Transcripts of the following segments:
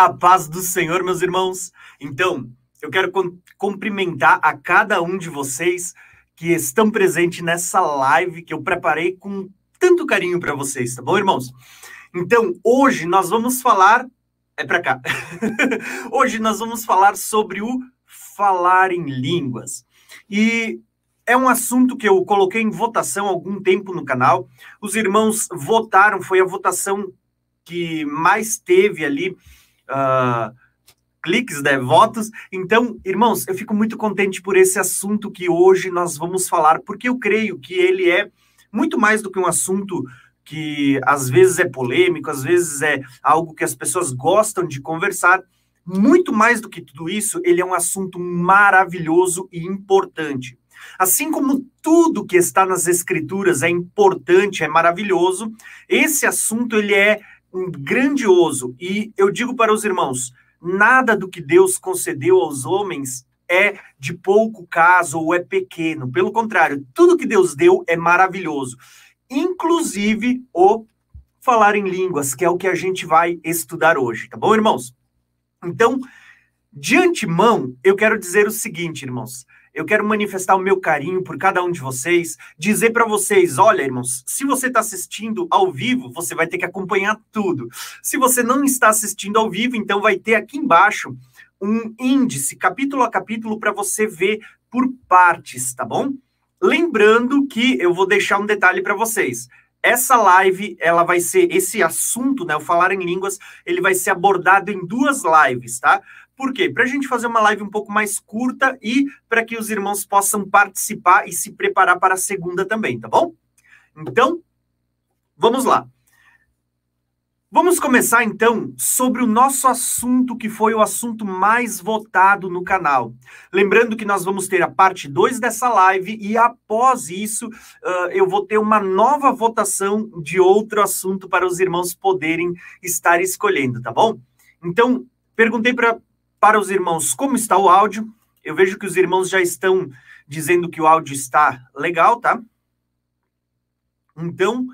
A paz do Senhor, meus irmãos. Então, eu quero cumprimentar a cada um de vocês que estão presentes nessa live que eu preparei com tanto carinho para vocês, tá bom, irmãos? Então, hoje nós vamos falar é para cá. hoje nós vamos falar sobre o falar em línguas. E é um assunto que eu coloquei em votação há algum tempo no canal. Os irmãos votaram, foi a votação que mais teve ali uh, cliques, né, votos. Então, irmãos, eu fico muito contente por esse assunto que hoje nós vamos falar, porque eu creio que ele é muito mais do que um assunto que às vezes é polêmico, às vezes é algo que as pessoas gostam de conversar. Muito mais do que tudo isso, ele é um assunto maravilhoso e importante. Assim como tudo que está nas escrituras é importante, é maravilhoso, esse assunto ele é grandioso. E eu digo para os irmãos, nada do que Deus concedeu aos homens é de pouco caso ou é pequeno. Pelo contrário, tudo que Deus deu é maravilhoso. Inclusive o falar em línguas, que é o que a gente vai estudar hoje, tá bom, irmãos? Então, de antemão, eu quero dizer o seguinte, irmãos. Eu quero manifestar o meu carinho por cada um de vocês, dizer para vocês: olha, irmãos, se você está assistindo ao vivo, você vai ter que acompanhar tudo. Se você não está assistindo ao vivo, então vai ter aqui embaixo um índice, capítulo a capítulo, para você ver por partes, tá bom? Lembrando que eu vou deixar um detalhe para vocês. Essa live, ela vai ser esse assunto, né, o falar em línguas, ele vai ser abordado em duas lives, tá? Por quê? Para a gente fazer uma live um pouco mais curta e para que os irmãos possam participar e se preparar para a segunda também, tá bom? Então, vamos lá. Vamos começar então sobre o nosso assunto, que foi o assunto mais votado no canal. Lembrando que nós vamos ter a parte 2 dessa live e após isso uh, eu vou ter uma nova votação de outro assunto para os irmãos poderem estar escolhendo, tá bom? Então, perguntei para para os irmãos, como está o áudio? Eu vejo que os irmãos já estão dizendo que o áudio está legal, tá? Então,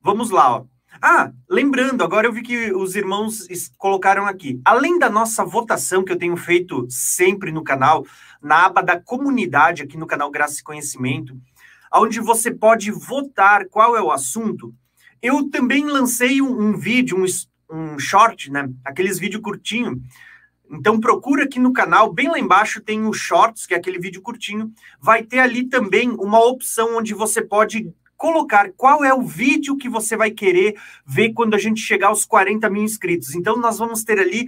vamos lá, ó. Ah, lembrando, agora eu vi que os irmãos colocaram aqui. Além da nossa votação que eu tenho feito sempre no canal, na aba da comunidade aqui no canal Graça e Conhecimento, onde você pode votar qual é o assunto, eu também lancei um, um vídeo, um, um short, né? Aqueles vídeos curtinho então procura aqui no canal, bem lá embaixo tem o Shorts, que é aquele vídeo curtinho. Vai ter ali também uma opção onde você pode colocar qual é o vídeo que você vai querer ver quando a gente chegar aos 40 mil inscritos. Então nós vamos ter ali,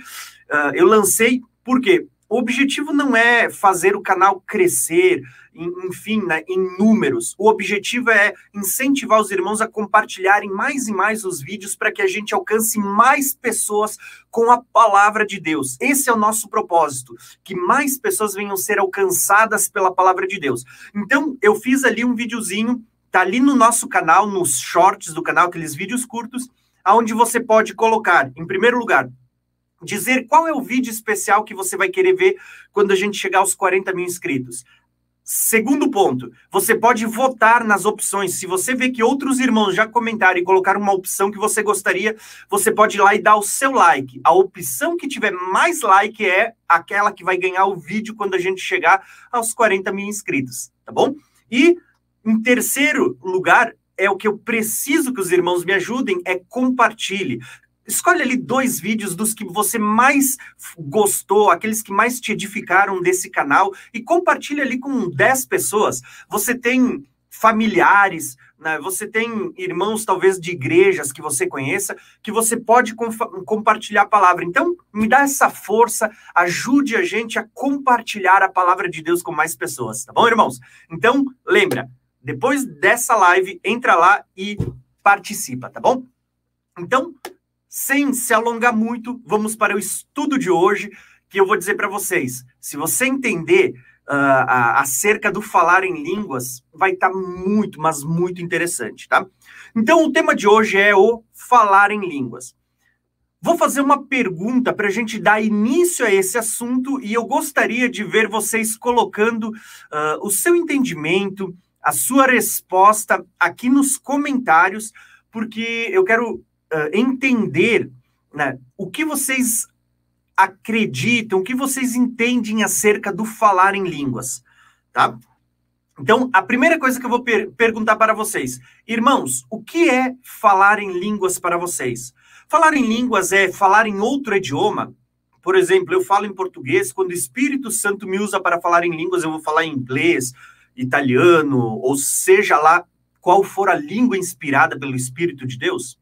uh, eu lancei, por quê? O objetivo não é fazer o canal crescer, enfim, né, em números. O objetivo é incentivar os irmãos a compartilharem mais e mais os vídeos para que a gente alcance mais pessoas com a palavra de Deus. Esse é o nosso propósito, que mais pessoas venham ser alcançadas pela palavra de Deus. Então, eu fiz ali um videozinho, tá ali no nosso canal, nos shorts do canal, aqueles vídeos curtos, aonde você pode colocar, em primeiro lugar, dizer qual é o vídeo especial que você vai querer ver quando a gente chegar aos 40 mil inscritos. Segundo ponto, você pode votar nas opções. Se você vê que outros irmãos já comentaram e colocaram uma opção que você gostaria, você pode ir lá e dar o seu like. A opção que tiver mais like é aquela que vai ganhar o vídeo quando a gente chegar aos 40 mil inscritos, tá bom? E em terceiro lugar, é o que eu preciso que os irmãos me ajudem, é compartilhe. Escolhe ali dois vídeos dos que você mais gostou, aqueles que mais te edificaram desse canal e compartilha ali com 10 pessoas. Você tem familiares, né? você tem irmãos talvez de igrejas que você conheça, que você pode compartilhar a palavra. Então, me dá essa força, ajude a gente a compartilhar a palavra de Deus com mais pessoas, tá bom, irmãos? Então, lembra, depois dessa live, entra lá e participa, tá bom? Então, sem se alongar muito, vamos para o estudo de hoje, que eu vou dizer para vocês. Se você entender uh, acerca do falar em línguas, vai estar tá muito, mas muito interessante, tá? Então, o tema de hoje é o falar em línguas. Vou fazer uma pergunta para a gente dar início a esse assunto e eu gostaria de ver vocês colocando uh, o seu entendimento, a sua resposta aqui nos comentários, porque eu quero uh, entender né, o que vocês acreditam, o que vocês entendem acerca do falar em línguas, tá? Então, a primeira coisa que eu vou per perguntar para vocês, irmãos, o que é falar em línguas para vocês? Falar em línguas é falar em outro idioma? Por exemplo, eu falo em português, quando o Espírito Santo me usa para falar em línguas, eu vou falar em inglês, italiano, ou seja lá qual for a língua inspirada pelo Espírito de Deus?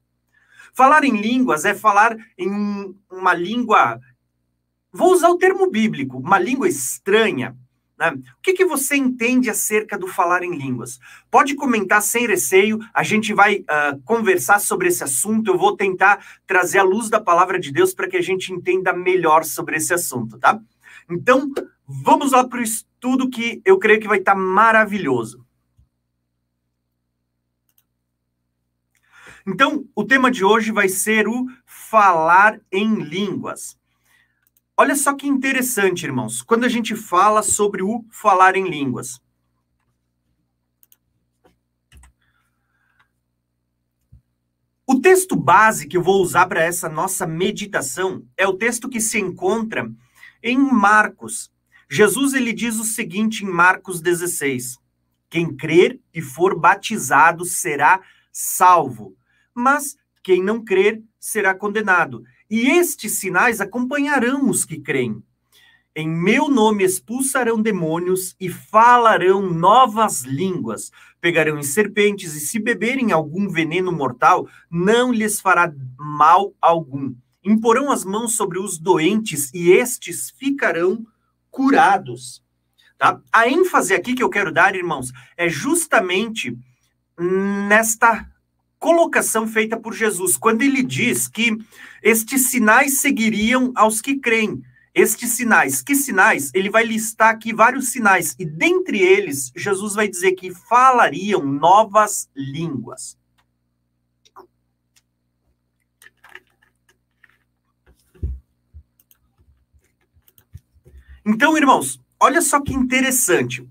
Falar em línguas é falar em uma língua, vou usar o termo bíblico, uma língua estranha, né? O que, que você entende acerca do falar em línguas? Pode comentar sem receio, a gente vai uh, conversar sobre esse assunto. Eu vou tentar trazer a luz da palavra de Deus para que a gente entenda melhor sobre esse assunto, tá? Então, vamos lá para o estudo que eu creio que vai estar tá maravilhoso. Então, o tema de hoje vai ser o falar em línguas. Olha só que interessante, irmãos, quando a gente fala sobre o falar em línguas. O texto base que eu vou usar para essa nossa meditação é o texto que se encontra em Marcos. Jesus ele diz o seguinte em Marcos 16: Quem crer e for batizado será salvo, mas quem não crer será condenado. E estes sinais acompanharão os que creem. Em meu nome expulsarão demônios e falarão novas línguas. Pegarão em serpentes e se beberem algum veneno mortal, não lhes fará mal algum. Imporão as mãos sobre os doentes e estes ficarão curados. Tá? A ênfase aqui que eu quero dar, irmãos, é justamente nesta colocação feita por Jesus, quando ele diz que estes sinais seguiriam aos que creem. Estes sinais, que sinais? Ele vai listar aqui vários sinais, e dentre eles, Jesus vai dizer que falariam novas línguas. Então, irmãos, olha só que interessante.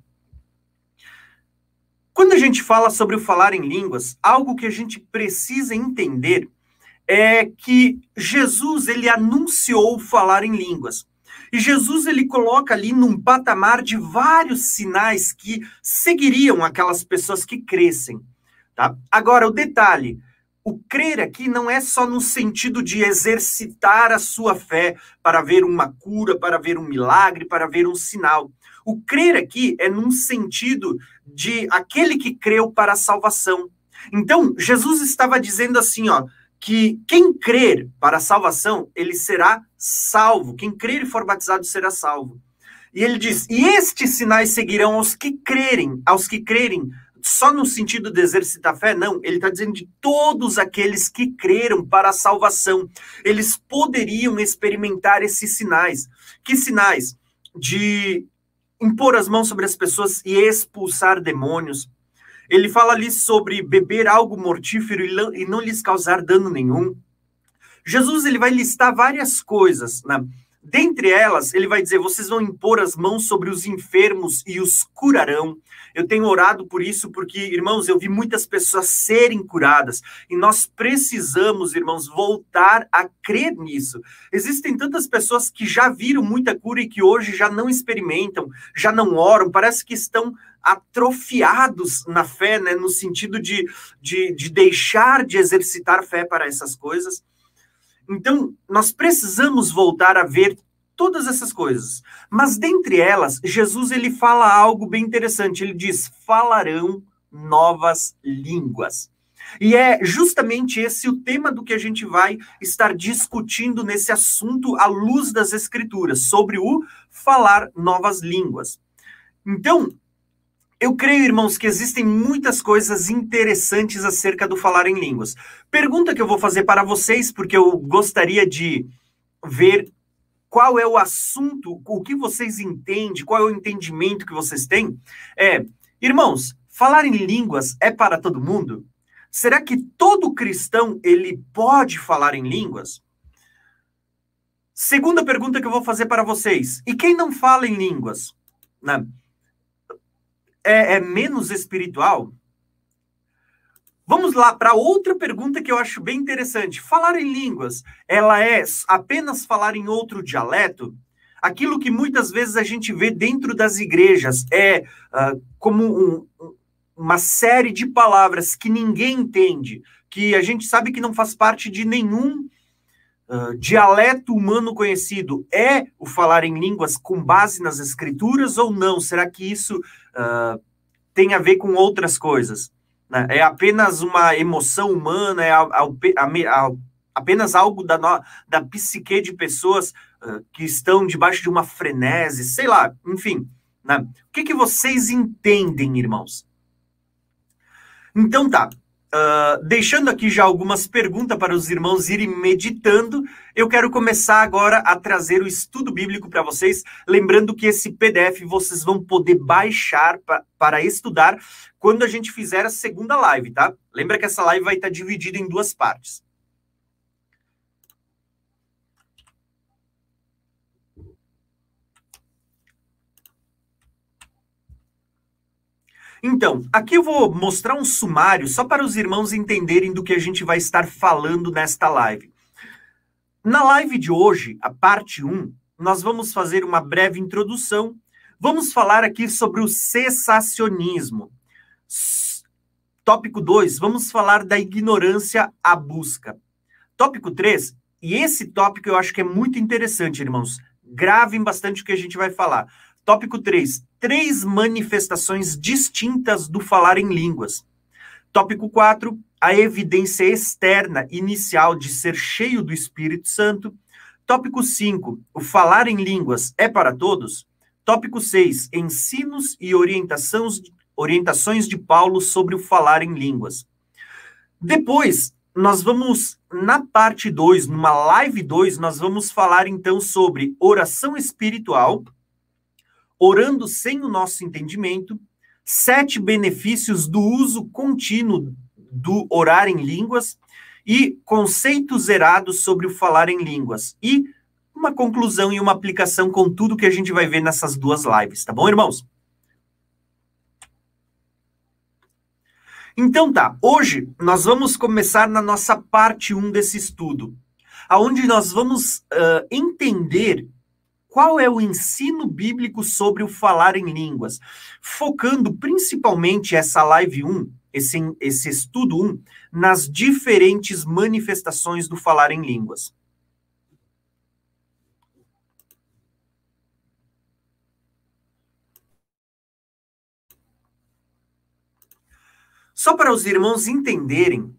Quando a gente fala sobre o falar em línguas, algo que a gente precisa entender é que Jesus ele anunciou falar em línguas. E Jesus ele coloca ali num patamar de vários sinais que seguiriam aquelas pessoas que crescem, tá? Agora o detalhe, o crer aqui não é só no sentido de exercitar a sua fé para ver uma cura, para ver um milagre, para ver um sinal. O crer aqui é num sentido de aquele que creu para a salvação. Então, Jesus estava dizendo assim, ó, que quem crer para a salvação, ele será salvo. Quem crer e for batizado será salvo. E ele diz: "E estes sinais seguirão aos que crerem, aos que crerem só no sentido de exercitar fé, não. Ele está dizendo de todos aqueles que creram para a salvação. Eles poderiam experimentar esses sinais. Que sinais? De impor as mãos sobre as pessoas e expulsar demônios. Ele fala ali sobre beber algo mortífero e não lhes causar dano nenhum. Jesus ele vai listar várias coisas, né? Dentre elas, ele vai dizer: vocês vão impor as mãos sobre os enfermos e os curarão. Eu tenho orado por isso, porque, irmãos, eu vi muitas pessoas serem curadas e nós precisamos, irmãos, voltar a crer nisso. Existem tantas pessoas que já viram muita cura e que hoje já não experimentam, já não oram, parece que estão atrofiados na fé, né, no sentido de, de, de deixar de exercitar fé para essas coisas. Então, nós precisamos voltar a ver todas essas coisas. Mas dentre elas, Jesus ele fala algo bem interessante. Ele diz: "Falarão novas línguas". E é justamente esse o tema do que a gente vai estar discutindo nesse assunto à luz das escrituras, sobre o falar novas línguas. Então, eu creio, irmãos, que existem muitas coisas interessantes acerca do falar em línguas. Pergunta que eu vou fazer para vocês, porque eu gostaria de ver qual é o assunto, o que vocês entendem, qual é o entendimento que vocês têm. É, irmãos, falar em línguas é para todo mundo? Será que todo cristão ele pode falar em línguas? Segunda pergunta que eu vou fazer para vocês. E quem não fala em línguas? Né? É, é menos espiritual? Vamos lá para outra pergunta que eu acho bem interessante. Falar em línguas, ela é apenas falar em outro dialeto? Aquilo que muitas vezes a gente vê dentro das igrejas é uh, como um, uma série de palavras que ninguém entende, que a gente sabe que não faz parte de nenhum uh, dialeto humano conhecido. É o falar em línguas com base nas escrituras ou não? Será que isso uh, tem a ver com outras coisas? Né? É apenas uma emoção humana, é apenas algo da, no, da psique de pessoas uh, que estão debaixo de uma frenese, sei lá, enfim. Né? O que, que vocês entendem, irmãos? Então tá, Uh, deixando aqui já algumas perguntas para os irmãos irem meditando, eu quero começar agora a trazer o estudo bíblico para vocês. Lembrando que esse PDF vocês vão poder baixar pra, para estudar quando a gente fizer a segunda live, tá? Lembra que essa live vai estar dividida em duas partes. Então, aqui eu vou mostrar um sumário só para os irmãos entenderem do que a gente vai estar falando nesta live. Na live de hoje, a parte 1, nós vamos fazer uma breve introdução. Vamos falar aqui sobre o cessacionismo. Tópico 2, vamos falar da ignorância à busca. Tópico 3, e esse tópico eu acho que é muito interessante, irmãos. Gravem bastante o que a gente vai falar. Tópico 3, três manifestações distintas do falar em línguas. Tópico 4, a evidência externa inicial de ser cheio do Espírito Santo. Tópico 5, o falar em línguas é para todos. Tópico 6, ensinos e orientações, orientações de Paulo sobre o falar em línguas. Depois, nós vamos, na parte 2, numa live 2, nós vamos falar então sobre oração espiritual orando sem o nosso entendimento, sete benefícios do uso contínuo do orar em línguas e conceitos erados sobre o falar em línguas e uma conclusão e uma aplicação com tudo que a gente vai ver nessas duas lives, tá bom, irmãos? Então tá, hoje nós vamos começar na nossa parte 1 desse estudo, aonde nós vamos uh, entender qual é o ensino bíblico sobre o falar em línguas, focando principalmente essa live 1, esse, esse estudo 1, nas diferentes manifestações do falar em línguas. Só para os irmãos entenderem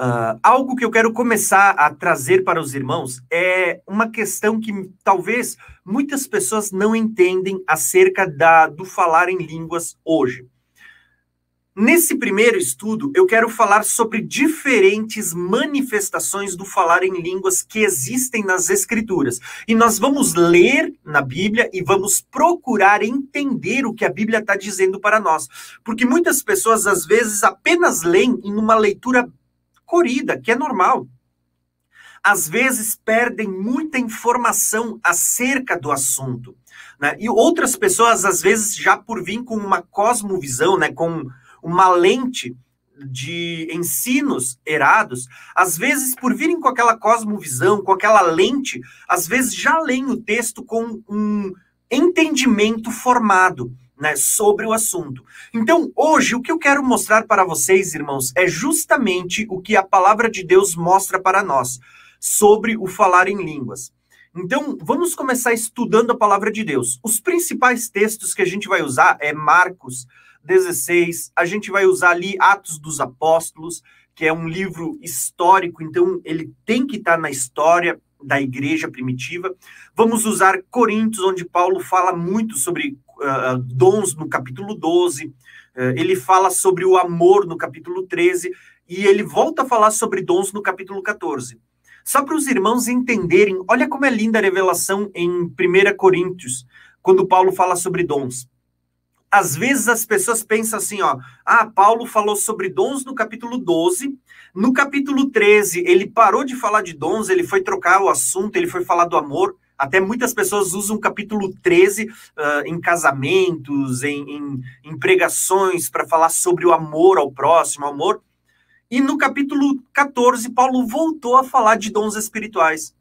Uh, algo que eu quero começar a trazer para os irmãos é uma questão que talvez muitas pessoas não entendem acerca da, do falar em línguas hoje. Nesse primeiro estudo, eu quero falar sobre diferentes manifestações do falar em línguas que existem nas Escrituras. E nós vamos ler na Bíblia e vamos procurar entender o que a Bíblia está dizendo para nós. Porque muitas pessoas, às vezes, apenas leem em uma leitura corrida, que é normal. Às vezes perdem muita informação acerca do assunto. Né? E outras pessoas, às vezes, já por vir com uma cosmovisão, né, com uma lente de ensinos erados, às vezes, por virem com aquela cosmovisão, com aquela lente, às vezes já leem o texto com um entendimento formado né, sobre o assunto. Então, hoje, o que eu quero mostrar para vocês, irmãos, é justamente o que a palavra de Deus mostra para nós sobre o falar em línguas. Então, vamos começar estudando a palavra de Deus. Os principais textos que a gente vai usar é Marcos 16, a gente vai usar ali Atos dos Apóstolos, que é um livro histórico, então ele tem que estar na história da igreja primitiva. Vamos usar Coríntios, onde Paulo fala muito sobre uh, dons no capítulo 12, uh, ele fala sobre o amor no capítulo 13, e ele volta a falar sobre dons no capítulo 14. Só para os irmãos entenderem, olha como é linda a revelação em 1 Coríntios, quando Paulo fala sobre dons. Às vezes as pessoas pensam assim, ó, ah, Paulo falou sobre dons no capítulo 12, no capítulo 13 ele parou de falar de dons, ele foi trocar o assunto, ele foi falar do amor. Até muitas pessoas usam o capítulo 13 uh, ah, em casamentos, em, em, em pregações, para falar sobre o amor ao próximo, amor. E no capítulo 14, Paulo voltou a falar de dons espirituais.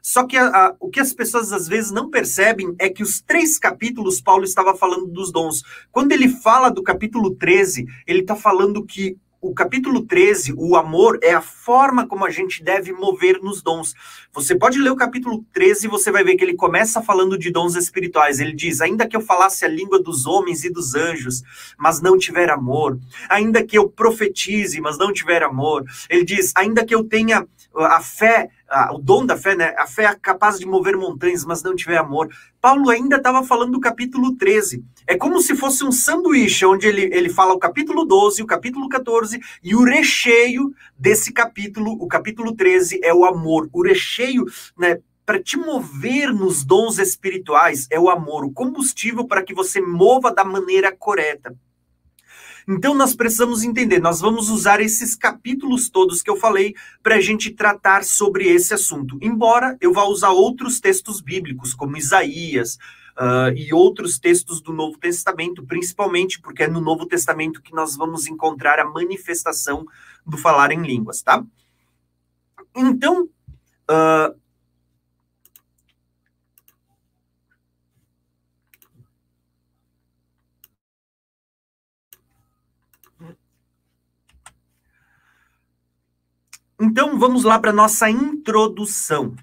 Só que a, a, o que as pessoas às vezes não percebem é que os três capítulos Paulo estava falando dos dons. Quando ele fala do capítulo 13, ele está falando que o capítulo 13, o amor, é a forma como a gente deve mover nos dons. Você pode ler o capítulo 13 e você vai ver que ele começa falando de dons espirituais. Ele diz: Ainda que eu falasse a língua dos homens e dos anjos, mas não tiver amor. Ainda que eu profetize, mas não tiver amor. Ele diz: Ainda que eu tenha a fé o dom da fé, né? A fé é capaz de mover montanhas, mas não tiver amor. Paulo ainda estava falando do capítulo 13. É como se fosse um sanduíche, onde ele, ele fala o capítulo 12, o capítulo 14, e o recheio desse capítulo, o capítulo 13, é o amor. O recheio, né? Para te mover nos dons espirituais é o amor, o combustível para que você mova da maneira correta. Então nós precisamos entender, nós vamos usar esses capítulos todos que eu falei para a gente tratar sobre esse assunto. Embora eu vá usar outros textos bíblicos, como Isaías, Uh, e outros textos do Novo Testamento, principalmente porque é no Novo Testamento que nós vamos encontrar a manifestação do falar em línguas, tá? Então, uh, Então vamos lá para nossa introdução.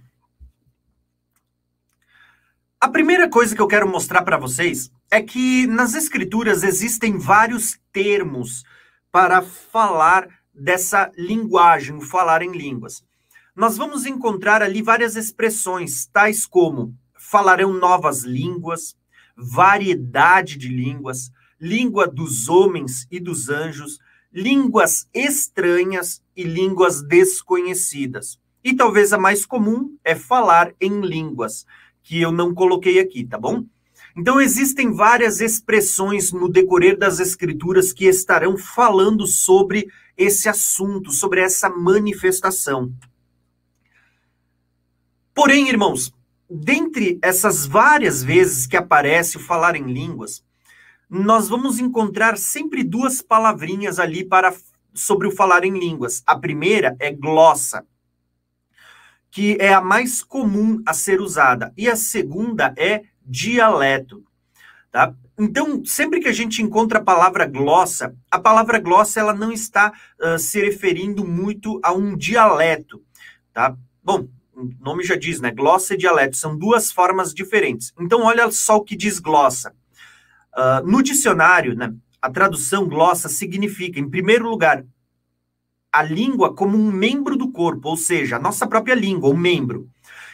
A primeira coisa que eu quero mostrar para vocês é que nas escrituras existem vários termos para falar dessa linguagem, falar em línguas. Nós vamos encontrar ali várias expressões, tais como falarão novas línguas, variedade de línguas, língua dos homens e dos anjos, línguas estranhas e línguas desconhecidas. E talvez a mais comum é falar em línguas, que eu não coloquei aqui, tá bom? Então existem várias expressões no decorrer das escrituras que estarão falando sobre esse assunto, sobre essa manifestação. Porém, irmãos, dentre essas várias vezes que aparece o falar em línguas, nós vamos encontrar sempre duas palavrinhas ali para sobre o falar em línguas. A primeira é glossa, que é a mais comum a ser usada, e a segunda é dialeto, tá? Então, sempre que a gente encontra a palavra glossa, a palavra glossa ela não está uh, se referindo muito a um dialeto, tá? Bom, o nome já diz, né? Glossa e dialeto são duas formas diferentes. Então, olha só o que diz glossa. Uh, no dicionário, né, a tradução glossa significa, em primeiro lugar, a língua como um membro do corpo, ou seja, a nossa própria língua, o membro.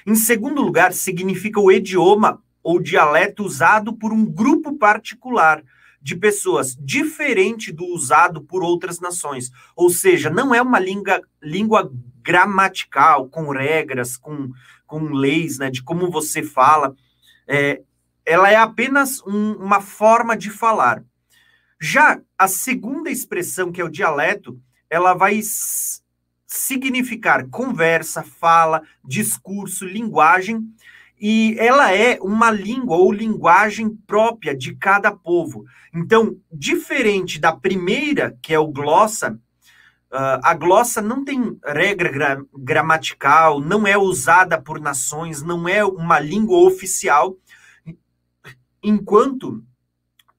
Em segundo lugar, significa o idioma ou dialeto usado por um grupo particular de pessoas, diferente do usado por outras nações. Ou seja, não é uma língua, língua gramatical, com regras, com, com leis, né, de como você fala. É, ela é apenas um, uma forma de falar. Já a segunda expressão, que é o dialeto, ela vai significar conversa, fala, discurso, linguagem, e ela é uma língua ou linguagem própria de cada povo. Então, diferente da primeira, que é o glossa, Uh, a glossa não tem regra gra gramatical, não é usada por nações, não é uma língua oficial, enquanto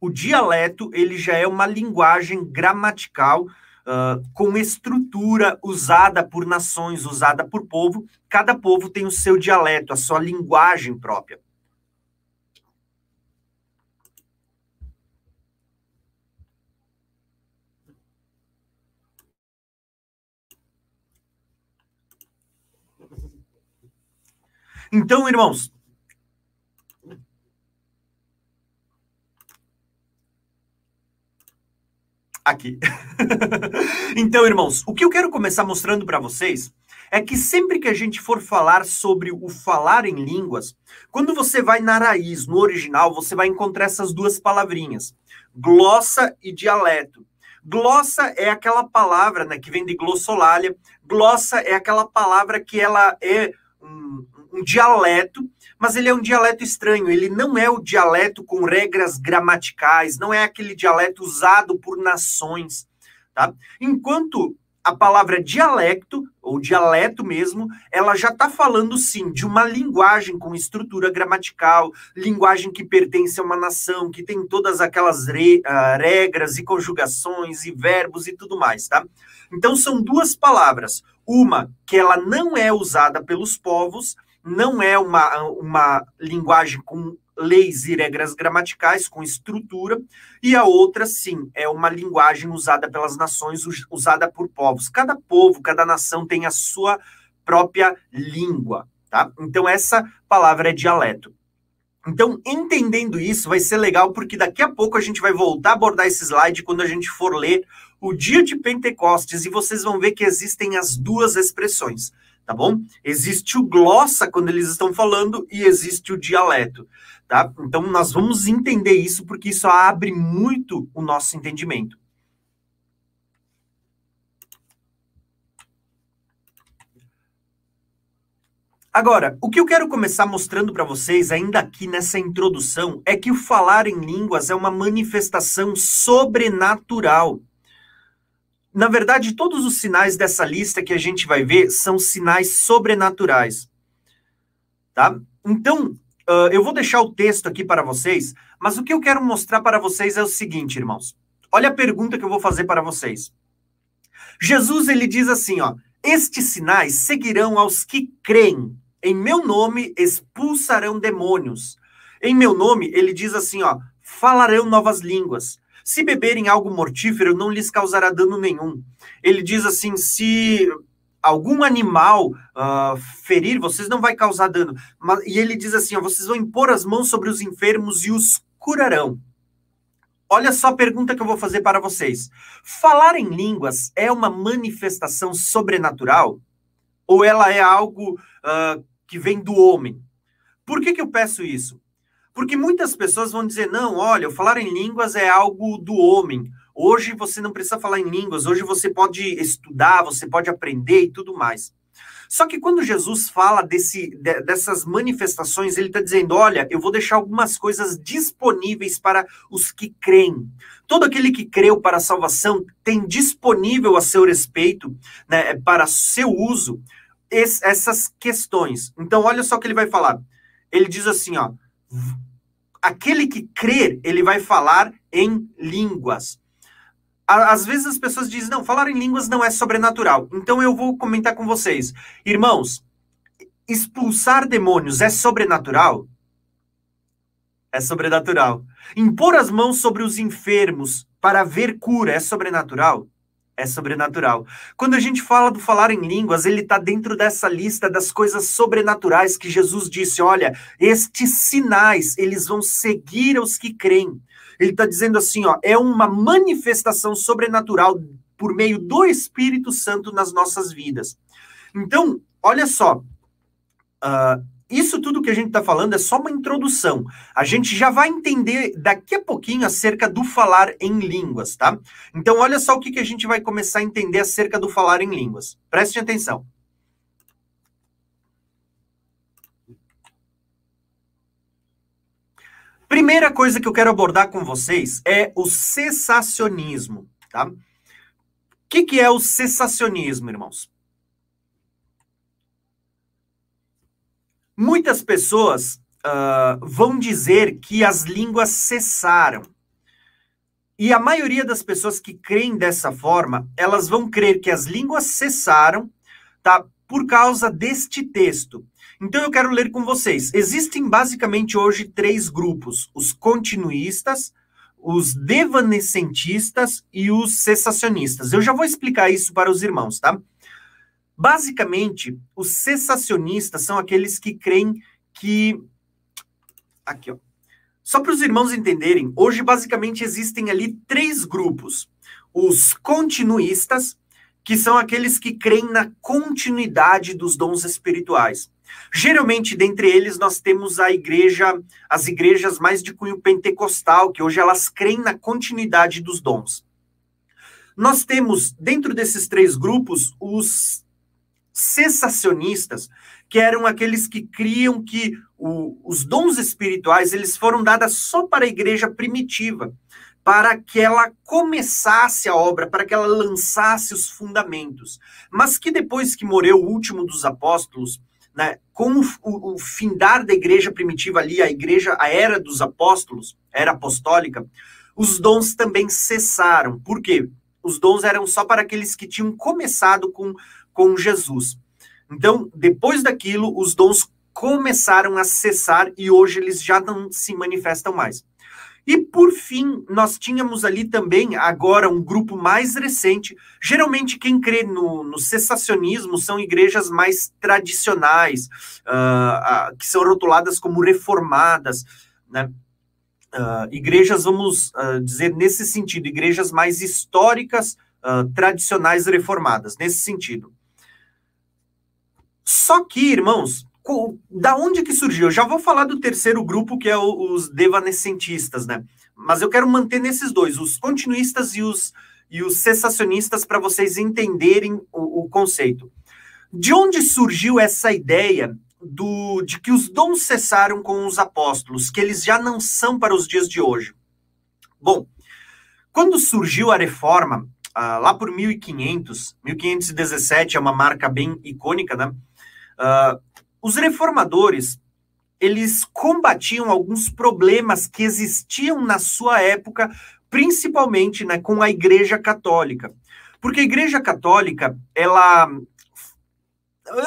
o dialeto ele já é uma linguagem gramatical uh, com estrutura usada por nações, usada por povo. Cada povo tem o seu dialeto, a sua linguagem própria. Então, irmãos, aqui. então, irmãos, o que eu quero começar mostrando para vocês é que sempre que a gente for falar sobre o falar em línguas, quando você vai na raiz, no original, você vai encontrar essas duas palavrinhas, glossa e dialeto. Glossa é aquela palavra né, que vem de glossolalia. Glossa é aquela palavra que ela é um, um dialeto mas ele é um dialeto estranho, ele não é o dialeto com regras gramaticais, não é aquele dialeto usado por nações, tá? Enquanto a palavra dialecto, ou dialeto mesmo, ela já está falando sim de uma linguagem com estrutura gramatical, linguagem que pertence a uma nação, que tem todas aquelas re, uh, regras e conjugações e verbos e tudo mais, tá? Então são duas palavras. Uma que ela não é usada pelos povos, não é uma, uma linguagem com leis e regras gramaticais com estrutura, e a outra, sim, é uma linguagem usada pelas nações, usada por povos. Cada povo, cada nação tem a sua própria língua, tá? Então, essa palavra é dialeto. Então, entendendo isso, vai ser legal, porque daqui a pouco a gente vai voltar a abordar esse slide quando a gente for ler o dia de Pentecostes, e vocês vão ver que existem as duas expressões tá bom? Existe o glossa quando eles estão falando e existe o dialeto, tá? Então nós vamos entender isso porque isso abre muito o nosso entendimento. Agora, o que eu quero começar mostrando para vocês, ainda aqui nessa introdução, é que o falar em línguas é uma manifestação sobrenatural. Na verdade, todos os sinais dessa lista que a gente vai ver são sinais sobrenaturais. Tá? Então, uh, eu vou deixar o texto aqui para vocês, mas o que eu quero mostrar para vocês é o seguinte, irmãos. Olha a pergunta que eu vou fazer para vocês. Jesus, ele diz assim, ó: Estes sinais seguirão aos que creem. Em meu nome expulsarão demônios. Em meu nome, ele diz assim, ó: Falarão novas línguas se beberem algo mortífero, não lhes causará dano nenhum. Ele diz assim: se algum animal uh, ferir, vocês não vai causar dano. Mas, e ele diz assim: ó, vocês vão impor as mãos sobre os enfermos e os curarão. Olha só a pergunta que eu vou fazer para vocês. Falar em línguas é uma manifestação sobrenatural? Ou ela é algo uh, que vem do homem? Por que, que eu peço isso? Porque muitas pessoas vão dizer: não, olha, falar em línguas é algo do homem. Hoje você não precisa falar em línguas, hoje você pode estudar, você pode aprender e tudo mais. Só que quando Jesus fala desse, de, dessas manifestações, ele está dizendo: olha, eu vou deixar algumas coisas disponíveis para os que creem. Todo aquele que creu para a salvação tem disponível a seu respeito, né, para seu uso, essas questões. Então, olha só o que ele vai falar. Ele diz assim: ó, aquele que crer, ele vai falar em línguas. Às vezes as pessoas dizem, não, falar em línguas não é sobrenatural. Então eu vou comentar com vocês. Irmãos, expulsar demônios é sobrenatural? É sobrenatural. Impor as mãos sobre os enfermos para ver cura é sobrenatural? É sobrenatural. Quando a gente fala do falar em línguas, ele está dentro dessa lista das coisas sobrenaturais que Jesus disse: olha, estes sinais, eles vão seguir os que creem. Ele está dizendo assim: ó, é uma manifestação sobrenatural por meio do Espírito Santo nas nossas vidas. Então, olha só. Uh, isso tudo que a gente está falando é só uma introdução. A gente já vai entender daqui a pouquinho acerca do falar em línguas, tá? Então, olha só o que, que a gente vai começar a entender acerca do falar em línguas. Preste atenção. Primeira coisa que eu quero abordar com vocês é o cessacionismo, tá? O que, que é o cessacionismo, irmãos? Muitas pessoas uh, vão dizer que as línguas cessaram. E a maioria das pessoas que creem dessa forma, elas vão crer que as línguas cessaram, tá? Por causa deste texto. Então eu quero ler com vocês. Existem basicamente hoje três grupos: os continuistas, os devanescentistas e os cessacionistas. Eu já vou explicar isso para os irmãos, tá? Basicamente, os cessacionistas são aqueles que creem que. Aqui, ó. Só para os irmãos entenderem, hoje basicamente existem ali três grupos: os continuistas, que são aqueles que creem na continuidade dos dons espirituais. Geralmente, dentre eles, nós temos a igreja, as igrejas mais de cunho pentecostal, que hoje elas creem na continuidade dos dons. Nós temos, dentro desses três grupos, os cessacionistas, que eram aqueles que criam que o, os dons espirituais eles foram dados só para a igreja primitiva. para que ela começasse a obra, para que ela lançasse os fundamentos. Mas que depois que morreu o último dos apóstolos, né, com o, o, o findar da igreja primitiva ali, a igreja, a era dos apóstolos, era apostólica, os dons também cessaram. Por quê? Os dons eram só para aqueles que tinham começado com, com Jesus. Então, depois daquilo, os dons começaram a cessar e hoje eles já não se manifestam mais. E por fim, nós tínhamos ali também, agora, um grupo mais recente. Geralmente, quem crê no, no cessacionismo são igrejas mais tradicionais, uh, uh, que são rotuladas como reformadas, né? Uh, igrejas, vamos dizer nesse sentido, igrejas mais históricas, tradicionais reformadas, nesse sentido. Só que, irmãos, da onde que surgiu? Eu já vou falar do terceiro grupo, que é os devanescentistas, né? Mas eu quero manter nesses dois, os continuistas e os, e os cessacionistas, para vocês entenderem o, o, conceito. De onde surgiu essa ideia do, de que os dons cessaram com os apóstolos, que eles já não são para os dias de hoje? Bom, quando surgiu a reforma, ah, lá por 1500, 1517 é uma marca bem icônica, né? Uh, os reformadores, eles combatiam alguns problemas que existiam na sua época, principalmente né, com a Igreja Católica. Porque a Igreja Católica, ela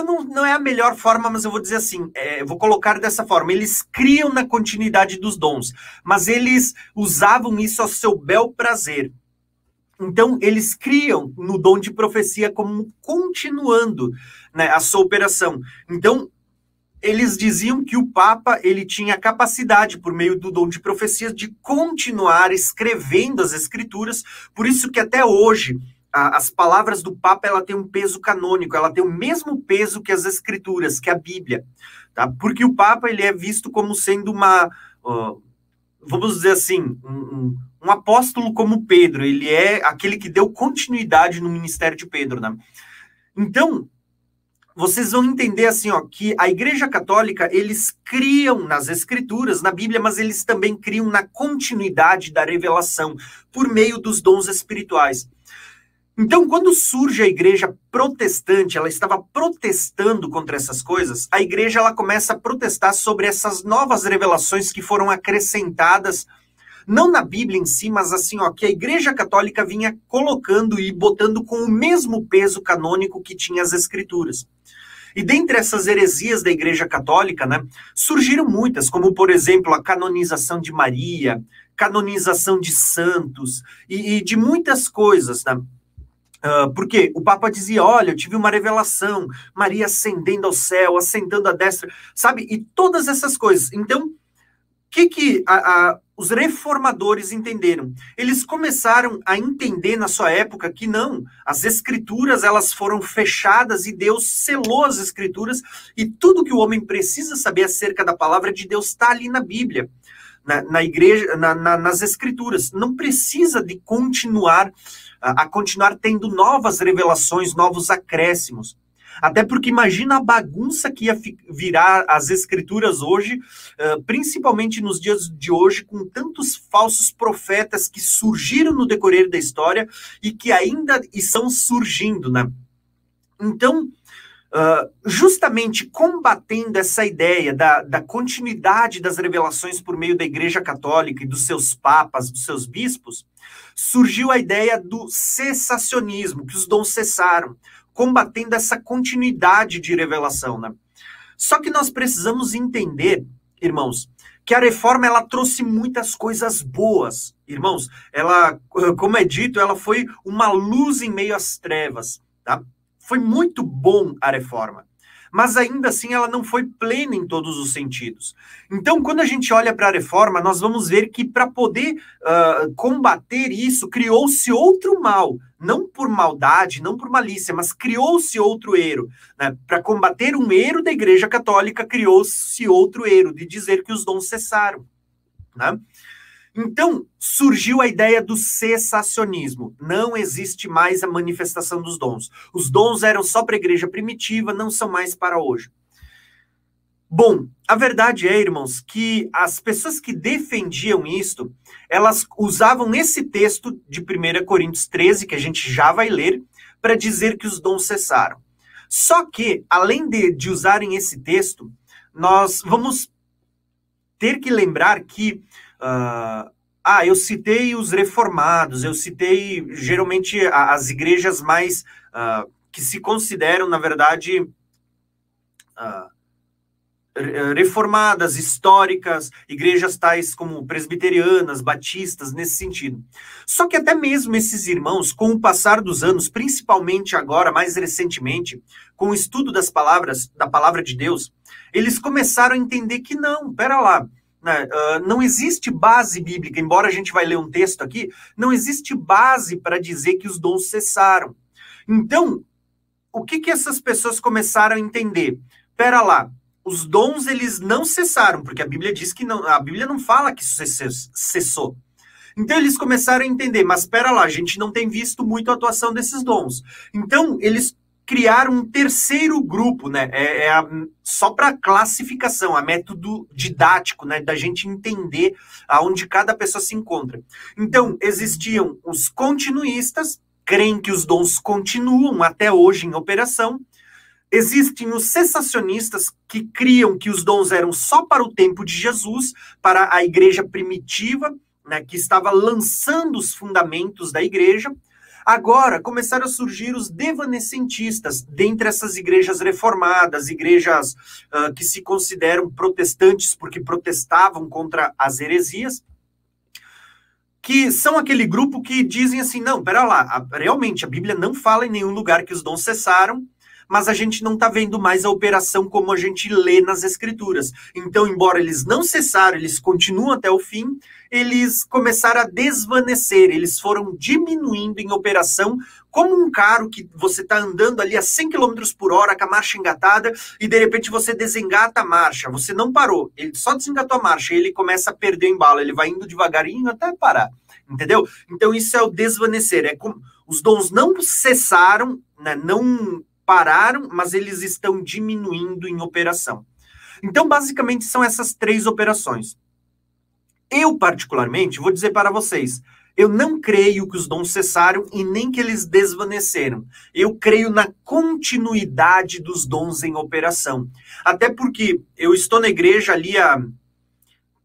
não, não é a melhor forma, mas eu vou dizer assim, é, vou colocar dessa forma. Eles criam na continuidade dos dons, mas eles usavam isso ao seu bel prazer. Então, eles criam no dom de profecia como continuando né, a sua operação. Então, eles diziam que o Papa ele tinha capacidade, por meio do dom de profecia, de continuar escrevendo as escrituras, por isso que até hoje a, as palavras do Papa ela tem um peso canônico, ela tem o mesmo peso que as escrituras, que a Bíblia, tá? Porque o Papa ele é visto como sendo uma, uh, vamos dizer assim, um, um, apóstolo como Pedro, ele é aquele que deu continuidade no ministério de Pedro, né? Então, vocês vão entender assim, ó, que a Igreja Católica, eles criam nas escrituras, na Bíblia, mas eles também criam na continuidade da revelação por meio dos dons espirituais. Então, quando surge a igreja protestante, ela estava protestando contra essas coisas, a igreja ela começa a protestar sobre essas novas revelações que foram acrescentadas não na Bíblia em si, mas assim, ó, que a Igreja Católica vinha colocando e botando com o mesmo peso canônico que tinha as Escrituras. E dentre essas heresias da Igreja Católica, né, surgiram muitas, como por exemplo a canonização de Maria, canonização de santos e, e de muitas coisas, né? Uh, porque o Papa dizia: Olha, eu tive uma revelação, Maria ascendendo ao céu, assentando à destra, sabe? E todas essas coisas. Então, que, que a, a, os reformadores entenderam? Eles começaram a entender na sua época que não, as escrituras elas foram fechadas e Deus selou as escrituras e tudo que o homem precisa saber acerca da palavra de Deus está ali na Bíblia, na, na igreja, na, na, nas escrituras. Não precisa de continuar a, continuar tendo novas revelações, novos acréscimos. Até porque imagina a bagunça que ia virar as escrituras hoje, principalmente nos dias de hoje, com tantos falsos profetas que surgiram no decorrer da história e que ainda estão surgindo, né? Então, justamente combatendo essa ideia da, da continuidade das revelações por meio da Igreja Católica e dos seus papas, dos seus bispos, surgiu a ideia do cessacionismo, que os dons cessaram combatendo essa continuidade de revelação, né? Só que nós precisamos entender, irmãos, que a reforma ela trouxe muitas coisas boas, irmãos. Ela, como é dito, ela foi uma luz em meio às trevas, tá? Foi muito bom a reforma mas ainda assim ela não foi plena em todos os sentidos. Então, quando a gente olha para a reforma, nós vamos ver que para poder uh, combater isso, criou-se outro mal, não por maldade, não por malícia, mas criou-se outro erro. Né? Para combater um erro da Igreja Católica, criou-se outro erro de dizer que os dons cessaram. Né? Então, surgiu a ideia do cessacionismo. Não existe mais a manifestação dos dons. Os dons eram só para a igreja primitiva, não são mais para hoje. Bom, a verdade é, irmãos, que as pessoas que defendiam isto, elas usavam esse texto de 1 Coríntios 13, que a gente já vai ler, para dizer que os dons cessaram. Só que, além de, de usarem esse texto, nós vamos ter que lembrar que. Uh, ah, eu citei os reformados, eu citei geralmente as igrejas mais. Uh, que se consideram, na verdade. Uh, reformadas, históricas, igrejas tais como presbiterianas, batistas, nesse sentido. Só que até mesmo esses irmãos, com o passar dos anos, principalmente agora, mais recentemente, com o estudo das palavras, da palavra de Deus, eles começaram a entender que não, pera lá, né, uh, não existe base bíblica, embora a gente vai ler um texto aqui, não existe base para dizer que os dons cessaram. Então, o que, que essas pessoas começaram a entender? Pera lá, os dons eles não cessaram, porque a Bíblia diz que não, a Bíblia não fala que isso cessou. Então eles começram a entender, mas espera lá, a gente não tem visto muito a atuação desses dons. Então eles criaram um terceiro grupo, né? É, é a, só para classificação, a método didático, né? Da gente entender aonde cada pessoa se encontra. Então existiam os continuistas, creem que os dons continuam até hoje em operação. Existem os cessacionistas que criam que os dons eram só para o tempo de Jesus, para a igreja primitiva, né, que estava lançando os fundamentos da igreja. Agora começaram a surgir os devanescentistas, dentre essas igrejas reformadas, igrejas uh, que se consideram protestantes porque protestavam contra as heresias, que são aquele grupo que dizem assim: não, pera lá, a, realmente a Bíblia não fala em nenhum lugar que os dons cessaram, mas a gente não está vendo mais a operação como a gente lê nas escrituras. Então, embora eles não cessaram, eles continuam até o fim, eles começaram a desvanecer, eles foram diminuindo em operação, como um carro que você está andando ali a 100 km por hora com a marcha engatada e de repente você desengata a marcha, você não parou, ele só desengatou a marcha e ele começa a perder embalo, ele vai indo devagarinho até parar, entendeu? Então isso é o desvanecer, é como os dons não cessaram, né, não pararam, mas eles estão diminuindo em operação. Então, basicamente, são essas três operações. Eu, particularmente, vou dizer para vocês, eu não creio que os dons cessaram e nem que eles desvaneceram. Eu creio na continuidade dos dons em operação. Até porque eu estou na igreja ali há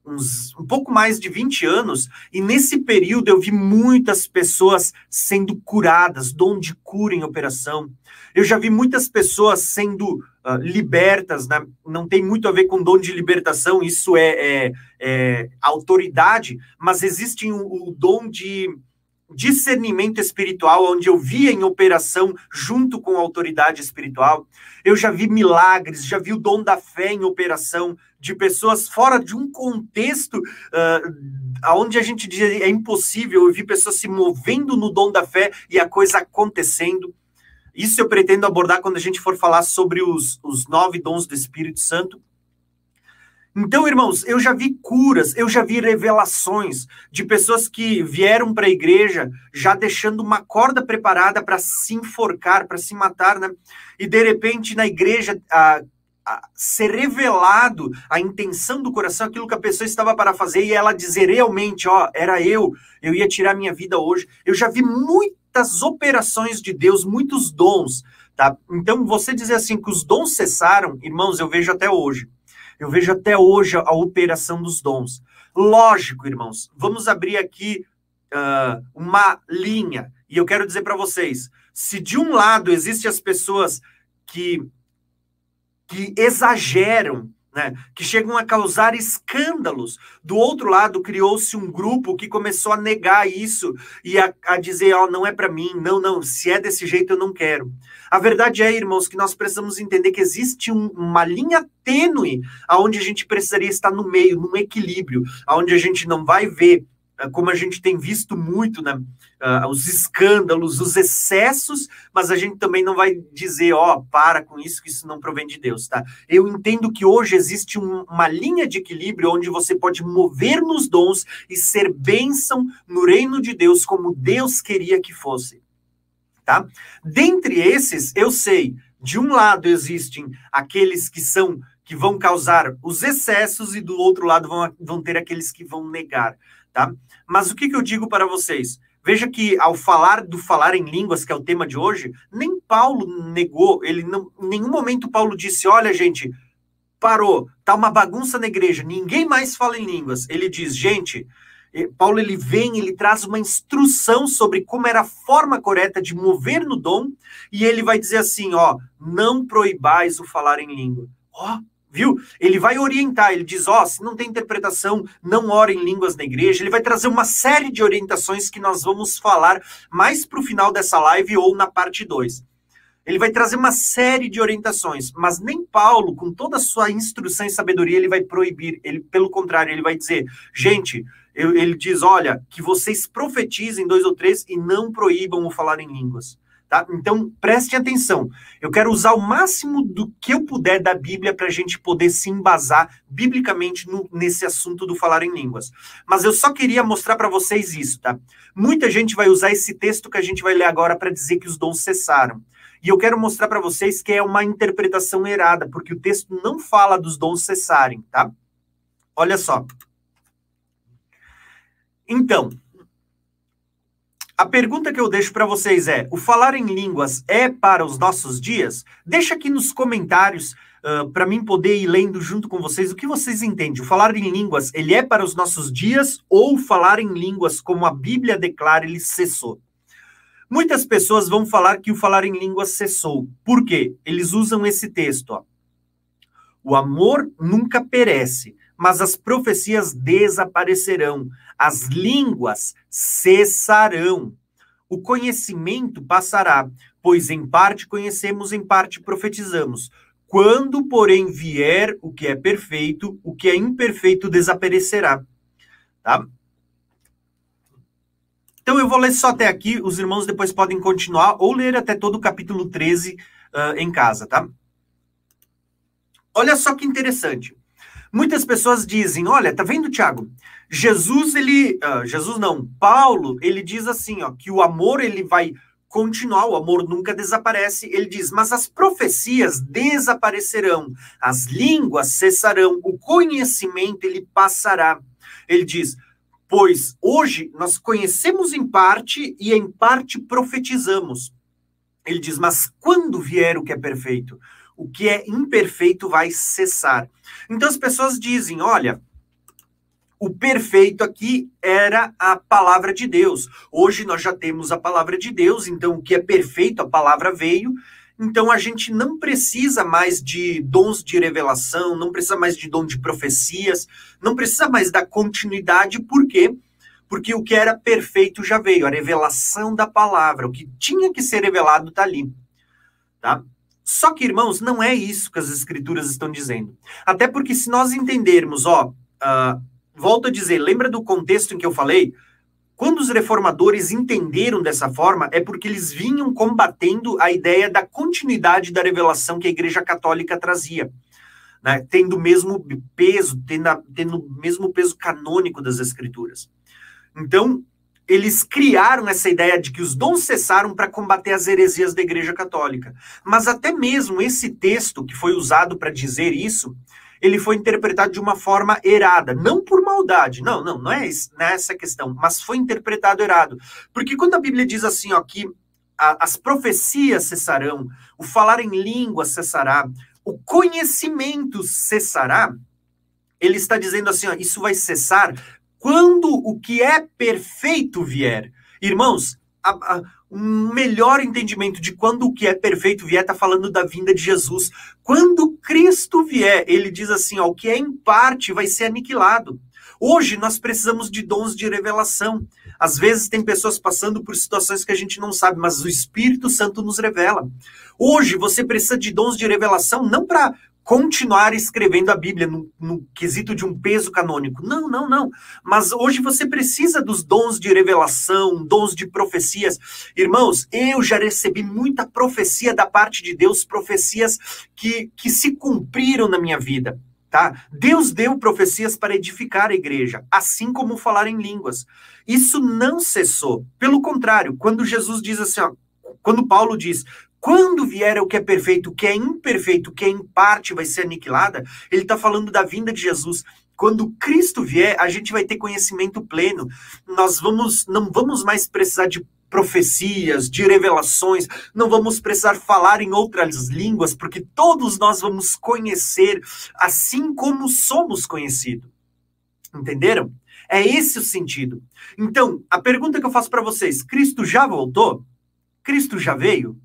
uns um pouco mais de 20 anos, e nesse período eu vi muitas pessoas sendo curadas, dom de cura em operação. Eu já vi muitas pessoas sendo uh, libertas, né? não tem muito a ver com dom de libertação, isso é, é, é autoridade, mas existe o, o dom de discernimento espiritual, onde eu via em operação junto com a autoridade espiritual. Eu já vi milagres, já vi o dom da fé em operação de pessoas fora de um contexto uh, onde a gente diz é impossível. Eu vi pessoas se movendo no dom da fé e a coisa acontecendo. Isso eu pretendo abordar quando a gente for falar sobre os, os nove dons do Espírito Santo. Então, irmãos, eu já vi curas, eu já vi revelações de pessoas que vieram para a igreja já deixando uma corda preparada para se enforcar, para se matar, né? E de repente na igreja a, a, ser revelado a intenção do coração, aquilo que a pessoa estava para fazer e ela dizer realmente, ó, era eu, eu ia tirar minha vida hoje. Eu já vi muitas operações de Deus, muitos dons, tá? Então, você dizer assim que os dons cessaram, irmãos, eu vejo até hoje. Eu vejo até hoje a, operação dos dons. Lógico, irmãos, vamos abrir aqui uh, uma linha. E eu quero dizer para vocês: se de um lado existem as pessoas que, que exageram né, que chegam a causar escândalos. Do outro lado, criou-se um grupo que começou a negar isso e a, a dizer: oh, não é para mim, não, não, se é desse jeito eu não quero. A verdade é, irmãos, que nós precisamos entender que existe um, uma linha tênue aonde a gente precisaria estar no meio, num equilíbrio, aonde a gente não vai ver como a gente tem visto muito, né, uh, os escândalos, os excessos, mas a gente também não vai dizer, ó, oh, para com isso, que isso não provém de Deus, tá? Eu entendo que hoje existe um, uma linha de equilíbrio onde você pode mover nos dons e ser bênção no reino de Deus como Deus queria que fosse, tá? Dentre esses, eu sei, de um lado existem aqueles que são que vão causar os excessos e do outro lado vão, vão ter aqueles que vão negar, tá? Mas o que, que eu digo para vocês? Veja que ao falar do falar em línguas, que é o tema de hoje, nem Paulo negou, ele não, em nenhum momento Paulo disse, olha gente, parou, tá uma bagunça na igreja, ninguém mais fala em línguas. Ele diz, gente, Paulo ele vem, ele traz uma instrução sobre como era a forma correta de mover no dom, e ele vai dizer assim, ó, não proibais o falar em língua. Ó, viu? Ele vai orientar, ele diz, ó, oh, se não tem interpretação, não ore em línguas na igreja. Ele vai trazer uma série de orientações que nós vamos falar mais para o final dessa live ou na parte 2. Ele vai trazer uma série de orientações, mas nem Paulo, com toda a sua instrução e sabedoria, ele vai proibir. Ele, pelo contrário, ele vai dizer, gente, ele diz, olha, que vocês profetizem dois ou três e não proíbam o falar em línguas. Tá? Então, preste atenção. Eu quero usar o máximo do que eu puder da Bíblia para a gente poder se embasar biblicamente no, nesse assunto do falar em línguas. Mas eu só queria mostrar para vocês isso, tá? Muita gente vai usar esse texto que a gente vai ler agora para dizer que os dons cessaram. E eu quero mostrar para vocês que é uma interpretação errada, porque o texto não fala dos dons cessarem, tá? Olha só. Então, a pergunta que eu deixo para vocês é: o falar em línguas é para os nossos dias? Deixa aqui nos comentários uh, para mim poder ir lendo junto com vocês o que vocês entendem. O falar em línguas, ele é para os nossos dias ou falar em línguas, como a Bíblia declara, ele cessou? Muitas pessoas vão falar que o falar em línguas cessou. Por quê? Eles usam esse texto. Ó. O amor nunca perece, mas as profecias desaparecerão, as línguas cessarão, o conhecimento passará, pois em parte conhecemos, em parte profetizamos. Quando, porém, vier o que é perfeito, o que é imperfeito desaparecerá. Tá? Então eu vou ler só até aqui, os irmãos depois podem continuar ou ler até todo o capítulo 13 uh, em casa, tá? Olha só que interessante. Muitas pessoas dizem: olha, tá vendo, Tiago? Jesus, ele. Uh, Jesus não, Paulo, ele diz assim, ó, que o amor ele vai continuar, o amor nunca desaparece. Ele diz: mas as profecias desaparecerão, as línguas cessarão, o conhecimento ele passará. Ele diz: pois hoje nós conhecemos em parte e em parte profetizamos. Ele diz: mas quando vier o que é perfeito? O que é imperfeito vai cessar. Então as pessoas dizem: olha, o perfeito aqui era a palavra de Deus. Hoje nós já temos a palavra de Deus, então o que é perfeito, a palavra veio. Então a gente não precisa mais de dons de revelação, não precisa mais de dom de profecias, não precisa mais da continuidade, por quê? Porque o que era perfeito já veio, a revelação da palavra, o que tinha que ser revelado está ali. Tá? Só que, irmãos, não é isso que as escrituras estão dizendo. Até porque se nós entendermos, ó, uh, volto a dizer, lembra do contexto em que eu falei? Quando os reformadores entenderam dessa forma, é porque eles vinham combatendo a ideia da continuidade da revelação que a Igreja Católica trazia. Né, tendo o mesmo peso, tendo, a, tendo o mesmo peso canônico das escrituras. Então, eles criaram essa ideia de que os dons cessaram para combater as heresias da Igreja Católica. Mas até mesmo esse texto que foi usado para dizer isso, ele foi interpretado de uma forma errada, não por maldade, não, não, não é, não é essa questão, mas foi interpretado errado. Porque quando a Bíblia diz assim, ó, que a, as profecias cessarão, o falar em língua cessará, o conhecimento cessará, ele está dizendo assim, ó, isso vai cessar quando o que é perfeito vier. Irmãos, a, a, um melhor entendimento de quando o que é perfeito vier está falando da vinda de Jesus. Quando Cristo vier, ele diz assim: ó, o que é em parte vai ser aniquilado. Hoje nós precisamos de dons de revelação. Às vezes tem pessoas passando por situações que a gente não sabe, mas o Espírito Santo nos revela. Hoje você precisa de dons de revelação não para continuar escrevendo a Bíblia no, no, quesito de um peso canônico. Não, não, não. Mas hoje você precisa dos dons de revelação, dons de profecias. Irmãos, eu já recebi muita profecia da parte de Deus, profecias que, que se cumpriram na minha vida. Tá? Deus deu profecias para edificar a igreja, assim como falar em línguas. Isso não cessou. Pelo contrário, quando Jesus diz assim, ó, quando Paulo diz, quando vier o que é perfeito, o que é imperfeito, o que é em parte vai ser aniquilada, ele está falando da vinda de Jesus. Quando Cristo vier, a gente vai ter conhecimento pleno. Nós vamos, não vamos mais precisar de profecias, de revelações, não vamos precisar falar em outras línguas, porque todos nós vamos conhecer assim como somos conhecidos. Entenderam? É esse o sentido. Então, a pergunta que eu faço para vocês: Cristo já voltou? Cristo já veio?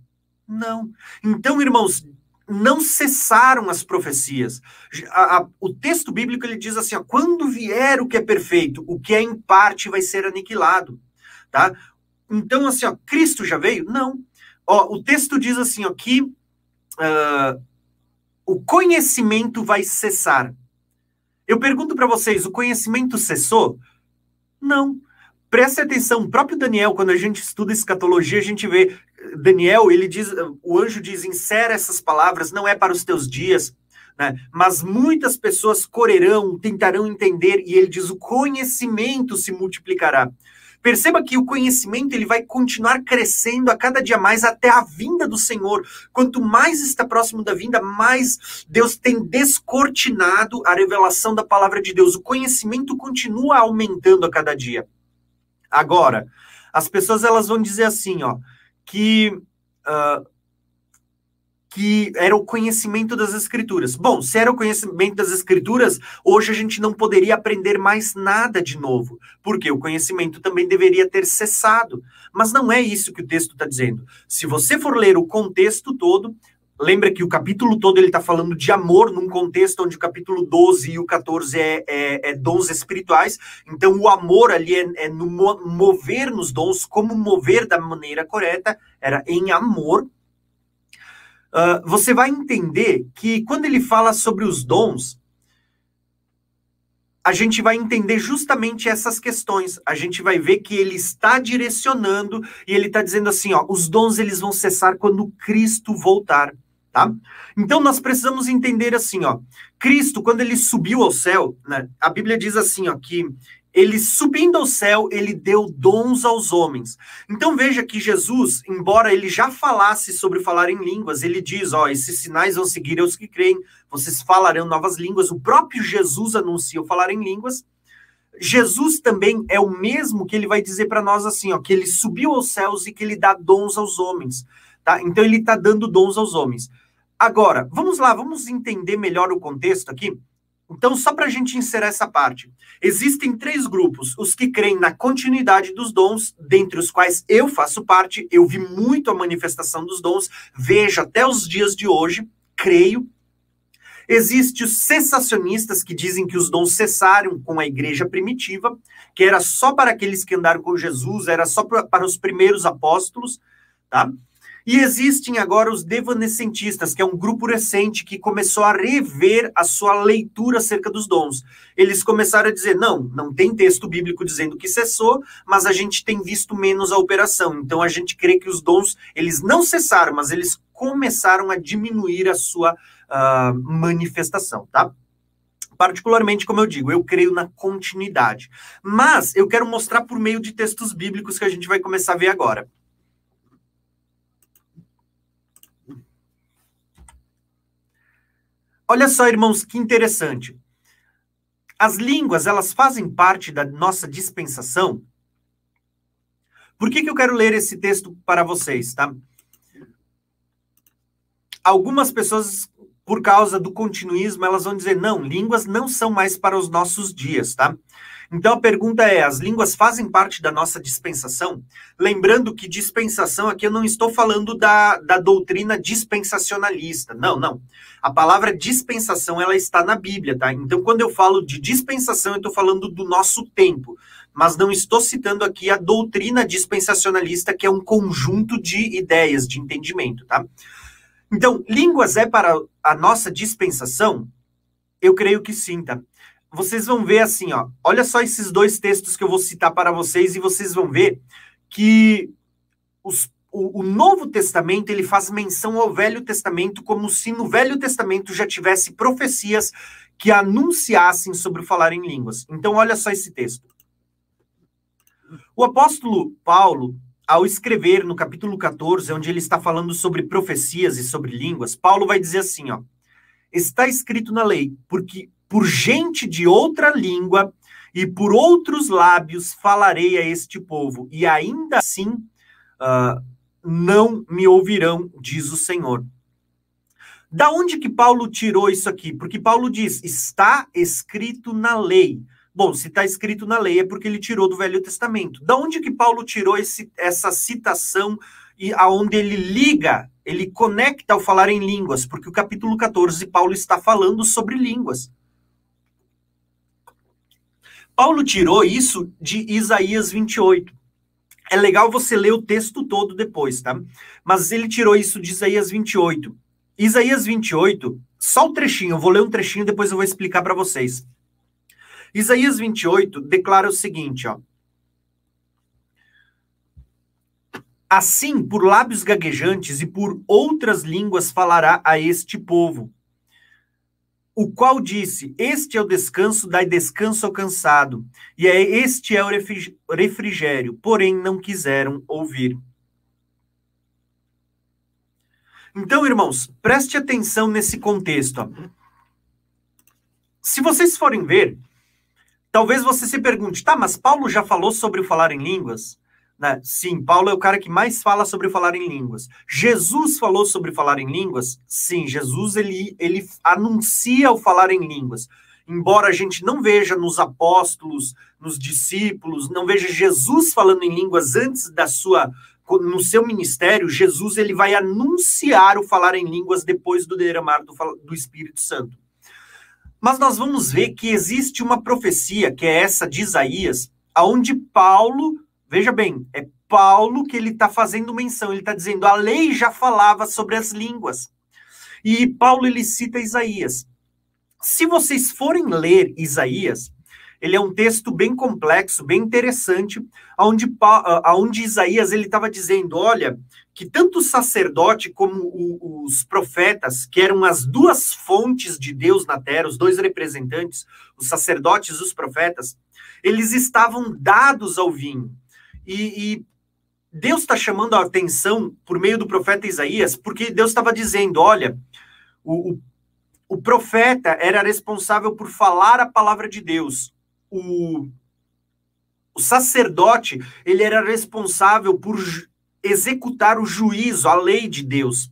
Não. Então, irmãos, não cessaram as profecias. A, a, o texto bíblico ele diz assim: ó, quando vier o que é perfeito, o que é em parte vai ser aniquilado. Tá? Então, assim, ó, Cristo já veio? Não. Ó, o texto diz assim, ó, que uh, o conhecimento vai cessar. Eu pergunto para vocês, o conhecimento cessou? Não. Preste atenção, o próprio Daniel, quando a gente estuda escatologia, a gente vê Daniel, ele diz, o anjo diz, insera essas palavras, não é para os teus dias, né? Mas muitas pessoas correrão, tentarão entender, e ele diz, o conhecimento se multiplicará. Perceba que o conhecimento ele vai continuar crescendo a cada dia mais até a vinda do Senhor. Quanto mais está próximo da vinda, mais Deus tem descortinado a revelação da palavra de Deus. O conhecimento continua aumentando a cada dia. Agora, as pessoas elas vão dizer assim, ó, que uh, que era o conhecimento das escrituras. Bom, se era o conhecimento das escrituras, hoje a gente não poderia aprender mais nada de novo, porque o conhecimento também deveria ter cessado. Mas não é isso que o texto está dizendo. Se você for ler o contexto todo, lembra que o capítulo todo ele está falando de amor num contexto onde o capítulo 12 e o 14 é, é, é dons espirituais. Então, o amor ali é, é no mover nos dons, como mover da maneira correta, era em amor uh, você vai entender que quando ele fala sobre os dons, a gente vai entender justamente essas questões. A gente vai ver que ele está direcionando e ele está dizendo assim, ó, os dons eles vão cessar quando Cristo voltar, tá? Então nós precisamos entender assim, ó, Cristo quando ele subiu ao céu, né? A Bíblia diz assim, ó, que ele subindo ao céu, ele deu dons aos homens. Então veja que Jesus, embora ele já falasse sobre falar em línguas, ele diz: ó, esses sinais vão seguir aos que creem, vocês falarão novas línguas. O próprio Jesus anuncia o falar em línguas. Jesus também é o mesmo que ele vai dizer para nós assim, ó, que ele subiu aos céus e que ele dá dons aos homens, tá? Então ele está dando dons aos homens. Agora, vamos lá, vamos entender melhor o contexto aqui. Então, só para a gente encerrar essa parte, existem três grupos: os que creem na continuidade dos dons, dentre os quais eu faço parte, eu vi muito a manifestação dos dons, vejo até os dias de hoje, creio. Existem os cessacionistas que dizem que os dons cessaram com a igreja primitiva, que era só para aqueles que andaram com Jesus, era só para os primeiros apóstolos, tá? E existem agora os devanescentistas, que é um grupo recente que começou a rever a sua leitura acerca dos dons. Eles começaram a dizer: não, não tem texto bíblico dizendo que cessou, mas a gente tem visto menos a operação. Então a gente crê que os dons, eles não cessaram, mas eles começaram a diminuir a sua uh, manifestação, tá? Particularmente, como eu digo, eu creio na continuidade. Mas eu quero mostrar por meio de textos bíblicos que a gente vai começar a ver agora. Olha só, irmãos, que interessante. As línguas, elas fazem parte da nossa dispensação. Por que, que eu quero ler esse texto para vocês, tá? Algumas pessoas, por causa do continuismo, elas vão dizer, não, línguas não são mais para os nossos dias, tá? Então a pergunta é: as línguas fazem parte da nossa dispensação? Lembrando que dispensação aqui eu não estou falando da, da doutrina dispensacionalista. Não, não. A palavra dispensação ela está na Bíblia, tá? Então quando eu falo de dispensação, eu estou falando do nosso tempo. Mas não estou citando aqui a doutrina dispensacionalista, que é um conjunto de ideias, de entendimento, tá? Então, línguas é para a nossa dispensação? Eu creio que sim, tá? Vocês vão ver assim, ó. Olha só esses dois textos que eu vou citar para vocês e vocês vão ver que os, o, o, Novo Testamento ele faz menção ao Velho Testamento como se no Velho Testamento já tivesse profecias que anunciassem sobre o falar em línguas. Então, olha só esse texto. O apóstolo Paulo, ao escrever no capítulo 14, onde ele está falando sobre profecias e sobre línguas, Paulo vai dizer assim, ó: Está escrito na lei, porque por gente de outra língua e por outros lábios falarei a este povo, e ainda assim uh, não me ouvirão, diz o Senhor. Da onde que Paulo tirou isso aqui? Porque Paulo diz: está escrito na lei. Bom, se está escrito na lei é porque ele tirou do Velho Testamento. Da onde que Paulo tirou esse, essa citação e aonde ele liga, ele conecta ao falar em línguas? Porque o capítulo 14 Paulo está falando sobre línguas. Paulo tirou isso de Isaías 28. É legal você ler o texto todo depois, tá? Mas ele tirou isso de Isaías 28. Isaías 28, só o trechinho, eu vou ler um trechinho depois eu vou explicar para vocês. Isaías 28 declara o seguinte, ó. Assim, por lábios gaguejantes e por outras línguas falará a este povo, o qual disse: Este é o descanso, dai descanso ao cansado, e é este é o refrigério, porém não quiseram ouvir. Então, irmãos, preste atenção nesse contexto. Ó. Se vocês forem ver, Talvez você se pergunte, tá, mas Paulo já falou sobre o falar em línguas? Né? Sim, Paulo é o cara que mais fala sobre falar em línguas. Jesus falou sobre falar em línguas? Sim, Jesus ele, ele anuncia o falar em línguas. Embora a gente não veja nos apóstolos, nos discípulos, não veja Jesus falando em línguas antes da sua no seu ministério, Jesus ele vai anunciar o falar em línguas depois do derramar do, do Espírito Santo. Mas nós vamos ver que existe uma profecia, que é essa de Isaías, aonde Paulo, veja bem, é Paulo que ele está fazendo menção, ele está dizendo, a lei já falava sobre as línguas. E Paulo ele cita Isaías. Se vocês forem ler Isaías, ele é um texto bem complexo, bem interessante, onde, onde Isaías ele estava dizendo, olha, que tanto o sacerdote como os profetas, que eram as duas fontes de Deus na terra, os dois representantes, os sacerdotes e os profetas, eles estavam dados ao vinho. E, e Deus está chamando a atenção por meio do profeta Isaías, porque Deus estava dizendo: olha, o, o, o profeta era responsável por falar a palavra de Deus. O, o sacerdote, ele era responsável por executar o juízo, a lei de Deus.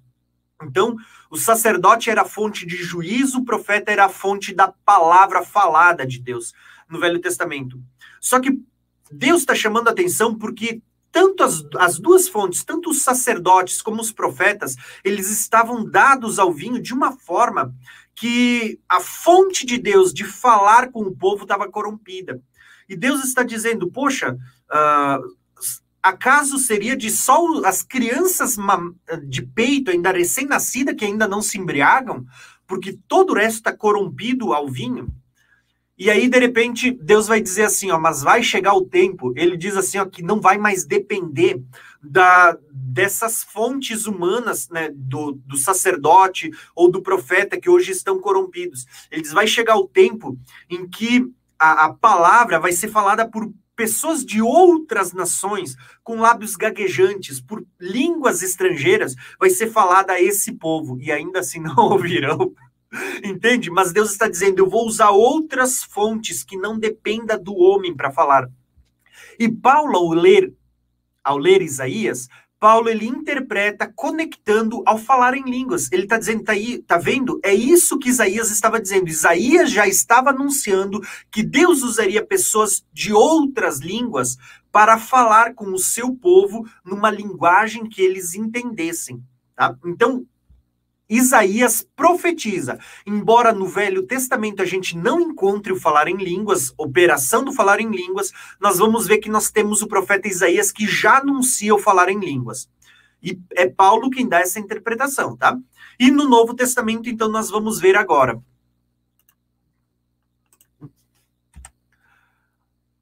Então, o sacerdote era a fonte de juízo, o profeta era a fonte da palavra falada de Deus no Velho Testamento. Só que Deus está chamando a atenção porque tanto as, as duas fontes, tanto os sacerdotes como os profetas, eles estavam dados ao vinho de uma forma que a fonte de Deus de falar com o povo estava corrompida. E Deus está dizendo, poxa, uh, acaso seria de só as crianças de peito, ainda recém-nascida, que ainda não se embriagam, porque todo o resto está corrompido ao vinho? E aí, de repente, Deus vai dizer assim, ó, mas vai chegar o tempo, ele diz assim, ó, que não vai mais depender da, dessas fontes humanas, né, do, do sacerdote ou do profeta que hoje estão corrompidos. Ele diz, vai chegar o tempo em que a, a palavra vai ser falada por pessoas de outras nações, com lábios gaguejantes, por línguas estrangeiras, vai ser falada a esse povo, e ainda assim não ouvirão. Entende? Mas Deus está dizendo: eu vou usar outras fontes que não dependa do homem para falar. E Paulo, ao ler, ao ler Isaías, Paulo ele interpreta conectando ao falar em línguas. Ele está dizendo, tá aí, tá vendo? É isso que Isaías estava dizendo. Isaías já estava anunciando que Deus usaria pessoas de outras línguas para falar com o seu povo numa linguagem que eles entendessem. Tá? Então, Isaías profetiza. Embora no Velho Testamento a gente não encontre o falar em línguas, operação do falar em línguas, nós vamos ver que nós temos o profeta Isaías que já anuncia o falar em línguas. E é Paulo quem dá essa interpretação, tá? E no Novo Testamento, então, nós vamos ver agora.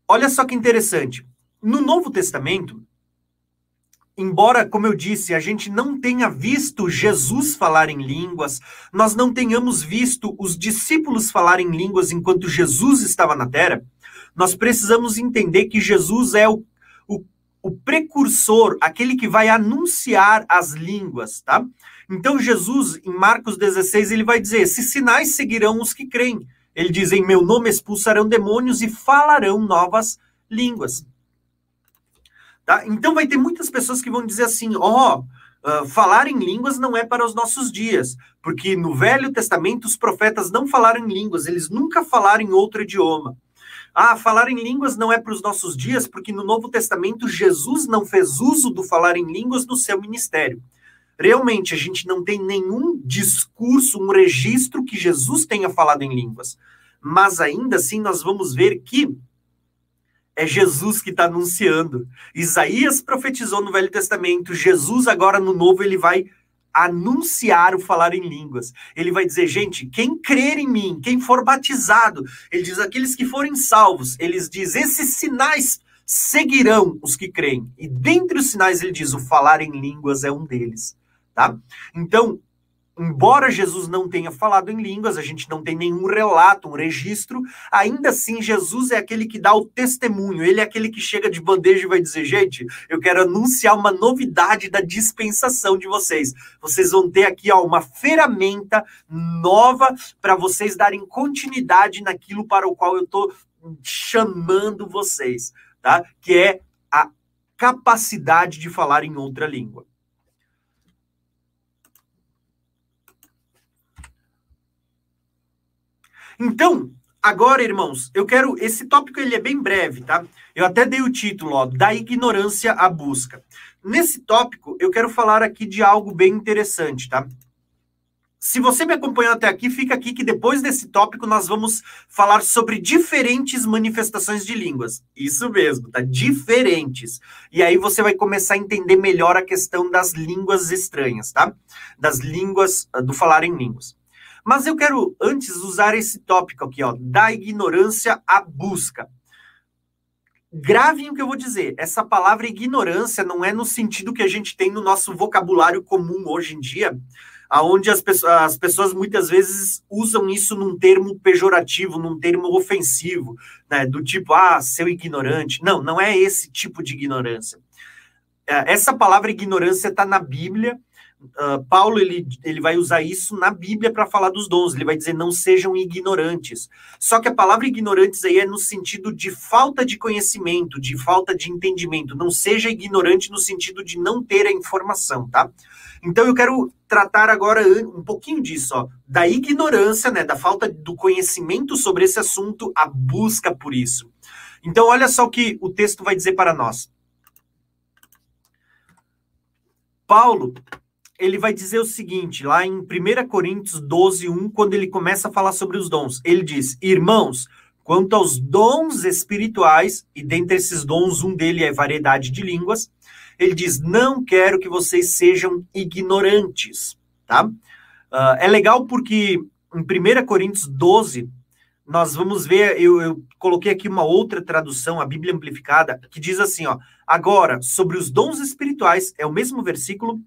Olha só que interessante. No Novo Testamento, embora, como eu disse, a gente não tenha visto Jesus falar em línguas, nós não tenhamos visto os discípulos falar em línguas enquanto Jesus estava na terra, nós precisamos entender que Jesus é o, o o precursor, aquele que vai anunciar as línguas, tá? Então Jesus, em Marcos 16, ele vai dizer: "Esses sinais seguirão os que creem". Ele diz: "Em meu nome expulsarão demônios e falarão novas línguas". Tá? Então vai ter muitas pessoas que vão dizer assim: "Ó, oh, Uh, falar em línguas não é para os nossos dias, porque no Velho Testamento os profetas não falaram em línguas, eles nunca falaram em outro idioma. Ah, falar em línguas não é para os nossos dias, porque no Novo Testamento Jesus não fez uso do falar em línguas no seu ministério. Realmente, a gente não tem nenhum discurso, um registro que Jesus tenha falado em línguas. Mas ainda assim, nós vamos ver que é Jesus que está anunciando. Isaías profetizou no Velho Testamento, Jesus agora no Novo ele vai anunciar o falar em línguas. Ele vai dizer, gente, quem crer em mim, quem for batizado, ele diz aqueles que forem salvos, eles diz esses sinais seguirão os que creem. E dentre os sinais ele diz o falar em línguas é um deles, tá? Então, embora Jesus não tenha falado em línguas, a gente não tem nenhum relato, um registro, ainda assim Jesus é aquele que dá o testemunho, ele é aquele que chega de bandeja e vai dizer: gente, eu quero anunciar uma novidade da dispensação de vocês. Vocês vão ter aqui ó, uma ferramenta nova para vocês darem continuidade naquilo para o qual eu estou chamando vocês, tá? Que é a capacidade de falar em outra língua. Então, agora, irmãos, eu quero. Esse tópico ele é bem breve, tá? Eu até dei o título, ó, da ignorância à busca. Nesse tópico, eu quero falar aqui de algo bem interessante, tá? Se você me acompanhou até aqui, fica aqui que depois desse tópico nós vamos falar sobre diferentes manifestações de línguas. Isso mesmo, tá? Diferentes. E aí você vai começar a entender melhor a questão das línguas estranhas, tá? Das línguas, do falar em línguas. Mas eu quero antes usar esse tópico aqui, ó, da ignorância à busca. Gravem o que eu vou dizer. Essa palavra ignorância não é no sentido que a gente tem no nosso vocabulário comum hoje em dia, aonde as pessoas, as pessoas muitas vezes usam isso num termo pejorativo, num termo ofensivo, né? Do tipo, ah, seu ignorante. Não, não é esse tipo de ignorância. É, essa palavra ignorância está na Bíblia Uh, Paulo ele, ele vai usar isso na Bíblia para falar dos dons. Ele vai dizer não sejam ignorantes. Só que a palavra ignorantes aí é no sentido de falta de conhecimento, de falta de entendimento. Não seja ignorante no sentido de não ter a informação, tá? Então eu quero tratar agora um pouquinho disso, ó, da ignorância, né, da falta do conhecimento sobre esse assunto, a busca por isso. Então olha só o que o texto vai dizer para nós. Paulo, ele vai dizer o seguinte, lá em 1 Coríntios 12, 1, quando ele começa a falar sobre os dons. Ele diz: Irmãos, quanto aos dons espirituais, e dentre esses dons, um dele é variedade de línguas, ele diz: Não quero que vocês sejam ignorantes. Tá? Uh, é legal porque em 1 Coríntios 12, nós vamos ver, eu, eu, coloquei aqui uma outra tradução, a Bíblia Amplificada, que diz assim: ó, agora, sobre os dons espirituais, é o mesmo versículo,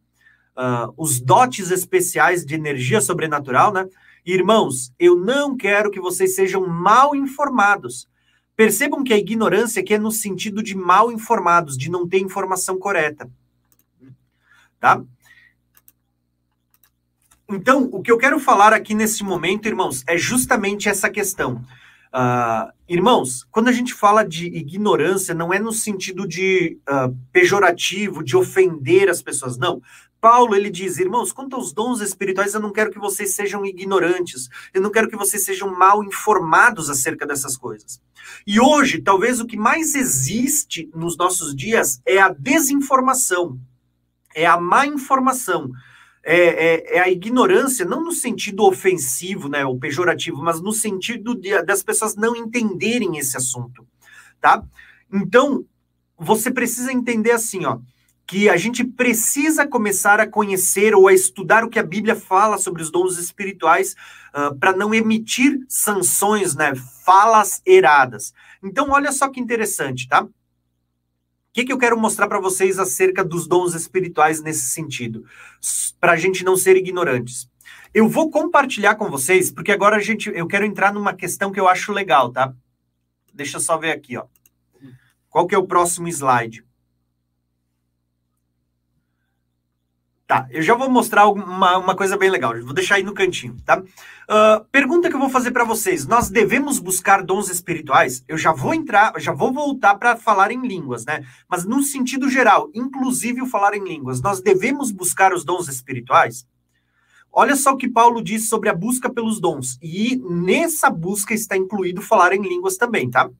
uh, os dotes especiais de energia sobrenatural, né? Irmãos, eu não quero que vocês sejam mal informados. Percebam que a ignorância aqui é no sentido de mal informados, de não ter informação correta. Tá? Então, o que eu quero falar aqui nesse momento, irmãos, é justamente essa questão. Uh, irmãos, quando a gente fala de ignorância, não é no sentido de uh, pejorativo, de ofender as pessoas, não. Paulo ele diz, irmãos, quanto aos dons espirituais, eu não quero que vocês sejam ignorantes, eu não quero que vocês sejam mal informados acerca dessas coisas. E hoje, talvez o que mais existe nos nossos dias é a desinformação, é a má informação, é, é, é a ignorância, não no sentido ofensivo, né, ou pejorativo, mas no sentido de, das pessoas não entenderem esse assunto, tá? Então, você precisa entender assim, ó que a gente precisa começar a conhecer ou a estudar o que a Bíblia fala sobre os dons espirituais uh, para não emitir sanções, né, falas eradas. Então, olha só que interessante, tá? O que, que eu quero mostrar para vocês acerca dos dons espirituais nesse sentido, para a gente não ser ignorantes. Eu vou compartilhar com vocês, porque agora a gente, eu quero entrar numa questão que eu acho legal, tá? Deixa eu só ver aqui, ó. Qual que é o próximo slide? Tá, eu já vou mostrar uma, uma coisa bem legal. Vou deixar aí no cantinho, tá? Uh, pergunta que eu vou fazer para vocês: nós devemos buscar dons espirituais? Eu já vou entrar, já vou voltar para falar em línguas, né? Mas no sentido geral, inclusive o falar em línguas, nós devemos buscar os dons espirituais? Olha só o que Paulo diz sobre a busca pelos dons. E nessa busca está incluído falar em línguas também, tá?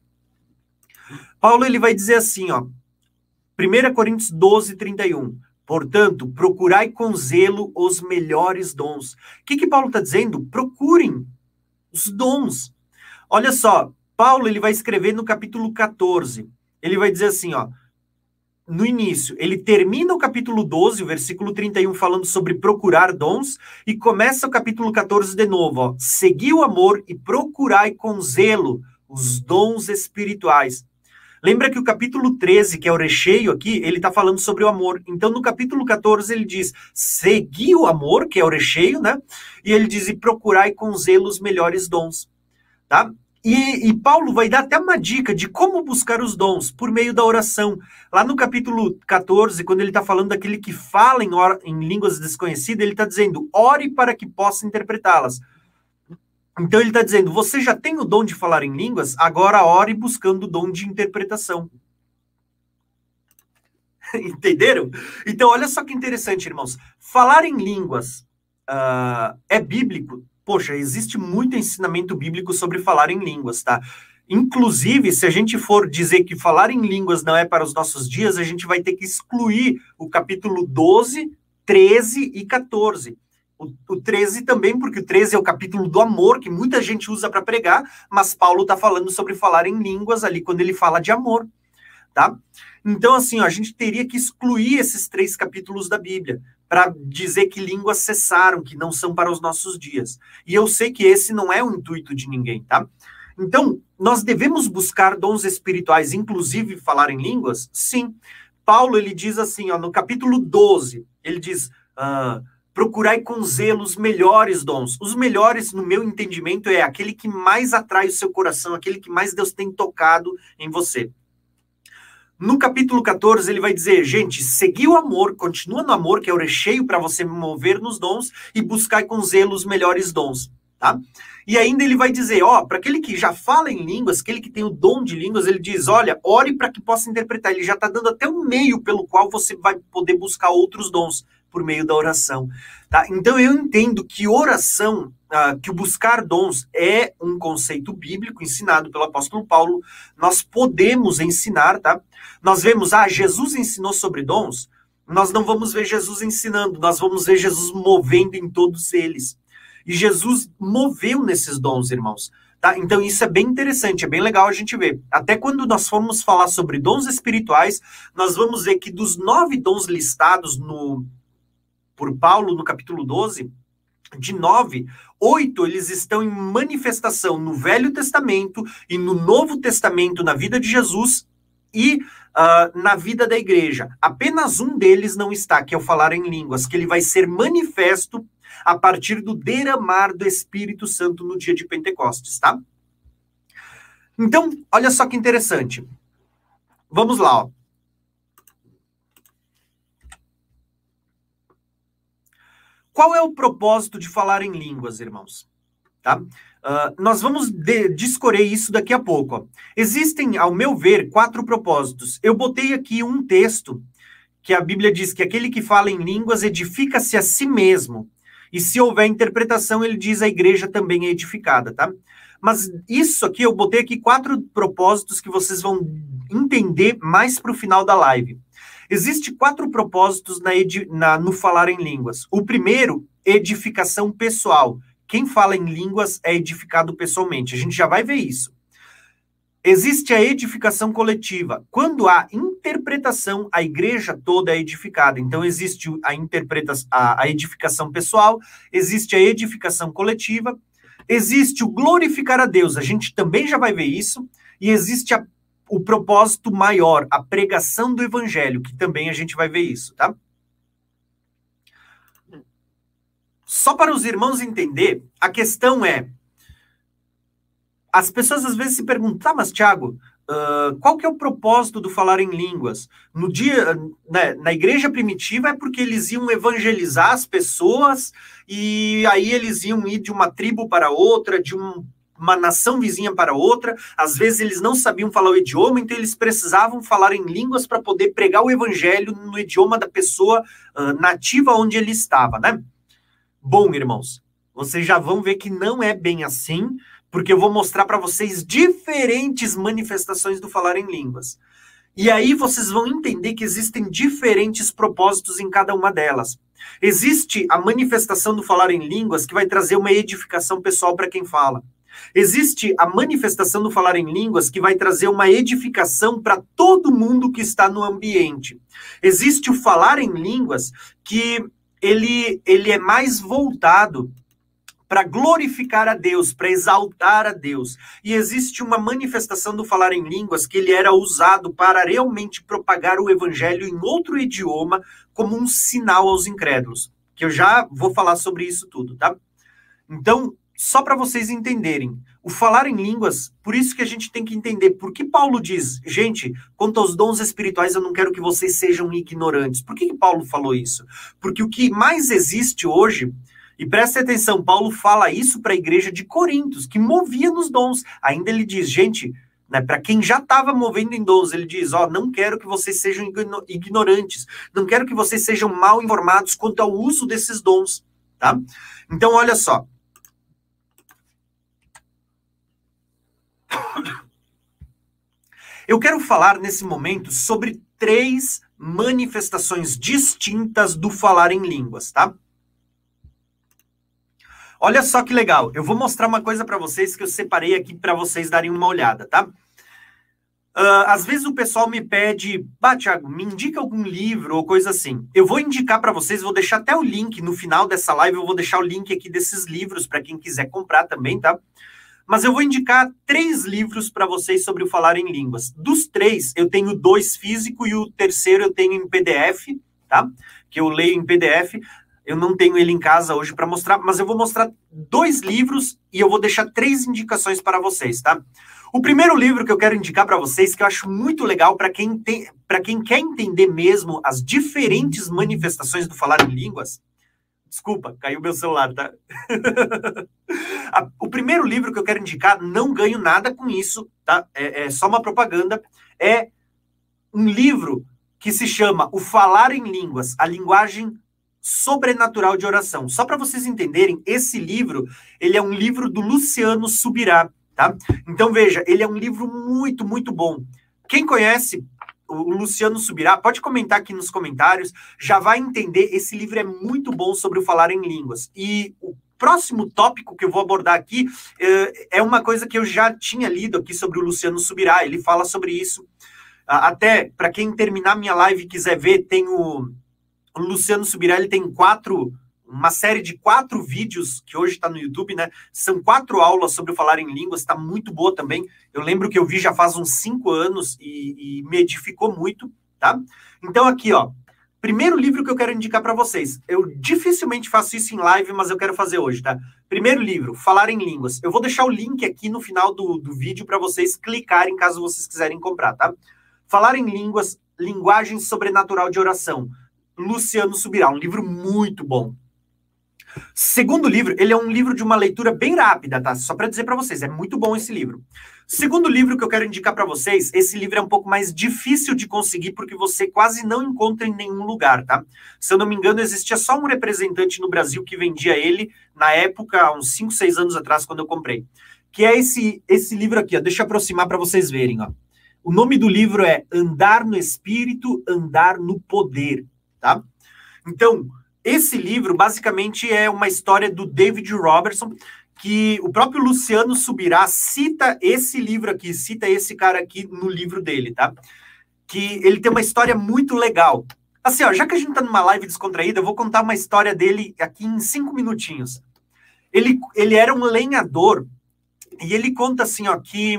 Paulo ele vai dizer assim, ó. 1 Coríntios 12, 31. Portanto, procurai com zelo os melhores dons. O que, que Paulo está dizendo? Procurem os dons. Olha só, Paulo ele vai escrever no capítulo 14. Ele vai dizer assim, ó, no início, ele termina o capítulo 12, o versículo 31, falando sobre procurar dons, e começa o capítulo 14 de novo, ó, segui o amor e procurai com zelo os dons espirituais, Lembra que o capítulo 13, que é o recheio aqui, ele está falando sobre o amor. Então, no capítulo 14, ele diz: segui o amor, que é o recheio, né? E ele diz: e procurai com zelo os melhores dons. Tá? E, e, Paulo vai dar até uma dica de como buscar os dons por meio da oração. Lá no capítulo 14, quando ele está falando daquele que fala em, em línguas desconhecidas, ele está dizendo: ore para que possa interpretá-las. Então ele está dizendo: você já tem o dom de falar em línguas, agora ore buscando o dom de interpretação. Entenderam? Então, olha só que interessante, irmãos. Falar em línguas uh, é bíblico? Poxa, existe muito ensinamento bíblico sobre falar em línguas, tá? Inclusive, se a gente for dizer que falar em línguas não é para os nossos dias, a gente vai ter que excluir o capítulo 12, 13 e 14 o, o 13 também, porque o 13 é o capítulo do amor, que muita gente usa para pregar, mas Paulo está falando sobre falar em línguas ali, quando ele fala de amor, tá? Então, assim, ó, a gente teria que excluir esses três capítulos da Bíblia para dizer que línguas cessaram, que não são para os nossos dias. E eu sei que esse não é o intuito de ninguém, tá? Então, nós devemos buscar dons espirituais, inclusive falar em línguas? Sim. Paulo, ele diz assim, ó, no capítulo 12, ele diz... Uh, procurai com zelo os melhores dons. Os melhores, no meu entendimento, é aquele que mais atrai o seu coração, aquele que mais Deus tem tocado em você. No capítulo 14, ele vai dizer: gente, segui o amor, continua no amor, que é o recheio para você mover nos dons, e buscai com zelo os melhores dons. Tá? E ainda ele vai dizer: ó, para aquele que já fala em línguas, aquele que tem o dom de línguas, ele diz: olha, ore para que possa interpretar. Ele já está dando até um meio pelo qual você vai poder buscar outros dons por meio da oração. Tá? Então eu entendo que oração, uh, que o buscar dons é um conceito bíblico ensinado pelo apóstolo Paulo. Nós podemos ensinar, tá? Nós vemos, ah, Jesus ensinou sobre dons. Nós não vamos ver Jesus ensinando, nós vamos ver Jesus movendo em todos eles. E Jesus moveu nesses dons, irmãos. Tá? Então, isso é bem interessante, é bem legal a gente ver. Até quando nós formos falar sobre dons espirituais, nós vamos ver que dos nove dons listados no, por Paulo no capítulo 12, de nove, oito eles estão em manifestação no Velho Testamento e no Novo Testamento, na vida de Jesus e uh, na vida da igreja. Apenas um deles não está, que é o falar em línguas, que ele vai ser manifesto a partir do derramar do Espírito Santo no dia de Pentecostes, tá? Então, olha só que interessante. Vamos lá, ó. Qual é o propósito de falar em línguas, irmãos? Tá? Uh, nós vamos de discorrer isso daqui a pouco. Ó. Existem, ao meu ver, quatro propósitos. Eu botei aqui um texto que a Bíblia diz que aquele que fala em línguas edifica-se a si mesmo. E se houver interpretação, ele diz a igreja também é edificada, tá? Mas isso aqui, eu botei aqui quatro propósitos que vocês vão entender mais para o final da live. Existem quatro propósitos na, na, no falar em línguas. O primeiro, edificação pessoal. Quem fala em línguas é edificado pessoalmente. A gente já vai ver isso. Existe a edificação coletiva. Quando há interpretação, a igreja toda é edificada. Então, existe a, interpretação, a, a edificação pessoal, existe a edificação coletiva, existe o glorificar a Deus. A gente também já vai ver isso. E existe a o propósito maior, a pregação do evangelho, que também a gente vai ver isso, tá? Só para os irmãos entender, a questão é as pessoas às vezes se perguntam, tá, mas Tiago, Uh, qual que é o propósito do falar em línguas? No dia, né, na igreja primitiva é porque eles iam evangelizar as pessoas e aí eles iam ir de uma tribo para outra, de um, uma nação vizinha para outra. Às vezes eles não sabiam falar o idioma, então eles precisavam falar em línguas para poder pregar o evangelho no idioma da pessoa uh, nativa onde ele estava, né? Bom, irmãos, vocês já vão ver que não é bem assim porque eu vou mostrar para vocês diferentes manifestações do falar em línguas. E aí vocês vão entender que existem diferentes propósitos em cada uma delas. Existe a manifestação do falar em línguas que vai trazer uma edificação pessoal para quem fala. Existe a manifestação do falar em línguas que vai trazer uma edificação para todo mundo que está no ambiente. Existe o falar em línguas que ele, ele é mais voltado para glorificar a Deus, para exaltar a Deus. E existe uma manifestação do falar em línguas que ele era usado para realmente propagar o evangelho em outro idioma como um sinal aos incrédulos, que eu já vou falar sobre isso tudo, tá? Então, só para vocês entenderem, o falar em línguas, por isso que a gente tem que entender por que Paulo diz, gente, quanto aos dons espirituais, eu não quero que vocês sejam ignorantes. Por que, que Paulo falou isso? Porque o que mais existe hoje e preste atenção, Paulo fala isso para a igreja de Corintos, que movia nos dons. Ainda ele diz, gente, né, para quem já estava movendo em dons, ele diz: Ó, não quero que vocês sejam ignorantes, não quero que vocês sejam mal informados quanto ao uso desses dons, tá? Então, olha só. Eu quero falar nesse momento sobre três manifestações distintas do falar em línguas, tá? Olha só que legal. Eu vou mostrar uma coisa para vocês que eu separei aqui para vocês darem uma olhada, tá? Uh, às vezes o pessoal me pede, bah, Thiago, me indica algum livro ou coisa assim. Eu vou indicar para vocês, vou deixar até o link no final dessa live, eu vou deixar o link aqui desses livros para quem quiser comprar também, tá? Mas eu vou indicar três livros para vocês sobre o falar em línguas. Dos três, eu tenho dois físico e o terceiro eu tenho em PDF, tá? Que eu leio em PDF. Eu não tenho ele em casa hoje para mostrar, mas eu vou mostrar dois livros e eu vou deixar três indicações para vocês, tá? O primeiro livro que eu quero indicar para vocês, que eu acho muito legal para quem tem, para quem quer entender mesmo as diferentes manifestações do falar em línguas. Desculpa, caiu meu celular, tá? o primeiro livro que eu quero indicar, não ganho nada com isso, tá? É, é só uma propaganda. É um livro que se chama O Falar em Línguas, a linguagem sobrenatural de oração. Só para vocês entenderem, esse livro, ele é um livro do Luciano Subirá, tá? Então veja, ele é um livro muito, muito bom. Quem conhece o Luciano Subirá, pode comentar aqui nos comentários, já vai entender, esse livro é muito bom sobre o falar em línguas. E o próximo tópico que eu vou abordar aqui eh, é uma coisa que eu já tinha lido aqui sobre o Luciano Subirá, ele fala sobre isso. Até, para quem terminar minha live e quiser ver, tem o o Luciano Subirelli tem quatro, uma série de quatro vídeos que hoje está no YouTube, né? São quatro aulas sobre o falar em línguas, está muito boa também. Eu lembro que eu vi já faz uns cinco anos e, e me edificou muito, tá? Então, aqui, ó. Primeiro livro que eu quero indicar para vocês. Eu dificilmente faço isso em live, mas eu quero fazer hoje, tá? Primeiro livro, Falar em Línguas. Eu vou deixar o link aqui no final do, do vídeo para vocês clicarem caso vocês quiserem comprar, tá? Falar em Línguas, Linguagem Sobrenatural de Oração Luciano Subirá, um livro muito bom. Segundo livro, ele é um livro de uma leitura bem rápida, tá? Só para dizer para vocês, é muito bom esse livro. Segundo livro que eu quero indicar para vocês, esse livro é um pouco mais difícil de conseguir porque você quase não encontra em nenhum lugar, tá? Se eu não me engano, existia só um representante no Brasil que vendia ele na época, uns 5, 6 anos atrás, quando eu comprei. Que é esse esse livro aqui, ó. Deixa eu aproximar para vocês verem, ó. O nome do livro é Andar no Espírito, Andar no Poder tá? Então, esse livro basicamente é uma história do David Robertson, que o próprio Luciano Subirá cita esse livro aqui, cita esse cara aqui no livro dele, tá? Que ele tem uma história muito legal. Assim, ó, já que a gente tá numa live descontraída, eu vou contar uma história dele aqui em cinco minutinhos. Ele, ele era um lenhador e ele conta assim, ó, que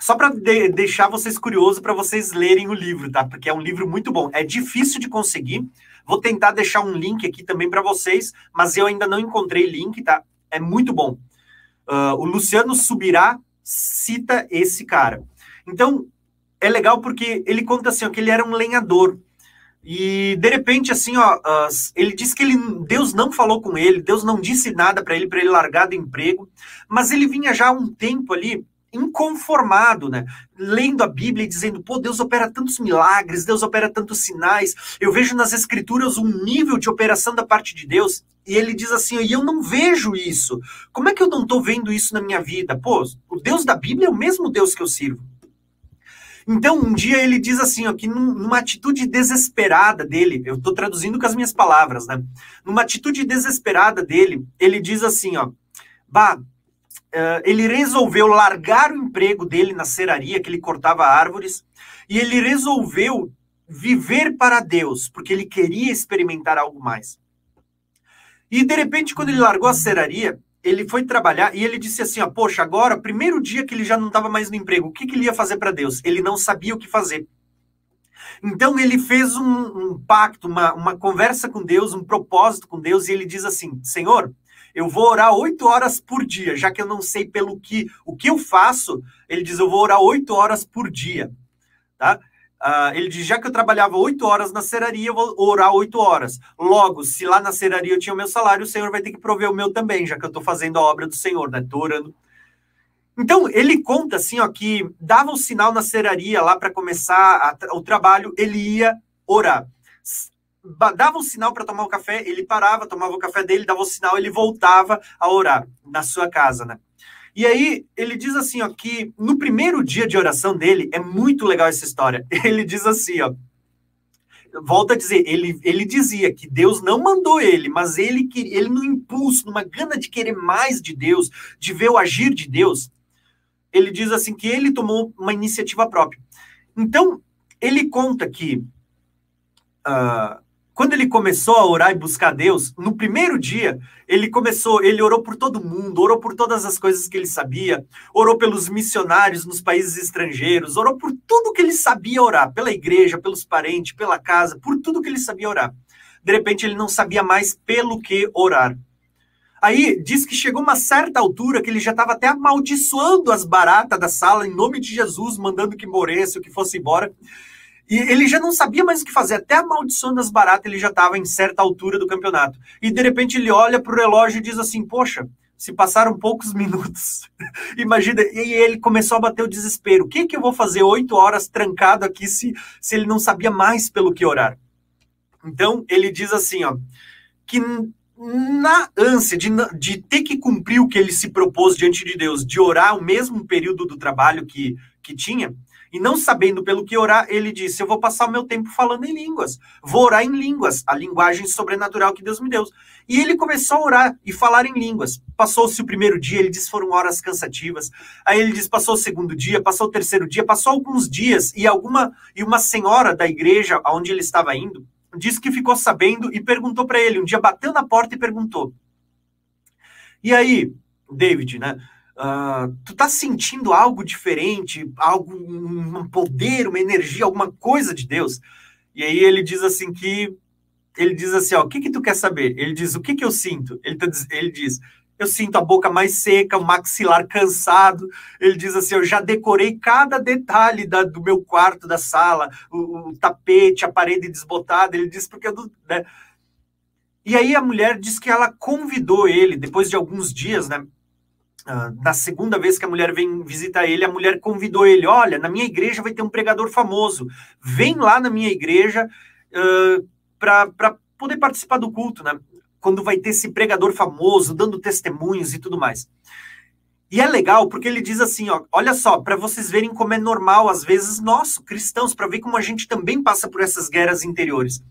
só para de deixar vocês curiosos para vocês lerem o livro, tá? Porque é um livro muito bom. É difícil de conseguir. Vou tentar deixar um link aqui também para vocês, mas eu ainda não encontrei link, tá? É muito bom. Uh, o Luciano Subirá cita esse cara. Então, é legal porque ele conta assim, ó, que ele era um lenhador. E de repente, assim, ó, ele disse que ele, Deus não falou com ele, Deus não disse nada para ele, para ele largar do emprego, mas ele vinha já há um tempo ali inconformado, né? Lendo a Bíblia e dizendo, pô, Deus opera tantos milagres, Deus opera tantos sinais. Eu vejo nas Escrituras um nível de operação da parte de Deus. E ele diz assim, e eu não vejo isso. Como é que eu não estou vendo isso na minha vida? Pô, o Deus da Bíblia é o mesmo Deus que eu sirvo. Então, um dia ele diz assim, ó, que numa atitude desesperada dele, eu estou traduzindo com as minhas palavras, né? Numa atitude desesperada dele, ele diz assim, ó, bah, uh, ele resolveu largar o emprego dele na serraria, que ele cortava árvores, e ele resolveu viver para Deus, porque ele queria experimentar algo mais. E de repente, quando ele largou a serraria, ele foi trabalhar e ele disse assim: ó, Poxa, agora, primeiro dia que ele já não estava mais no emprego, o que, que ele ia fazer para Deus? Ele não sabia o que fazer. Então ele fez um, um pacto, uma, uma conversa com Deus, um propósito com Deus, e ele diz assim: Senhor, eu vou orar oito horas por dia, já que eu não sei pelo que o que eu faço. Ele diz: eu vou orar oito horas por dia, tá? Uh, ele diz: já que eu trabalhava oito horas na serraria, eu vou orar oito horas. Logo, se lá na serraria eu tinha o meu salário, o Senhor vai ter que prover o meu também, já que eu estou fazendo a obra do Senhor, né? Estou orando. Então, ele conta assim, ó, que dava um sinal na serraria lá para começar a, o trabalho, ele ia orar. Dava um sinal para tomar o café, ele parava, tomava o café dele, dava o um sinal, ele voltava a orar na sua casa, né? E aí ele diz assim, ó, que no primeiro dia de oração dele, é muito legal essa história. Ele diz assim, ó, volta a dizer, ele, ele dizia que Deus não mandou ele, mas ele ele no impulso, numa gana de querer mais de Deus, de ver o agir de Deus, ele diz assim que ele tomou uma iniciativa própria. Então ele conta que uh, quando ele começou a orar e buscar Deus, no primeiro dia, ele começou, ele orou por todo mundo, orou por todas as coisas que ele sabia, orou pelos missionários nos países estrangeiros, orou por tudo que ele sabia orar, pela igreja, pelos parentes, pela casa, por tudo que ele sabia orar. De repente, ele não sabia mais pelo que orar. Aí diz que chegou uma certa altura que ele já estava até amaldiçoando as baratas da sala em nome de Jesus, mandando que morresse ou que fosse embora. E ele já não sabia mais o que fazer, até a maldição das baratas ele já estava em certa altura do campeonato. E de repente ele olha para o relógio e diz assim: Poxa, se passaram poucos minutos. Imagina, e ele começou a bater o desespero. O que, que eu vou fazer oito horas trancado aqui se, se ele não sabia mais pelo que orar? Então ele diz assim: ó, que na ânsia de, de ter que cumprir o que ele se propôs diante de Deus, de orar o mesmo período do trabalho que, que tinha, e não sabendo pelo que orar, ele disse: Eu vou passar o meu tempo falando em línguas, vou orar em línguas, a linguagem sobrenatural que Deus me deu. E ele começou a orar e falar em línguas. Passou-se o primeiro dia, ele disse foram horas cansativas. Aí ele disse: passou o segundo dia, passou o terceiro dia, passou alguns dias, e alguma e uma senhora da igreja aonde ele estava indo disse que ficou sabendo e perguntou para ele. Um dia bateu na porta e perguntou: E aí, David, né? Uh, tu tá sentindo algo diferente, algo, um poder, uma energia, alguma coisa de Deus? E aí ele diz assim que ele diz assim, ó, o que que tu quer saber? Ele diz, o que que eu sinto? Ele, tá, ele diz, eu sinto a boca mais seca, o maxilar cansado. Ele diz assim, eu já decorei cada detalhe da, do meu quarto, da sala, o, o, tapete, a parede desbotada. Ele diz porque eu, né? E aí a mulher diz que ela convidou ele, depois de alguns dias, né? Uh, na segunda vez que a mulher vem visitar ele, a mulher convidou ele: Olha, na minha igreja vai ter um pregador famoso, vem lá na minha igreja uh, para poder participar do culto, né? Quando vai ter esse pregador famoso, dando testemunhos e tudo mais. E é legal porque ele diz assim: ó, olha só, para vocês verem como é normal, às vezes, nós, cristãos, para ver como a gente também passa por essas guerras interiores.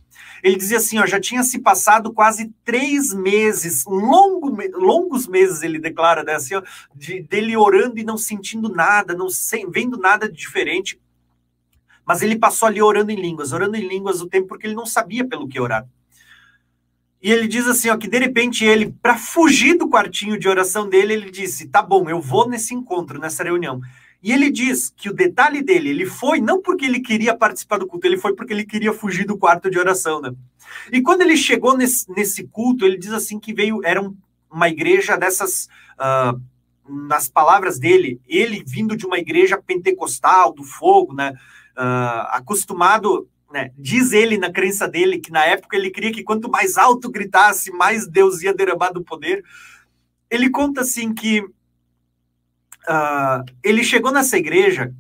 Ele dizia assim: ó, já tinha se passado quase três meses, longo, longos meses, ele declara, né, assim, ó, de, dele orando e não sentindo nada, não vendo nada de diferente. Mas ele passou ali orando em línguas, orando em línguas o tempo porque ele não sabia pelo que orar. E ele diz assim, ó, que de repente ele, para fugir do quartinho de oração dele, ele disse: "Tá bom, eu vou nesse encontro, nessa reunião". E ele diz que o detalhe dele, ele foi não porque ele queria participar do culto, ele foi porque ele queria fugir do quarto de oração, né? E quando ele chegou nesse, nesse culto, ele diz assim que veio, era um, uma igreja dessas uh, nas palavras dele, ele vindo de uma igreja pentecostal, do fogo, né? Uh, acostumado, né? Diz ele na crença dele que na época ele queria que quanto mais alto gritasse, mais Deus ia derramar do poder. Ele conta assim que uh, ele chegou nessa igreja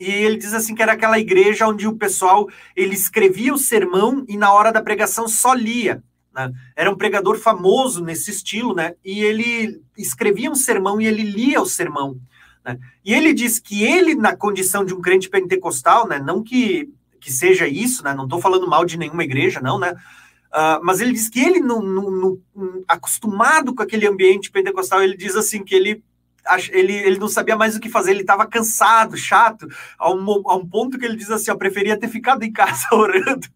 e ele diz assim que era aquela igreja onde o pessoal ele escrevia o sermão e na hora da pregação só lia. Né? Era um pregador famoso nesse estilo, né? E ele escrevia um sermão e ele lia o sermão. Né? E ele diz que ele, na condição de um crente pentecostal, né? Não que, que seja isso, né? Não estou falando mal de nenhuma igreja, não, né? Uh, mas ele diz que ele, no, no, no, acostumado com aquele ambiente pentecostal, ele diz assim que ele ele, ele não sabia mais o que fazer, ele estava cansado, chato, a um, a um ponto que ele diz assim: eu preferia ter ficado em casa orando.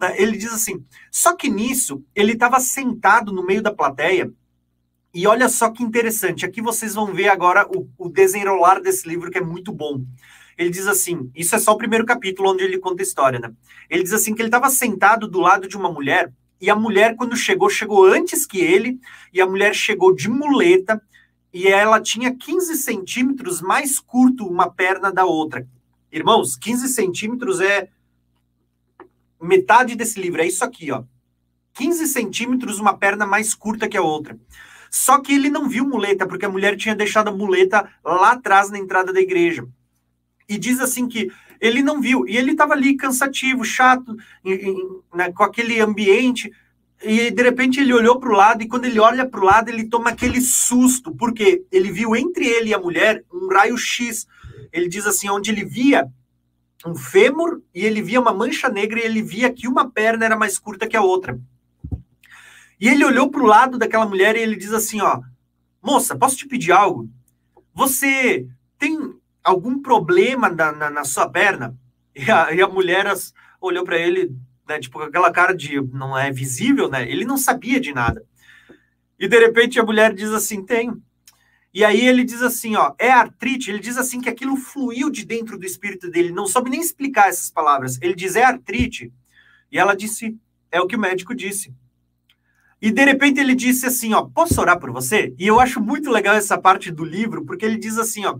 Né, ele diz assim: só que nisso, ele estava sentado no meio da plateia, e olha só que interessante, aqui vocês vão ver agora o, o desenrolar desse livro, que é muito bom. Ele diz assim: isso é só o primeiro capítulo onde ele conta a história, né? Ele diz assim que ele estava sentado do lado de uma mulher, e a mulher, quando chegou, chegou antes que ele, e a mulher chegou de muleta, e ela tinha 15 centímetros mais curto uma perna da outra. Irmãos, 15 centímetros é metade desse livro, é isso aqui, ó. 15 centímetros, uma perna mais curta que a outra. Só que ele não viu muleta, porque a mulher tinha deixado a muleta lá atrás na entrada da igreja. E diz assim que ele não viu, e ele estava ali cansativo, chato, em, em, né, com aquele ambiente, e de repente ele olhou para o lado, e quando ele olha para o lado, ele toma aquele susto, porque ele viu entre ele e a mulher um raio-x. Ele diz assim: onde ele via um fêmur, e ele via uma mancha negra, e ele via que uma perna era mais curta que a outra. E ele olhou para o lado daquela mulher e ele diz assim: ó, moça, posso te pedir algo? Você tem algum problema na, na, na sua perna? E a, e a mulher as, olhou para ele né? Tipo, aquela cara de não é visível, né? Ele não sabia de nada. E de repente a mulher diz assim: tenho. E aí ele diz assim, ó, é artrite. Ele diz assim que aquilo fluiu de dentro do espírito dele. Não soube nem explicar essas palavras. Ele diz é artrite. E ela disse, é o que o médico disse. E de repente ele disse assim, ó, posso orar por você? E eu acho muito legal essa parte do livro, porque ele diz assim, ó,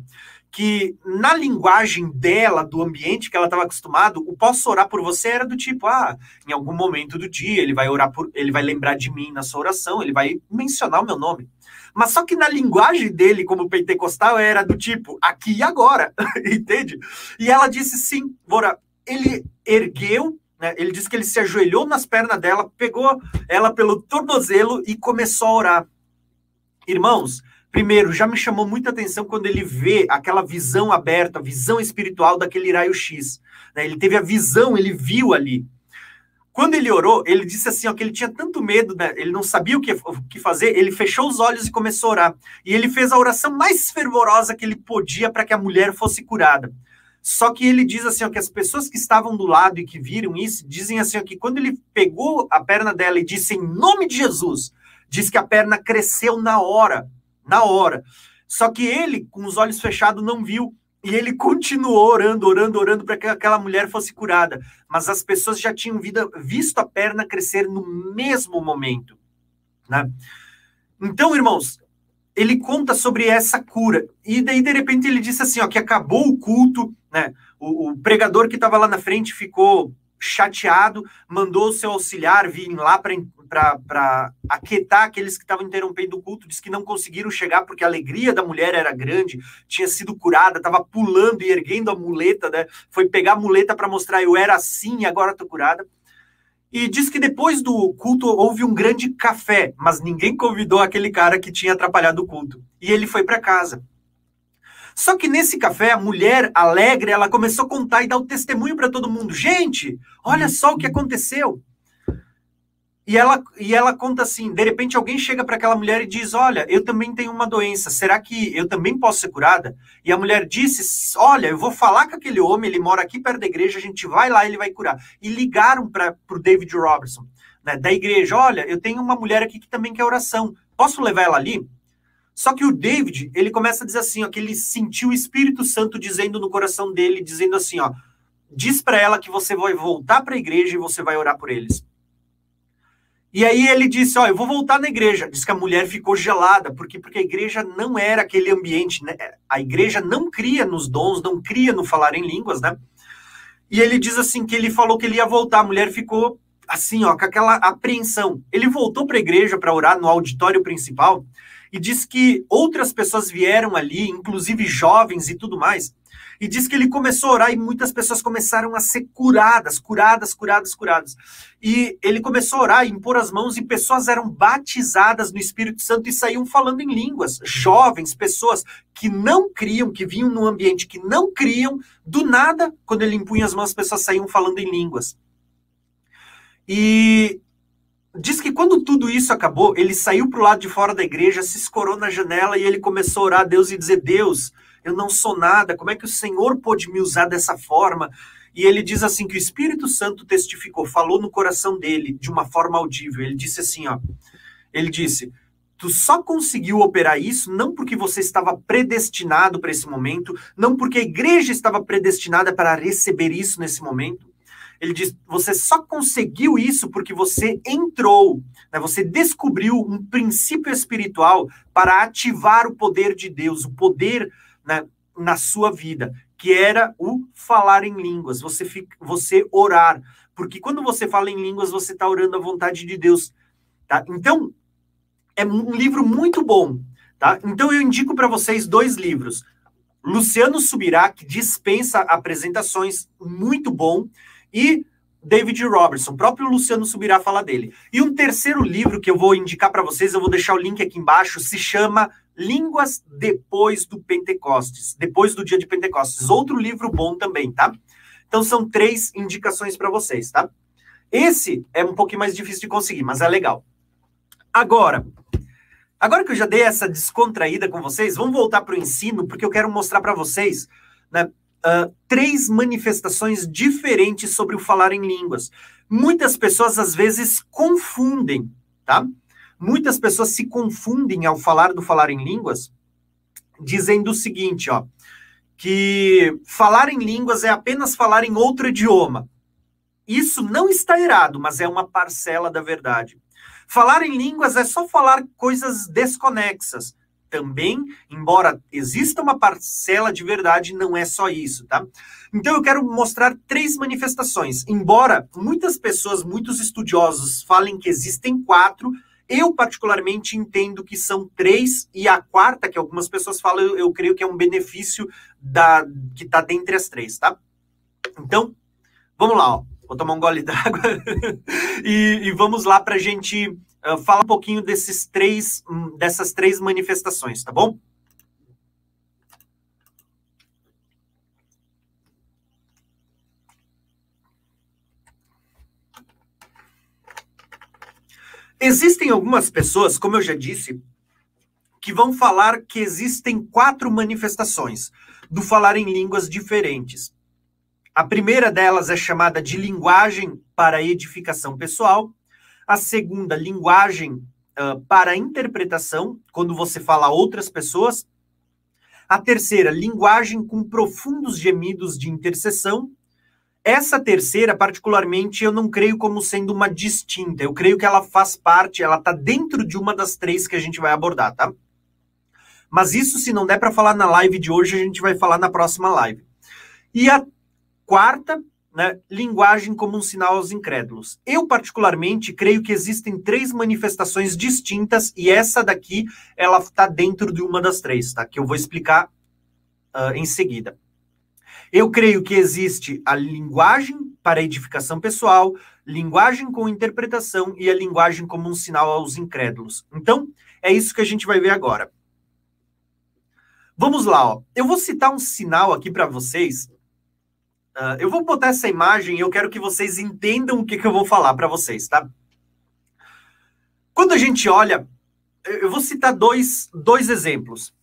que na linguagem dela, do ambiente que ela estava acostumado, o posso orar por você era do tipo, ah, em algum momento do dia ele vai orar por, ele vai lembrar de mim na sua oração, ele vai mencionar o meu nome. Mas só que na linguagem dele, como pentecostal, era do tipo, aqui e agora, entende? E ela disse sim, Bora, ele ergueu, né, ele disse que ele se ajoelhou nas pernas dela, pegou ela pelo tornozelo e começou a orar. Irmãos, Primeiro, já me chamou muita atenção quando ele vê aquela visão aberta, a visão espiritual daquele raio-x. Né? Ele teve a visão, ele viu ali. Quando ele orou, ele disse assim, ó, que ele tinha tanto medo, né? ele não sabia o que, o que fazer, ele fechou os olhos e começou a orar. E ele fez a oração mais fervorosa que ele podia para que a mulher fosse curada. Só que ele diz assim, ó, que as pessoas que estavam do lado e que viram isso, dizem assim, ó, que quando ele pegou a perna dela e disse em nome de Jesus, diz que a perna cresceu na hora na hora. Só que ele, com os olhos fechados, não viu. E ele continuou orando, orando, orando para que aquela mulher fosse curada. Mas as pessoas já tinham vida, visto a perna crescer no mesmo momento. Né? Então, irmãos, ele conta sobre essa cura. E daí, de repente, ele disse assim: ó, que acabou o culto, né? O, o pregador que estava lá na frente ficou chateado, mandou o seu auxiliar vir lá para aquietar aqueles que estavam interrompendo o culto, disse que não conseguiram chegar porque a alegria da mulher era grande, tinha sido curada, estava pulando e erguendo a muleta, né? Foi pegar a muleta para mostrar eu era assim e agora estou curada. E diz que depois do culto houve um grande café, mas ninguém convidou aquele cara que tinha atrapalhado o culto. E ele foi para casa. Só que nesse café, a mulher alegre, ela começou a contar e dar o testemunho para todo mundo. Gente, olha só o que aconteceu. E ela, e ela conta assim: de repente alguém chega para aquela mulher e diz: Olha, eu também tenho uma doença, será que eu também posso ser curada? E a mulher disse: Olha, eu vou falar com aquele homem, ele mora aqui perto da igreja, a gente vai lá, ele vai curar. E ligaram para o David Robertson, né, da igreja: Olha, eu tenho uma mulher aqui que também quer oração, posso levar ela ali? Só que o David, ele começa a dizer assim, ó, que ele sentiu o Espírito Santo dizendo no coração dele, dizendo assim, ó, diz para ela que você vai voltar para a igreja e você vai orar por eles. E aí ele disse: Ó, eu vou voltar na igreja. Diz que a mulher ficou gelada, porque, porque a igreja não era aquele ambiente, né? A igreja não cria nos dons, não cria no falar em línguas, né? E ele diz assim que ele falou que ele ia voltar. A mulher ficou assim, ó, com aquela apreensão. Ele voltou para a igreja para orar no auditório principal e diz que outras pessoas vieram ali, inclusive jovens e tudo mais. E diz que ele começou a orar e muitas pessoas começaram a ser curadas, curadas, curadas, curadas. E ele começou a orar e impor as mãos e pessoas eram batizadas no Espírito Santo e saíam falando em línguas. Jovens, pessoas que não criam, que vinham num ambiente que não criam, do nada, quando ele impunha as mãos, as pessoas saíam falando em línguas. E diz que quando tudo isso acabou, ele saiu para o lado de fora da igreja, se escorou na janela e ele começou a orar a Deus e dizer: Deus, eu não sou nada, como é que o Senhor pôde me usar dessa forma? E ele diz assim que o Espírito Santo testificou, falou no coração dele de uma forma audível. Ele disse assim, ó. Ele disse: "Tu só conseguiu operar isso não porque você estava predestinado para esse momento, não porque a igreja estava predestinada para receber isso nesse momento. Ele diz: você só conseguiu isso porque você entrou, né? você descobriu um princípio espiritual para ativar o poder de Deus, o poder na, na sua vida, que era o falar em línguas, você, fica, você orar. Porque quando você fala em línguas, você está orando a vontade de Deus. Tá? Então, é um livro muito bom. Tá? Então, eu indico para vocês dois livros. Luciano Subirá, que dispensa apresentações, muito bom, e David Robertson, próprio Luciano Subirá fala dele. E um terceiro livro que eu vou indicar para vocês, eu vou deixar o link aqui embaixo, se chama Línguas depois do Pentecostes, depois do dia de Pentecostes. Outro livro bom também, tá? Então são três indicações para vocês, tá? Esse é um pouquinho mais difícil de conseguir, mas é legal. Agora, agora que eu já dei essa descontraída com vocês, vamos voltar para o ensino, porque eu quero mostrar para vocês né, uh, três manifestações diferentes sobre o falar em línguas. Muitas pessoas às vezes confundem, tá? Muitas pessoas se confundem ao falar do falar em línguas, dizendo o seguinte, ó, que falar em línguas é apenas falar em outro idioma. Isso não está errado, mas é uma parcela da verdade. Falar em línguas é só falar coisas desconexas. Também, embora exista uma parcela de verdade, não é só isso, tá? Então eu quero mostrar três manifestações. Embora muitas pessoas, muitos estudiosos falem que existem quatro, eu, particularmente, entendo que são três, e a quarta, que algumas pessoas falam, eu, eu creio que é um benefício da, que está dentre as três, tá? Então, vamos lá, ó. Vou tomar um gole d'água e, e, vamos lá para a gente uh, falar um pouquinho desses três, hum, dessas três manifestações, tá bom? Existem algumas pessoas, como eu já disse, que vão falar que existem quatro manifestações do falar em línguas diferentes. A primeira delas é chamada de linguagem para edificação pessoal. A segunda, linguagem uh, para interpretação, quando você fala a outras pessoas. A terceira, linguagem com profundos gemidos de intercessão. Essa terceira, particularmente, eu não creio como sendo uma distinta. Eu creio que ela faz parte, ela está dentro de uma das três que a gente vai abordar, tá? Mas isso, se não der para falar na live de hoje, a gente vai falar na próxima live. E a quarta, né, linguagem como um sinal aos incrédulos. Eu, particularmente, creio que existem três manifestações distintas e essa daqui, ela está dentro de uma das três, tá? Que eu vou explicar uh, em seguida. Eu creio que existe a linguagem para edificação pessoal, linguagem com interpretação e a linguagem como um sinal aos incrédulos. Então, é isso que a gente vai ver agora. Vamos lá, ó. Eu vou citar um sinal aqui para vocês. Uh, eu vou botar essa imagem e eu quero que vocês entendam o que, que eu vou falar para vocês, tá? Quando a gente olha, eu vou citar dois, dois exemplos.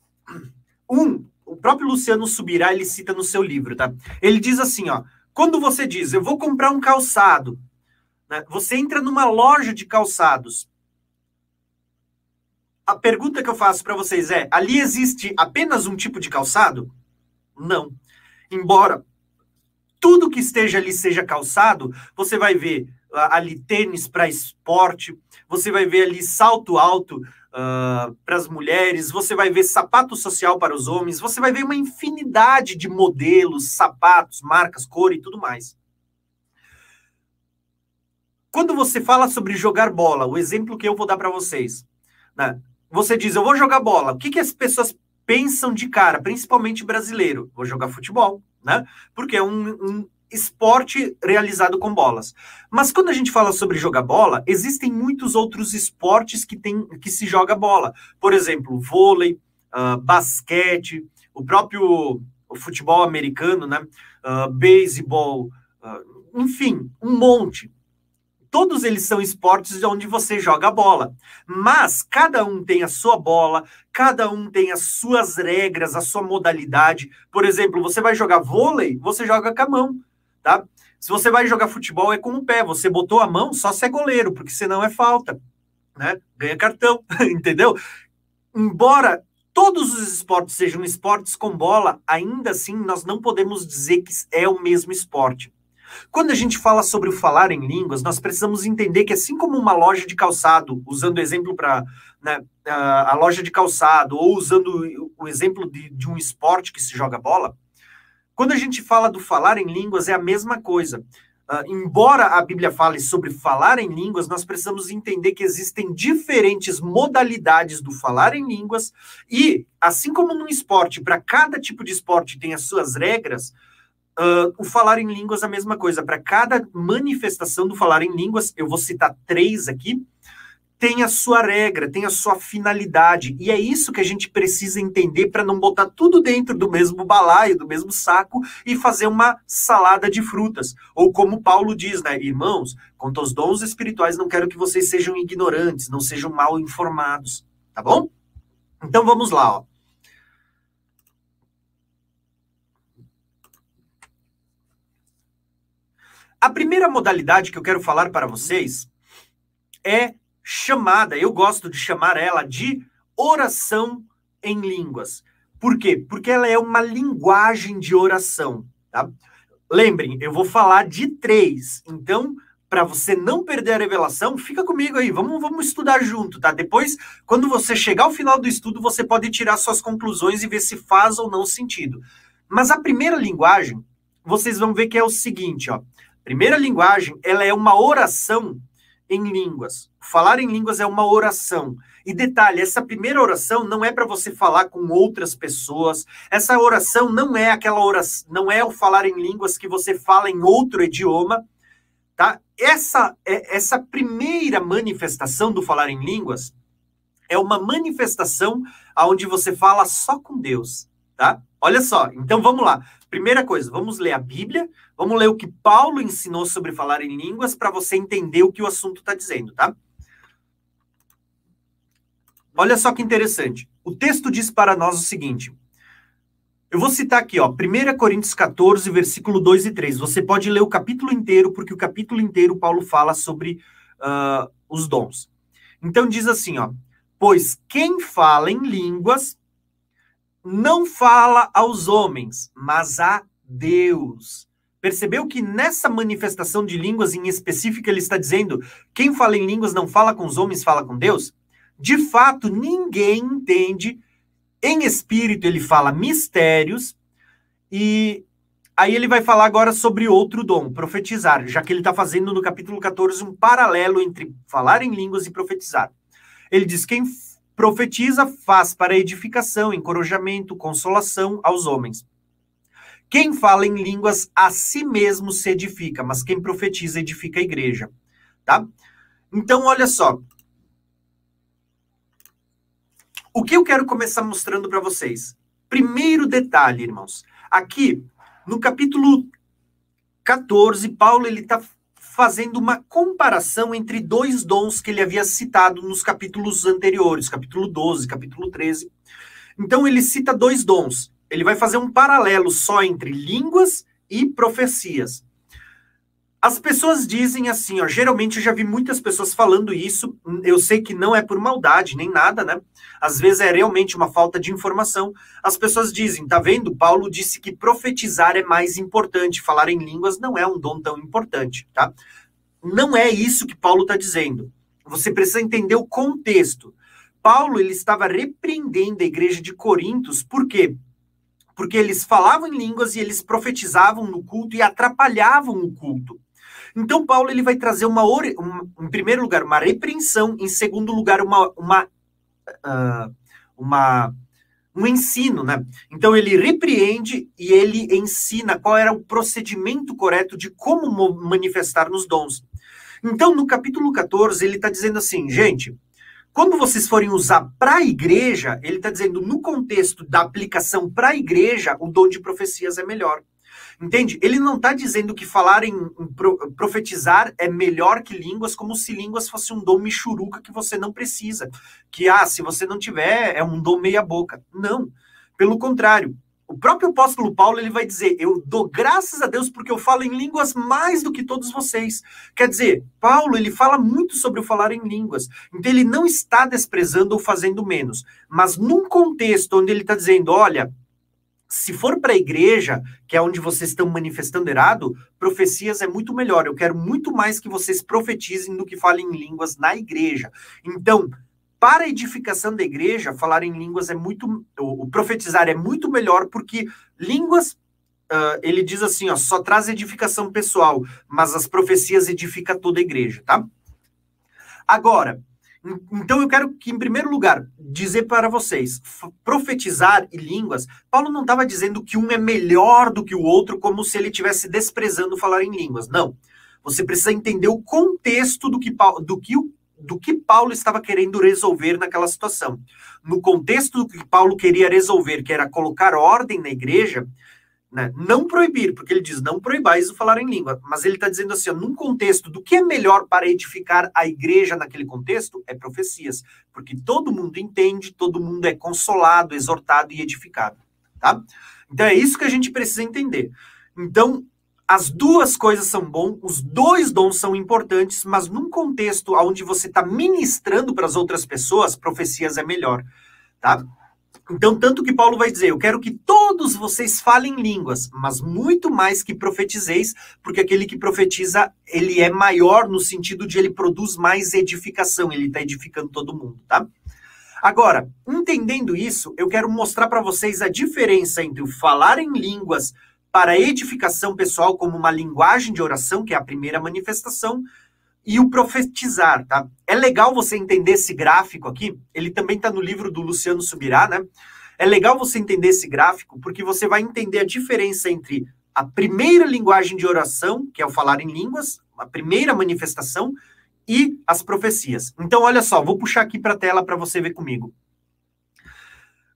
Um o próprio Luciano Subirá, ele cita no seu livro, tá? Ele diz assim, ó, quando você diz, eu vou comprar um calçado, né, você entra numa loja de calçados. A pergunta que eu faço para vocês é, ali existe apenas um tipo de calçado? Não. Embora tudo que esteja ali seja calçado, você vai ver ali tênis para esporte, você vai ver ali salto alto uh, para as mulheres, você vai ver sapato social para os homens, você vai ver uma infinidade de modelos, sapatos, marcas, cor e tudo mais. Quando você fala sobre jogar bola, o exemplo que eu vou dar para vocês, né? você diz, eu vou jogar bola, o que, que as pessoas pensam de cara, principalmente brasileiro? Vou jogar futebol, né? Porque é um, um esporte realizado com bolas. Mas quando a gente fala sobre jogar bola, existem muitos outros esportes que, tem, que se joga bola. Por exemplo, vôlei, uh, basquete, o próprio futebol americano, né? Uh, beisebol, uh, enfim, um monte. Todos eles são esportes onde você joga bola. Mas cada um tem a sua bola, cada um tem as suas regras, a sua modalidade. Por exemplo, você vai jogar vôlei, você joga com a mão tá? Se você vai jogar futebol, é com o pé. Você botou a mão, só se é goleiro, porque senão é falta, né? Ganha cartão, entendeu? Embora todos os esportes sejam esportes com bola, ainda assim nós não podemos dizer que é o mesmo esporte. Quando a gente fala sobre o falar em línguas, nós precisamos entender que, assim como uma loja de calçado, usando o exemplo para né, a loja de calçado, ou usando o exemplo de, de um esporte que se joga bola, quando a gente fala do falar em línguas, é a mesma coisa. Uh, embora a Bíblia fale sobre falar em línguas, nós precisamos entender que existem diferentes modalidades do falar em línguas, e assim como no esporte, para cada tipo de esporte tem as suas regras, uh, o falar em línguas é a mesma coisa. Para cada manifestação do falar em línguas, eu vou citar três aqui, tem a sua regra, tem a sua finalidade. E é isso que a gente precisa entender para não botar tudo dentro do mesmo balaio, do mesmo saco e fazer uma salada de frutas. Ou como Paulo diz, né, irmãos, quanto aos dons espirituais, não quero que vocês sejam ignorantes, não sejam mal informados, tá bom? Então vamos lá, ó. A primeira modalidade que eu quero falar para vocês é chamada, eu gosto de chamar ela de oração em línguas. Por quê? Porque ela é uma linguagem de oração, tá? Lembrem, eu vou falar de três. Então, para você não perder a revelação, fica comigo aí, vamos, vamos estudar junto, tá? Depois, quando você chegar ao final do estudo, você pode tirar suas conclusões e ver se faz ou não sentido. Mas a primeira linguagem, vocês vão ver que é o seguinte, ó. Primeira linguagem, ela é uma oração em línguas. Falar em línguas é uma oração. E detalhe, essa primeira oração não é para você falar com outras pessoas. Essa oração não é aquela oração, não é o falar em línguas que você fala em outro idioma, tá? Essa é, essa primeira manifestação do falar em línguas é uma manifestação aonde você fala só com Deus, tá? Olha só, então vamos lá. Primeira coisa, vamos ler a Bíblia, vamos ler o que Paulo ensinou sobre falar em línguas para você entender o que o assunto está dizendo, tá? Olha só que interessante. O texto diz para nós o seguinte. Eu vou citar aqui, ó, 1 Coríntios 14, versículo 2 e 3. Você pode ler o capítulo inteiro, porque o capítulo inteiro Paulo fala sobre uh, os dons. Então diz assim, ó. Pois quem fala em línguas não fala aos homens, mas a Deus. Percebeu que nessa manifestação de línguas em específico ele está dizendo: quem fala em línguas não fala com os homens, fala com Deus? De fato, ninguém entende. Em espírito, ele fala mistérios. E aí ele vai falar agora sobre outro dom, profetizar, já que ele está fazendo no capítulo 14 um paralelo entre falar em línguas e profetizar. Ele diz: quem Profetiza faz para edificação, encorajamento, consolação aos homens. Quem fala em línguas a si mesmo se edifica, mas quem profetiza edifica a igreja, tá? Então, olha só. O que eu quero começar mostrando para vocês? Primeiro detalhe, irmãos. Aqui, no capítulo 14, Paulo ele está fazendo uma comparação entre dois dons que ele havia citado nos capítulos anteriores, capítulo 12, capítulo 13. Então ele cita dois dons. Ele vai fazer um paralelo só entre línguas e profecias. As pessoas dizem assim, ó, geralmente eu já vi muitas pessoas falando isso, eu sei que não é por maldade nem nada, né? Às vezes é realmente uma falta de informação. As pessoas dizem, tá vendo? Paulo disse que profetizar é mais importante, falar em línguas não é um dom tão importante, tá? não é isso que Paulo está dizendo. Você precisa entender o contexto. Paulo ele estava repreendendo a igreja de Corintos, por quê? Porque eles falavam em línguas e eles profetizavam no culto e atrapalhavam o culto. Então, Paulo ele vai trazer uma, uma em primeiro lugar, uma repreensão, em segundo lugar, uma, uma, uh, uma um ensino, né? Então ele repreende e ele ensina qual era o procedimento correto de como manifestar nos dons. Então, no capítulo 14, ele está dizendo assim, gente, quando vocês forem usar para a igreja, ele está dizendo, no contexto da aplicação para a igreja, o dom de profecias é melhor. Entende? Ele não está dizendo que falar em, em pro, profetizar é melhor que línguas, como se línguas fosse um dom michuruca que você não precisa. Que, ah, se você não tiver, é um dom meia-boca. Não. Pelo contrário, o próprio apóstolo Paulo ele vai dizer: Eu dou graças a Deus porque eu falo em línguas mais do que todos vocês. Quer dizer, Paulo ele fala muito sobre o falar em línguas. Então ele não está desprezando ou fazendo menos. Mas num contexto onde ele está dizendo: Olha, se for para a igreja, que é onde vocês estão manifestando errado, profecias é muito melhor. Eu quero muito mais que vocês profetizem do que falem em línguas na igreja. Então, para a edificação da igreja, falar em línguas é muito. O, profetizar é muito melhor, porque línguas, uh, ele diz assim, ó, só traz edificação pessoal, mas as profecias edificam toda a igreja, tá? Agora, então eu quero que, em primeiro lugar, dizer para vocês, profetizar e línguas, Paulo não estava dizendo que um é melhor do que o outro, como se ele estivesse desprezando falar em línguas. Não. Você precisa entender o contexto do que, do que, do que Paulo estava querendo resolver naquela situação. No contexto do que Paulo queria resolver, que era colocar ordem na igreja, né? Não proibir, porque ele diz, não proibais o falar em língua. Mas ele está dizendo assim, ó, num contexto do que é melhor para edificar a igreja naquele contexto, é profecias. Porque todo mundo entende, todo mundo é consolado, exortado e edificado. Tá? Então é isso que a gente precisa entender. Então, as duas coisas são bons, os dois dons são importantes, mas num contexto onde você está ministrando para as outras pessoas, profecias é melhor. Tá? Então, tanto que Paulo vai dizer: Eu quero que todos vocês falem línguas, mas muito mais que profetizeis, porque aquele que profetiza, ele é maior no sentido de ele produz mais edificação, ele está edificando todo mundo, tá? Agora, entendendo isso, eu quero mostrar para vocês a diferença entre o falar em línguas para edificação pessoal, como uma linguagem de oração, que é a primeira manifestação, e o profetizar, tá? É legal você entender esse gráfico aqui, ele também está no livro do Luciano Subirá, né? É legal você entender esse gráfico, porque você vai entender a diferença entre a primeira linguagem de oração, que é o falar em línguas, a primeira manifestação, e as profecias. Então, olha só, vou puxar aqui para a tela para você ver comigo.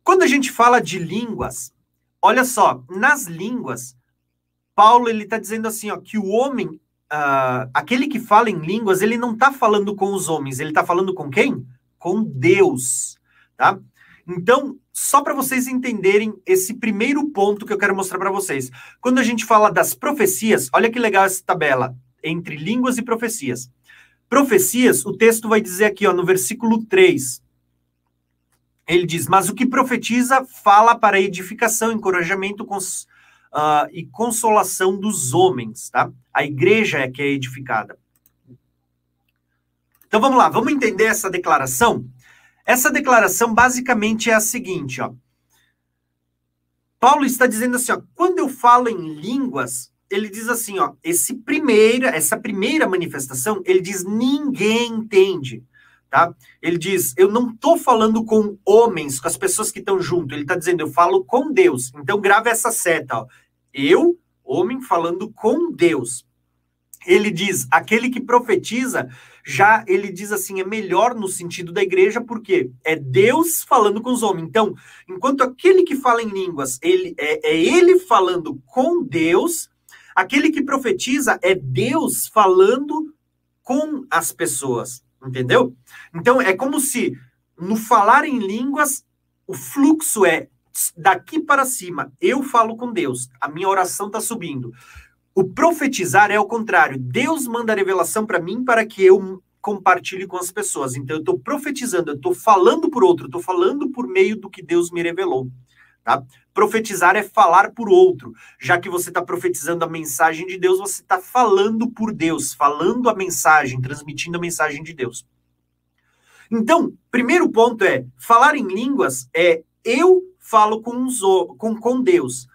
Quando a gente fala de línguas, olha só, nas línguas, Paulo ele está dizendo assim, ó, que o homem uh, aquele que fala em línguas, ele não está falando com os homens, ele está falando com quem? Com Deus, tá? Então, só para vocês entenderem esse primeiro ponto que eu quero mostrar para vocês. Quando a gente fala das profecias, olha que legal essa tabela entre línguas e profecias. Profecias, o texto vai dizer aqui, ó, no versículo 3. Ele diz: Mas o que profetiza fala para edificação, encorajamento, cons uh, e consolação dos homens, tá? A igreja é que é edificada. Então vamos lá, vamos entender essa declaração? Essa declaração basicamente é a seguinte, ó. Paulo está dizendo assim, ó, quando eu falo em línguas, ele diz assim, ó, esse primeira, essa primeira manifestação, ele diz ninguém entende, tá? Ele diz, eu não estou falando com homens, com as pessoas que estão junto, ele está dizendo, eu falo com Deus. Então grave essa seta, ó. Eu, homem, falando com Deus. Ele diz, aquele que profetiza, já ele diz assim, é melhor no sentido da igreja, porque é Deus falando com os homens. Então, enquanto aquele que fala em línguas, ele é, é ele falando com Deus, aquele que profetiza é Deus falando com as pessoas, entendeu? Então, é como se no falar em línguas, o fluxo é daqui para cima, eu falo com Deus, a minha oração está subindo. O profetizar é o contrário. Deus manda a revelação para mim para que eu compartilhe com as pessoas. Então eu estou profetizando, eu estou falando por outro, estou falando por meio do que Deus me revelou. tá? Profetizar é falar por outro. Já que você está profetizando a mensagem de Deus, você está falando por Deus, falando a mensagem, transmitindo a mensagem de Deus. Então, primeiro ponto é: falar em línguas é eu falo com, os, com, com Deus.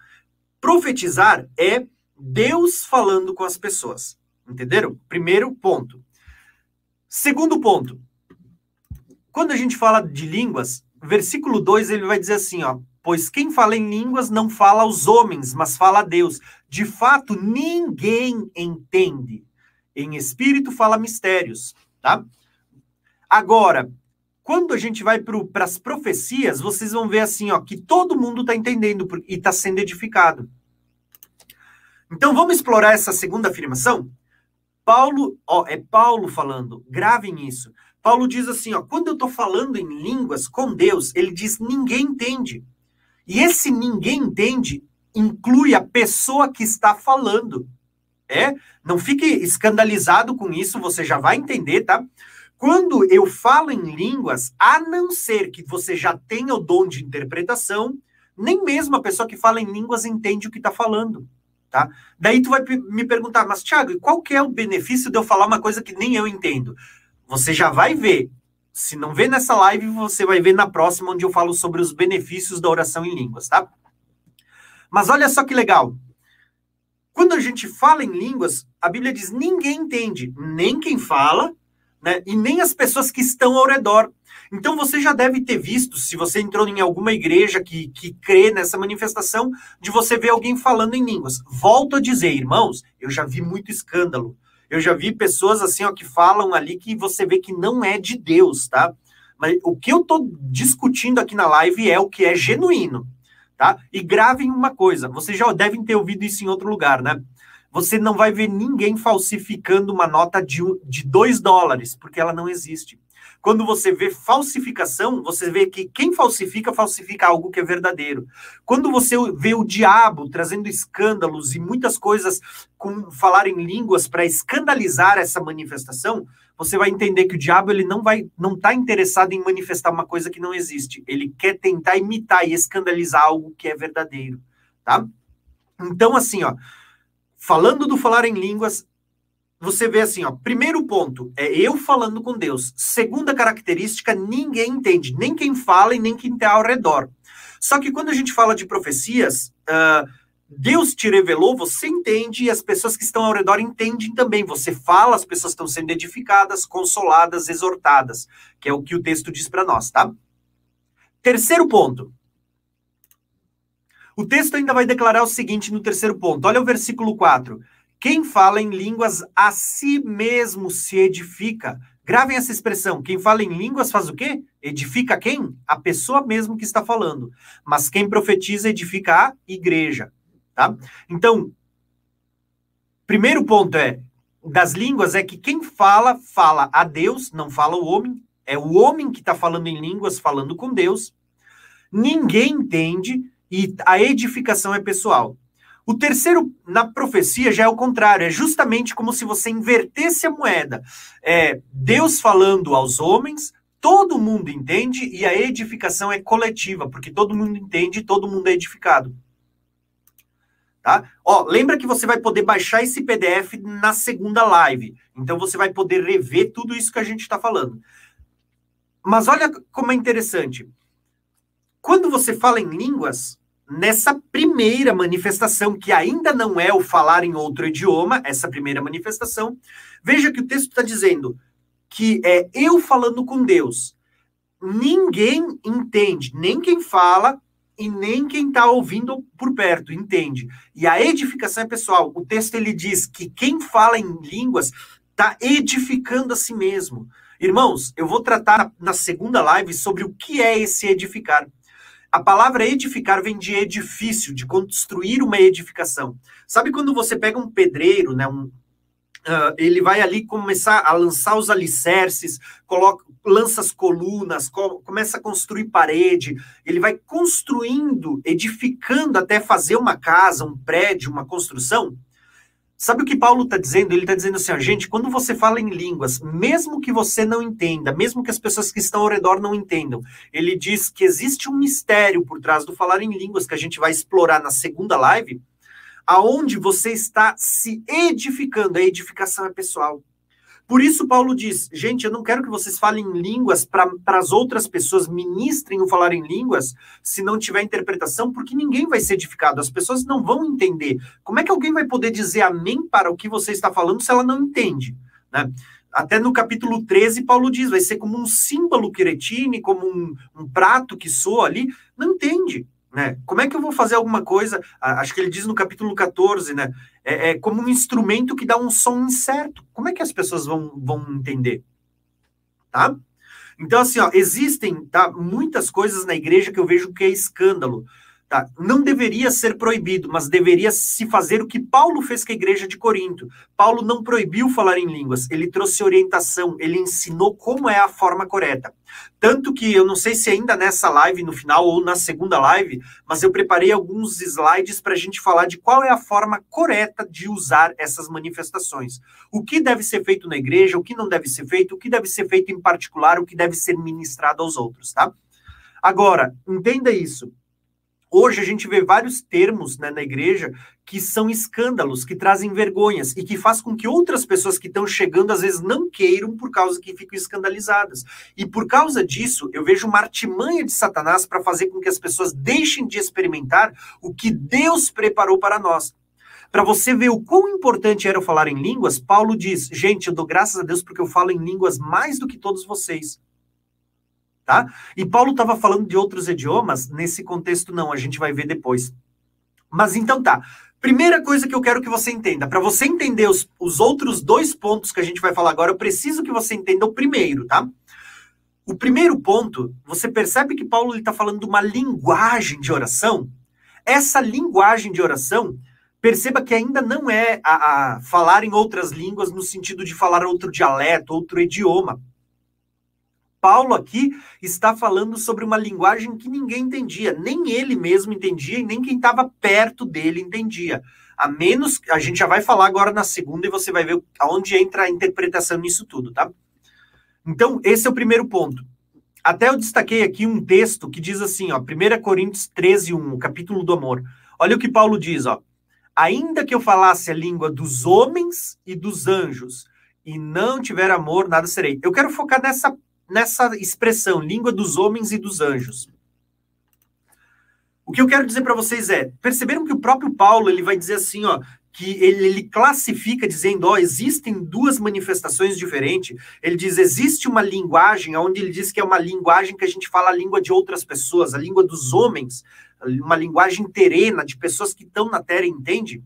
Profetizar é Deus falando com as pessoas. Entenderam? Primeiro ponto. Segundo ponto. Quando a gente fala de línguas, versículo 2 ele vai dizer assim, ó: Pois quem fala em línguas não fala aos homens, mas fala a Deus. De fato, ninguém entende. Em espírito fala mistérios, tá? Agora, quando a gente vai para as profecias, vocês vão ver assim, ó, que todo mundo está entendendo e está sendo edificado. Então vamos explorar essa segunda afirmação? Paulo, ó, é Paulo falando, gravem isso. Paulo diz assim, ó, quando eu estou falando em línguas com Deus, ele diz ninguém entende. E esse ninguém entende inclui a pessoa que está falando. É? Não fique escandalizado com isso, você já vai entender, tá? Quando eu falo em línguas, a não ser que você já tenha o dom de interpretação, nem mesmo a pessoa que fala em línguas entende o que está falando. Tá? Daí tu vai me perguntar, mas Thiago, qual que é o benefício de eu falar uma coisa que nem eu entendo? Você já vai ver. Se não vê nessa live, você vai ver na próxima, onde eu falo sobre os benefícios da oração em línguas, tá? Mas olha só que legal. Quando a gente fala em línguas, a Bíblia diz: ninguém entende, nem quem fala, né, e nem as pessoas que estão ao redor. Então você já deve ter visto, se você entrou em alguma igreja que, que crê nessa manifestação, de você ver alguém falando em línguas. Volto a dizer, irmãos, eu já vi muito escândalo. Eu já vi pessoas assim, ó, que falam ali que você vê que não é de Deus, tá? Mas o que eu tô discutindo aqui na live é o que é genuíno, tá? E gravem uma coisa, vocês já devem ter ouvido isso em outro lugar, né? Você não vai ver ninguém falsificando uma nota de, de dois dólares, porque ela não existe. Quando você vê falsificação, você vê que quem falsifica, falsifica algo que é verdadeiro. Quando você vê o diabo trazendo escândalos e muitas coisas com falar em línguas para escandalizar essa manifestação, você vai entender que o diabo ele não vai não está interessado em manifestar uma coisa que não existe. Ele quer tentar imitar e escandalizar algo que é verdadeiro, tá? Então assim, ó, falando do falar em línguas, você vê assim, ó, primeiro ponto é eu falando com Deus. Segunda característica, ninguém entende, nem quem fala e nem quem está ao redor. Só que quando a gente fala de profecias, uh, Deus te revelou, você entende e as pessoas que estão ao redor entendem também. Você fala, as pessoas estão sendo edificadas, consoladas, exortadas, que é o que o texto diz para nós, tá? Terceiro ponto. O texto ainda vai declarar o seguinte no terceiro ponto. Olha o versículo 4. Quem fala em línguas a si mesmo se edifica. Gravem essa expressão. Quem fala em línguas faz o quê? Edifica quem? A pessoa mesmo que está falando. Mas quem profetiza edifica a igreja. Tá? Então, primeiro ponto é das línguas é que quem fala, fala a Deus, não fala o homem. É o homem que está falando em línguas, falando com Deus. Ninguém entende e a edificação é pessoal. O terceiro, na profecia, já é o contrário. É justamente como se você invertesse a moeda. É Deus falando aos homens, todo mundo entende, e a edificação é coletiva, porque todo mundo entende e todo mundo é edificado. Tá? Ó, lembra que você vai poder baixar esse PDF na segunda live. Então você vai poder rever tudo isso que a gente está falando. Mas olha como é interessante. Quando você fala em línguas, nessa primeira manifestação, que ainda não é o falar em outro idioma, essa primeira manifestação, veja que o texto está dizendo que é eu falando com Deus. Ninguém entende, nem quem fala e nem quem está ouvindo por perto entende. E a edificação é pessoal. O texto ele diz que quem fala em línguas está edificando a si mesmo. Irmãos, eu vou tratar na segunda live sobre o que é esse edificar. A palavra edificar vem de edifício, de construir uma edificação. Sabe quando você pega um pedreiro, né, um, uh, ele vai ali começar a lançar os alicerces, coloca, lança as colunas, co começa a construir parede, ele vai construindo, edificando até fazer uma casa, um prédio, uma construção. Sabe o que Paulo está dizendo? Ele está dizendo assim, ó, gente, quando você fala em línguas, mesmo que você não entenda, mesmo que as pessoas que estão ao redor não entendam, ele diz que existe um mistério por trás do falar em línguas que a gente vai explorar na segunda live, aonde você está se edificando. A edificação é pessoal. Por isso, Paulo diz: gente, eu não quero que vocês falem línguas para as outras pessoas, ministrem o falar em línguas, se não tiver interpretação, porque ninguém vai ser edificado, as pessoas não vão entender. Como é que alguém vai poder dizer amém para o que você está falando se ela não entende? Né? Até no capítulo 13, Paulo diz: vai ser como um símbolo quiretine, como um, um prato que soa ali, não entende. Né? Como é que eu vou fazer alguma coisa? Acho que ele diz no capítulo 14, né? É, é, como um instrumento que dá um som incerto. Como é que as pessoas vão, vão entender? Tá? Então, assim, ó, existem tá, muitas coisas na igreja que eu vejo que é escândalo. Tá? Não deveria ser proibido, mas deveria se fazer o que Paulo fez com a igreja de Corinto. Paulo não proibiu falar em línguas, ele trouxe orientação, ele ensinou como é a forma correta. Tanto que eu não sei se ainda nessa live no final ou na segunda live, mas eu preparei alguns slides para a gente falar de qual é a forma correta de usar essas manifestações. O que deve ser feito na igreja, o que não deve ser feito, o que deve ser feito em particular, o que deve ser ministrado aos outros, tá? Agora, entenda isso. Hoje a gente vê vários termos né, na igreja que são escândalos, que trazem vergonhas e que faz com que outras pessoas que estão chegando às vezes não queiram por causa que ficam escandalizadas. E por causa disso, eu vejo uma artimanha de Satanás para fazer com que as pessoas deixem de experimentar o que Deus preparou para nós. Para você ver o quão importante era eu falar em línguas, Paulo diz: Gente, eu dou graças a Deus porque eu falo em línguas mais do que todos vocês tá? E Paulo estava falando de outros idiomas, nesse contexto não, a gente vai ver depois. Mas então tá. Primeira coisa que eu quero que você entenda, para você entender os, os outros dois pontos que a gente vai falar agora, eu preciso que você entenda o primeiro, tá? O primeiro ponto, você percebe que Paulo está falando de uma linguagem de oração? Essa linguagem de oração, perceba que ainda não é a, a falar em outras línguas no sentido de falar outro dialeto, outro idioma. Paulo aqui está falando sobre uma linguagem que ninguém entendia, nem ele mesmo entendia e nem quem estava perto dele entendia. A menos, a gente já vai falar agora na segunda e você vai ver aonde entra a interpretação nisso tudo, tá? Então, esse é o primeiro ponto. Até eu destaquei aqui um texto que diz assim, ó, 1 Coríntios 13, 1, o capítulo do amor. Olha o que Paulo diz, ó. Ainda que eu falasse a língua dos homens e dos anjos, e não tiver amor, nada serei. Eu quero focar nessa nessa expressão, língua dos homens e dos anjos. O que eu quero dizer para vocês é, perceberam que o próprio Paulo ele vai dizer assim, ó, que ele, ele, classifica dizendo, ó, existem duas manifestações diferentes. Ele diz, existe uma linguagem, onde ele diz que é uma linguagem que a gente fala a língua de outras pessoas, a língua dos homens, uma linguagem terena, de pessoas que estão na Terra, entende?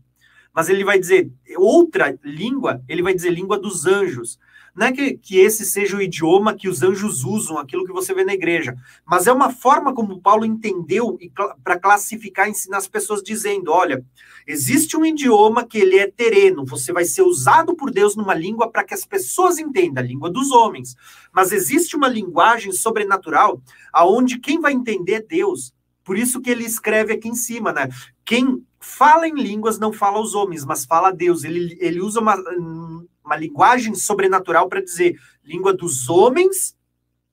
Mas ele vai dizer, outra língua, ele vai dizer língua dos anjos. Não é que, que esse seja o idioma que os anjos usam, aquilo que você vê na igreja, mas é uma forma como Paulo entendeu para classificar, ensinar as pessoas, dizendo: olha, existe um idioma que ele é terreno, você vai ser usado por Deus numa língua para que as pessoas entendam, a língua dos homens. Mas existe uma linguagem sobrenatural aonde quem vai entender é Deus. Por isso que ele escreve aqui em cima, né? Quem fala em línguas não fala aos homens, mas fala a Deus. Ele, ele usa uma, uma linguagem sobrenatural para dizer língua dos homens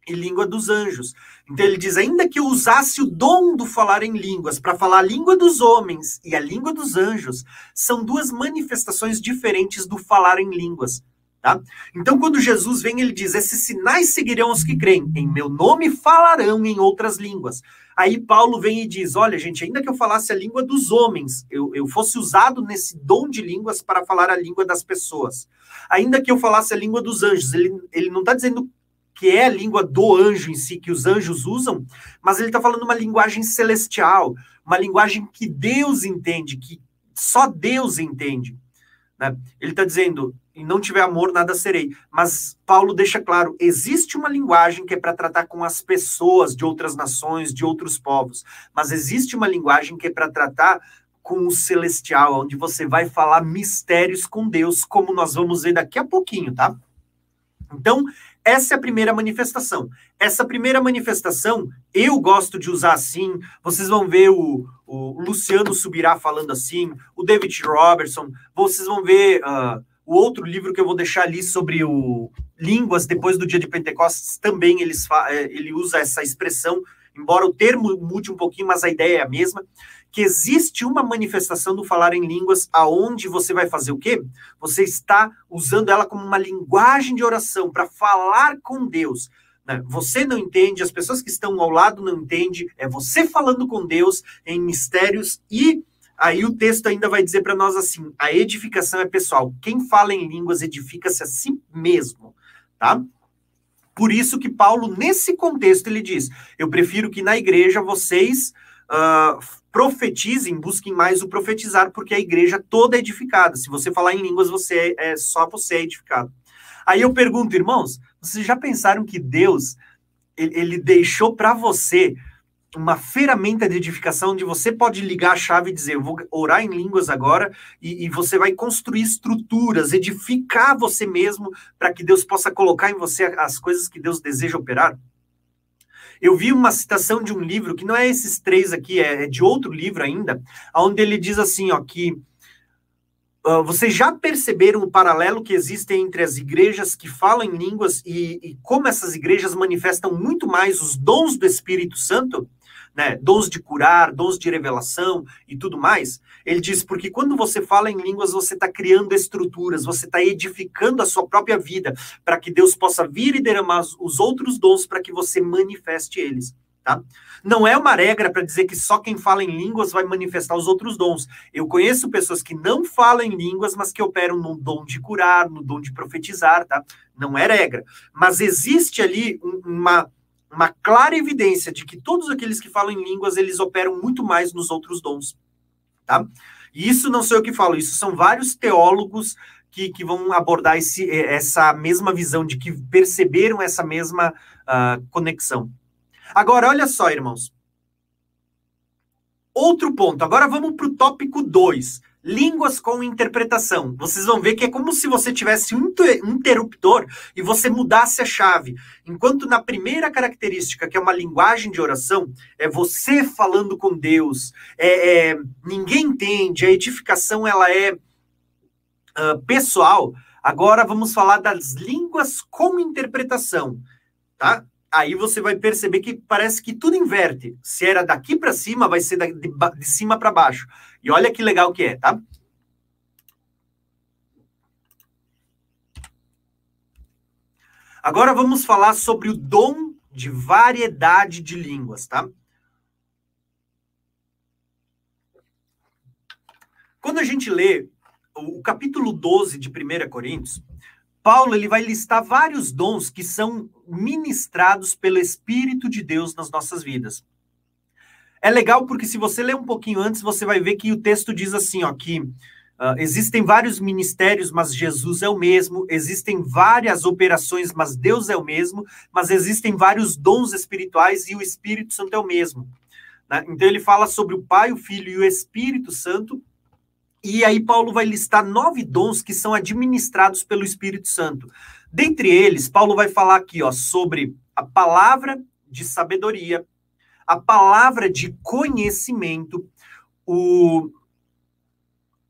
e língua dos anjos. Então ele diz: ainda que eu usasse o dom do falar em línguas para falar a língua dos homens e a língua dos anjos, são duas manifestações diferentes do falar em línguas. Tá? Então, quando Jesus vem, ele diz: Esses sinais seguirão os que creem, em meu nome falarão em outras línguas. Aí Paulo vem e diz: Olha, gente, ainda que eu falasse a língua dos homens, eu, eu fosse usado nesse dom de línguas para falar a língua das pessoas, ainda que eu falasse a língua dos anjos, ele, ele não está dizendo que é a língua do anjo em si, que os anjos usam, mas ele está falando uma linguagem celestial, uma linguagem que Deus entende, que só Deus entende. Né? Ele está dizendo: e não tiver amor, nada serei. Mas Paulo deixa claro: existe uma linguagem que é para tratar com as pessoas de outras nações, de outros povos, mas existe uma linguagem que é para tratar com o celestial, onde você vai falar mistérios com Deus, como nós vamos ver daqui a pouquinho, tá? Então, Essa é a primeira manifestação. Essa primeira manifestação, eu gosto de usar assim. Vocês vão ver o, o Luciano Subirá falando assim, o David Robertson. Vocês vão ver uh, o outro livro que eu vou deixar ali sobre o línguas depois do dia de Pentecostes. Também eles, é, ele usa essa expressão, embora o termo mude um pouquinho, mas a ideia é a mesma que existe uma manifestação do falar em línguas aonde você vai fazer o quê? Você está usando ela como uma linguagem de oração para falar com Deus. Né? Você não entende, as pessoas que estão ao lado não entendem, é você falando com Deus em mistérios e aí o texto ainda vai dizer para nós assim: a edificação é pessoal. Quem fala em línguas edifica-se a si mesmo, tá? Por isso que Paulo, nesse contexto, ele diz: Eu prefiro que na igreja vocês uh, profetizem, busquem mais o profetizar, porque a igreja toda é edificada. Se você falar em línguas, você é, é só você é edificado. Aí eu pergunto, irmãos, vocês já pensaram que Deus ele, ele deixou para você uma ferramenta de edificação onde você pode ligar a chave e dizer, eu vou orar em línguas agora, e, e você vai construir estruturas, edificar você mesmo, para que Deus possa colocar em você as coisas que Deus deseja operar? Eu vi uma citação de um livro, que não é esses três aqui, é, é de outro livro ainda, onde ele diz assim, ó, que uh, vocês já perceberam o paralelo que existe entre as igrejas que falam em línguas e, e como essas igrejas manifestam muito mais os dons do Espírito Santo? Né, dons de curar, dons de revelação e tudo mais. Ele diz, porque quando você fala em línguas, você está criando estruturas, você está edificando a sua própria vida, para que Deus possa vir e derramar os outros dons para que você manifeste eles. Tá? Não é uma regra para dizer que só quem fala em línguas vai manifestar os outros dons. Eu conheço pessoas que não falam em línguas, mas que operam no dom de curar, no dom de profetizar, tá? Não é regra. Mas existe ali uma uma clara evidência de que todos aqueles que falam em línguas, eles operam muito mais nos outros dons, tá? E isso não sou eu que falo, isso são vários teólogos que, que vão abordar esse, essa mesma visão, de que perceberam essa mesma uh, conexão. Agora, olha só, irmãos. Outro ponto, agora vamos para o tópico 2. Línguas com interpretação. Vocês vão ver que é como se você tivesse um interruptor e você mudasse a chave. Enquanto na primeira característica, que é uma linguagem de oração, é você falando com Deus, é, é ninguém entende, a edificação ela é uh, pessoal. Agora vamos falar das línguas com interpretação, tá? Aí você vai perceber que parece que tudo inverte. Se era daqui para cima, vai ser de, de cima para baixo. E olha que legal que é, tá? Agora vamos falar sobre o dom de variedade de línguas, tá? Quando a gente lê o capítulo 12 de 1 Coríntios, Paulo ele vai listar vários dons que são ministrados pelo Espírito de Deus nas nossas vidas. É legal porque se você ler um pouquinho antes, você vai ver que o texto diz assim, ó, que uh, existem vários ministérios, mas Jesus é o mesmo, existem várias operações, mas Deus é o mesmo, mas existem vários dons espirituais e o Espírito Santo é o mesmo. Né? Então ele fala sobre o Pai, o Filho e o Espírito Santo, e aí Paulo vai listar nove dons que são administrados pelo Espírito Santo. Dentre eles, Paulo vai falar aqui, ó, sobre a palavra de sabedoria, a palavra de conhecimento, o,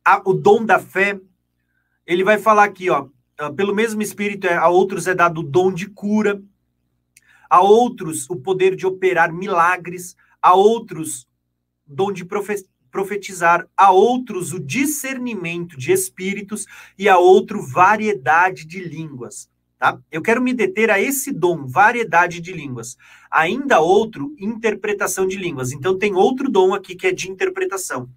a, o dom da fé. Ele vai falar aqui, ó, ah, pelo mesmo Espírito, é, a outros é dado o dom de cura, a outros o poder de operar milagres, a outros dom de profetizar, a outros o discernimento de espíritos e a outro variedade de línguas. Tá? Eu quero me deter a esse dom, variedade de línguas. Ainda outro, interpretação de línguas. Então, tem outro dom aqui que é de interpretação.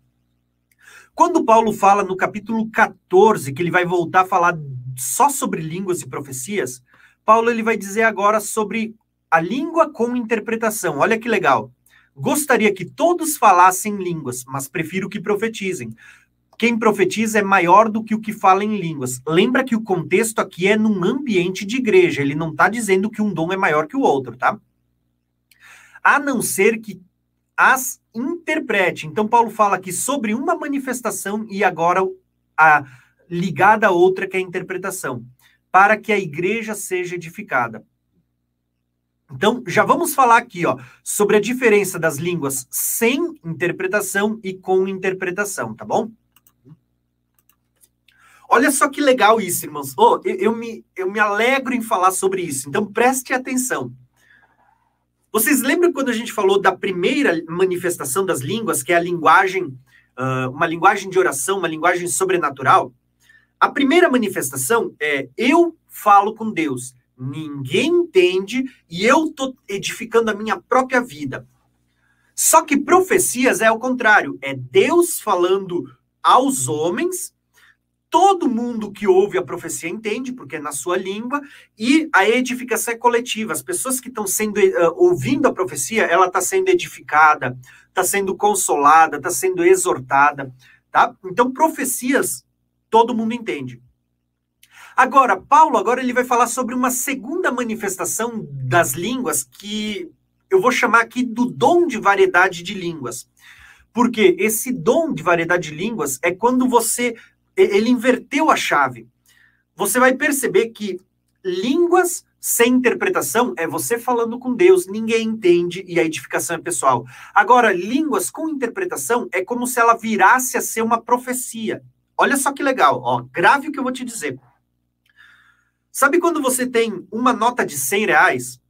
Quando Paulo fala no capítulo 14, que ele vai voltar a falar só sobre línguas e profecias, Paulo ele vai dizer agora sobre a língua com interpretação. Olha que legal. Gostaria que todos falassem línguas, mas prefiro que profetizem, quem profetiza é maior do que o que fala em línguas. Lembra que o contexto aqui é num ambiente de igreja, ele não está dizendo que um dom é maior que o outro, tá? A não ser que as interprete. Então, Paulo fala aqui sobre uma manifestação e agora a ligada a outra que é a interpretação. para que a igreja seja edificada. Então, já vamos falar aqui, ó, sobre a diferença das línguas sem interpretação e com interpretação, tá bom? Olha só que legal isso, irmãos. Oh, eu, eu, me, eu me alegro em falar sobre isso, então preste atenção. Vocês lembram quando a gente falou da primeira manifestação das línguas, que é a linguagem, uh, uma linguagem de oração, uma linguagem sobrenatural? A primeira manifestação é eu falo com Deus ninguém entende e eu estou edificando a minha própria vida. Só que profecias é o contrário, é Deus falando aos homens, todo mundo que ouve a profecia entende, porque é na sua língua, e a edificação é coletiva. As pessoas que estão sendo uh, ouvindo a profecia, ela está sendo edificada, está sendo consolada, está sendo exortada, tá? Então profecias todo mundo entende. Agora, Paulo, agora ele vai falar sobre uma segunda manifestação das línguas que eu vou chamar aqui do dom de variedade de línguas. Porque esse dom de variedade de línguas é quando você ele inverteu a chave. Você vai perceber que línguas sem interpretação é você falando com Deus, ninguém entende e a edificação é pessoal. Agora, línguas com interpretação é como se ela virasse a ser uma profecia. Olha só que legal, ó, grave o que eu vou te dizer. Sabe quando você tem uma nota de 100 reais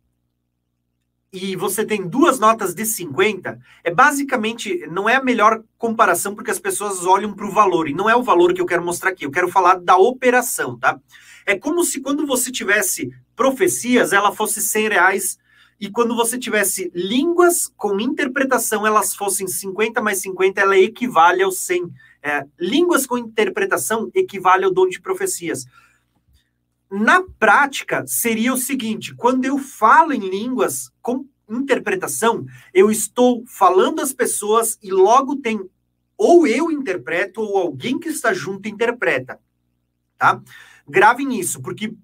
e você tem duas notas de 50? É basicamente, não é a melhor comparação porque as pessoas olham para o valor e não é o valor que eu quero mostrar aqui. Eu quero falar da operação, tá? É como se quando você tivesse profecias, ela fosse 100 reais e quando você tivesse línguas com interpretação, elas fossem 50 mais 50, ela equivale aos 100. É, línguas com interpretação equivale ao dom de profecias. Na prática, seria o seguinte: quando eu falo em línguas com interpretação, eu estou falando às pessoas e logo tem ou eu interpreto ou alguém que está junto interpreta, tá? Gravem isso, porque uh,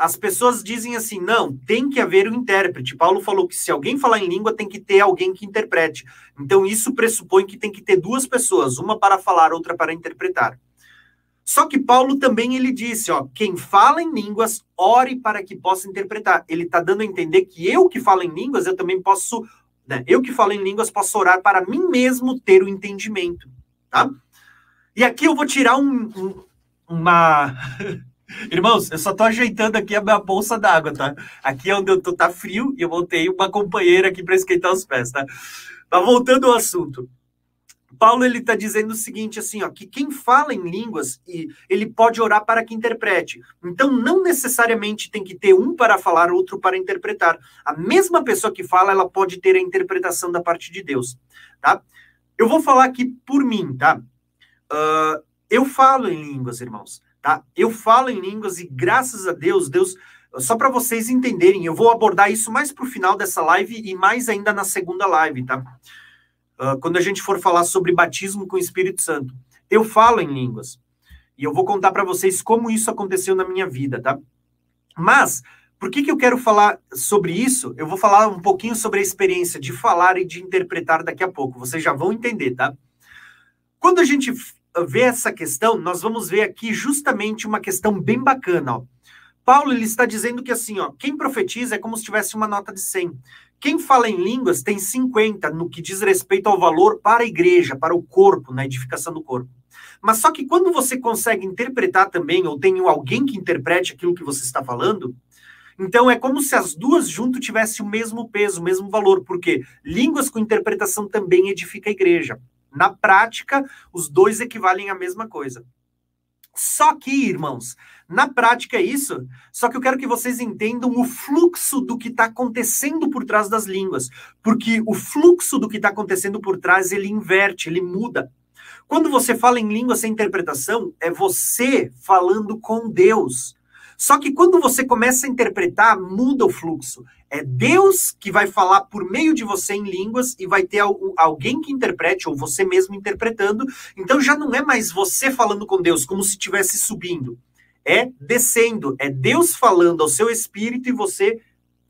as pessoas dizem assim: não, tem que haver um intérprete. Paulo falou que se alguém falar em língua, tem que ter alguém que interprete. Então, isso pressupõe que tem que ter duas pessoas, uma para falar, outra para interpretar. Só que Paulo também ele disse, ó, quem fala em línguas, ore para que possa interpretar. Ele está dando a entender que eu que falo em línguas, eu também posso, né, eu que falo em línguas, posso orar para mim mesmo ter o entendimento, tá? E aqui eu vou tirar um, um uma Irmãos, eu só tô ajeitando aqui a minha bolsa d'água, tá? Aqui é onde eu tô, tá frio e eu voltei uma companheira aqui para esquentar os pés, tá? Mas voltando ao assunto. Paulo ele está dizendo o seguinte assim, ó, que quem fala em línguas e ele pode orar para que interprete. Então não necessariamente tem que ter um para falar, outro para interpretar. A mesma pessoa que fala, ela pode ter a interpretação da parte de Deus, tá? Eu vou falar aqui por mim, tá? Uh, eu falo em línguas, irmãos, tá? Eu falo em línguas e graças a Deus, Deus só para vocês entenderem, eu vou abordar isso mais para o final dessa live e mais ainda na segunda live, tá? Uh, quando a gente for falar sobre batismo com o Espírito Santo. Eu falo em línguas. E eu vou contar para vocês como isso aconteceu na minha vida, tá? Mas, por que, que eu quero falar sobre isso? Eu vou falar um pouquinho sobre a experiência de falar e de interpretar daqui a pouco. Vocês já vão entender, tá? Quando a gente vê essa questão, nós vamos ver aqui justamente uma questão bem bacana, ó. Paulo ele está dizendo que assim, ó, quem profetiza é como se tivesse uma nota de 100. Quem fala em línguas tem 50 no que diz respeito ao valor para a igreja, para o corpo, na edificação do corpo. Mas só que quando você consegue interpretar também, ou tem alguém que interprete aquilo que você está falando, então é como se as duas junto tivessem o mesmo peso, o mesmo valor, porque línguas com interpretação também edifica a igreja. Na prática, os dois equivalem à mesma coisa. Só que, irmãos, na prática é isso. Só que eu quero que vocês entendam o fluxo do que está acontecendo por trás das línguas. Porque o fluxo do que está acontecendo por trás, ele inverte, ele muda. Quando você fala em língua sem interpretação, é você falando com Deus. Só que quando você começa a interpretar, muda o fluxo. É Deus que vai falar por meio de você em línguas e vai ter alguém que interprete, ou você mesmo interpretando. Então já não é mais você falando com Deus, como se estivesse subindo. É descendo. É Deus falando ao seu espírito e você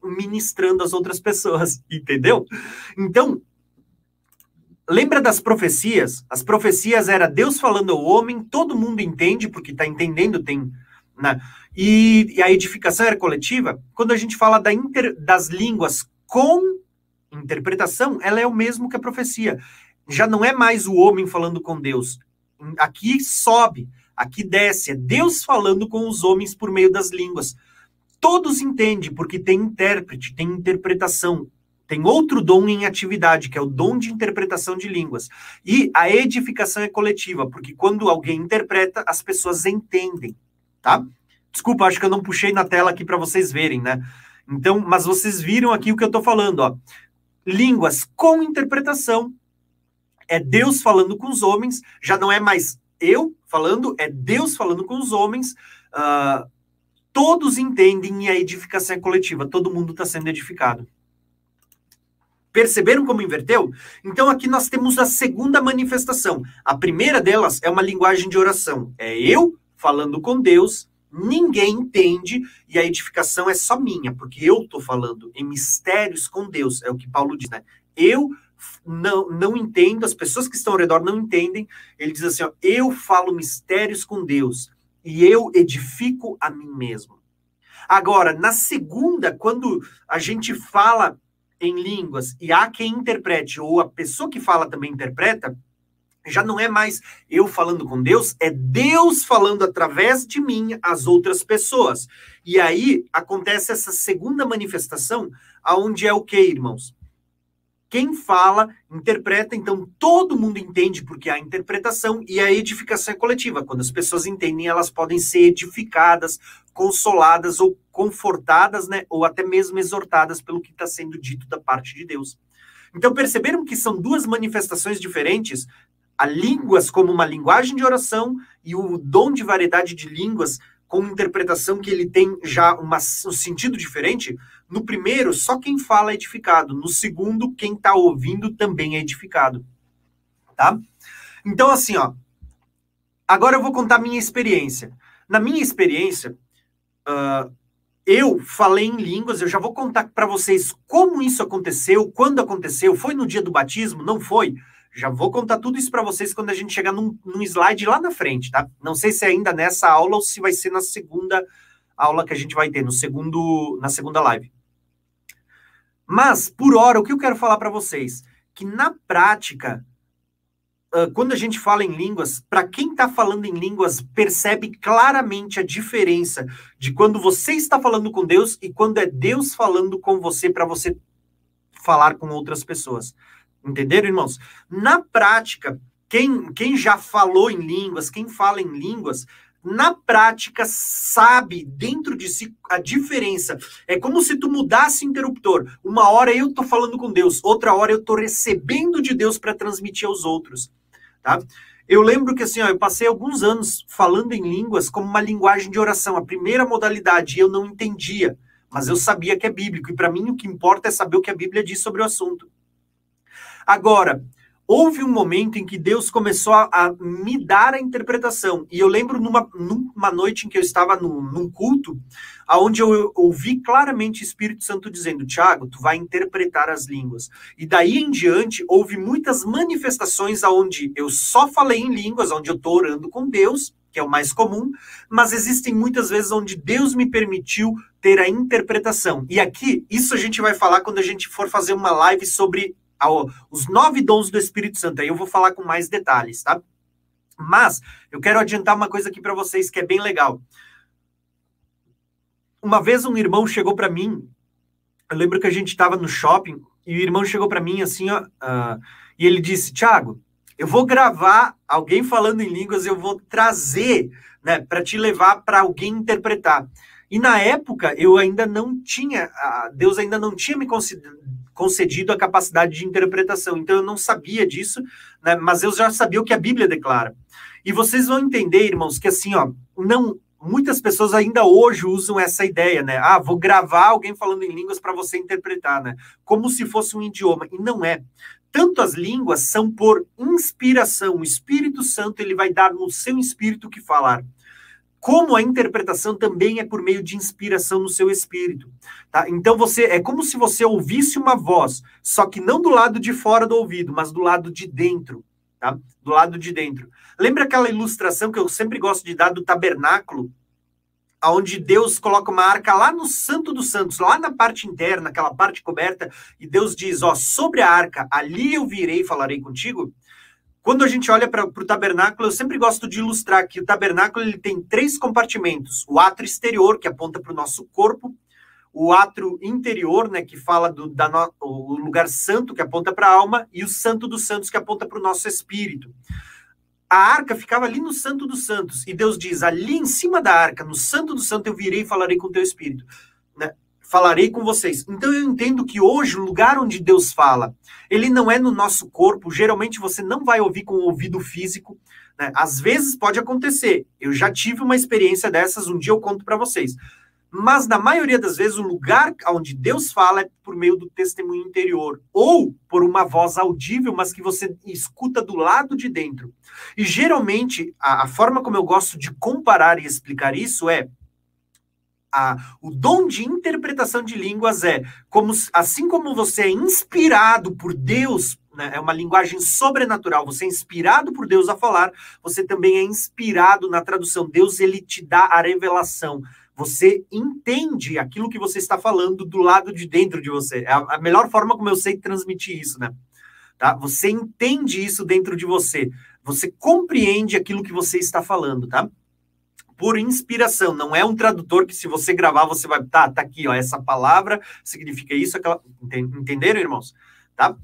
ministrando às outras pessoas. Entendeu? Então, lembra das profecias? As profecias era Deus falando ao homem, todo mundo entende, porque está entendendo, tem né? E, e, a edificação era coletiva. Quando a gente fala da inter, das línguas com interpretação, ela é o mesmo que a profecia. Já não é mais o homem falando com Deus. Aqui sobe, aqui desce. É Deus falando com os homens por meio das línguas. Todos entendem, porque tem intérprete, tem interpretação. Tem outro dom em atividade, que é o dom de interpretação de línguas. E a edificação é coletiva, porque quando alguém interpreta, as pessoas entendem, tá? Desculpa, acho que eu não puxei na tela aqui para vocês verem, né? Então, mas vocês viram aqui o que eu estou falando, ó. Línguas com interpretação. É Deus falando com os homens, já não é mais eu falando, é Deus falando com os homens. Uh, todos entendem e a edificação é coletiva, todo mundo está sendo edificado. Perceberam como inverteu? Então aqui nós temos a segunda manifestação. A primeira delas é uma linguagem de oração. É eu falando com Deus, ninguém entende e a edificação é só minha, porque eu estou falando em mistérios com Deus. É o que Paulo diz, né? Eu não, não entendo, as pessoas que estão ao redor não entendem. Ele diz assim: ó, eu falo mistérios com Deus e eu edifico a mim mesmo. Agora, na segunda, quando a gente fala em línguas e há quem interprete, ou a pessoa que fala também interpreta, já não é mais eu falando com Deus, é Deus falando através de mim às outras pessoas. E aí acontece essa segunda manifestação, aonde é o que, irmãos? Quem fala, interpreta, então todo mundo entende porque há interpretação e a edificação é coletiva. Quando as pessoas entendem, elas podem ser edificadas, consoladas ou confortadas, né, ou até mesmo exortadas pelo que está sendo dito da parte de Deus. Então perceberam que são duas manifestações diferentes, a línguas como uma linguagem de oração e o dom de variedade de línguas com interpretação que ele tem já uma, um sentido diferente. No primeiro, só quem fala é edificado. No segundo, quem está ouvindo também é edificado. Tá? Então, assim, ó. Agora eu vou contar minha experiência. Na minha experiência, uh, eu falei em línguas, eu já vou contar para vocês como isso aconteceu, quando aconteceu, foi no dia do batismo, não foi? Já vou contar tudo isso para vocês quando a gente chegar num, num, slide lá na frente, tá? Não sei se é ainda nessa aula ou se vai ser na segunda aula que a gente vai ter, no segundo, na segunda live. Mas, por hora, o que eu quero falar para vocês? Que na prática, quando a gente fala em línguas, para quem está falando em línguas, percebe claramente a diferença de quando você está falando com Deus e quando é Deus falando com você para você falar com outras pessoas. Entenderam, irmãos? Na prática, quem, quem já falou em línguas, quem fala em línguas, na prática sabe dentro de si a diferença. É como se tu mudasse interruptor. Uma hora eu tô falando com Deus, outra hora eu tô recebendo de Deus para transmitir aos outros, tá? Eu lembro que assim, ó, eu passei alguns anos falando em línguas como uma linguagem de oração, a primeira modalidade, e eu não entendia, mas eu sabia que é bíblico, e para mim o que importa é saber o que a Bíblia diz sobre o assunto. Agora, houve um momento em que Deus começou a, a, me dar a interpretação. E eu lembro numa, numa noite em que eu estava no, num culto, aonde eu ouvi claramente o Espírito Santo dizendo: Tiago, tu vai interpretar as línguas. E daí em diante, houve muitas manifestações aonde eu só falei em línguas, onde eu estou orando com Deus, que é o mais comum, mas existem muitas vezes onde Deus me permitiu ter a interpretação. E aqui, isso a gente vai falar quando a gente for fazer uma live sobre os nove dons do Espírito Santo. Aí eu vou falar com mais detalhes, tá? Mas eu quero adiantar uma coisa aqui para vocês que é bem legal. Uma vez um irmão chegou para mim, eu lembro que a gente estava no shopping e o irmão chegou para mim assim, ó, uh, e ele disse: Tiago, eu vou gravar alguém falando em línguas, eu vou trazer, né, para te levar para alguém interpretar. E na época eu ainda não tinha, Deus ainda não tinha me concedido a capacidade de interpretação. Então eu não sabia disso, né? Mas eu já sabia o que a Bíblia declara. E vocês vão entender, irmãos, que assim, ó, não muitas pessoas ainda hoje usam essa ideia, né? Ah, vou gravar alguém falando em línguas para você interpretar, né? Como se fosse um idioma. E não é. Tanto as línguas são por inspiração. O Espírito Santo ele vai dar no seu espírito o que falar como a interpretação também é por meio de inspiração no seu espírito. Tá? Então você é como se você ouvisse uma voz, só que não do lado de fora do ouvido, mas do lado de dentro. Tá? Do lado de dentro. Lembra aquela ilustração que eu sempre gosto de dar do tabernáculo? onde Deus coloca uma arca lá no Santo dos Santos, lá na parte interna, aquela parte coberta, e Deus diz: Ó, sobre a arca, ali eu virei e falarei contigo. Quando a gente olha para o tabernáculo, eu sempre gosto de ilustrar que o tabernáculo ele tem três compartimentos: o ato exterior, que aponta para o nosso corpo, o ato interior, né, que fala do da no, o lugar santo, que aponta para a alma, e o santo dos santos, que aponta para o nosso espírito. A arca ficava ali no santo dos santos, e Deus diz: ali em cima da arca, no santo dos santos, eu virei e falarei com o teu espírito. Falarei com vocês. Então eu entendo que hoje o lugar onde Deus fala, ele não é no nosso corpo. Geralmente você não vai ouvir com o ouvido físico. Né? Às vezes pode acontecer. Eu já tive uma experiência dessas. Um dia eu conto para vocês. Mas na maioria das vezes o lugar onde Deus fala é por meio do testemunho interior ou por uma voz audível, mas que você escuta do lado de dentro. E geralmente a, a forma como eu gosto de comparar e explicar isso é a, o dom de interpretação de línguas é como assim como você é inspirado por Deus, né, é uma linguagem sobrenatural, você é inspirado por Deus a falar, você também é inspirado na tradução. Deus ele te dá a revelação. Você entende aquilo que você está falando do lado de dentro de você. É a, a melhor forma como eu sei transmitir isso, né? Tá? Você entende isso dentro de você. Você compreende aquilo que você está falando, tá? Por inspiração, não é um tradutor que se você gravar você vai, tá, tá aqui, ó, essa palavra significa isso, aquela, entenderam, irmãos? Tá?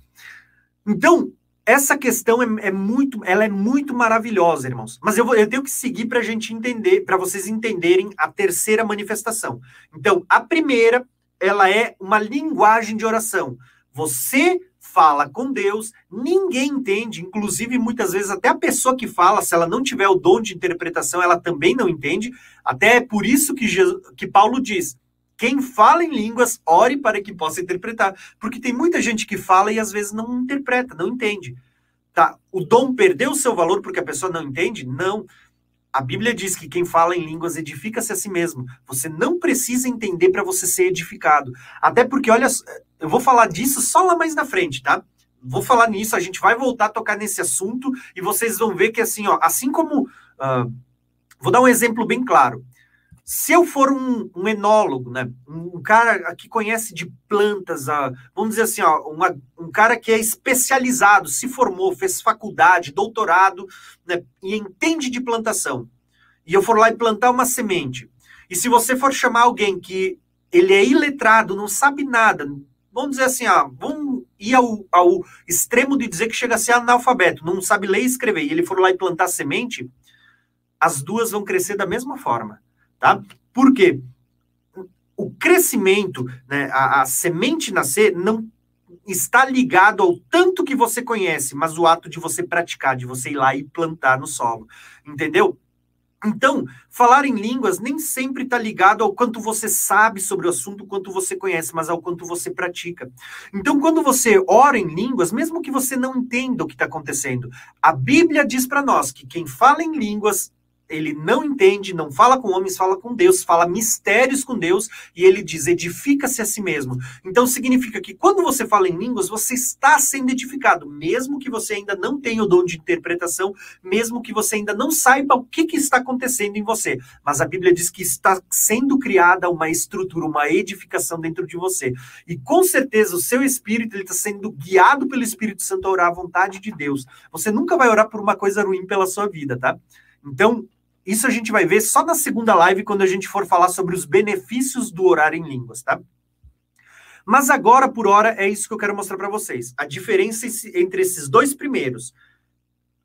Então, essa questão é, é, muito, ela é muito maravilhosa, irmãos. Mas eu, vou, eu tenho que seguir para a gente entender, para vocês entenderem a terceira manifestação. Então, a primeira, ela é uma linguagem de oração. Você fala com Deus, ninguém entende, inclusive muitas vezes até a pessoa que fala, se ela não tiver o dom de interpretação, ela também não entende. Até é por isso que, Jesus, que Paulo diz: quem fala em línguas, ore para que possa interpretar. Porque tem muita gente que fala e às vezes não interpreta, não entende. Tá? O dom perdeu o seu valor porque a pessoa não entende? Não. A Bíblia diz que quem fala em línguas edifica-se a si mesmo. Você não precisa entender para você ser edificado. Até porque, olha, eu vou falar disso só lá mais na frente, tá? Vou falar nisso, a gente vai voltar a tocar nesse assunto e vocês vão ver que, assim, ó, assim como. Uh, vou dar um exemplo bem claro. Se eu for um, um enólogo, né, um cara que conhece de plantas, uh, vamos dizer assim, ó, uma, um cara que é especializado, se formou, fez faculdade, doutorado, né, e entende de plantação, e eu for lá e plantar uma semente, e se você for chamar alguém que ele é iletrado, não sabe nada, vamos dizer assim, ó, vamos ir ao, ao extremo de dizer que chega a ser analfabeto, não sabe ler e escrever, e ele for lá e plantar semente, as duas vão crescer da mesma forma tá? Por quê? O crescimento, né, a, a semente nascer, não está ligado ao tanto que você conhece, mas o ato de você praticar, de você ir lá e plantar no solo, entendeu? Então, falar em línguas nem sempre está ligado ao quanto você sabe sobre o assunto, quanto você conhece, mas ao quanto você pratica. Então, quando você ora em línguas, mesmo que você não entenda o que está acontecendo, a Bíblia diz para nós que quem fala em línguas ele não entende, não fala com homens, fala com Deus, fala mistérios com Deus, e ele diz: edifica-se a si mesmo. Então significa que quando você fala em línguas, você está sendo edificado, mesmo que você ainda não tenha o dom de interpretação, mesmo que você ainda não saiba o que, que está acontecendo em você. Mas a Bíblia diz que está sendo criada uma estrutura, uma edificação dentro de você. E com certeza o seu espírito ele está sendo guiado pelo Espírito Santo a orar à vontade de Deus. Você nunca vai orar por uma coisa ruim pela sua vida, tá? Então, isso a gente vai ver só na segunda live, quando a gente for falar sobre os benefícios do orar em línguas, tá? Mas agora, por hora, é isso que eu quero mostrar para vocês. A diferença entre esses dois primeiros.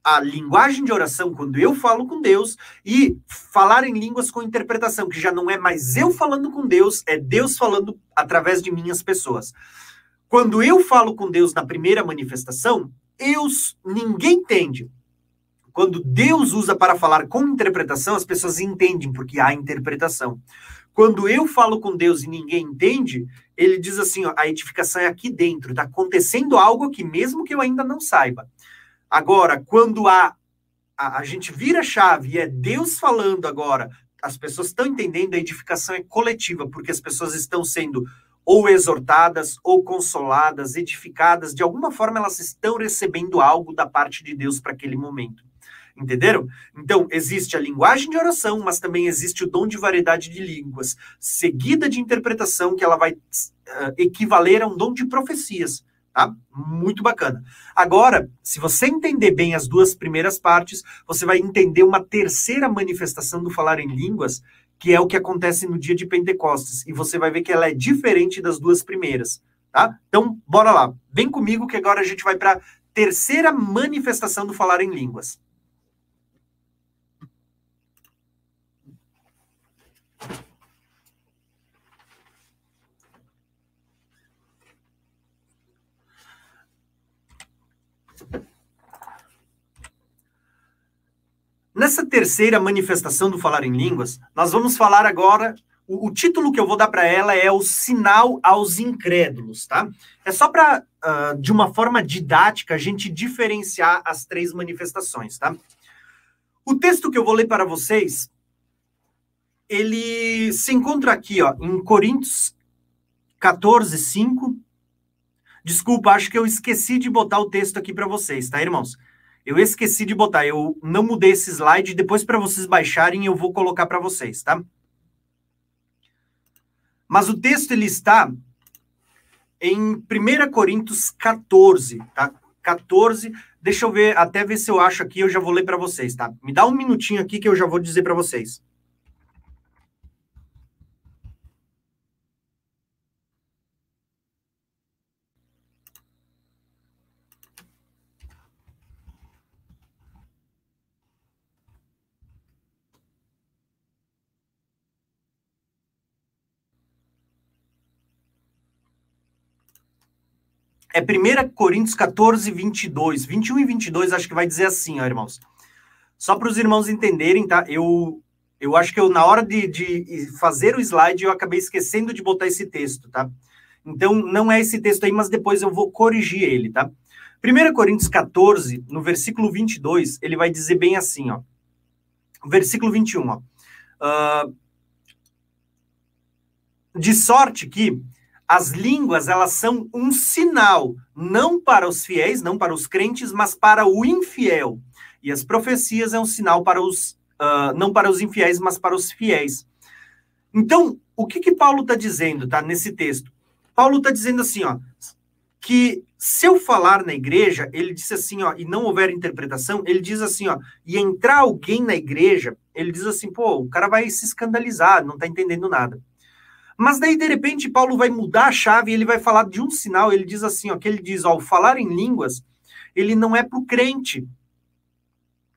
A linguagem de oração, quando eu falo com Deus, e falar em línguas com interpretação, que já não é mais eu falando com Deus, é Deus falando através de minhas pessoas. Quando eu falo com Deus na primeira manifestação, eu, ninguém entende. Quando Deus usa para falar com interpretação, as pessoas entendem, porque há interpretação. Quando eu falo com Deus e ninguém entende, ele diz assim: ó, a edificação é aqui dentro, está acontecendo algo aqui, mesmo que eu ainda não saiba. Agora, quando há, a, a gente vira a chave e é Deus falando agora, as pessoas estão entendendo, a edificação é coletiva, porque as pessoas estão sendo ou exortadas, ou consoladas, edificadas, de alguma forma elas estão recebendo algo da parte de Deus para aquele momento. Entenderam? Então, existe a linguagem de oração, mas também existe o dom de variedade de línguas, seguida de interpretação, que ela vai uh, equivaler a um dom de profecias. Tá? Muito bacana. Agora, se você entender bem as duas primeiras partes, você vai entender uma terceira manifestação do falar em línguas, que é o que acontece no dia de Pentecostes. E você vai ver que ela é diferente das duas primeiras. Tá? Então, bora lá. Vem comigo que agora a gente vai para a terceira manifestação do falar em línguas. Nessa terceira manifestação do falar em línguas, nós vamos falar agora. O, o título que eu vou dar para ela é o sinal aos incrédulos, tá? É só para, uh, ah, de uma forma didática, a gente diferenciar as três manifestações, tá? O texto que eu vou ler para vocês, ele se encontra aqui, ó, em Coríntios 14, 5. Desculpa, acho que eu esqueci de botar o texto aqui para vocês, tá, irmãos? Eu esqueci de botar, eu não mudei esse slide, depois para vocês baixarem eu vou colocar para vocês, tá? Mas o texto ele está em 1 Coríntios 14, tá? 14, deixa eu ver, até ver se eu acho aqui, eu já vou ler para vocês, tá? Me dá um minutinho aqui que eu já vou dizer para vocês. É 1 Coríntios 14, 22. 21 e 22, acho que vai dizer assim, ó, irmãos. Só para os irmãos entenderem, tá? Eu, eu acho que eu, na hora de, de fazer o slide, eu acabei esquecendo de botar esse texto, tá? Então, não é esse texto aí, mas depois eu vou corrigir ele, tá? 1 Coríntios 14, no versículo 22, ele vai dizer bem assim, ó. Versículo 21, ó. Uh, de sorte que as línguas, elas são um sinal, não para os fiéis, não para os crentes, mas para o infiel. E as profecias é um sinal para os, uh, não para os infiéis, mas para os fiéis. Então, o que que Paulo está dizendo, tá, nesse texto? Paulo está dizendo assim, ó, que se eu falar na igreja, ele disse assim, ó, e não houver interpretação, ele diz assim, ó, e entrar alguém na igreja, ele diz assim, pô, o cara vai se escandalizar, não está entendendo nada. Mas daí, de repente, Paulo vai mudar a chave e ele vai falar de um sinal. Ele diz assim, ó, que ele diz, ó, o falar em línguas, ele não é para o crente.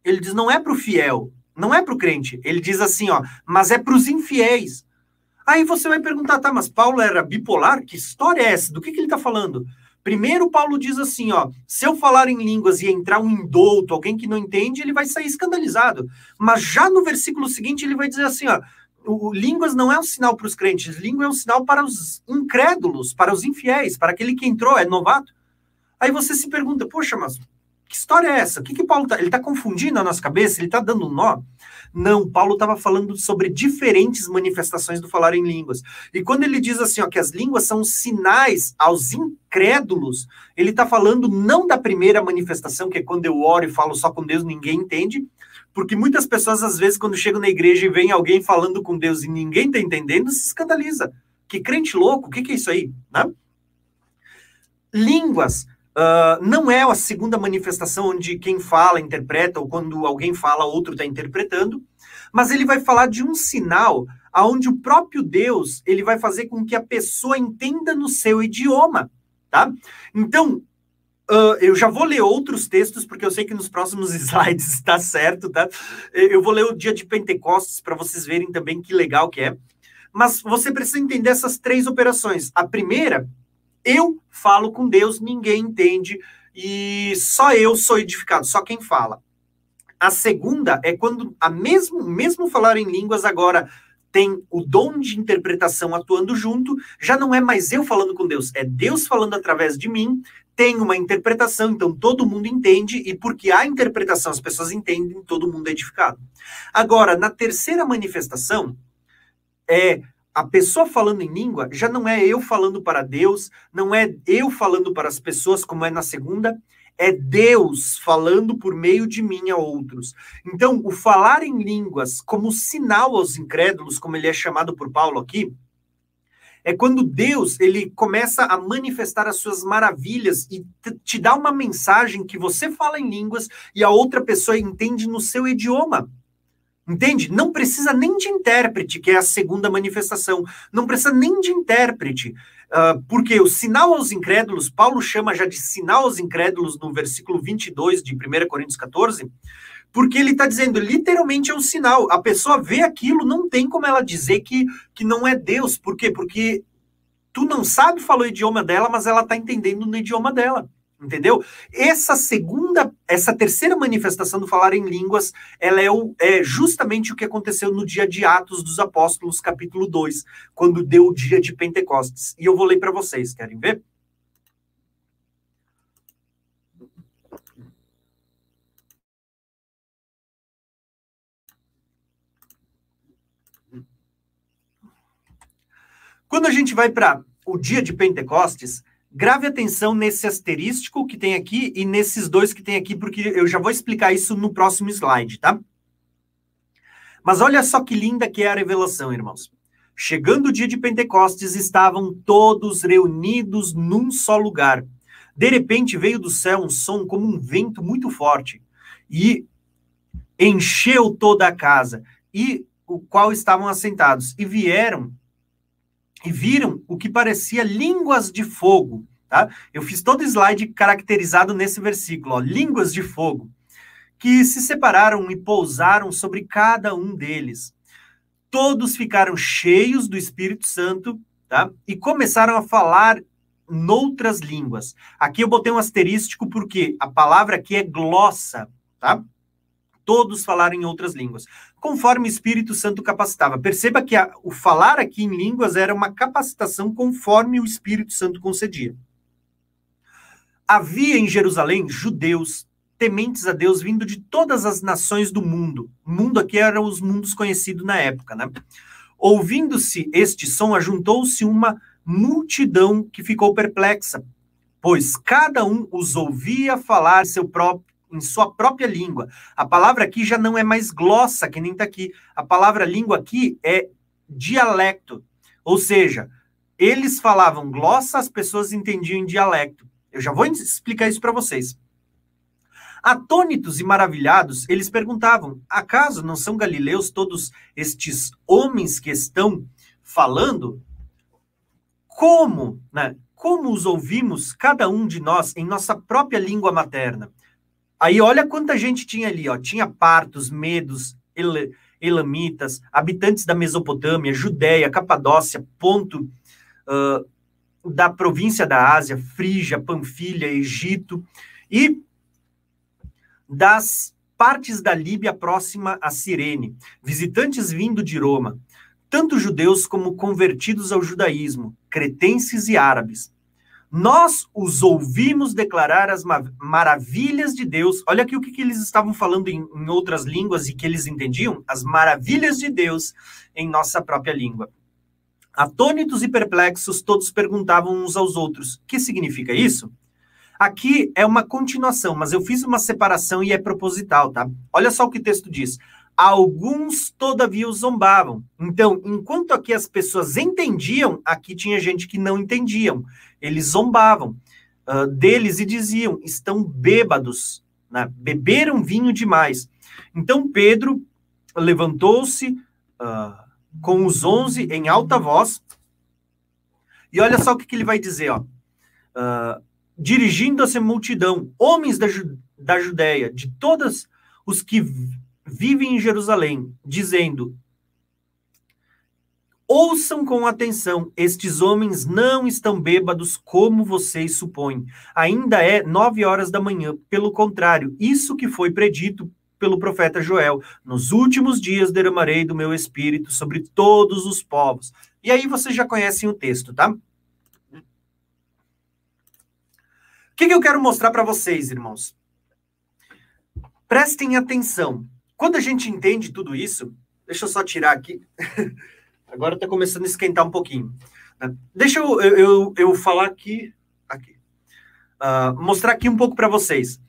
Ele diz, não é para o fiel, não é para o crente. Ele diz assim, ó, mas é para os infiéis. Aí você vai perguntar, tá, mas Paulo era bipolar? Que história é essa? Do que, que ele está falando? Primeiro, Paulo diz assim, ó, se eu falar em línguas e entrar um indouto, alguém que não entende, ele vai sair escandalizado. Mas já no versículo seguinte, ele vai dizer assim, ó, o, línguas não é um sinal para os crentes, língua é um sinal para os incrédulos, para os infiéis, para aquele que entrou, é novato. Aí você se pergunta, poxa, mas que história é essa? O que, que Paulo está? Ele está confundindo a nossa cabeça? Ele está dando nó? Não, Paulo estava falando sobre diferentes manifestações do falar em línguas. E quando ele diz assim, ó, que as línguas são sinais aos incrédulos, ele está falando não da primeira manifestação, que é quando eu oro e falo só com Deus, ninguém entende, porque muitas pessoas, às vezes, quando chegam na igreja e vem alguém falando com Deus e ninguém está entendendo, se escandaliza. Que crente louco, o que, que é isso aí? Né? Línguas uh, não é a segunda manifestação onde quem fala interpreta, ou quando alguém fala, outro está interpretando, mas ele vai falar de um sinal aonde o próprio Deus ele vai fazer com que a pessoa entenda no seu idioma, tá? Então, Uh, eu já vou ler outros textos, porque eu sei que nos próximos slides está certo, tá? Eu vou ler o dia de Pentecostes para vocês verem também que legal que é. Mas você precisa entender essas três operações. A primeira, eu falo com Deus, ninguém entende, e só eu sou edificado, só quem fala. A segunda é quando a mesmo, mesmo falar em línguas agora tem o dom de interpretação atuando junto, já não é mais eu falando com Deus, é Deus falando através de mim, tem uma interpretação, então todo mundo entende, e porque há interpretação, as pessoas entendem, todo mundo é edificado. Agora, na terceira manifestação, é a pessoa falando em língua, já não é eu falando para Deus, não é eu falando para as pessoas, como é na segunda, é Deus falando por meio de mim a outros. Então, o falar em línguas como sinal aos incrédulos, como ele é chamado por Paulo aqui, é quando Deus ele começa a manifestar as suas maravilhas e te dá uma mensagem que você fala em línguas e a outra pessoa entende no seu idioma. Entende? Não precisa nem de intérprete, que é a segunda manifestação. Não precisa nem de intérprete. Uh, porque o sinal aos incrédulos, Paulo chama já de sinal aos incrédulos no versículo 22 de 1 Coríntios 14, porque ele está dizendo, literalmente é um sinal. A pessoa vê aquilo, não tem como ela dizer que, que não é Deus. Por quê? Porque tu não sabe falar o idioma dela, mas ela está entendendo no idioma dela entendeu? Essa segunda, essa terceira manifestação do falar em línguas, ela é, o, é justamente o que aconteceu no dia de Atos dos Apóstolos, capítulo 2, quando deu o dia de Pentecostes. E eu vou ler para vocês, querem ver? Quando a gente vai para o dia de Pentecostes, Grave atenção nesse asterístico que tem aqui e nesses dois que tem aqui, porque eu já vou explicar isso no próximo slide, tá? Mas olha só que linda que é a revelação, irmãos. Chegando o dia de Pentecostes, estavam todos reunidos num só lugar. De repente veio do céu um som como um vento muito forte e encheu toda a casa e o qual estavam assentados e vieram e viram o que parecia línguas de fogo, tá? Eu fiz todo slide caracterizado nesse versículo, ó, línguas de fogo, que se separaram e pousaram sobre cada um deles. Todos ficaram cheios do Espírito Santo, tá? E começaram a falar noutras línguas. Aqui eu botei um asterístico porque a palavra aqui é glossa, tá? Todos falaram em outras línguas conforme o Espírito Santo capacitava. Perceba que a, o falar aqui em línguas era uma capacitação conforme o Espírito Santo concedia. Havia em Jerusalém judeus tementes a Deus vindo de todas as nações do mundo. O mundo aqui eram os mundos conhecidos na época, né? Ouvindo-se este som, ajuntou-se uma multidão que ficou perplexa, pois cada um os ouvia falar seu próprio em sua própria língua. A palavra aqui já não é mais glossa, que nem está aqui. A palavra língua aqui é dialecto. Ou seja, eles falavam glossa, as pessoas entendiam em dialecto. Eu já vou explicar isso para vocês. Atônitos e maravilhados, eles perguntavam: acaso não são galileus todos estes homens que estão falando? Como, né? Como os ouvimos, cada um de nós, em nossa própria língua materna? Aí olha quanta gente tinha ali, ó. Tinha partos, medos, el elamitas, habitantes da Mesopotâmia, Judéia, Capadócia, ponto uh, da província da Ásia, Frígia, Panfilha, Egito e das partes da Líbia próxima a Cirene, visitantes vindo de Roma, tanto judeus como convertidos ao judaísmo, cretenses e árabes. Nós os ouvimos declarar as maravilhas de Deus. Olha aqui o que, que eles estavam falando em, em outras línguas e que eles entendiam: as maravilhas de Deus em nossa própria língua. Atônitos e perplexos, todos perguntavam uns aos outros: que significa isso? Aqui é uma continuação, mas eu fiz uma separação e é proposital, tá? Olha só o que o texto diz. Alguns, todavia, os zombavam. Então, enquanto aqui as pessoas entendiam, aqui tinha gente que não entendiam. Eles zombavam uh, deles e diziam: estão bêbados, né? beberam vinho demais. Então, Pedro levantou-se uh, com os onze em alta voz. E olha só o que, que ele vai dizer, ó. Uh, dirigindo-se à multidão, homens da, Ju da Judéia, de todos os que vivem em Jerusalém, dizendo: Ouçam com atenção, estes homens não estão bêbados como vocês supõem. Ainda é nove horas da manhã. Pelo contrário, isso que foi predito pelo profeta Joel: Nos últimos dias derramarei do meu espírito sobre todos os povos. E aí vocês já conhecem o texto, tá? O que, que eu quero mostrar para vocês, irmãos? Prestem atenção. Quando a gente entende tudo isso, deixa eu só tirar aqui. Agora está começando a esquentar um pouquinho. Né? Deixa eu, eu, eu, falar aqui. aqui. uh, mostrar aqui um pouco para vocês.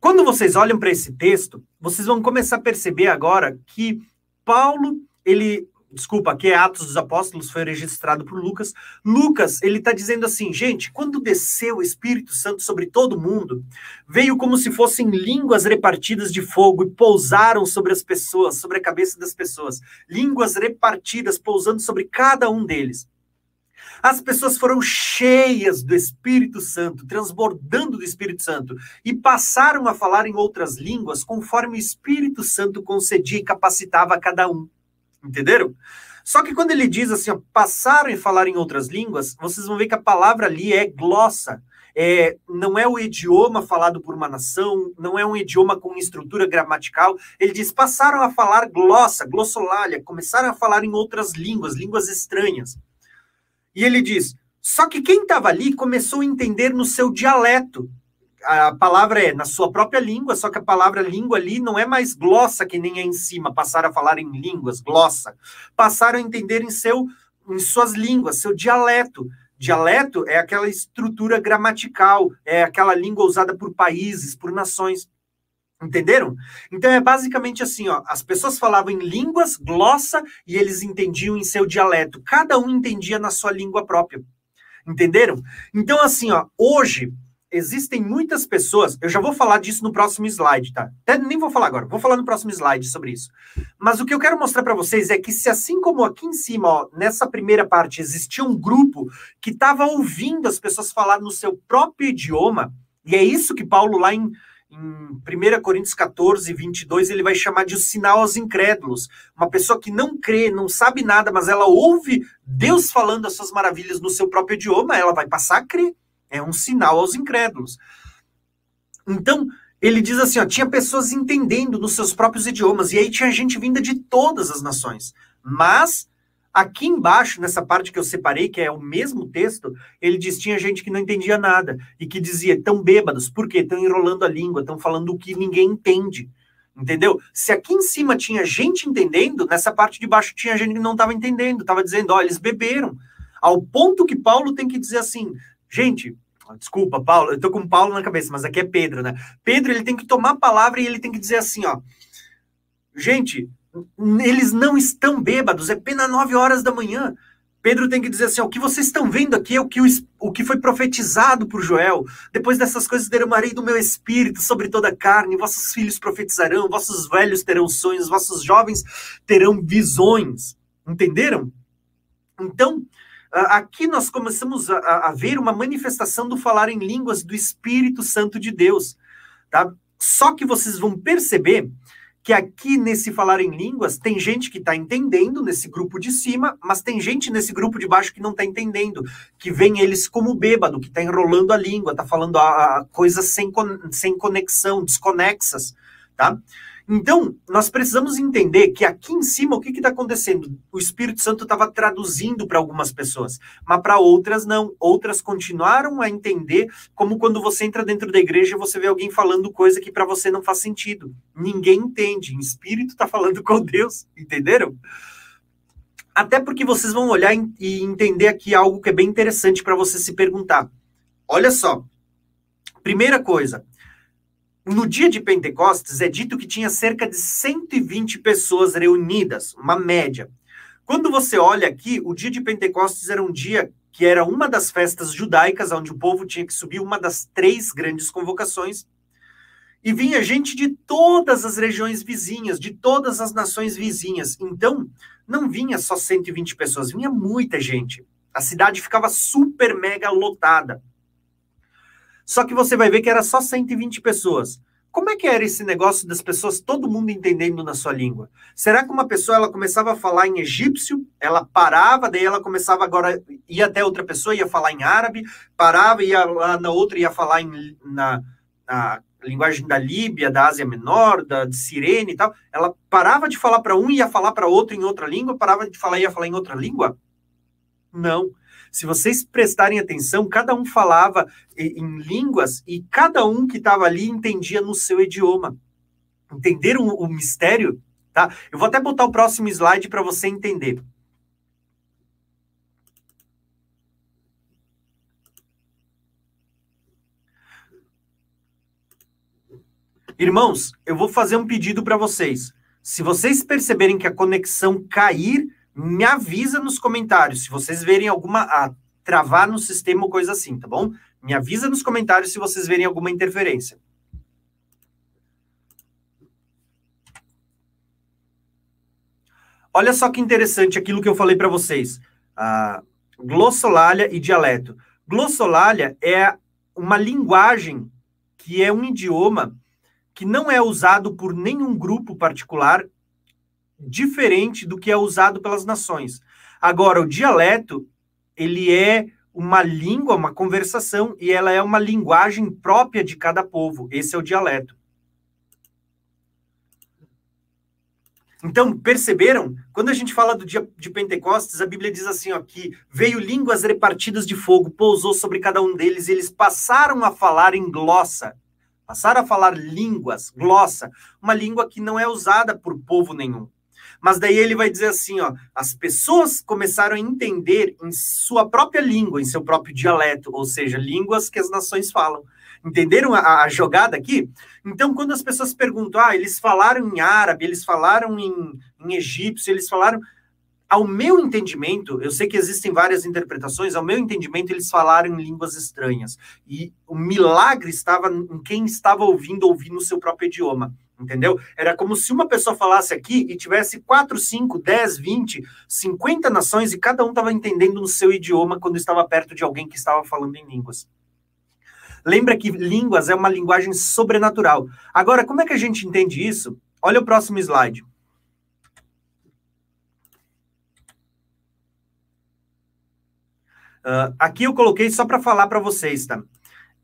Quando vocês olham para esse texto, vocês vão começar a perceber agora que Paulo, ele, desculpa, aqui é Atos dos Apóstolos, foi registrado por Lucas. Lucas, ele está dizendo assim, gente, quando desceu o Espírito Santo sobre todo mundo, veio como se fossem línguas repartidas de fogo e pousaram sobre as pessoas, sobre a cabeça das pessoas. Línguas repartidas pousando sobre cada um deles. As pessoas foram cheias do Espírito Santo, transbordando do Espírito Santo, e passaram a falar em outras línguas conforme o Espírito Santo concedia e capacitava a cada um. Entenderam? Só que quando ele diz assim, ó, passaram a falar em outras línguas, vocês vão ver que a palavra ali é glossa. É, não é o idioma falado por uma nação, não é um idioma com estrutura gramatical. Ele diz: passaram a falar glossa, glossolalia, começaram a falar em outras línguas, línguas estranhas. E ele diz: só que quem estava ali começou a entender no seu dialeto. A palavra é na sua própria língua, só que a palavra língua ali não é mais glossa, que nem é em cima, passaram a falar em línguas, glossa. Passaram a entender em, seu, em suas línguas, seu dialeto. Dialeto é aquela estrutura gramatical, é aquela língua usada por países, por nações. Entenderam? Então é basicamente assim, ó, as pessoas falavam em línguas, glossa, e eles entendiam em seu dialeto. Cada um entendia na sua língua própria. Entenderam? Então assim, ó, hoje existem muitas pessoas, eu já vou falar disso no próximo slide, tá? Até nem vou falar agora, vou falar no próximo slide sobre isso. Mas o que eu quero mostrar para vocês é que se assim como aqui em cima, ó, nessa primeira parte, existia um grupo que estava ouvindo as pessoas falar no seu próprio idioma, e é isso que Paulo lá em em 1 Coríntios 14, 22, ele vai chamar de sinal aos incrédulos. Uma pessoa que não crê, não sabe nada, mas ela ouve Deus falando as suas maravilhas no seu próprio idioma, ela vai passar a crer. É um sinal aos incrédulos. Então, ele diz assim: ó, tinha pessoas entendendo nos seus próprios idiomas, e aí tinha gente vinda de todas as nações. Mas Aqui embaixo, nessa parte que eu separei, que é o mesmo texto, ele diz: tinha gente que não entendia nada e que dizia, estão bêbados, por quê? Estão enrolando a língua, estão falando o que ninguém entende. Entendeu? Se aqui em cima tinha gente entendendo, nessa parte de baixo tinha gente que não estava entendendo, estava dizendo, ó, eles beberam. Ao ponto que Paulo tem que dizer assim, gente, desculpa, Paulo, eu tô com Paulo na cabeça, mas aqui é Pedro, né? Pedro, ele tem que tomar a palavra e ele tem que dizer assim, ó, gente, eles não estão bêbados, é pena nove horas da manhã. Pedro tem que dizer assim: o que vocês estão vendo aqui é o que, o, o que foi profetizado por Joel. Depois dessas coisas derramarei do meu espírito sobre toda a carne, vossos filhos profetizarão, vossos velhos terão sonhos, vossos jovens terão visões. Entenderam? Então, aqui nós começamos a, a ver uma manifestação do falar em línguas do Espírito Santo de Deus. Tá? Só que vocês vão perceber que aqui nesse falar em línguas tem gente que está entendendo nesse grupo de cima, mas tem gente nesse grupo de baixo que não está entendendo, que vem eles como bêbado, que está enrolando a língua, está falando a, a coisas sem, sem conexão, desconexas, tá? Então, nós precisamos entender que aqui em cima, o que está acontecendo? O Espírito Santo estava traduzindo para algumas pessoas, mas para outras não. Outras continuaram a entender, como quando você entra dentro da igreja você vê alguém falando coisa que para você não faz sentido. Ninguém entende. O Espírito está falando com Deus, entenderam? Até porque vocês vão olhar e entender aqui algo que é bem interessante para você se perguntar. Olha só. Primeira coisa, no dia de Pentecostes, é dito que tinha cerca de 120 pessoas reunidas, uma média. Quando você olha aqui, o dia de Pentecostes era um dia que era uma das festas judaicas, onde o povo tinha que subir uma das três grandes convocações. E vinha gente de todas as regiões vizinhas, de todas as nações vizinhas. Então, não vinha só 120 pessoas, vinha muita gente. A cidade ficava super mega lotada. Só que você vai ver que era só 120 pessoas. Como é que era esse negócio das pessoas, todo mundo entendendo na sua língua? Será que uma pessoa ela começava a falar em egípcio, ela parava, daí ela começava agora ia até outra pessoa ia falar em árabe, parava ia lá na outra ia falar em, na, na linguagem da Líbia, da Ásia Menor, da de Sirene e tal. Ela parava de falar para um e ia falar para outro em outra língua, parava de falar e ia falar em outra língua? Não. Se vocês prestarem atenção, cada um falava em línguas e cada um que estava ali entendia no seu idioma. Entenderam o mistério? Tá? Eu vou até botar o próximo slide para você entender. Irmãos, eu vou fazer um pedido para vocês. Se vocês perceberem que a conexão cair, me avisa nos comentários. Se vocês verem alguma a, travar no sistema ou coisa assim, tá bom? Me avisa nos comentários se vocês verem alguma interferência. Olha só que interessante aquilo que eu falei para vocês. Ah, glossolalia e dialeto. Glossolalia é uma linguagem que é um idioma que não é usado por nenhum grupo particular diferente do que é usado pelas nações. Agora, o dialeto, ele é uma língua, uma conversação, e ela é uma linguagem própria de cada povo. Esse é o dialeto. Então, perceberam? Quando a gente fala do dia de Pentecostes, a Bíblia diz assim, ó, que veio línguas repartidas de fogo, pousou sobre cada um deles, e eles passaram a falar em glossa. Passaram a falar línguas, glossa, uma língua que não é usada por povo nenhum. Mas daí ele vai dizer assim, ó, as pessoas começaram a entender em sua própria língua, em seu próprio dialeto, ou seja, línguas que as nações falam. Entenderam a, a, jogada aqui? Então, quando as pessoas perguntam, ah, eles falaram em árabe, eles falaram em, em egípcio, eles falaram. Ao meu entendimento, eu sei que existem várias interpretações, ao meu entendimento, eles falaram em línguas estranhas. E o milagre estava em quem estava ouvindo ouvir no seu próprio idioma entendeu? Era como se uma pessoa falasse aqui e tivesse 4, 5, 10, 20, 50 nações e cada um estava entendendo no seu idioma quando estava perto de alguém que estava falando em línguas. Lembra que línguas é uma linguagem sobrenatural. Agora, como é que a gente entende isso? Olha o próximo slide. Uh, aqui eu coloquei só para falar para vocês, tá?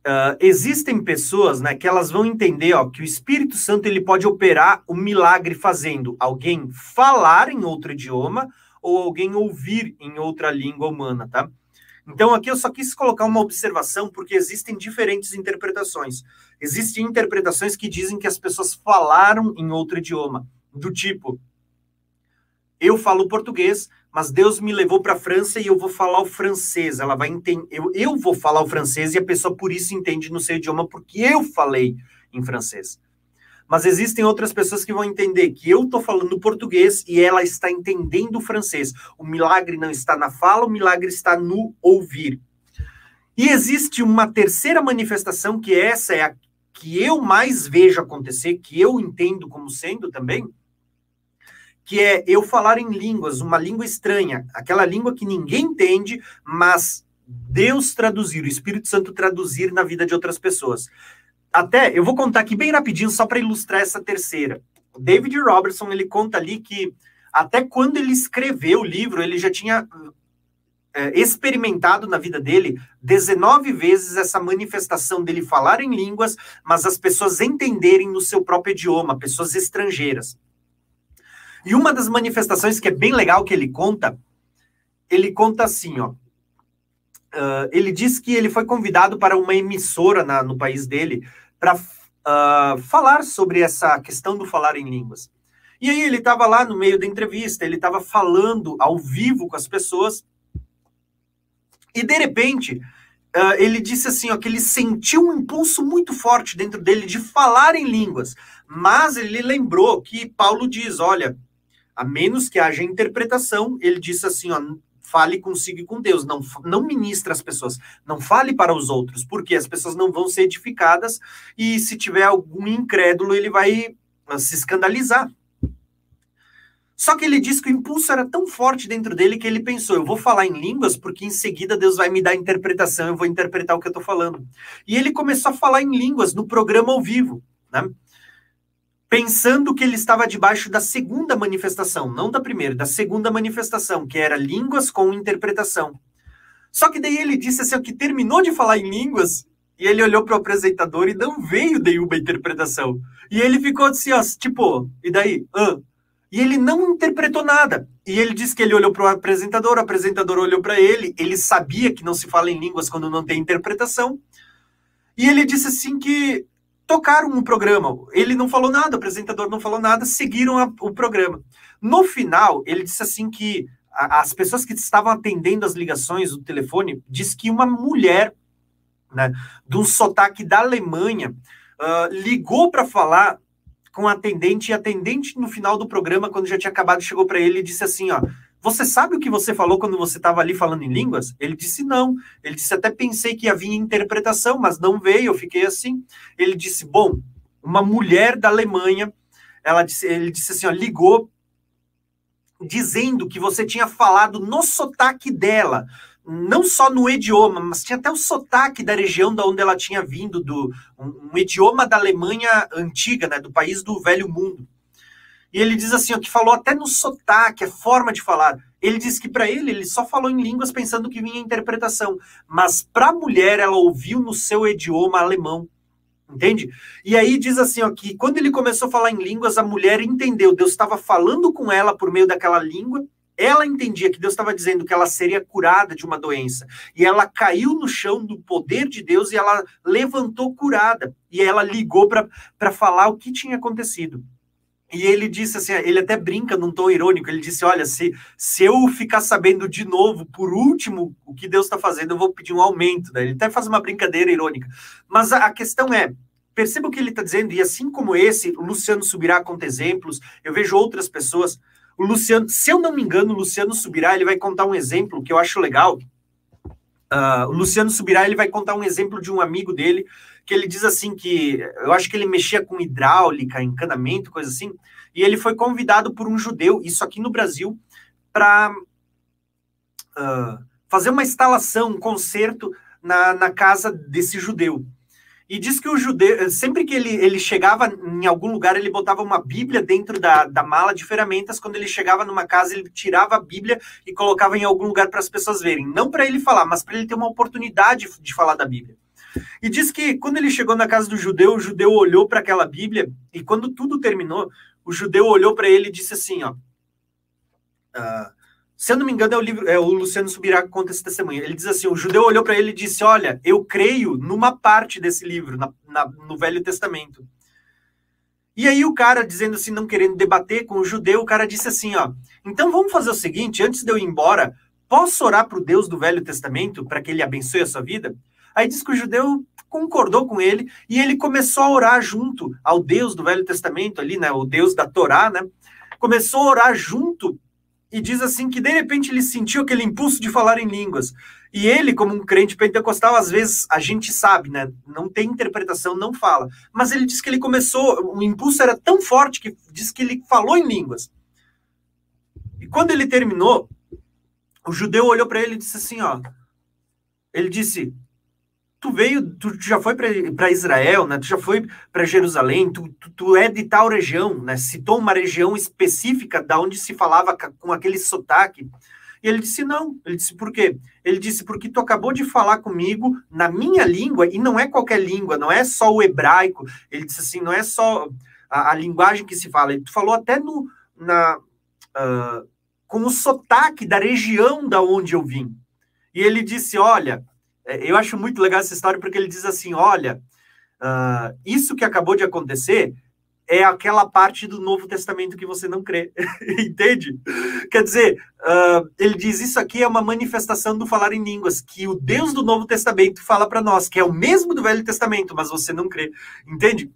Uh, existem pessoas, né, que elas vão entender, ó, que o Espírito Santo ele pode operar o um milagre fazendo alguém falar em outro idioma ou alguém ouvir em outra língua humana, tá? Então, aqui eu só quis colocar uma observação, porque existem diferentes interpretações. Existem interpretações que dizem que as pessoas falaram em outro idioma, do tipo: eu falo português, mas Deus me levou para a França e eu vou falar o francês. Ela vai entender, eu, eu vou falar o francês e a pessoa por isso entende no seu idioma, porque eu falei em francês. Mas existem outras pessoas que vão entender que eu estou falando português e ela está entendendo o francês. O milagre não está na fala, o milagre está no ouvir. E existe uma terceira manifestação, que essa é a que eu mais vejo acontecer, que eu entendo como sendo também, que é eu falar em línguas, uma língua estranha, aquela língua que ninguém entende, mas Deus traduzir, o Espírito Santo traduzir na vida de outras pessoas até, eu vou contar aqui bem rapidinho, só para ilustrar essa terceira. O David Robertson, ele conta ali que até quando ele escreveu o livro, ele já tinha é, experimentado na vida dele 19 vezes essa manifestação dele falar em línguas, mas as pessoas entenderem no seu próprio idioma, pessoas estrangeiras. E uma das manifestações que é bem legal que ele conta, ele conta assim, ó. Uh, ele diz que ele foi convidado para uma emissora na, no país dele para uh, ah, falar sobre essa questão do falar em línguas. E aí ele estava lá no meio da entrevista, ele estava falando ao vivo com as pessoas, e de repente uh, ele disse assim, ó, que ele sentiu um impulso muito forte dentro dele de falar em línguas, mas ele lembrou que Paulo diz, olha, a menos que haja interpretação, ele disse assim, ó, fale consigo e com Deus, não, não ministre as pessoas, não fale para os outros, porque as pessoas não vão ser edificadas e se tiver algum incrédulo, ele vai ah, se escandalizar. Só que ele disse que o impulso era tão forte dentro dele que ele pensou: eu vou falar em línguas porque em seguida Deus vai me dar interpretação, eu vou interpretar o que eu estou falando. E ele começou a falar em línguas no programa ao vivo, né? Pensando que ele estava debaixo da segunda manifestação, não da primeira, da segunda manifestação, que era línguas com interpretação. Só que daí ele disse assim, que terminou de falar em línguas, e ele olhou para o apresentador e não veio nenhuma interpretação. E ele ficou assim, ó, tipo, e daí? Ah. E ele não interpretou nada. E ele disse que ele olhou para o apresentador, o apresentador olhou para ele, ele sabia que não se fala em línguas quando não tem interpretação. E ele disse assim que tocaram o programa. Ele não falou nada, o apresentador não falou nada, seguiram a, o programa. No final, ele disse assim que a, as pessoas que estavam atendendo as ligações do telefone diz que uma mulher, né, de um sotaque da Alemanha, uh, ligou para falar com a atendente, e a atendente, no final do programa, quando já tinha acabado, chegou para ele e disse assim: ó. Você sabe o que você falou quando você estava ali falando em línguas? Ele disse não. Ele disse até pensei que havia interpretação, mas não veio. Eu fiquei assim. Ele disse bom, uma mulher da Alemanha, ela disse, ele disse assim, ó, ligou dizendo que você tinha falado no sotaque dela, não só no idioma, mas tinha até o sotaque da região da onde ela tinha vindo, do um, um idioma da Alemanha antiga, né, do país do Velho Mundo. E ele diz assim, ó, que falou até no sotaque, a forma de falar. Ele diz que para ele, ele só falou em línguas pensando que vinha interpretação, mas para a mulher ela ouviu no seu idioma alemão. Entende? E aí diz assim, ó, que quando ele começou a falar em línguas, a mulher entendeu, Deus estava falando com ela por meio daquela língua, ela entendia que Deus estava dizendo que ela seria curada de uma doença. E ela caiu no chão do poder de Deus e ela levantou curada. E ela ligou para falar o que tinha acontecido. E ele disse assim, ele até brinca num tom irônico, ele disse, olha, se, se eu ficar sabendo de novo, por último, o que Deus está fazendo, eu vou pedir um aumento. Né? Ele até faz uma brincadeira irônica. Mas a, a questão é, perceba o que ele está dizendo, e assim como esse, o Luciano Subirá conta exemplos, eu vejo outras pessoas, o Luciano, se eu não me engano, o Luciano Subirá, ele vai contar um exemplo que eu acho legal, uh, o Luciano Subirá, ele vai contar um exemplo de um amigo dele, que ele diz assim que eu acho que ele mexia com hidráulica, encanamento, coisa assim, e ele foi convidado por um judeu, isso aqui no Brasil, para uh, fazer uma instalação, um concerto na, na casa desse judeu. E diz que o judeu, sempre que ele, ele chegava em algum lugar, ele botava uma Bíblia dentro da, da mala de ferramentas. Quando ele chegava numa casa, ele tirava a Bíblia e colocava em algum lugar para as pessoas verem. Não para ele falar, mas para ele ter uma oportunidade de falar da Bíblia. E diz que quando ele chegou na casa do judeu, o judeu olhou para aquela Bíblia e quando tudo terminou, o judeu olhou para ele e disse assim, ó, uh, se eu não me engano é o livro, é o Luciano Subirá que conta esse testemunho. Ele diz assim, o judeu olhou para ele e disse, olha, eu creio numa parte desse livro, na, na, no Velho Testamento. E aí o cara, dizendo assim, não querendo debater com o judeu, o cara disse assim, ó, então vamos fazer o seguinte, antes de eu ir embora, posso orar para o Deus do Velho Testamento para que ele abençoe a sua vida? Aí diz que o judeu concordou com ele e ele começou a orar junto ao Deus do Velho Testamento ali, né, o Deus da Torá, né? Começou a orar junto e diz assim que de repente ele sentiu aquele impulso de falar em línguas. E ele, como um crente pentecostal, às vezes a gente sabe, né? Não tem interpretação, não fala. Mas ele diz que ele começou, o impulso era tão forte que diz que ele falou em línguas. E quando ele terminou, o judeu olhou para ele e disse assim, ó. Ele disse: tu veio, tu já foi para Israel, né? Tu já foi para Jerusalém, tu, tu, tu, é de tal região, né? Citou uma região específica da onde se falava com aquele sotaque. E ele disse não. Ele disse por quê? Ele disse porque tu acabou de falar comigo na minha língua e não é qualquer língua, não é só o hebraico. Ele disse assim, não é só a, a linguagem que se fala. Ele falou até no na uh, com o sotaque da região da onde eu vim. E ele disse, olha eu acho muito legal essa história porque ele diz assim: olha, uh, isso que acabou de acontecer é aquela parte do Novo Testamento que você não crê, entende? Quer dizer, uh, ele diz isso aqui é uma manifestação do falar em línguas, que o Deus do Novo Testamento fala para nós, que é o mesmo do Velho Testamento, mas você não crê, entende?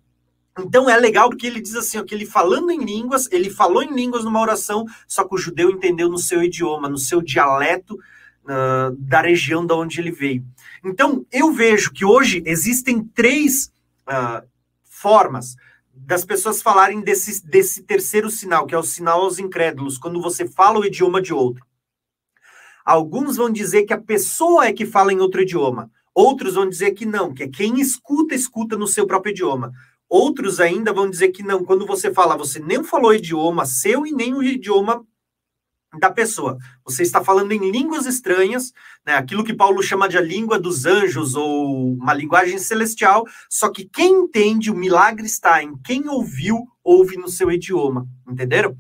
Então é legal porque ele diz assim, ó, que ele falando em línguas, ele falou em línguas numa oração, só que o judeu entendeu no seu idioma, no seu dialeto, uh, da região da onde ele veio. Então, eu vejo que hoje existem três uh, formas das pessoas falarem desse, desse terceiro sinal, que é o sinal aos incrédulos, quando você fala o idioma de outro. Alguns vão dizer que a pessoa é que fala em outro idioma. Outros vão dizer que não, que é quem escuta, escuta no seu próprio idioma. Outros ainda vão dizer que não, quando você fala, você nem falou idioma seu e nem o idioma da pessoa. Você está falando em línguas estranhas, né, aquilo que Paulo chama de a língua dos anjos ou uma linguagem celestial, só que quem entende o milagre está em quem ouviu, ouve no seu idioma, entenderam?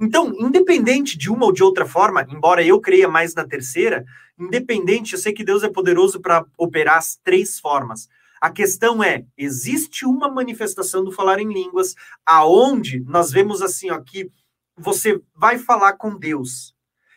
Então, independente de uma ou de outra forma, embora eu creia mais na terceira, independente, eu sei que Deus é poderoso para operar as três formas. A questão é, existe uma manifestação do falar em línguas aonde nós vemos assim, ó, você vai falar com Deus.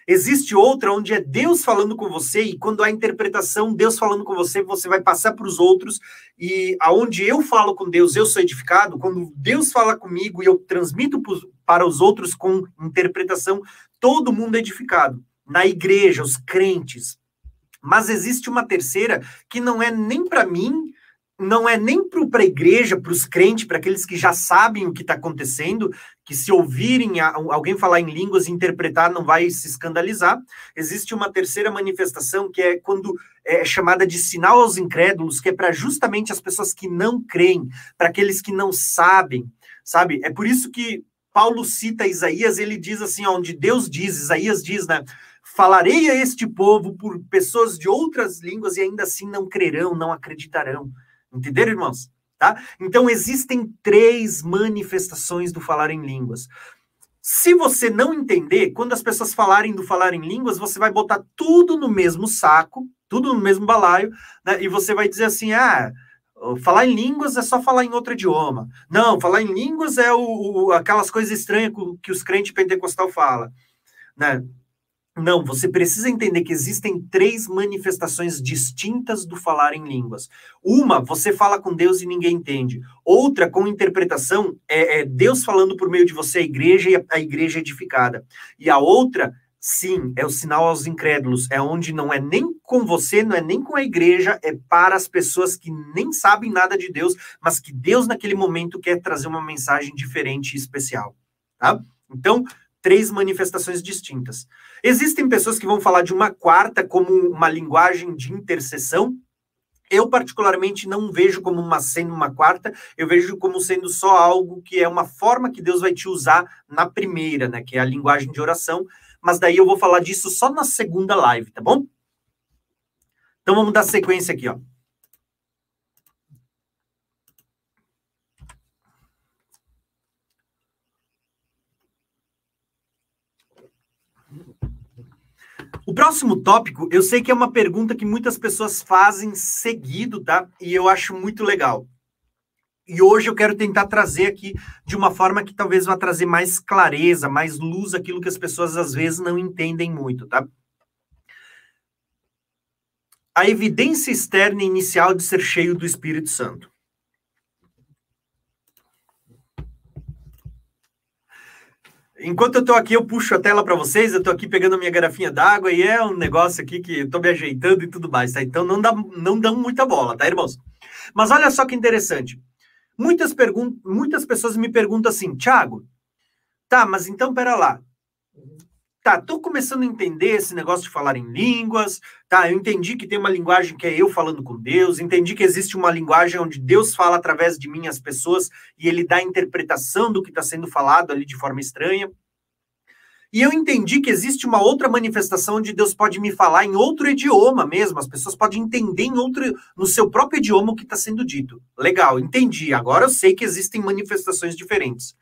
Existe outra onde é Deus falando com você e quando há interpretação, Deus falando com você, você vai passar para os outros e aonde eu falo com Deus, eu sou edificado. Quando Deus fala comigo e eu transmito para os outros com interpretação, todo mundo é edificado. Na igreja, os crentes. Mas existe uma terceira que não é nem para mim, não é nem para a igreja, para os crentes, para aqueles que já sabem o que está acontecendo, que se ouvirem alguém falar em línguas e interpretar não vai se escandalizar. Existe uma terceira manifestação que é quando é chamada de sinal aos incrédulos, que é para justamente as pessoas que não creem, para aqueles que não sabem, sabe? É por isso que Paulo cita Isaías, ele diz assim, onde Deus diz, Isaías diz, né? Falarei a este povo por pessoas de outras línguas e ainda assim não crerão, não acreditarão. Entenderam, irmãos? Tá? Então, existem três manifestações do falar em línguas. Se você não entender, quando as pessoas falarem do falar em línguas, você vai botar tudo no mesmo saco, tudo no mesmo balaio, né? e você vai dizer assim: ah, falar em línguas é só falar em outro idioma. Não, falar em línguas é o, o aquelas coisas estranhas que os crentes pentecostal falam. Né? Não, você precisa entender que existem três manifestações distintas do falar em línguas. Uma, você fala com Deus e ninguém entende. Outra, com interpretação, é, é Deus falando por meio de você, a igreja, e a, igreja edificada. E a outra, sim, é o sinal aos incrédulos. É onde não é nem com você, não é nem com a igreja, é para as pessoas que nem sabem nada de Deus, mas que Deus, naquele momento, quer trazer uma mensagem diferente e especial. Tá? Então, três manifestações distintas. Existem pessoas que vão falar de uma quarta como uma linguagem de intercessão. Eu, particularmente, não vejo como uma sendo uma quarta, eu vejo como sendo só algo que é uma forma que Deus vai te usar na primeira, né? Que é a linguagem de oração. Mas daí eu vou falar disso só na segunda live, tá bom? Então vamos dar sequência aqui, ó. O próximo tópico, eu sei que é uma pergunta que muitas pessoas fazem seguido, tá? E eu acho muito legal. E hoje eu quero tentar trazer aqui de uma forma que talvez vá trazer mais clareza, mais luz, aquilo que as pessoas às vezes não entendem muito, tá? A evidência externa inicial de ser cheio do Espírito Santo. Enquanto eu estou aqui, eu puxo a tela para vocês. Eu estou aqui pegando minha garrafinha d'água e é um negócio aqui que estou me ajeitando e tudo mais, tá? Então não dá, não dá muita bola, tá, irmãos? Mas olha só que interessante. Muitas, pergun muitas pessoas me perguntam assim, Thiago, tá, mas então pera lá tá, tô começando a entender esse negócio de falar em línguas, tá, eu entendi que tem uma linguagem que é eu falando com Deus, entendi que existe uma linguagem onde Deus fala através de mim às pessoas e ele dá a interpretação do que está sendo falado ali de forma estranha. E eu entendi que existe uma outra manifestação onde Deus pode me falar em outro idioma mesmo, as pessoas podem entender em outro, no seu próprio idioma o que está sendo dito. Legal, entendi. Agora eu sei que existem manifestações diferentes.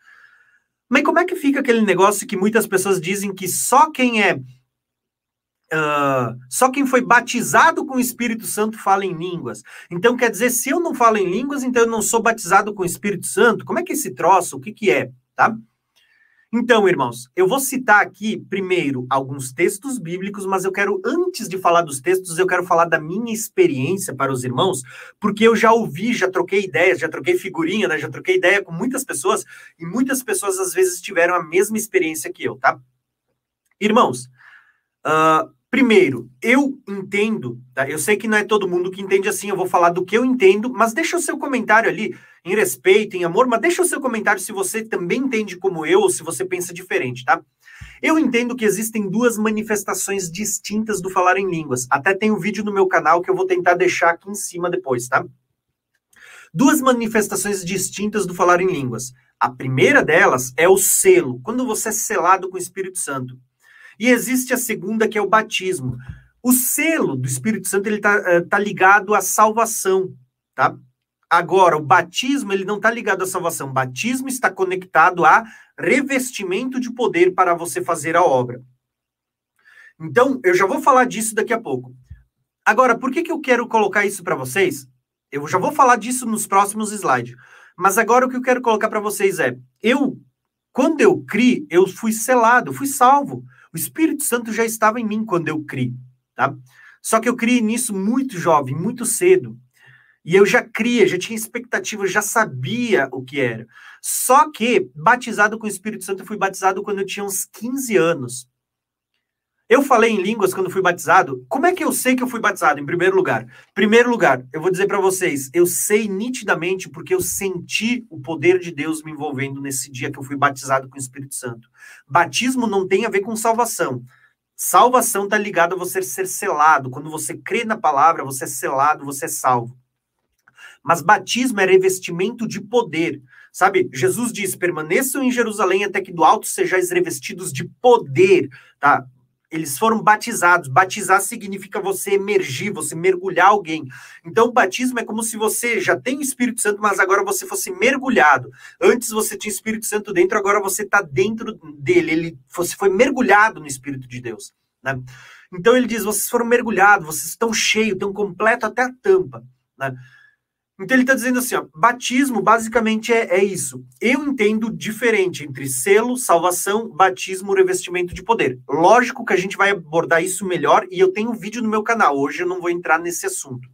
Mas como é que fica aquele negócio que muitas pessoas dizem que só quem é. Uh, só quem foi batizado com o Espírito Santo fala em línguas. Então, quer dizer, se eu não falo em línguas, então eu não sou batizado com o Espírito Santo? Como é que é esse troço? O que, que é? Tá? Então, irmãos, eu vou citar aqui primeiro alguns textos bíblicos, mas eu quero, antes de falar dos textos, eu quero falar da minha experiência para os irmãos, porque eu já ouvi, já troquei ideias, já troquei figurinha, né? Já troquei ideia com muitas pessoas, e muitas pessoas às vezes tiveram a mesma experiência que eu, tá? Irmãos, uh, Primeiro, eu entendo, tá? Eu sei que não é todo mundo que entende assim, eu vou falar do que eu entendo, mas deixa o seu comentário ali, em respeito, em amor, mas deixa o seu comentário se você também entende como eu ou se você pensa diferente, tá? Eu entendo que existem duas manifestações distintas do falar em línguas. Até tem um vídeo no meu canal que eu vou tentar deixar aqui em cima depois, tá? Duas manifestações distintas do falar em línguas. A primeira delas é o selo, quando você é selado com o Espírito Santo. E existe a segunda, que é o batismo. O selo do Espírito Santo ele está eh, tá ligado à salvação, tá? Agora, o batismo ele não está ligado à salvação. O batismo está conectado a revestimento de poder para você fazer a obra. Então, eu já vou falar disso daqui a pouco. Agora, por que, que eu quero colocar isso para vocês? Eu já vou falar disso nos próximos slides. Mas agora o que eu quero colocar para vocês é: eu, quando eu criei, eu fui selado, fui salvo. O Espírito Santo já estava em mim quando eu criei, tá? Só que eu criei nisso muito jovem, muito cedo. E eu já cria, já tinha expectativa, já sabia o que era. Só que, batizado com o Espírito Santo, eu fui batizado quando eu tinha uns 15 anos. Eu falei em línguas quando fui batizado. Como é que eu sei que eu fui batizado? Em primeiro lugar, primeiro lugar, eu vou dizer para vocês, eu sei nitidamente porque eu senti o poder de Deus me envolvendo nesse dia que eu fui batizado com o Espírito Santo. Batismo não tem a ver com salvação. Salvação está ligada a você ser selado. Quando você crê na palavra, você é selado, você é salvo. Mas batismo é revestimento de poder. Sabe, Jesus diz: permaneçam em Jerusalém até que do alto sejais revestidos de poder, tá? Eles foram batizados. Batizar significa você emergir, você mergulhar alguém. Então, o batismo é como se você já tem o Espírito Santo, mas agora você fosse mergulhado. Antes você tinha o Espírito Santo dentro, agora você está dentro dele. Ele, você foi mergulhado no Espírito de Deus. Né? Então, ele diz: vocês foram mergulhados, vocês estão cheios, estão completo até a tampa. Né? Então ele está dizendo assim, ó, batismo basicamente é, é, isso. Eu entendo diferente entre selo, salvação, batismo, revestimento de poder. Lógico que a gente vai abordar isso melhor e eu tenho um vídeo no meu canal. Hoje eu não vou entrar nesse assunto.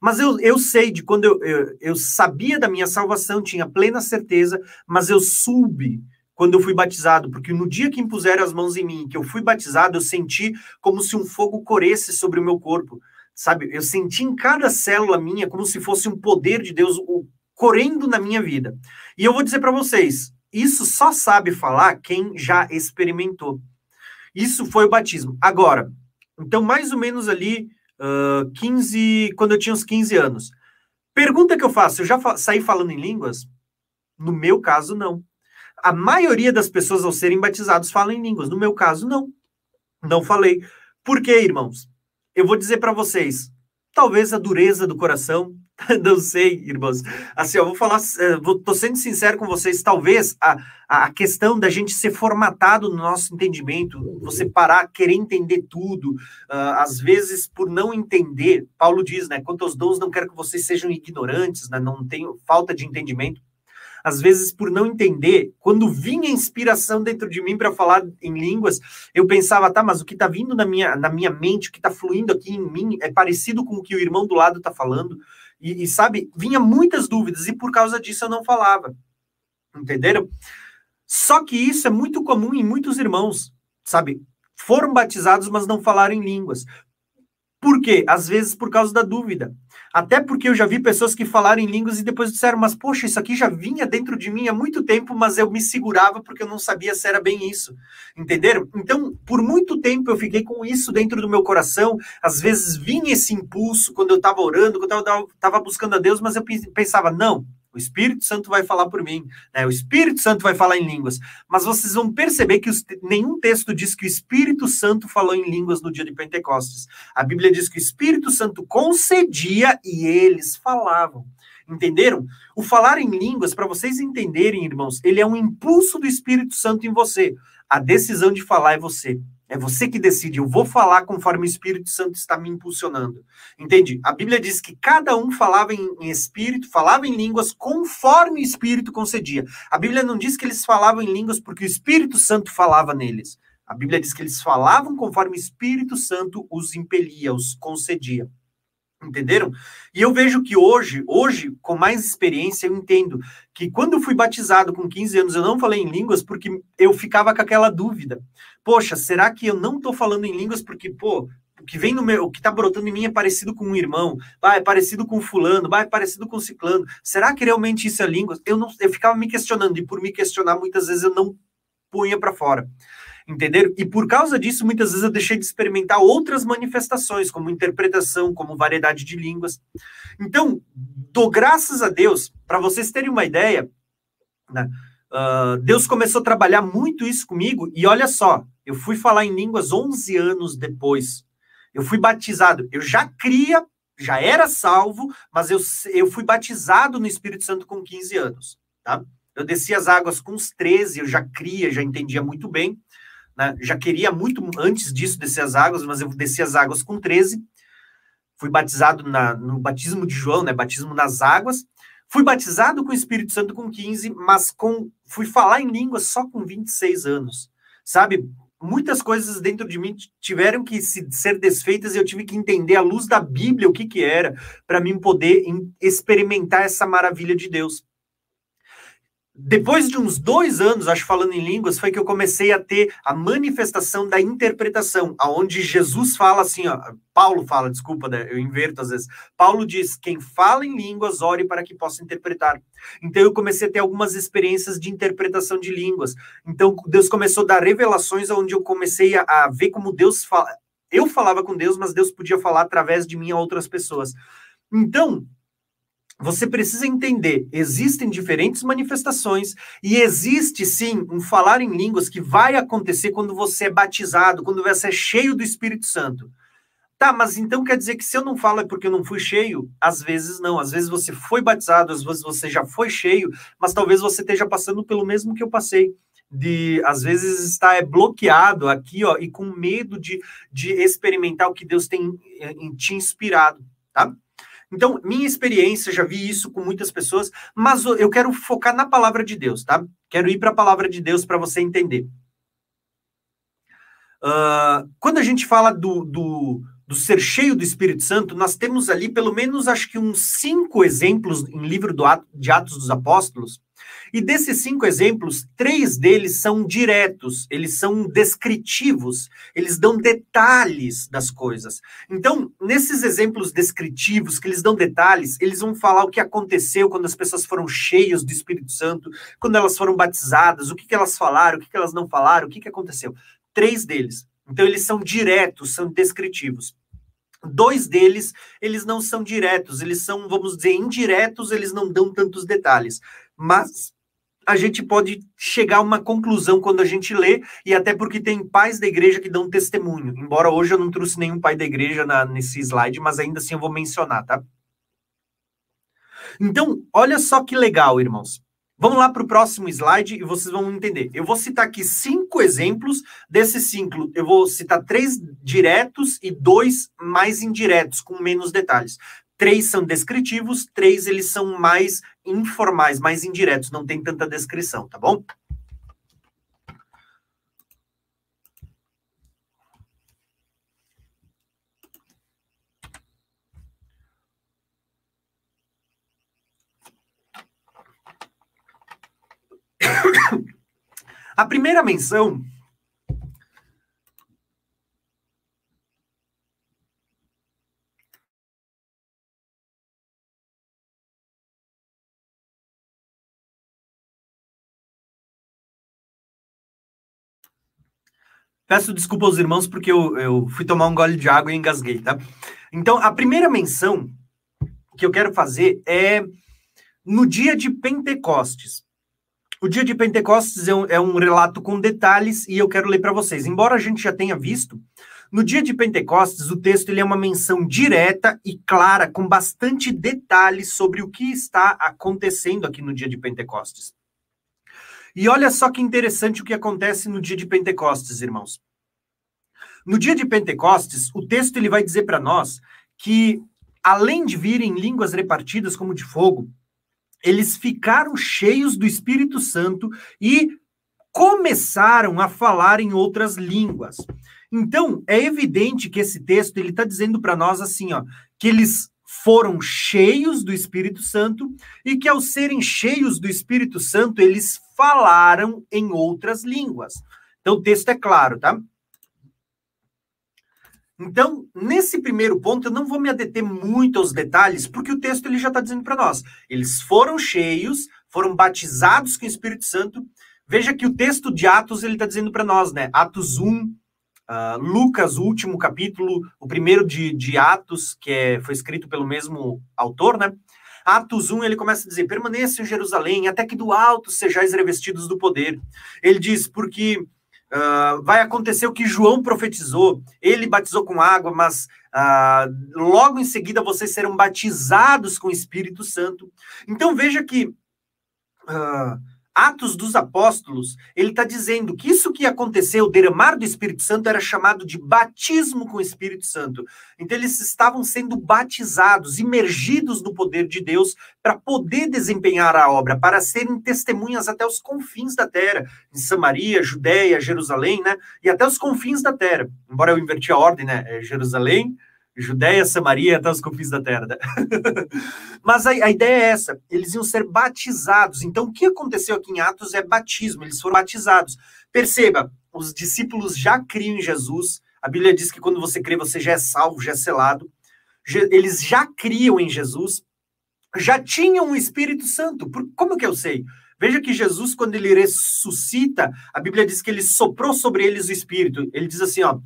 Mas eu, eu sei de quando eu, eu, eu sabia da minha salvação, tinha plena certeza, mas eu soube quando eu fui batizado, porque no dia que impuseram as mãos em mim, que eu fui batizado, eu senti como se um fogo corresse sobre o meu corpo sabe? Eu senti em cada célula minha como se fosse um poder de Deus correndo na minha vida. E eu vou dizer para vocês, isso só sabe falar quem já experimentou. Isso foi o batismo. Agora, então mais ou menos ali uh, 15, quando eu tinha uns 15 anos. Pergunta que eu faço, eu já fa saí falando em línguas? No meu caso, não. A maioria das pessoas ao serem batizados falam em línguas. No meu caso, não. Não falei. Por quê, irmãos? Eu vou dizer para vocês, talvez a dureza do coração, não sei, irmãos. Assim, eu vou falar, eh, vou, tô sendo sincero com vocês, talvez a, a questão da gente ser formatado no nosso entendimento, você parar, querer entender tudo, uh, às vezes por não entender, Paulo diz, né, quanto aos dons, não quero que vocês sejam ignorantes, né, não tenho falta de entendimento, às vezes por não entender, quando vinha inspiração dentro de mim para falar em línguas, eu pensava, tá, mas o que está vindo na minha, na minha mente, o que está fluindo aqui em mim, é parecido com o que o irmão do lado está falando. E, e, sabe, vinha muitas dúvidas, e por causa disso eu não falava. Entenderam? Só que isso é muito comum em muitos irmãos, sabe? Foram batizados, mas não falaram em línguas. Por quê? Às vezes por causa da dúvida. Até porque eu já vi pessoas que falaram em línguas e depois disseram, mas poxa, isso aqui já vinha dentro de mim há muito tempo, mas eu me segurava porque eu não sabia se era bem isso. Entenderam? Então, por muito tempo eu fiquei com isso dentro do meu coração. Às vezes vinha esse impulso quando eu estava orando, quando eu estava buscando a Deus, mas eu pensava, não, o Espírito Santo vai falar por mim, né? o Espírito Santo vai falar em línguas. Mas vocês vão perceber que os, nenhum texto diz que o Espírito Santo falou em línguas no dia de Pentecostes. A Bíblia diz que o Espírito Santo concedia e eles falavam. Entenderam? O falar em línguas, para vocês entenderem, irmãos, ele é um impulso do Espírito Santo em você. A decisão de falar é você. É você que decide. Eu vou falar conforme o Espírito Santo está me impulsionando. Entende? A Bíblia diz que cada um falava em, em, espírito, falava em línguas conforme o Espírito concedia. A Bíblia não diz que eles falavam em línguas porque o Espírito Santo falava neles. A Bíblia diz que eles falavam conforme o Espírito Santo os impelia, os concedia. Entenderam? E eu vejo que hoje, hoje, com mais experiência, eu entendo que quando eu fui batizado com 15 anos, eu não falei em línguas porque eu ficava com aquela dúvida. Poxa, será que eu não estou falando em línguas porque, pô, o que vem no meu, o que está brotando em mim é parecido com um irmão, vai, é parecido com fulano, vai, é parecido com ciclano. Será que realmente isso é línguas? Eu não, eu ficava me questionando e por me questionar muitas vezes eu não punha para fora entenderam? E por causa disso, muitas vezes eu deixei de experimentar outras manifestações, como interpretação, como variedade de línguas. Então, dou graças a Deus, para vocês terem uma ideia, né? Uh, Deus começou a trabalhar muito isso comigo, e olha só, eu fui falar em línguas 11 anos depois. Eu fui batizado, eu já cria, já era salvo, mas eu, eu fui batizado no Espírito Santo com 15 anos, tá? Eu desci as águas com os 13, eu já cria, já entendia muito bem né? Já queria muito antes disso descer as águas, mas eu desci as águas com 13. Fui batizado na, no batismo de João, né? Batismo nas águas. Fui batizado com o Espírito Santo com 15, mas com fui falar em línguas só com 26 anos. Sabe? muitas coisas dentro de mim tiveram que se, ser desfeitas e eu tive que entender à luz da Bíblia o que que era para mim poder experimentar essa maravilha de Deus depois de uns dois anos, acho falando em línguas, foi que eu comecei a ter a manifestação da interpretação, aonde Jesus fala assim, ó, Paulo fala, desculpa, né, eu inverto às vezes. Paulo diz: quem fala em línguas, ore para que possa interpretar. Então eu comecei a ter algumas experiências de interpretação de línguas. Então Deus começou a dar revelações onde eu comecei a, a ver como Deus fala. Eu falava com Deus, mas Deus podia falar através de mim a outras pessoas. Então, você precisa entender, existem diferentes manifestações e existe sim um falar em línguas que vai acontecer quando você é batizado, quando você é cheio do Espírito Santo. Tá, mas então quer dizer que se eu não falo é porque eu não fui cheio? Às vezes não, às vezes você foi batizado, às vezes você já foi cheio, mas talvez você esteja passando pelo mesmo que eu passei. De às vezes estar é, bloqueado aqui, ó, e com medo de, de experimentar o que Deus tem em, em te inspirado, tá? Então, minha experiência, já vi isso com muitas pessoas, mas eu quero focar na palavra de Deus, tá? Quero ir para a palavra de Deus para você entender. Uh, quando a gente fala do, do, do ser cheio do Espírito Santo, nós temos ali pelo menos acho que uns cinco exemplos em livro do, de Atos dos Apóstolos e desses cinco exemplos, três deles são diretos, eles são descritivos, eles dão detalhes das coisas. Então, nesses exemplos descritivos, que eles dão detalhes, eles vão falar o que aconteceu quando as pessoas foram cheias do Espírito Santo, quando elas foram batizadas, o que, que elas falaram, o que, que elas não falaram, o que, que aconteceu. Três deles. Então, eles são diretos, são descritivos. Dois deles, eles não são diretos, eles são, vamos dizer, indiretos, eles não dão tantos detalhes. Mas a gente pode chegar a uma conclusão quando a gente lê, e até porque tem pais da igreja que dão testemunho. Embora hoje eu não trouxe nenhum pai da igreja na, nesse slide, mas ainda assim eu vou mencionar, tá? Então, olha só que legal, irmãos. Vamos lá para o próximo slide e vocês vão entender. Eu vou citar aqui cinco exemplos. Desses cinco, eu vou citar três diretos e dois mais indiretos, com menos detalhes. Três são descritivos, três eles são mais informais, mais indiretos, não tem tanta descrição, tá bom? A primeira menção Peço desculpa aos irmãos porque eu, eu fui tomar um gole de água e engasguei, tá? Então, a primeira menção que eu quero fazer é no dia de Pentecostes. O dia de Pentecostes é um, é um relato com detalhes e eu quero ler para vocês. Embora a gente já tenha visto, no dia de Pentecostes, o texto ele é uma menção direta e clara, com bastante detalhes sobre o que está acontecendo aqui no dia de Pentecostes. E olha só que interessante o que acontece no dia de Pentecostes, irmãos. No dia de Pentecostes, o texto ele vai dizer para nós que, além de virem línguas repartidas como de fogo, eles ficaram cheios do Espírito Santo e começaram a falar em outras línguas. Então, é evidente que esse texto ele está dizendo para nós assim, ó, que eles foram cheios do Espírito Santo e que, ao serem cheios do Espírito Santo, eles falaram em outras línguas. Então, o texto é claro, tá? Então, nesse primeiro ponto, eu não vou me adeter muito aos detalhes, porque o texto ele já está dizendo para nós. Eles foram cheios, foram batizados com o Espírito Santo. Veja que o texto de Atos ele está dizendo para nós, né? Atos 1, Uh, Lucas, o último capítulo, o primeiro de, de Atos, que é, foi escrito pelo mesmo autor, né? Atos 1, ele começa a dizer: permaneçam em Jerusalém, até que do alto sejais revestidos do poder. Ele diz: porque uh, vai acontecer o que João profetizou. Ele batizou com água, mas uh, logo em seguida vocês serão batizados com o Espírito Santo. Então veja que Atos dos Apóstolos, ele está dizendo que isso que aconteceu, o derramar do Espírito Santo, era chamado de batismo com o Espírito Santo. Então, eles estavam sendo batizados, imergidos no poder de Deus, para poder desempenhar a obra, para serem testemunhas até os confins da terra, em Samaria, Judéia, Jerusalém, né? E até os confins da terra. Embora eu inverti a ordem, né? É Jerusalém, Judéia, Samaria, até os confins da terra. Né? Mas a, a, ideia é essa: eles iam ser batizados. Então, o que aconteceu aqui em Atos é batismo, eles foram batizados. Perceba, os discípulos já criam em Jesus. A Bíblia diz que quando você crê, você já é salvo, já é selado. Eles já criam em Jesus, já tinham o Espírito Santo. Por, como que eu sei? Veja que Jesus, quando ele ressuscita, a Bíblia diz que ele soprou sobre eles o Espírito. Ele diz assim, ó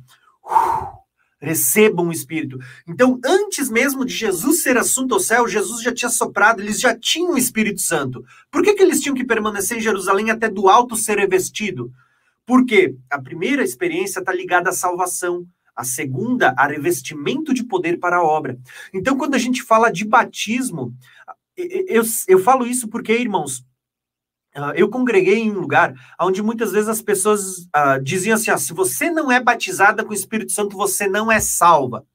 recebam o Espírito. Então, antes mesmo de Jesus ser assunto ao céu, Jesus já tinha soprado, eles já tinham o Espírito Santo. Por que, que eles tinham que permanecer em Jerusalém até do alto ser revestido? Porque a primeira experiência está ligada à salvação. A segunda, a revestimento de poder para a obra. Então, quando a gente fala de batismo, eu, eu falo isso porque, irmãos, Uh, eu congreguei em um lugar onde muitas vezes as pessoas uh, diziam assim: ah, se você não é batizada com o Espírito Santo, você não é salva.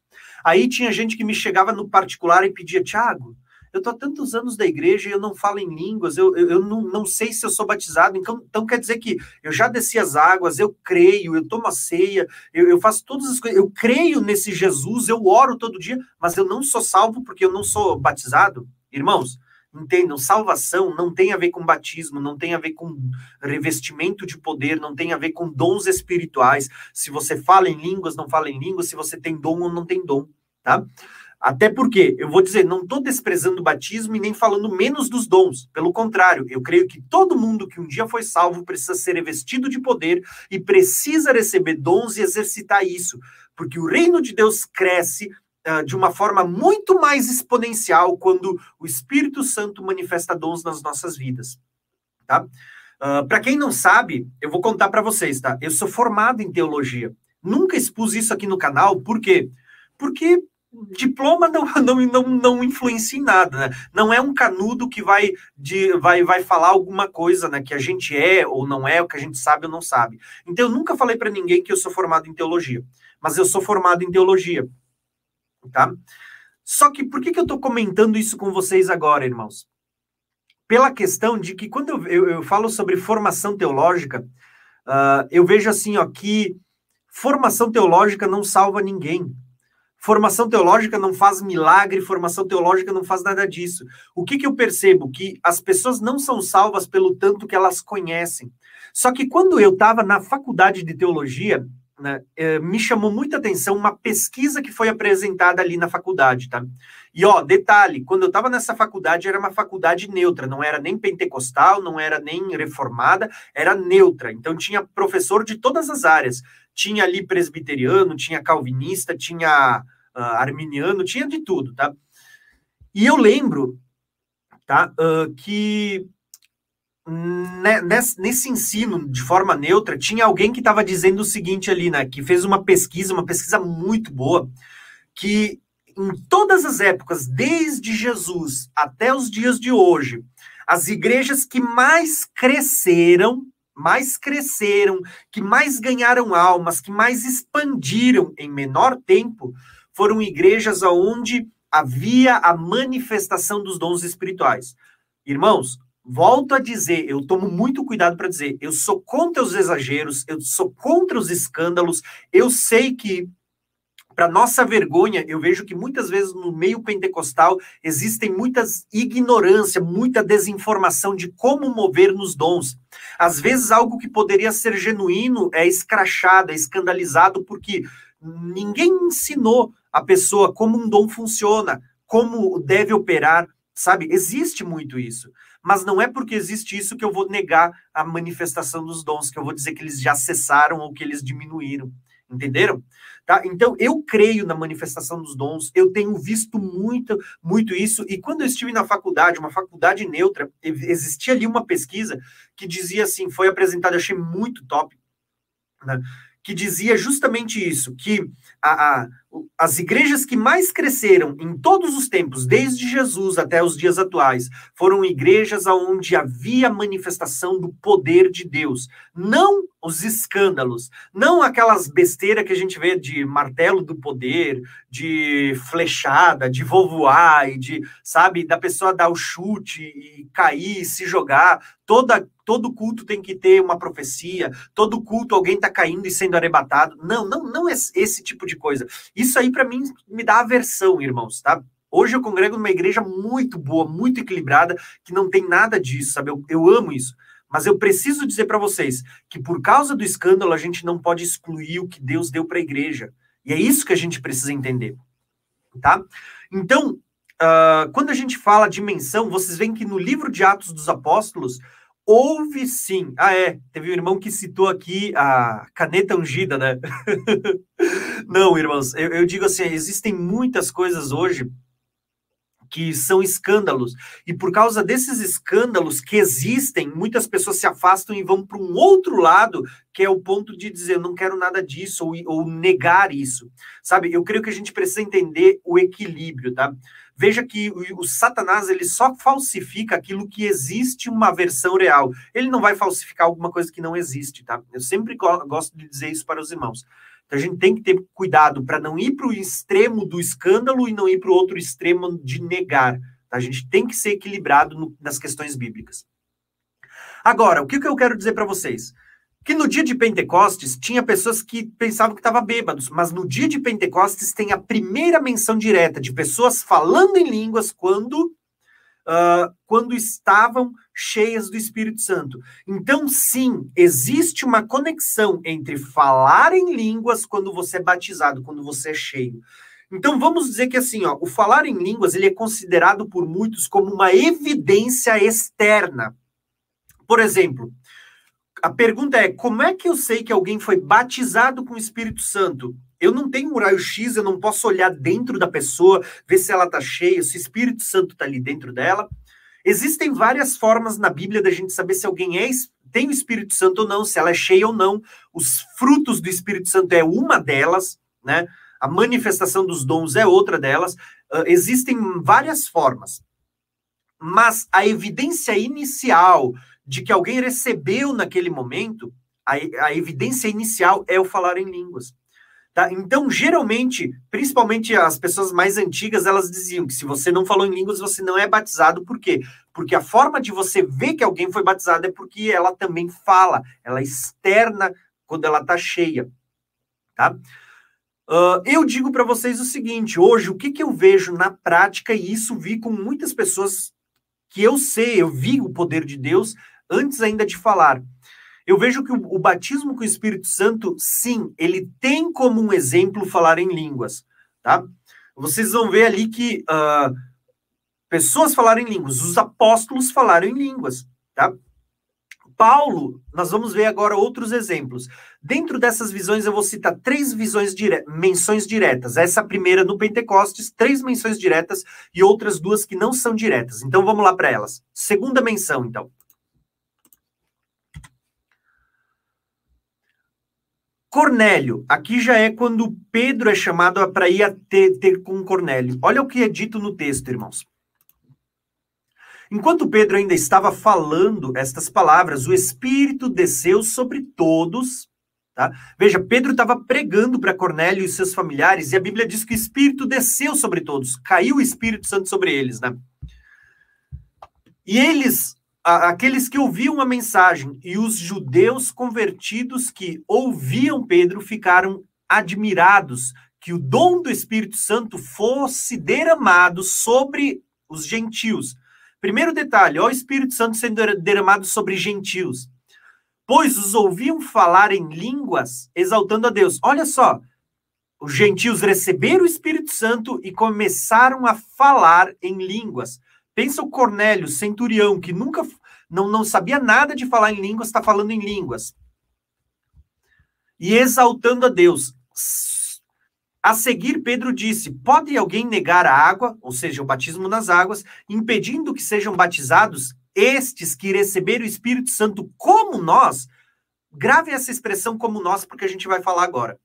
Aí tinha gente que me chegava no particular e pedia: Tiago, eu estou há tantos anos da igreja e eu não falo em línguas, eu, eu, eu não, não sei se eu sou batizado, então, então quer dizer que eu já desci as águas, eu creio, eu tomo a ceia, eu, eu faço todas as coisas, eu creio nesse Jesus, eu oro todo dia, mas eu não sou salvo porque eu não sou batizado? Irmãos, Entendam, salvação não tem a ver com batismo, não tem a ver com revestimento de poder, não tem a ver com dons espirituais. Se você fala em línguas, não fala em línguas, se você tem dom ou não tem dom, tá? Até porque, eu vou dizer, não estou desprezando o batismo e nem falando menos dos dons. Pelo contrário, eu creio que todo mundo que um dia foi salvo precisa ser revestido de poder e precisa receber dons e exercitar isso. Porque o reino de Deus cresce de uma forma muito mais exponencial quando o Espírito Santo manifesta dons nas nossas vidas. Tá? Uh, ah, para quem não sabe, eu vou contar para vocês, tá? Eu sou formado em teologia. Nunca expus isso aqui no canal, por quê? Porque diploma não, não, não, não influencia em nada, né? Não é um canudo que vai, de, vai, vai falar alguma coisa, né? Que a gente é ou não é, o que a gente sabe ou não sabe. Então, eu nunca falei para ninguém que eu sou formado em teologia, mas eu sou formado em teologia tá? Só que por que, que eu estou comentando isso com vocês agora, irmãos? Pela questão de que quando eu, eu, eu falo sobre formação teológica, uh, eu vejo assim, ó, que formação teológica não salva ninguém. Formação teológica não faz milagre, formação teológica não faz nada disso. O que, que eu percebo? Que as pessoas não são salvas pelo tanto que elas conhecem. Só que quando eu estava na faculdade de teologia, né, é, me chamou muita atenção uma pesquisa que foi apresentada ali na faculdade, tá? E ó, detalhe, quando eu estava nessa faculdade era uma faculdade neutra, não era nem pentecostal, não era nem reformada, era neutra. Então tinha professor de todas as áreas. Tinha ali presbiteriano, tinha calvinista, tinha uh, arminiano, tinha de tudo, tá? E eu lembro, tá, uh, que nesse, nesse, ensino de forma neutra, tinha alguém que estava dizendo o seguinte ali, né? Que fez uma pesquisa, uma pesquisa muito boa, que em todas as épocas, desde Jesus até os dias de hoje, as igrejas que mais cresceram, mais cresceram, que mais ganharam almas, que mais expandiram em menor tempo, foram igrejas onde havia a manifestação dos dons espirituais. Irmãos, volto a dizer, eu tomo muito cuidado para dizer, eu sou contra os exageros, eu sou contra os escândalos, eu sei que para nossa vergonha, eu vejo que muitas vezes no meio pentecostal existem muitas ignorância, muita desinformação de como mover nos dons. Às vezes algo que poderia ser genuíno é escrachado, é escandalizado porque ninguém ensinou a pessoa como um dom funciona, como deve operar, sabe? Existe muito isso mas não é porque existe isso que eu vou negar a manifestação dos dons, que eu vou dizer que eles já cessaram ou que eles diminuíram. Entenderam? Tá? Então, eu creio na manifestação dos dons, eu tenho visto muito, muito isso, e quando eu estive na faculdade, uma faculdade neutra, existia ali uma pesquisa que dizia assim, foi apresentada, achei muito top, né? Que dizia justamente isso, que a, a as igrejas que mais cresceram em todos os tempos, desde Jesus até os dias atuais, foram igrejas onde havia manifestação do poder de Deus, não os escândalos, não aquelas besteiras que a gente vê de martelo do poder, de flechada, de vovoar e de, sabe, da pessoa dar o chute e cair, se jogar. Toda, todo culto tem que ter uma profecia, todo culto alguém está caindo e sendo arrebatado. Não, não, não é esse tipo de coisa. Isso aí, para mim, me dá aversão, irmãos, tá? Hoje eu congrego numa igreja muito boa, muito equilibrada, que não tem nada disso, sabe? Eu, eu amo isso. Mas eu preciso dizer para vocês que por causa do escândalo a gente não pode excluir o que Deus deu para a igreja. E é isso que a gente precisa entender, tá? Então, uh, quando a gente fala de menção, vocês veem que no livro de Atos dos Apóstolos houve sim. Ah, é, teve um irmão que citou aqui a caneta ungida, né? não, irmãos, eu, eu digo assim, existem muitas coisas hoje que são escândalos. E por causa desses escândalos que existem, muitas pessoas se afastam e vão para um outro lado, que é o ponto de dizer, eu não quero nada disso, ou, ou negar isso. Sabe, eu creio que a gente precisa entender o equilíbrio, tá? Veja que o, o, Satanás ele só falsifica aquilo que existe uma versão real. Ele não vai falsificar alguma coisa que não existe, tá? Eu sempre gosto de dizer isso para os irmãos. Então a gente tem que ter cuidado para não ir para o extremo do escândalo e não ir para o outro extremo de negar. Tá? A gente tem que ser equilibrado no, nas questões bíblicas. Agora, o que, que eu quero dizer para vocês? Que no dia de Pentecostes tinha pessoas que pensavam que estavam bêbados, mas no dia de Pentecostes tem a primeira menção direta de pessoas falando em línguas quando uh, quando estavam cheias do Espírito Santo. Então, sim, existe uma conexão entre falar em línguas quando você é batizado, quando você é cheio. Então, vamos dizer que assim, ó, o falar em línguas ele é considerado por muitos como uma evidência externa. Por exemplo, a pergunta é: como é que eu sei que alguém foi batizado com o Espírito Santo? Eu não tenho um raio-x, eu não posso olhar dentro da pessoa, ver se ela está cheia, se o Espírito Santo está ali dentro dela. Existem várias formas na Bíblia da gente saber se alguém é, tem o Espírito Santo ou não, se ela é cheia ou não. Os frutos do Espírito Santo é uma delas, né? A manifestação dos dons é outra delas. Uh, existem várias formas. Mas a evidência inicial de que alguém recebeu naquele momento, a, a evidência inicial é o falar em línguas. Tá? Então, geralmente, principalmente as pessoas mais antigas, elas diziam que se você não falou em línguas, você não é batizado. Por quê? Porque a forma de você ver que alguém foi batizado é porque ela também fala, ela externa quando ela está cheia. Tá? Uh, eu digo para vocês o seguinte: hoje, o que, que eu vejo na prática, e isso vi com muitas pessoas que eu sei, eu vi o poder de Deus antes ainda de falar. Eu vejo que o, o, batismo com o Espírito Santo, sim, ele tem como um exemplo falar em línguas, tá? Vocês vão ver ali que uh, pessoas falaram em línguas, os apóstolos falaram em línguas, tá? Paulo, nós vamos ver agora outros exemplos. Dentro dessas visões, eu vou citar três visões dire... menções diretas. Essa primeira no Pentecostes, três menções diretas e outras duas que não são diretas. Então vamos lá para elas. Segunda menção, então. Cornélio, aqui já é quando Pedro é chamado para ir a ter, ter com Cornélio. Olha o que é dito no texto, irmãos. Enquanto Pedro ainda estava falando estas palavras, o Espírito desceu sobre todos. Tá? Veja, Pedro estava pregando para Cornélio e seus familiares, e a Bíblia diz que o Espírito desceu sobre todos, caiu o Espírito Santo sobre eles. Né? E eles aqueles que ouviam a mensagem e os judeus convertidos que ouviam Pedro ficaram admirados que o dom do Espírito Santo fosse derramado sobre os gentios. Primeiro detalhe, ó, o Espírito Santo sendo derramado sobre gentios. Pois os ouviam falar em línguas, exaltando a Deus. Olha só, os gentios receberam o Espírito Santo e começaram a falar em línguas. Pensa o Cornélio, centurião, que nunca não, não sabia nada de falar em línguas, está falando em línguas. E exaltando a Deus. A seguir, Pedro disse: Pode alguém negar a água, ou seja, o batismo nas águas, impedindo que sejam batizados estes que receberam o Espírito Santo como nós? Grave essa expressão como nós, porque a gente vai falar agora.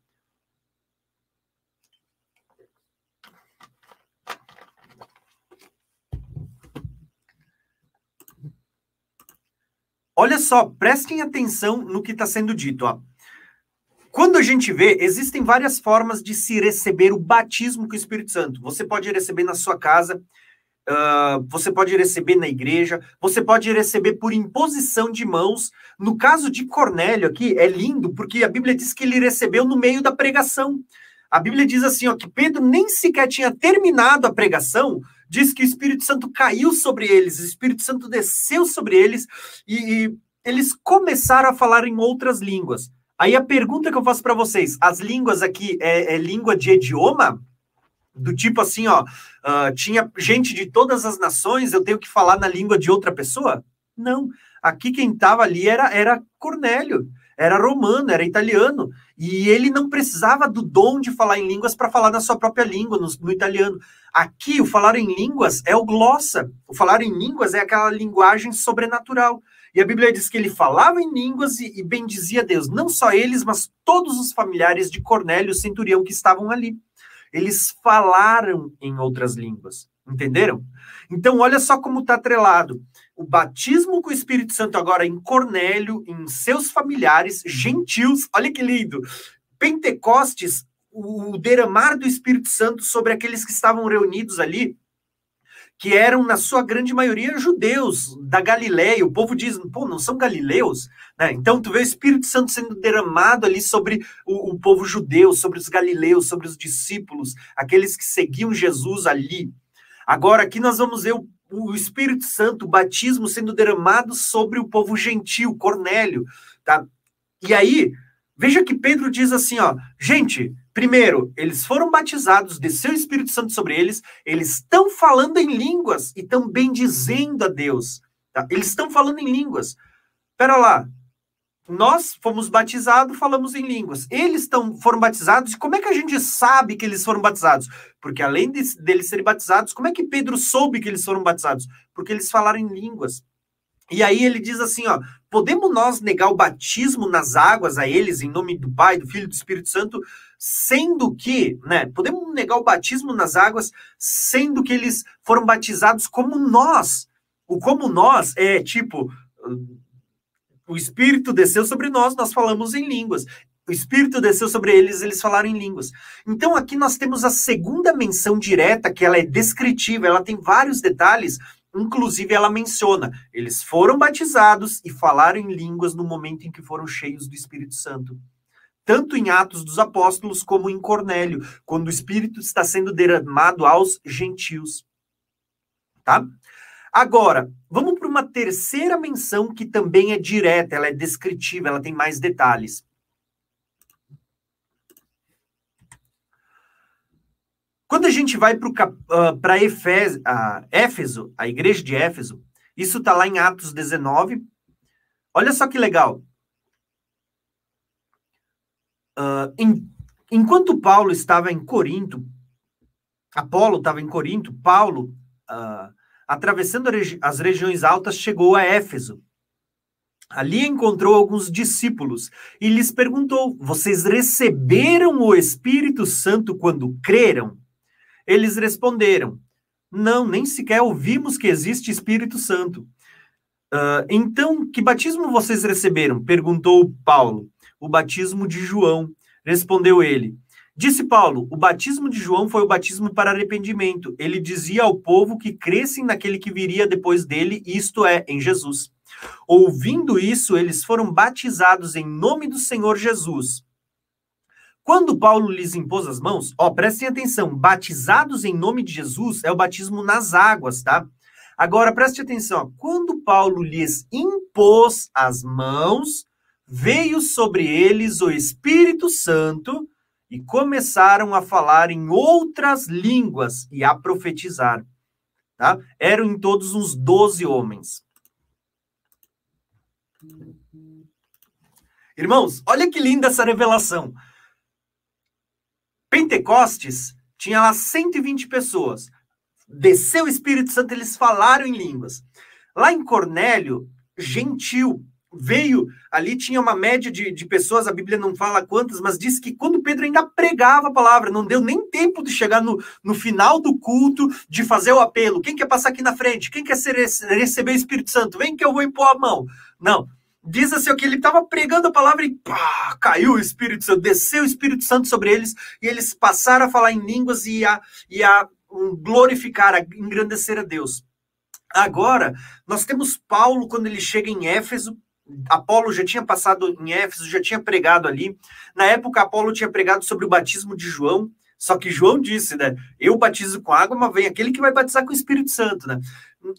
Olha só, prestem atenção no que está sendo dito. Ó. Quando a gente vê, existem várias formas de se receber o batismo com o Espírito Santo. Você pode receber na sua casa, uh, você pode receber na igreja, você pode receber por imposição de mãos. No caso de Cornélio aqui, é lindo, porque a Bíblia diz que ele recebeu no meio da pregação. A Bíblia diz assim, ó, que Pedro nem sequer tinha terminado a pregação, diz que o Espírito Santo caiu sobre eles, o Espírito Santo desceu sobre eles e, e eles começaram a falar em outras línguas. Aí a pergunta que eu faço para vocês: as línguas aqui é, é, língua de idioma? Do tipo assim, ó, uh, tinha gente de todas as nações, eu tenho que falar na língua de outra pessoa? Não. Aqui quem estava ali era, era Cornélio era romano, era italiano, e ele não precisava do dom de falar em línguas para falar na sua própria língua, no, no, italiano. Aqui, o falar em línguas é o glossa. O falar em línguas é aquela linguagem sobrenatural. E a Bíblia diz que ele falava em línguas e, e bendizia Deus. Não só eles, mas todos os familiares de Cornélio, centurião, que estavam ali. Eles falaram em outras línguas. Entenderam? Então, olha só como está atrelado o batismo com o Espírito Santo agora em Cornélio, em seus familiares, gentios, olha que lindo. Pentecostes, o derramar do Espírito Santo sobre aqueles que estavam reunidos ali, que eram, na sua grande maioria, judeus da Galileia. O povo diz, pô, não são galileus? Né? Então, tu vê o Espírito Santo sendo derramado ali sobre o, o povo judeu, sobre os galileus, sobre os discípulos, aqueles que seguiam Jesus ali. Agora, aqui nós vamos ver o o Espírito Santo, o batismo sendo derramado sobre o povo gentil, Cornélio, tá? E aí, veja que Pedro diz assim, ó, gente, primeiro, eles foram batizados, desceu o Espírito Santo sobre eles, eles estão falando em línguas e também dizendo a Deus, tá? Eles estão falando em línguas. Pera lá, nós fomos batizados, falamos em línguas. Eles tão, foram batizados, e como é que a gente sabe que eles foram batizados? Porque além de, deles serem batizados, como é que Pedro soube que eles foram batizados? Porque eles falaram em línguas. E aí ele diz assim, ó, podemos nós negar o batismo nas águas a eles em nome do Pai, do Filho e do Espírito Santo, sendo que, né, podemos negar o batismo nas águas, sendo que eles foram batizados como nós. O como nós é tipo o Espírito desceu sobre nós, nós falamos em línguas. O Espírito desceu sobre eles, eles falaram em línguas. Então aqui nós temos a segunda menção direta, que ela é descritiva, ela tem vários detalhes, inclusive ela menciona, eles foram batizados e falaram em línguas no momento em que foram cheios do Espírito Santo. Tanto em Atos dos Apóstolos como em Cornélio, quando o Espírito está sendo derramado aos gentios. Tá? Agora, vamos uma terceira menção que também é direta, ela é descritiva, ela tem mais detalhes. Quando a gente vai para uh, Éfeso, a igreja de Éfeso, isso está lá em Atos 19. Olha só que legal. Uh, em, enquanto Paulo estava em Corinto, Apolo estava em Corinto, Paulo uh, atravessando as regiões altas, chegou a Éfeso. Ali encontrou alguns discípulos e lhes perguntou: Vocês receberam o Espírito Santo quando creram? Eles responderam: Não, nem sequer ouvimos que existe Espírito Santo. Uh, então, que batismo vocês receberam? perguntou Paulo. O batismo de João. Respondeu ele: Disse Paulo: o batismo de João foi o batismo para arrependimento. Ele dizia ao povo que crescem naquele que viria depois dele, isto é, em Jesus. Ouvindo isso, eles foram batizados em nome do Senhor Jesus. Quando Paulo lhes impôs as mãos, ó, prestem atenção, batizados em nome de Jesus é o batismo nas águas, tá? Agora preste atenção, ó, quando Paulo lhes impôs as mãos, veio sobre eles o Espírito Santo e começaram a falar em outras línguas e a profetizar. Tá? Eram em todos uns doze homens. Irmãos, olha que linda essa revelação. Pentecostes tinha lá 120 pessoas. Desceu o Espírito Santo, eles falaram em línguas. Lá em Cornélio, gentil, veio ali, tinha uma média de, de pessoas, a Bíblia não fala quantas, mas diz que quando Pedro ainda pregava a palavra, não deu nem tempo de chegar no, no final do culto, de fazer o apelo. Quem quer passar aqui na frente? Quem quer ser, receber o Espírito Santo? Vem que eu vou impor a mão. Não. Diz assim, que ele estava pregando a palavra e pá, caiu o Espírito Santo, desceu o Espírito Santo sobre eles e eles passaram a falar em línguas e a, e a glorificar, a engrandecer a Deus. Agora, nós temos Paulo quando ele chega em Éfeso, Apolo já tinha passado em Éfeso, já tinha pregado ali. Na época, Apolo tinha pregado sobre o batismo de João, só que João disse, né? Eu batizo com água, mas vem aquele que vai batizar com o Espírito Santo, né?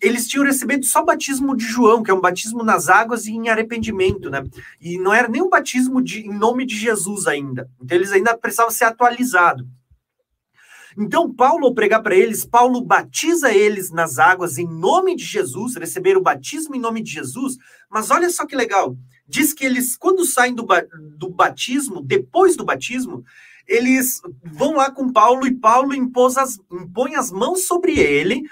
Eles tinham recebido só batismo de João, que é um batismo nas águas e em arrependimento, né? E não era nem um batismo de, em nome de Jesus ainda. Então eles ainda precisavam ser atualizados. Então, Paulo, ao pregar para eles, Paulo batiza eles nas águas em nome de Jesus, receber o batismo em nome de Jesus, mas olha só que legal. Diz que eles, quando saem do, do batismo, depois do batismo, eles vão lá com Paulo e Paulo as, impõe as mãos sobre ele.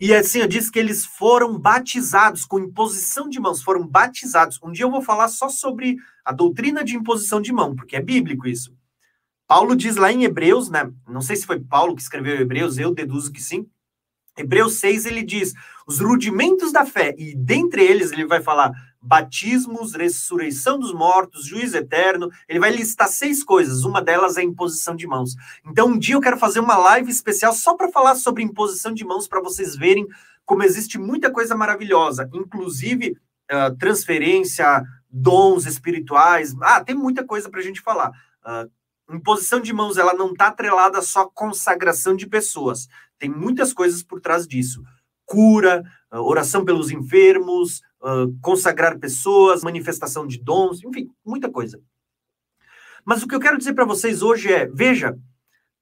E assim, diz que eles foram batizados com imposição de mãos, foram batizados. Um dia eu vou falar só sobre a doutrina de imposição de mão, porque é bíblico isso. Paulo diz lá em Hebreus, né? Não sei se foi Paulo que escreveu Hebreus, eu deduzo que sim. Hebreus 6 ele diz os rudimentos da fé, e dentre eles ele vai falar batismos, ressurreição dos mortos, juízo eterno. Ele vai listar seis coisas, uma delas é a imposição de mãos. Então, um dia eu quero fazer uma live especial só para falar sobre imposição de mãos, para vocês verem como existe muita coisa maravilhosa, inclusive uh, transferência, dons espirituais. Ah, tem muita coisa para a gente falar. Uh, imposição de mãos ela não está atrelada só à consagração de pessoas. Tem muitas coisas por trás disso. Cura, ah, oração pelos enfermos, ah, consagrar pessoas, manifestação de dons, enfim, muita coisa. Mas o que eu quero dizer para vocês hoje é, veja,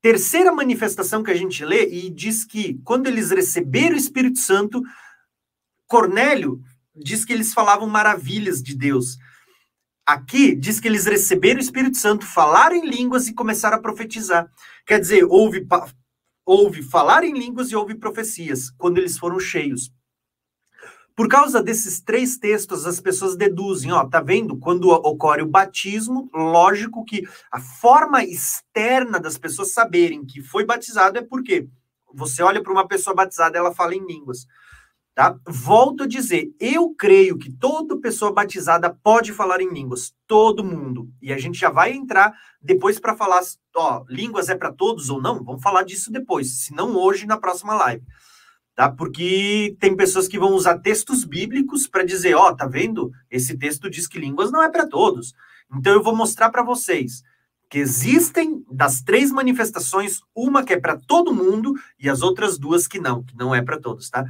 terceira manifestação que a gente lê e diz que quando eles receberam o Espírito Santo, Cornélio diz que eles falavam maravilhas de Deus. Aqui diz que eles receberam o Espírito Santo, falaram em línguas e começaram a profetizar. Quer dizer, houve, houve falar em línguas e houve profecias, quando eles foram cheios. Por causa desses três textos, as pessoas deduzem, ó, tá vendo? Quando ocorre o batismo, lógico que a forma externa das pessoas saberem que foi batizado é porque você olha para uma pessoa batizada, ela fala em línguas. Tá? Volto a dizer, eu creio que toda pessoa batizada pode falar em línguas, todo mundo. E a gente já vai entrar depois para falar, ó, línguas é para todos ou não? Vamos falar disso depois, se não hoje na próxima live. Tá? Porque tem pessoas que vão usar textos bíblicos para dizer, ó, tá vendo? Esse texto diz que línguas não é para todos. Então eu vou mostrar para vocês que existem das três manifestações, uma que é para todo mundo e as outras duas que não, que não é para todos, tá?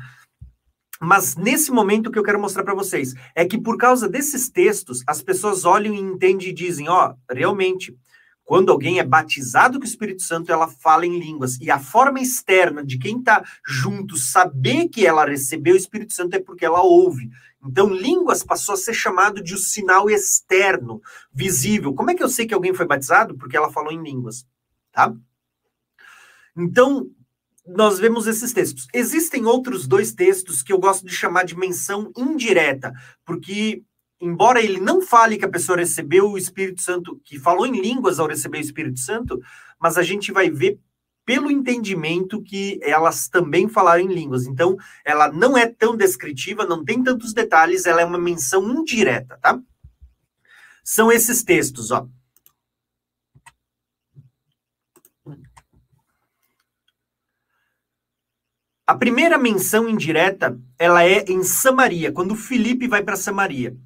Mas nesse momento o que eu quero mostrar para vocês é que por causa desses textos, as pessoas olham e entendem e dizem, ó, oh, realmente, quando alguém é batizado com o Espírito Santo, ela fala em línguas. E a forma externa de quem está junto saber que ela recebeu o Espírito Santo é porque ela ouve. Então, línguas passou a ser chamado de um sinal externo, visível. Como é que eu sei que alguém foi batizado? Porque ela falou em línguas, tá? Então, nós vemos esses textos. Existem outros dois textos que eu gosto de chamar de menção indireta, porque embora ele não fale que a pessoa recebeu o Espírito Santo, que falou em línguas ao receber o Espírito Santo, mas a gente vai ver pelo entendimento que elas também falaram em línguas. Então, ela não é tão descritiva, não tem tantos detalhes, ela é uma menção indireta, tá? São esses textos, ó. A primeira menção indireta, ela é em Samaria, quando Felipe vai para Samaria.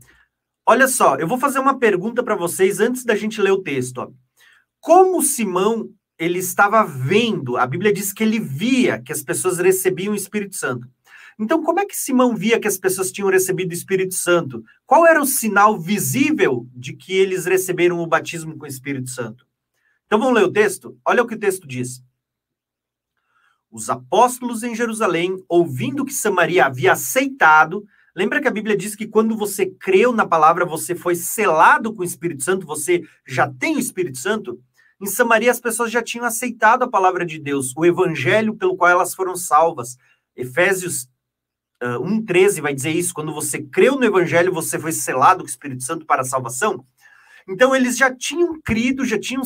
Olha só, eu vou fazer uma pergunta para vocês antes da gente ler o texto. Ó. Como Simão ele estava vendo, a Bíblia diz que ele via que as pessoas recebiam o Espírito Santo. Então, como é que Simão via que as pessoas tinham recebido o Espírito Santo? Qual era o sinal visível de que eles receberam o batismo com o Espírito Santo? Então, vamos ler o texto? Olha o que o texto diz. Os apóstolos em Jerusalém, ouvindo que Samaria havia aceitado, lembra que a Bíblia diz que quando você creu na palavra, você foi selado com o Espírito Santo, você já tem o Espírito Santo? Em Samaria, as pessoas já tinham aceitado a palavra de Deus, o evangelho pelo qual elas foram salvas. Efésios uh, 1,13 vai dizer isso, quando você creu no Evangelho, você foi selado com o Espírito Santo para a salvação. Então, eles já tinham crido, já tinham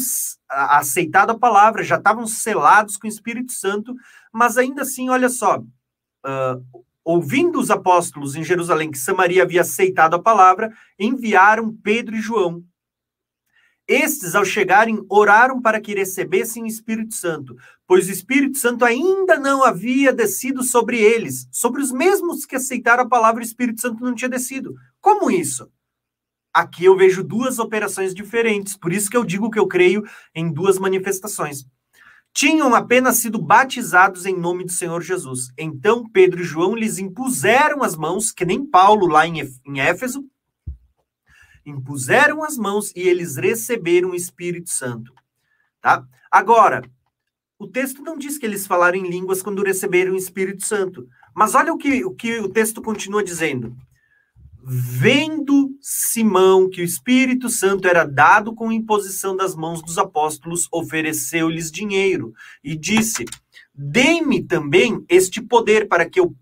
aceitado a palavra, já estavam selados com o Espírito Santo, mas ainda assim, olha só, uh, ouvindo os apóstolos em Jerusalém que Samaria havia aceitado a palavra, enviaram Pedro e João. Estes, ao chegarem, oraram para que recebessem o Espírito Santo, pois o Espírito Santo ainda não havia descido sobre eles. Sobre os mesmos que aceitaram a palavra, o Espírito Santo não tinha descido. Como isso? Aqui eu vejo duas operações diferentes, por isso que eu digo que eu creio em duas manifestações. Tinham apenas sido batizados em nome do Senhor Jesus. Então Pedro e João lhes impuseram as mãos, que nem Paulo lá em Éfeso, impuseram as mãos e eles receberam o Espírito Santo. Tá? Agora, o texto não diz que eles falaram em línguas quando receberam o Espírito Santo. Mas olha o que o, que o texto continua dizendo. Vendo Simão que o Espírito Santo era dado com imposição das mãos dos apóstolos, ofereceu-lhes dinheiro e disse: Dê-me também este poder para que eu,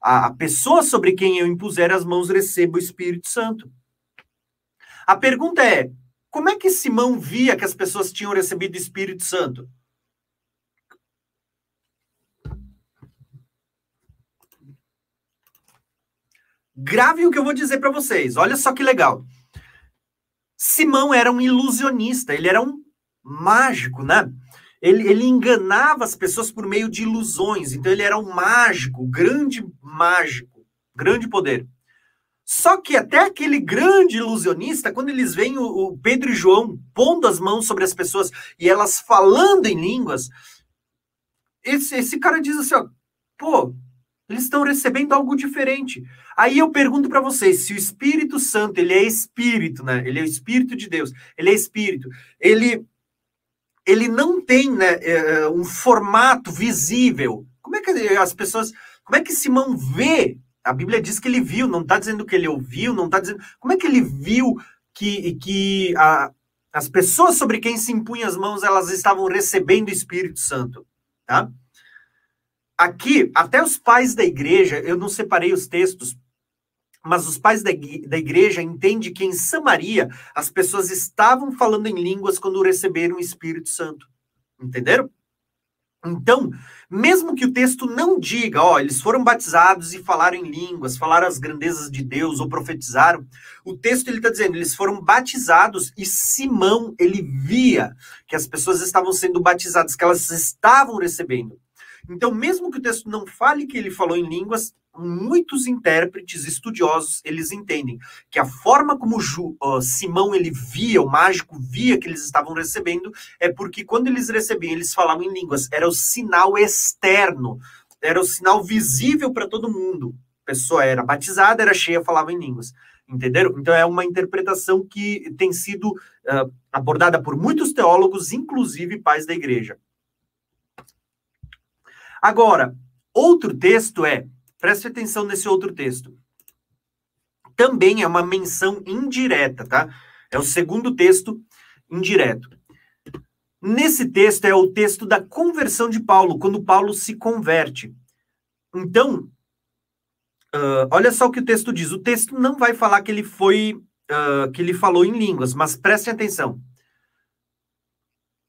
a pessoa sobre quem eu impuser as mãos receba o Espírito Santo. A pergunta é: como é que Simão via que as pessoas tinham recebido o Espírito Santo? Grave o que eu vou dizer para vocês. Olha só que legal. Simão era um ilusionista, ele era um mágico, né? Ele, ele enganava as pessoas por meio de ilusões. Então ele era um mágico, grande mágico, grande poder. Só que até aquele grande ilusionista, quando eles veem o, o, Pedro e João pondo as mãos sobre as pessoas e elas falando em línguas, esse, esse cara diz assim: ó, pô, eles estão recebendo algo diferente. Aí eu pergunto para vocês, se o Espírito Santo, ele é espírito, né? Ele é o espírito de Deus, ele é espírito. Ele ele não tem, né, é, é, um formato visível. Como é que as pessoas, como é que Simão vê a Bíblia diz que ele viu, não está dizendo que ele ouviu, não está dizendo. Como é que ele viu que, que a, as pessoas sobre quem se impunha as mãos elas estavam recebendo o Espírito Santo? Tá? Aqui, até os pais da igreja, eu não separei os textos, mas os pais da, igreja entendem que em Samaria as pessoas estavam falando em línguas quando receberam o Espírito Santo. Entenderam? Então, mesmo que o texto não diga, ó, eles foram batizados e falaram em línguas, falaram as grandezas de Deus ou profetizaram, o texto ele está dizendo, eles foram batizados e Simão ele via que as pessoas estavam sendo batizadas, que elas estavam recebendo. Então, mesmo que o texto não fale que ele falou em línguas, muitos intérpretes estudiosos eles entendem que a forma como Ju, uh, Simão ele via, o mágico via que eles estavam recebendo, é porque quando eles recebiam, eles falavam em línguas, era o sinal externo, era o sinal visível para todo mundo. A pessoa era batizada, era cheia, falava em línguas. Entenderam? Então é uma interpretação que tem sido uh, abordada por muitos teólogos, inclusive pais da igreja. Agora, outro texto é Preste atenção nesse outro texto. Também é uma menção indireta, tá? É o segundo texto indireto. Nesse texto é o texto da conversão de Paulo, quando Paulo se converte. Então, uh, olha só o que o texto diz. O texto não vai falar que ele foi, uh, que ele falou em línguas, mas prestem atenção.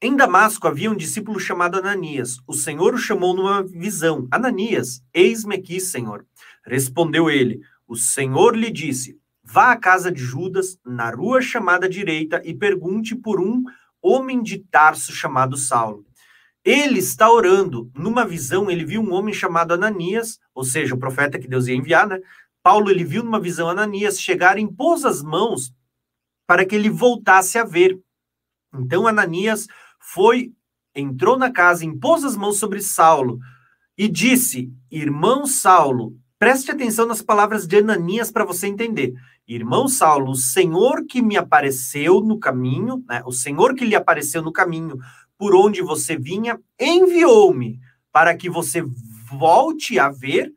Em Damasco havia um discípulo chamado Ananias. O Senhor o chamou numa visão. Ananias, eis-me aqui, Senhor. Respondeu ele. O Senhor lhe disse: Vá à casa de Judas, na rua chamada direita, e pergunte por um homem de Tarso chamado Saulo. Ele está orando. Numa visão, ele viu um homem chamado Ananias, ou seja, o profeta que Deus ia enviar, né? Paulo, ele viu numa visão Ananias chegar e impôs as mãos para que ele voltasse a ver. Então, Ananias foi, entrou na casa, impôs as mãos sobre Saulo e disse: Irmão Saulo, preste atenção nas palavras de Ananias para você entender. Irmão Saulo, o Senhor que me apareceu no caminho, né, o Senhor que lhe apareceu no caminho por onde você vinha, enviou-me para que você volte a ver.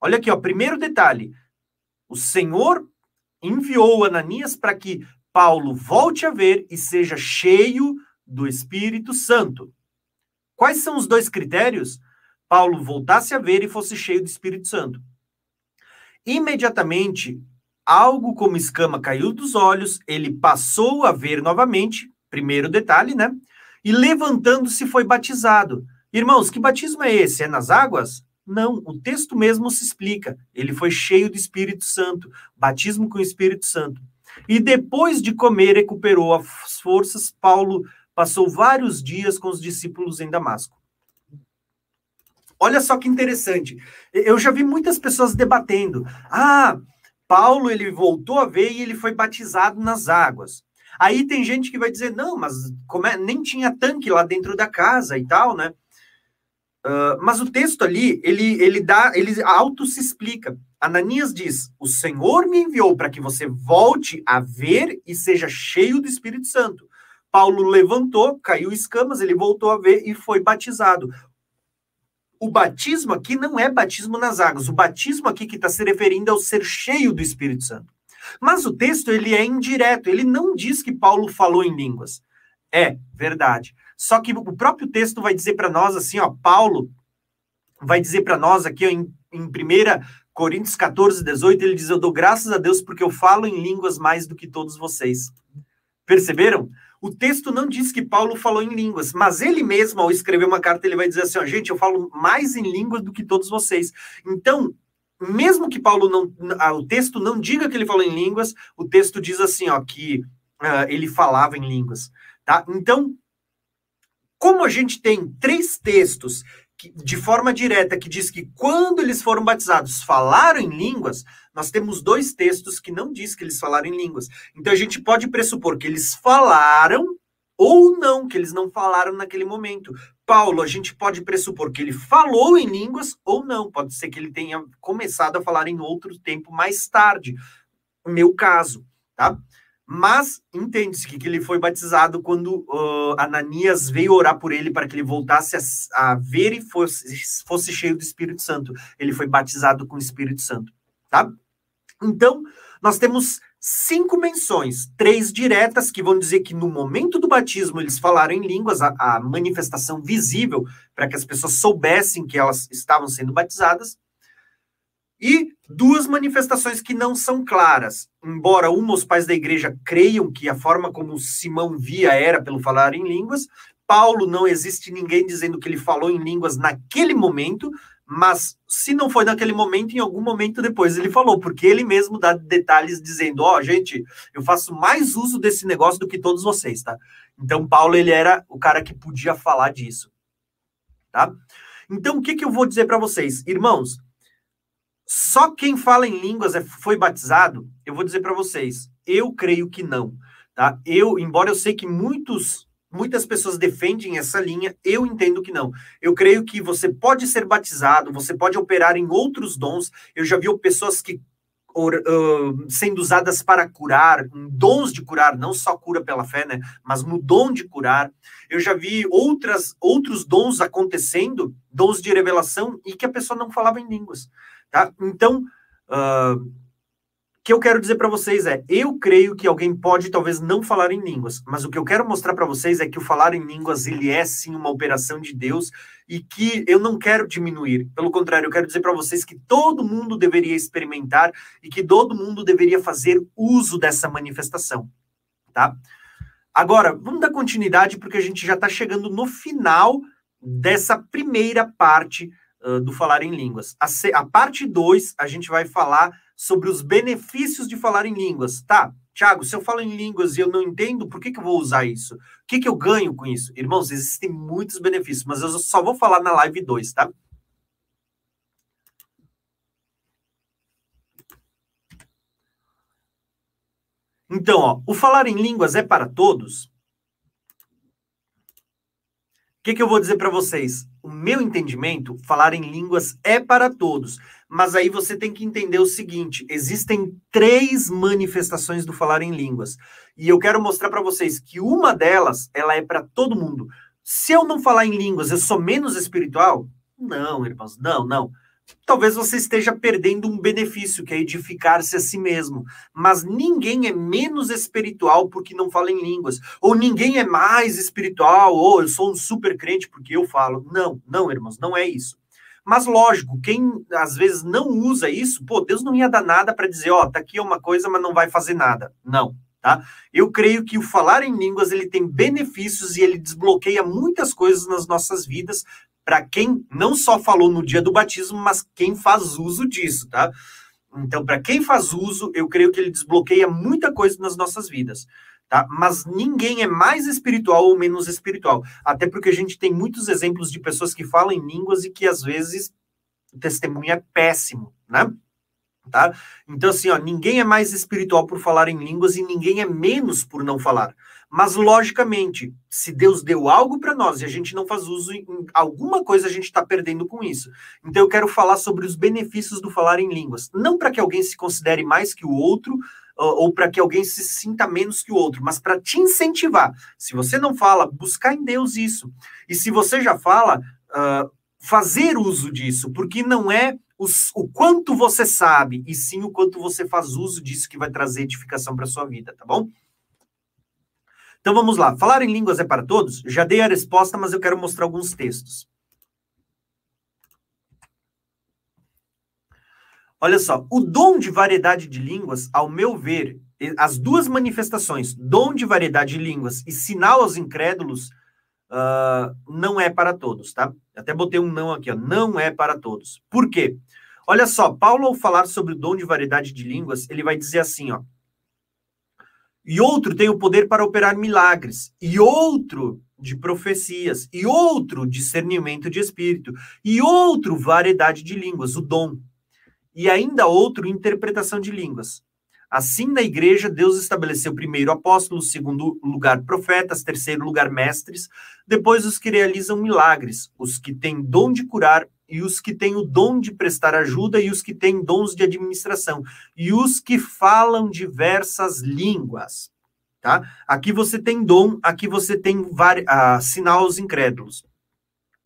Olha aqui, ó, primeiro detalhe. O Senhor enviou Ananias para que Paulo volte a ver e seja cheio do Espírito Santo. Quais são os dois critérios? Paulo voltasse a ver e fosse cheio do Espírito Santo. Imediatamente, algo como escama caiu dos olhos, ele passou a ver novamente, primeiro detalhe, né? E levantando-se foi batizado. Irmãos, que batismo é esse? É nas águas? Não, o texto mesmo se explica. Ele foi cheio do Espírito Santo, batismo com o Espírito Santo. E depois de comer, recuperou as forças. Paulo passou vários dias com os discípulos em Damasco. Olha só que interessante. Eu já vi muitas pessoas debatendo. Ah, Paulo ele voltou a ver e ele foi batizado nas águas. Aí tem gente que vai dizer, não, mas é, nem tinha tanque lá dentro da casa e tal, né? Uh, mas o texto ali, ele, ele dá, ele auto se explica. Ananias diz: O Senhor me enviou para que você volte a ver e seja cheio do Espírito Santo. Paulo levantou, caiu escamas, ele voltou a ver e foi batizado. O batismo aqui não é batismo nas águas. O batismo aqui que está se referindo ao ser cheio do Espírito Santo. Mas o texto ele é indireto. Ele não diz que Paulo falou em línguas. É verdade. Só que o próprio texto vai dizer para nós assim, ó, Paulo vai dizer para nós aqui ó, em, em 1 Coríntios 14, 18, ele diz: Eu dou graças a Deus porque eu falo em línguas mais do que todos vocês. Perceberam? O texto não diz que Paulo falou em línguas, mas ele mesmo, ao escrever uma carta, ele vai dizer assim: ó, gente, eu falo mais em línguas do que todos vocês. Então, mesmo que Paulo não. O texto não diga que ele falou em línguas, o texto diz assim, ó, que uh, ele falava em línguas. Tá? Então, como a gente tem três textos de forma direta que diz que quando eles foram batizados falaram em línguas, nós temos dois textos que não diz que eles falaram em línguas. Então a gente pode pressupor que eles falaram ou não, que eles não falaram naquele momento. Paulo, a gente pode pressupor que ele falou em línguas ou não. Pode ser que ele tenha começado a falar em outro tempo mais tarde. Meu caso, tá? Mas entende-se que, ele foi batizado quando uh, Ananias veio orar por ele para que ele voltasse a, a, ver e fosse, fosse cheio do Espírito Santo. Ele foi batizado com o Espírito Santo, tá? Então, nós temos cinco menções, três diretas que vão dizer que no momento do batismo eles falaram em línguas, a, a manifestação visível para que as pessoas soubessem que elas estavam sendo batizadas. E duas manifestações que não são claras. Embora uma os pais da igreja creiam que a forma como Simão via era pelo falar em línguas, Paulo não existe ninguém dizendo que ele falou em línguas naquele momento, mas se não foi naquele momento, em algum momento depois ele falou, porque ele mesmo dá detalhes dizendo: "Ó, oh, gente, eu faço mais uso desse negócio do que todos vocês, tá?" Então Paulo ele era o cara que podia falar disso, tá? Então o que que eu vou dizer para vocês, irmãos? Só quem fala em línguas é, foi batizado? Eu vou dizer para vocês, eu creio que não, tá? Eu, embora eu sei que muitos muitas pessoas defendem essa linha, eu entendo que não. Eu creio que você pode ser batizado, você pode operar em outros dons. Eu já vi pessoas que uh, sendo usadas para curar, dons de curar, não só cura pela fé, né? Mas no dom de curar. Eu já vi outras outros dons acontecendo, dons de revelação, e que a pessoa não falava em línguas. Tá? Então, uh, o que eu quero dizer para vocês é: eu creio que alguém pode talvez não falar em línguas, mas o que eu quero mostrar para vocês é que o falar em línguas ele é sim uma operação de Deus e que eu não quero diminuir. Pelo contrário, eu quero dizer para vocês que todo mundo deveria experimentar e que todo mundo deveria fazer uso dessa manifestação, tá? Agora, vamos dar continuidade porque a gente já está chegando no final dessa primeira parte do falar em línguas. A, a parte 2, a gente vai falar sobre os benefícios de falar em línguas. Tá, Tiago, se eu falo em línguas e eu não entendo, por que, que eu vou usar isso? O que, que eu ganho com isso? Irmãos, existem muitos benefícios, mas eu só vou falar na live 2, tá? Então, ó, o falar em línguas é para todos? Que, que eu vou dizer para vocês? O meu entendimento, falar em línguas é para todos. Mas aí você tem que entender o seguinte: existem três manifestações do falar em línguas. E eu quero mostrar para vocês que uma delas, ela é para todo mundo. Se eu não falar em línguas, eu sou menos espiritual? Não, irmãos, não, não talvez você esteja perdendo um benefício, que é edificar-se a si mesmo. Mas ninguém é menos espiritual porque não fala em línguas. Ou ninguém é mais espiritual, ou eu sou um super crente porque eu falo. Não, não, irmãos, não é isso. Mas lógico, quem às vezes não usa isso, pô, Deus não ia dar nada para dizer, ó, oh, tá aqui uma coisa, mas não vai fazer nada. Não, tá? Eu creio que o falar em línguas ele tem benefícios e ele desbloqueia muitas coisas nas nossas vidas para quem não só falou no dia do batismo, mas quem faz uso disso, tá? Então, para quem faz uso, eu creio que ele desbloqueia muita coisa nas nossas vidas. Tá? Mas ninguém é mais espiritual ou menos espiritual. Até porque a gente tem muitos exemplos de pessoas que falam em línguas e que às vezes o testemunho é péssimo, né? Tá? Então, assim, ó, ninguém é mais espiritual por falar em línguas e ninguém é menos por não falar. Mas, logicamente, se Deus deu algo para nós e a gente não faz uso em alguma coisa, a gente está perdendo com isso. Então, eu quero falar sobre os benefícios do falar em línguas. Não para que alguém se considere mais que o outro, ou para que alguém se sinta menos que o outro, mas para te incentivar. Se você não fala, buscar em Deus isso. E se você já fala, uh, fazer uso disso, porque não é os, o quanto você sabe, e sim o quanto você faz uso disso que vai trazer edificação para sua vida, tá bom? Então vamos lá. Falar em línguas é para todos? Já dei a resposta, mas eu quero mostrar alguns textos. Olha só, o dom de variedade de línguas, ao meu ver, as duas manifestações, dom de variedade de línguas e sinal aos incrédulos, uh, não é para todos, tá? Até botei um não aqui, ó, não é para todos. Por quê? Olha só, Paulo, ao falar sobre o dom de variedade de línguas, ele vai dizer assim, ó. E outro tem o poder para operar milagres, e outro de profecias, e outro discernimento de espírito, e outro variedade de línguas, o dom. E ainda outro interpretação de línguas. Assim, na igreja, Deus estabeleceu primeiro apóstolos, segundo lugar profetas, terceiro lugar mestres, depois os que realizam milagres, os que têm dom de curar e os que têm o dom de prestar ajuda e os que têm dons de administração e os que falam diversas línguas. Tá? Aqui você tem dom, aqui você tem uh, sinal aos incrédulos.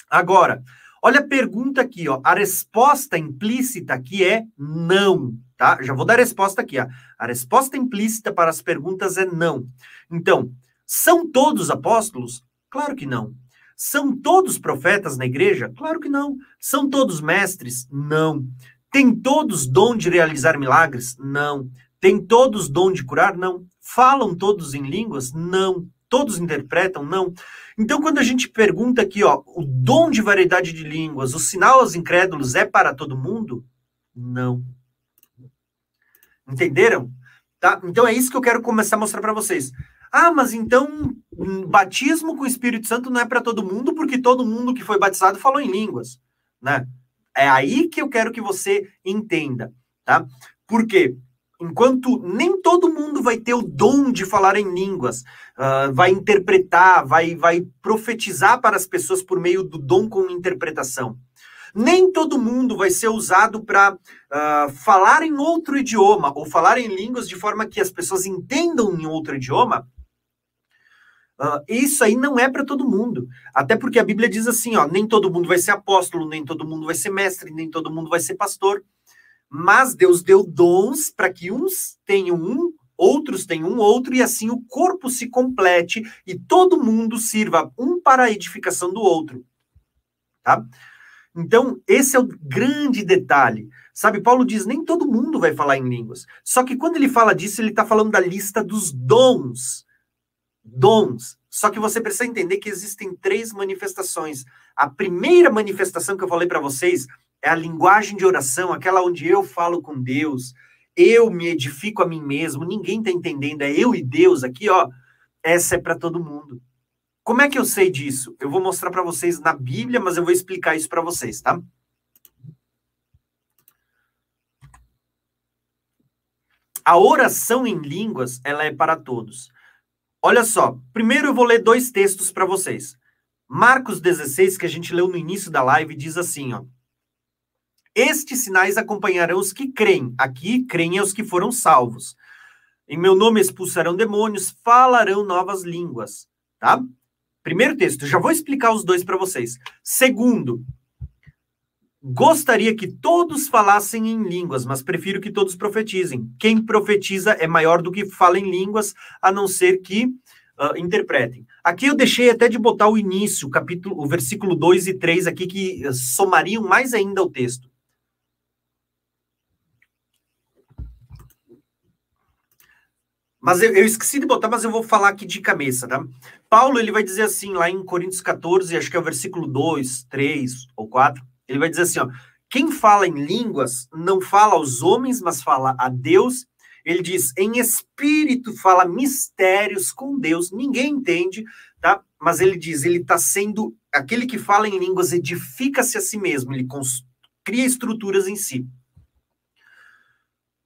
Agora, Olha a pergunta aqui, ó. A resposta implícita aqui é não, tá? Já vou dar a resposta aqui, ó. A resposta implícita para as perguntas é não. Então, são todos apóstolos? Claro que não. São todos profetas na igreja? Claro que não. São todos mestres? Não. Tem todos dom de realizar milagres? Não. Tem todos dom de curar? Não. Falam todos em línguas? Não. Todos interpretam? Não. Então, quando a gente pergunta aqui, ó, o dom de variedade de línguas, o sinal aos incrédulos é para todo mundo? Não. Entenderam? Tá? Então é isso que eu quero começar a mostrar para vocês. Ah, mas então batismo com o Espírito Santo não é para todo mundo, porque todo mundo que foi batizado falou em línguas, né? É aí que eu quero que você entenda, tá? Por quê? enquanto nem todo mundo vai ter o dom de falar em línguas, uh, vai interpretar, vai, vai profetizar para as pessoas por meio do dom com interpretação. Nem todo mundo vai ser usado para uh, ah, falar em outro idioma ou falar em línguas de forma que as pessoas entendam em outro idioma. Isso aí não é para todo mundo. Até porque a Bíblia diz assim: ó, nem todo mundo vai ser apóstolo, nem todo mundo vai ser mestre, nem todo mundo vai ser pastor. Mas Deus deu dons para que uns tenham um, outros tenham um outro, e assim o corpo se complete e todo mundo sirva um para a edificação do outro. Tá? Então, esse é o grande detalhe. Sabe, Paulo diz: nem todo mundo vai falar em línguas. Só que quando ele fala disso, ele está falando da lista dos dons. Dons. Só que você precisa entender que existem três manifestações. A primeira manifestação que eu falei para vocês é a linguagem de oração, aquela onde eu falo com Deus, eu me edifico a mim mesmo, ninguém está entendendo, é eu e Deus aqui, ó. Essa é para todo mundo. Como é que eu sei disso? Eu vou mostrar para vocês na Bíblia, mas eu vou explicar isso para vocês, tá? A oração em línguas, ela é para todos. Olha só, primeiro eu vou ler dois textos para vocês. Marcos 16, que a gente leu no início da live, diz assim, ó: estes sinais acompanharão os que creem. Aqui, creem os que foram salvos. Em meu nome expulsarão demônios, falarão novas línguas. Tá? Primeiro texto, já vou explicar os dois para vocês. Segundo, gostaria que todos falassem em línguas, mas prefiro que todos profetizem. Quem profetiza é maior do que fala em línguas, a não ser que uh, interpretem. Aqui eu deixei até de botar o início, o capítulo, o versículo 2 e 3 aqui, que somariam mais ainda o texto. Mas eu, eu, esqueci de botar, mas eu vou falar aqui de cabeça, tá? Paulo, ele vai dizer assim, lá em Coríntios 14, acho que é o versículo 2, 3 ou 4, ele vai dizer assim, ó, quem fala em línguas não fala aos homens, mas fala a Deus. Ele diz, em espírito fala mistérios com Deus, ninguém entende, tá? Mas ele diz, ele está sendo, aquele que fala em línguas edifica-se a si mesmo, ele cria estruturas em si.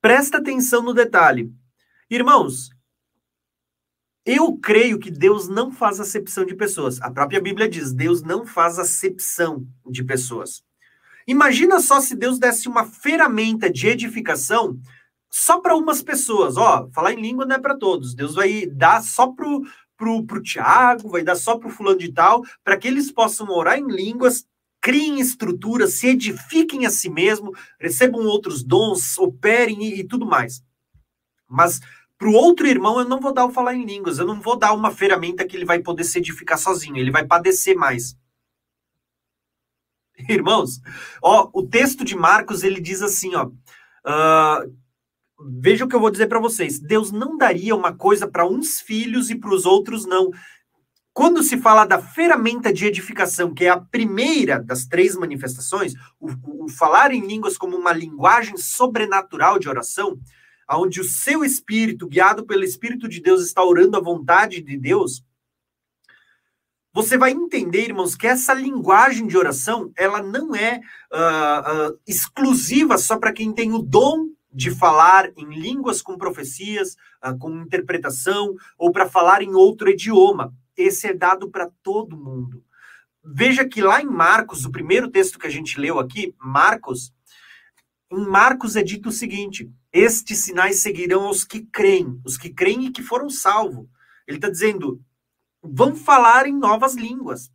Presta atenção no detalhe. Irmãos, eu creio que Deus não faz acepção de pessoas. A própria Bíblia diz: Deus não faz acepção de pessoas. Imagina só se Deus desse uma ferramenta de edificação só para umas pessoas. Ó, falar em língua não é para todos. Deus vai dar só pro pro, pro Tiago, vai dar só pro fulano de tal, para que eles possam orar em línguas, criem estruturas, se edifiquem a si mesmo, recebam outros dons, operem e, e tudo mais. Mas para o outro irmão, eu não vou dar o falar em línguas, eu não vou dar uma ferramenta que ele vai poder se edificar sozinho, ele vai padecer mais. Irmãos, ó, o texto de Marcos ele diz assim, ó. Uh, veja o que eu vou dizer para vocês. Deus não daria uma coisa para uns filhos e para os outros não. Quando se fala da ferramenta de edificação, que é a primeira das três manifestações, o, o falar em línguas como uma linguagem sobrenatural de oração, onde o seu espírito, guiado pelo Espírito de Deus, está orando a vontade de Deus, você vai entender, irmãos, que essa linguagem de oração, ela não é uh, uh, exclusiva só para quem tem o dom de falar em línguas com profecias, uh, com interpretação, ou para falar em outro idioma. Esse é dado para todo mundo. Veja que lá em Marcos, o primeiro texto que a gente leu aqui, Marcos, em Marcos é dito o seguinte: estes sinais seguirão aos que creem, os que creem e que foram salvos. Ele está dizendo: vão falar em novas línguas.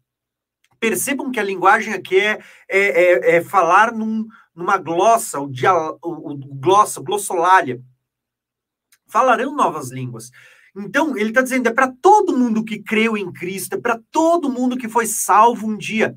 Percebam que a linguagem aqui é, é, é, é falar num, numa glossa, o, o, o glossa, glossolália. Falarão novas línguas. Então, ele está dizendo: é para todo mundo que creu em Cristo, é para todo mundo que foi salvo um dia.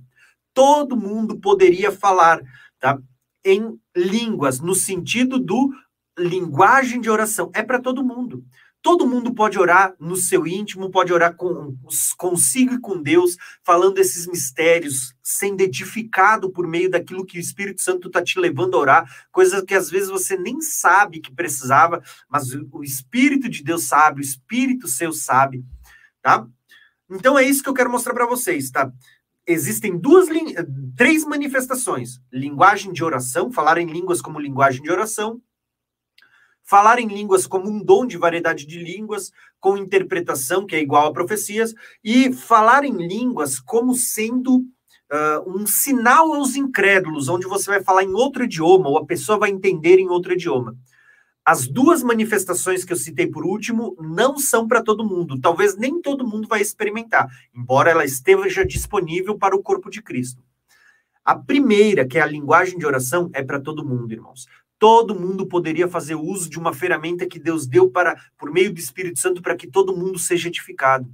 Todo mundo poderia falar tá? em línguas, no sentido do linguagem de oração é para todo mundo. Todo mundo pode orar no seu íntimo, pode orar com, consigo e com Deus, falando esses mistérios, sendo edificado por meio daquilo que o Espírito Santo está te levando a orar, coisas que às vezes você nem sabe que precisava, mas o Espírito de Deus sabe, o Espírito seu sabe, tá? Então é isso que eu quero mostrar para vocês, tá? Existem duas, três manifestações: linguagem de oração, falar em línguas como linguagem de oração, falar em línguas como um dom de variedade de línguas, com interpretação, que é igual a profecias, e falar em línguas como sendo uh, um sinal aos incrédulos, onde você vai falar em outro idioma, ou a pessoa vai entender em outro idioma. As duas manifestações que eu citei por último não são para todo mundo. Talvez nem todo mundo vai experimentar, embora ela esteja disponível para o corpo de Cristo. A primeira, que é a linguagem de oração, é para todo mundo, irmãos todo mundo poderia fazer uso de uma ferramenta que Deus deu para por meio do Espírito Santo para que todo mundo seja edificado.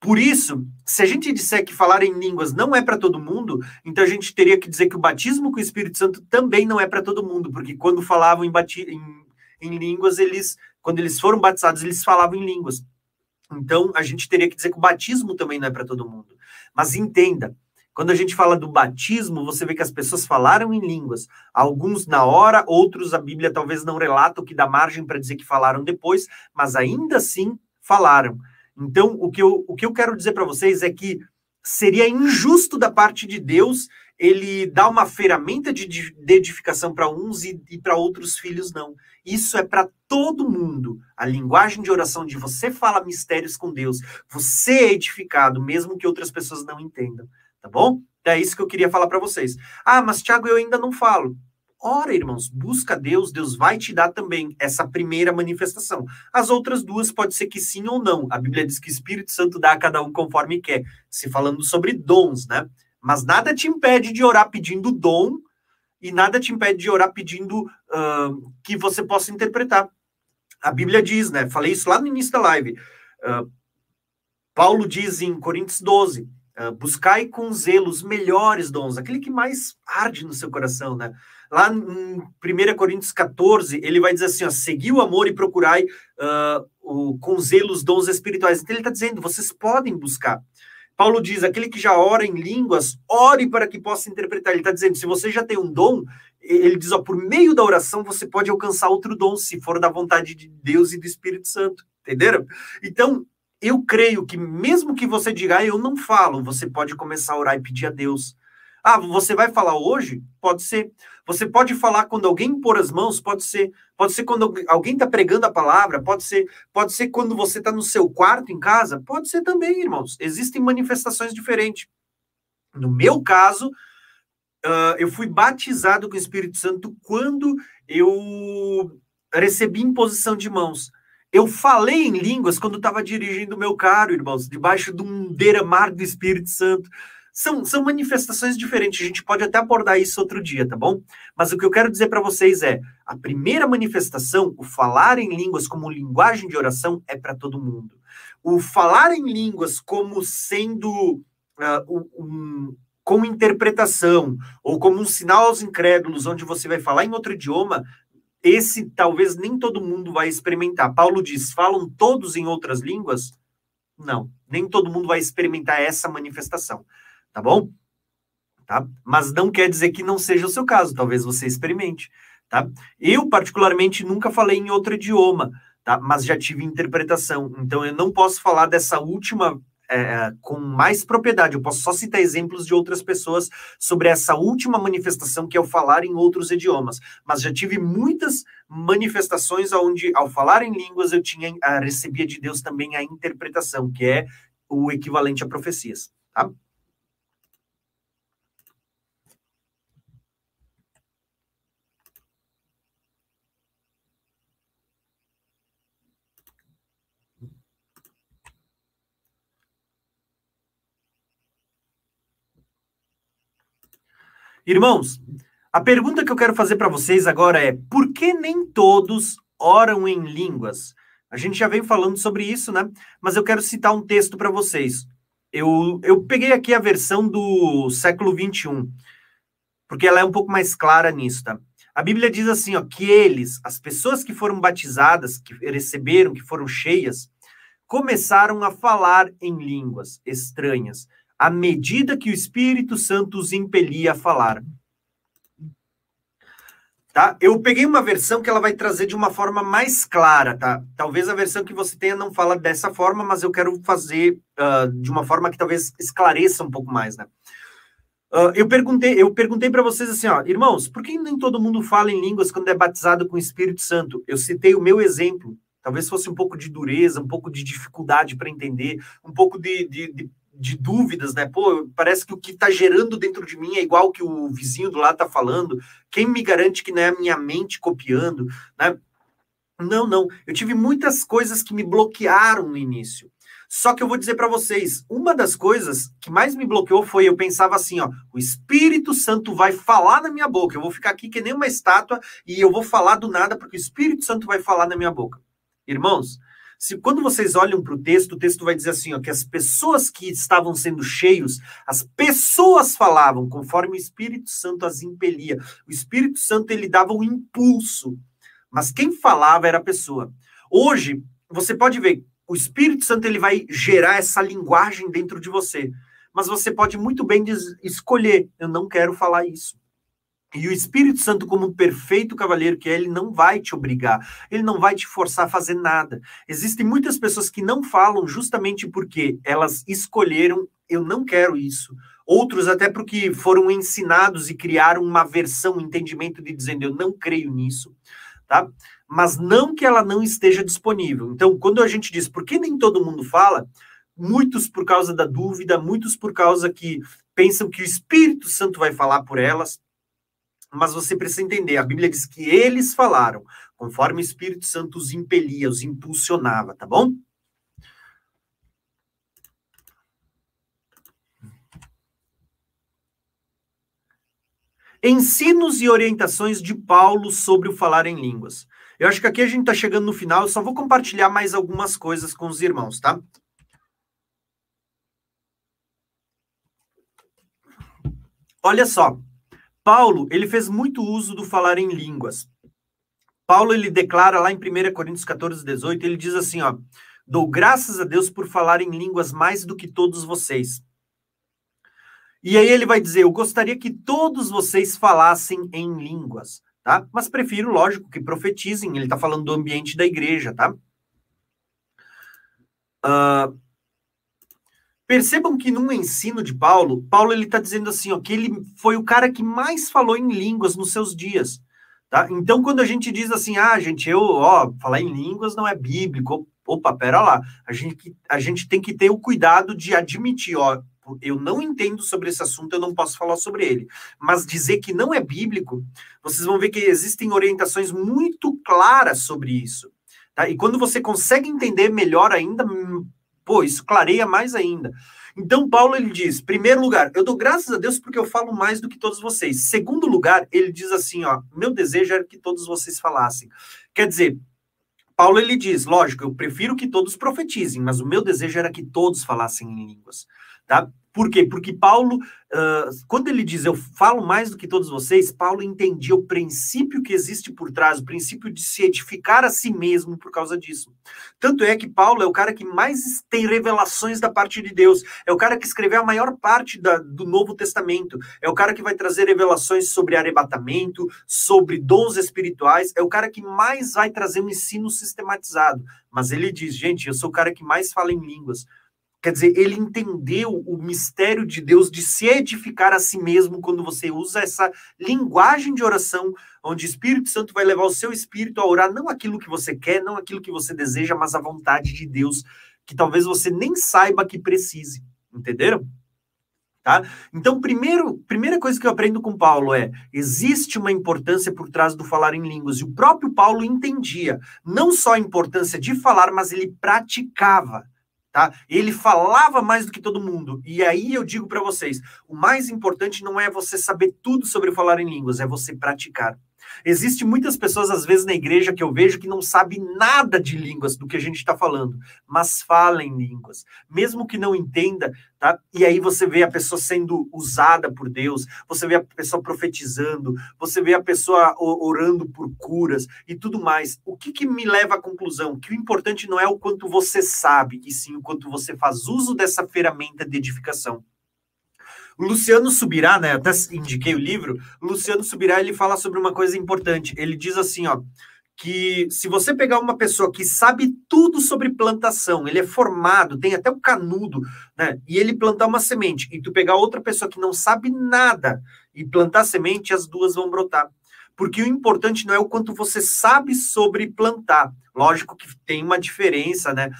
Por isso, se a gente disser que falar em línguas não é para todo mundo, então a gente teria que dizer que o batismo com o Espírito Santo também não é para todo mundo, porque quando falavam em, em, em línguas, eles, quando eles foram batizados, eles falavam em línguas. Então, a gente teria que dizer que o batismo também não é para todo mundo. Mas entenda, quando a gente fala do batismo, você vê que as pessoas falaram em línguas. Alguns na hora, outros a Bíblia talvez não relata o que dá margem para dizer que falaram depois, mas ainda assim falaram. Então, o que eu, o que eu quero dizer para vocês é que seria injusto da parte de Deus ele dar uma ferramenta de, de edificação para uns e, e para outros filhos não. Isso é para todo mundo. A linguagem de oração de você fala mistérios com Deus, você é edificado, mesmo que outras pessoas não entendam tá bom? É isso que eu queria falar para vocês. Ah, mas Tiago, eu ainda não falo. Ora, irmãos, busca Deus, Deus vai te dar também essa primeira manifestação. As outras duas pode ser que sim ou não. A Bíblia diz que o Espírito Santo dá a cada um conforme quer, se falando sobre dons, né? Mas nada te impede de orar pedindo dom e nada te impede de orar pedindo uh, que você possa interpretar. A Bíblia diz, né? Falei isso lá no início da live. Uh, Paulo diz em Coríntios 12: uh, buscai com zelo os melhores dons, aquele que mais arde no seu coração, né? Lá em 1 Coríntios 14, ele vai dizer assim: ó, segui o amor e procurai uh, o, com zelo os dons espirituais. Então ele está dizendo: vocês podem buscar. Paulo diz: aquele que já ora em línguas, ore para que possa interpretar. Ele está dizendo: se você já tem um dom, ele diz: ó, por meio da oração você pode alcançar outro dom, se for da vontade de Deus e do Espírito Santo. Entenderam? Então, eu creio que mesmo que você diga, ah, eu não falo, você pode começar a orar e pedir a Deus. Ah, você vai falar hoje? Pode ser. Você pode falar quando alguém pôr as mãos, pode ser. Pode ser quando alguém está pregando a palavra, pode ser. Pode ser quando você está no seu quarto em casa, pode ser também, irmãos. Existem manifestações diferentes. No meu caso, uh, eu fui batizado com o Espírito Santo quando eu recebi imposição de mãos. Eu falei em línguas quando estava dirigindo o meu carro, irmãos, debaixo de um beira-mar do Espírito Santo. São, são manifestações diferentes, a gente pode até abordar isso outro dia, tá bom? Mas o que eu quero dizer para vocês é: a primeira manifestação, o falar em línguas como linguagem de oração, é para todo mundo. O falar em línguas como sendo uh, um, com interpretação, ou como um sinal aos incrédulos, onde você vai falar em outro idioma, esse talvez nem todo mundo vai experimentar. Paulo diz: falam todos em outras línguas? Não, nem todo mundo vai experimentar essa manifestação tá bom? Tá? Mas não quer dizer que não seja o seu caso, talvez você experimente, tá? Eu, particularmente, nunca falei em outro idioma, tá? Mas já tive interpretação, então eu não posso falar dessa última é, com mais propriedade. Eu posso só citar exemplos de outras pessoas sobre essa última manifestação que é o falar em outros idiomas. Mas já tive muitas manifestações onde, ao falar em línguas, eu tinha recebia de Deus também a interpretação, que é o equivalente a profecias. Tá? Irmãos, a pergunta que eu quero fazer para vocês agora é: por que nem todos oram em línguas? A gente já veio falando sobre isso, né? Mas eu quero citar um texto para vocês. Eu, eu peguei aqui a versão do século 21, porque ela é um pouco mais clara nisso, tá? A Bíblia diz assim, ó, que eles, as pessoas que foram batizadas, que receberam, que foram cheias, começaram a falar em línguas estranhas, à medida que o Espírito Santo os impelia a falar. Tá? Eu peguei uma versão que ela vai trazer de uma forma mais clara, tá? Talvez a versão que você tenha não fala dessa forma, mas eu quero fazer uh, de uma forma que talvez esclareça um pouco mais, né? Uh, eu perguntei, eu perguntei para vocês assim, ó, irmãos, por que nem todo mundo fala em línguas quando é batizado com o Espírito Santo? Eu citei o meu exemplo. Talvez fosse um pouco de dureza, um pouco de dificuldade para entender, um pouco de, de, de de dúvidas, né? Pô, parece que o que está gerando dentro de mim é igual que o vizinho do lado está falando. Quem me garante que não é a minha mente copiando, né? Não, não. Eu tive muitas coisas que me bloquearam no início. Só que eu vou dizer para vocês, uma das coisas que mais me bloqueou foi eu pensava assim, ó, o Espírito Santo vai falar na minha boca. Eu vou ficar aqui que nem uma estátua e eu vou falar do nada porque o Espírito Santo vai falar na minha boca. Irmãos, se quando vocês olham para o texto, o texto vai dizer assim, ó, que as pessoas que estavam sendo cheios, as pessoas falavam conforme o Espírito Santo as impelia. O Espírito Santo ele dava um impulso, mas quem falava era a pessoa. Hoje, você pode ver, o Espírito Santo ele vai gerar essa linguagem dentro de você, mas você pode muito bem escolher, eu não quero falar isso. E o Espírito Santo, como perfeito cavalheiro que é, ele não vai te obrigar, ele não vai te forçar a fazer nada. Existem muitas pessoas que não falam justamente porque elas escolheram, eu não quero isso. Outros até porque foram ensinados e criaram uma versão, um entendimento de dizendo eu não creio nisso, tá? Mas não que ela não esteja disponível. Então, quando a gente diz por que nem todo mundo fala, muitos por causa da dúvida, muitos por causa que pensam que o Espírito Santo vai falar por elas, mas você precisa entender, a Bíblia diz que eles falaram, conforme o Espírito Santo os impelia, os impulsionava, tá bom? Ensinos e orientações de Paulo sobre o falar em línguas. Eu acho que aqui a gente está chegando no final, eu só vou compartilhar mais algumas coisas com os irmãos, tá? Olha só, Paulo, ele fez muito uso do falar em línguas. Paulo, ele declara lá em 1 Coríntios 14, 18, ele diz assim, ó, dou graças a Deus por falar em línguas mais do que todos vocês. E aí ele vai dizer, eu gostaria que todos vocês falassem em línguas, tá? Mas prefiro, lógico, que profetizem, ele está falando do ambiente da igreja, tá? Uh, Percebam que no ensino de Paulo, Paulo ele está dizendo assim, ó, que ele foi o cara que mais falou em línguas nos seus dias. Tá? Então, quando a gente diz assim, ah, gente, eu, ó, falar em línguas não é bíblico, opa, pera lá, a gente, a gente tem que ter o cuidado de admitir, ó, eu não entendo sobre esse assunto, eu não posso falar sobre ele. Mas dizer que não é bíblico, vocês vão ver que existem orientações muito claras sobre isso. Tá? E quando você consegue entender melhor ainda, Pô, isso clareia mais ainda. Então, Paulo ele diz: primeiro lugar, eu dou graças a Deus porque eu falo mais do que todos vocês. Segundo lugar, ele diz assim: ó, meu desejo era que todos vocês falassem. Quer dizer, Paulo ele diz, lógico, eu prefiro que todos profetizem, mas o meu desejo era que todos falassem em línguas, tá? Por quê? Porque Paulo, uh, quando ele diz eu falo mais do que todos vocês, Paulo entendia o princípio que existe por trás, o princípio de se edificar a si mesmo por causa disso. Tanto é que Paulo é o cara que mais tem revelações da parte de Deus, é o cara que escreveu a maior parte da, do Novo Testamento, é o cara que vai trazer revelações sobre arrebatamento, sobre dons espirituais, é o cara que mais vai trazer um ensino sistematizado. Mas ele diz, gente, eu sou o cara que mais fala em línguas Quer dizer, ele entendeu o mistério de Deus de se edificar a si mesmo quando você usa essa linguagem de oração, onde o Espírito Santo vai levar o seu espírito a orar não aquilo que você quer, não aquilo que você deseja, mas a vontade de Deus, que talvez você nem saiba que precise. Entenderam? Tá? Então, primeiro, primeira coisa que eu aprendo com Paulo é: existe uma importância por trás do falar em línguas. E o próprio Paulo entendia não só a importância de falar, mas ele praticava. Tá? Ele falava mais do que todo mundo. E aí eu digo para vocês, o mais importante não é você saber tudo sobre falar em línguas, é você praticar. Existe muitas pessoas, às vezes, na igreja que eu vejo que não sabe nada de línguas do que a gente está falando, mas fala em línguas, mesmo que não entenda, tá? E aí você vê a pessoa sendo usada por Deus, você vê a pessoa profetizando, você vê a pessoa orando por curas e tudo mais. O que, que me leva à conclusão? Que o importante não é o quanto você sabe, e sim o quanto você faz uso dessa ferramenta de edificação. O Luciano Subirá, né? Até indiquei o livro. O Luciano Subirá ele fala sobre uma coisa importante. Ele diz assim, ó, que se você pegar uma pessoa que sabe tudo sobre plantação, ele é formado, tem até o canudo, né? E ele plantar uma semente, e tu pegar outra pessoa que não sabe nada e plantar semente, as duas vão brotar. Porque o importante não é o quanto você sabe sobre plantar. Lógico que tem uma diferença, né?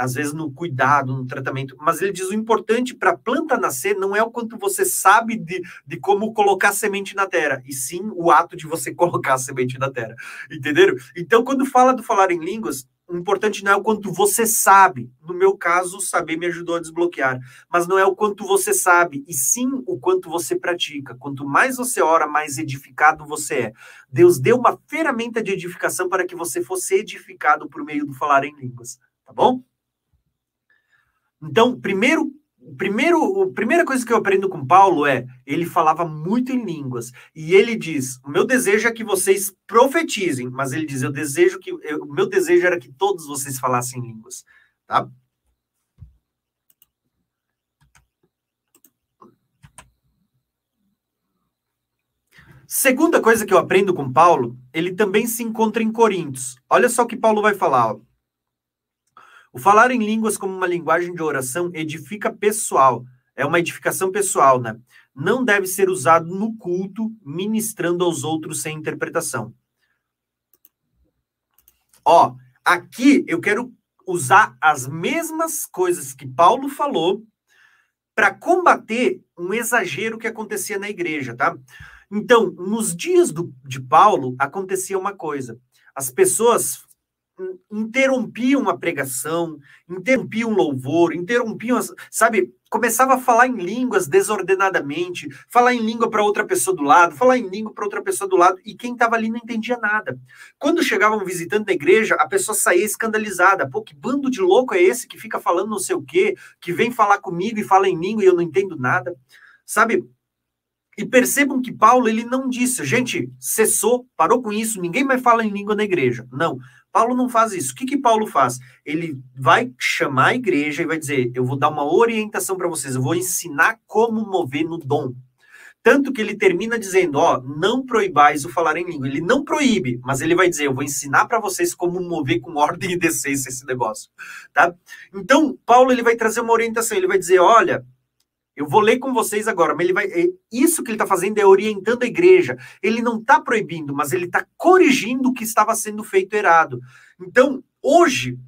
Às vezes no cuidado, no tratamento, mas ele diz o importante para a planta nascer não é o quanto você sabe de, de como colocar semente na terra, e sim o ato de você colocar a semente na terra, entenderam? Então, quando fala do falar em línguas, o importante não é o quanto você sabe, no meu caso, saber me ajudou a desbloquear, mas não é o quanto você sabe, e sim o quanto você pratica. Quanto mais você ora, mais edificado você é. Deus deu uma ferramenta de edificação para que você fosse edificado por meio do falar em línguas, tá bom? Então, primeiro, primeiro, a primeira coisa que eu aprendo com Paulo é, ele falava muito em línguas, e ele diz, o meu desejo é que vocês profetizem, mas ele diz, eu desejo que, o meu desejo era que todos vocês falassem línguas, tá? Segunda coisa que eu aprendo com Paulo, ele também se encontra em Coríntios. Olha só o que Paulo vai falar. Ó. O falar em línguas como uma linguagem de oração edifica pessoal, é uma edificação pessoal, né? Não deve ser usado no culto, ministrando aos outros sem interpretação. Ó, aqui eu quero usar as mesmas coisas que Paulo falou para combater um exagero que acontecia na igreja, tá? Então, nos dias do, de Paulo, acontecia uma coisa. As pessoas interrompiam a pregação, interrompiam o louvor, interrompiam, sabe, começava a falar em línguas desordenadamente, falar em língua para outra pessoa do lado, falar em língua para outra pessoa do lado, e quem estava ali não entendia nada. Quando chegavam visitando na igreja, a pessoa saía escandalizada. Pô, que bando de louco é esse que fica falando não sei o quê, que vem falar comigo e fala em língua e eu não entendo nada? Sabe, E percebam que Paulo ele não disse, gente, cessou, parou com isso, ninguém mais fala em língua na igreja. Não. Paulo não faz isso. O que, que Paulo faz? Ele vai chamar a igreja e vai dizer: Eu vou dar uma orientação para vocês, eu vou ensinar como mover no dom. Tanto que ele termina dizendo: Ó, não proibais o falar em língua. Ele não proíbe, mas ele vai dizer: Eu vou ensinar para vocês como mover com ordem e decência esse negócio. Tá? Então, Paulo ele vai trazer uma orientação. Ele vai dizer: Olha, eu vou ler com vocês agora, mas ele vai. É, isso que ele está fazendo é orientando a igreja. Ele não está proibindo, mas ele está corrigindo o que estava sendo feito errado. Então, hoje,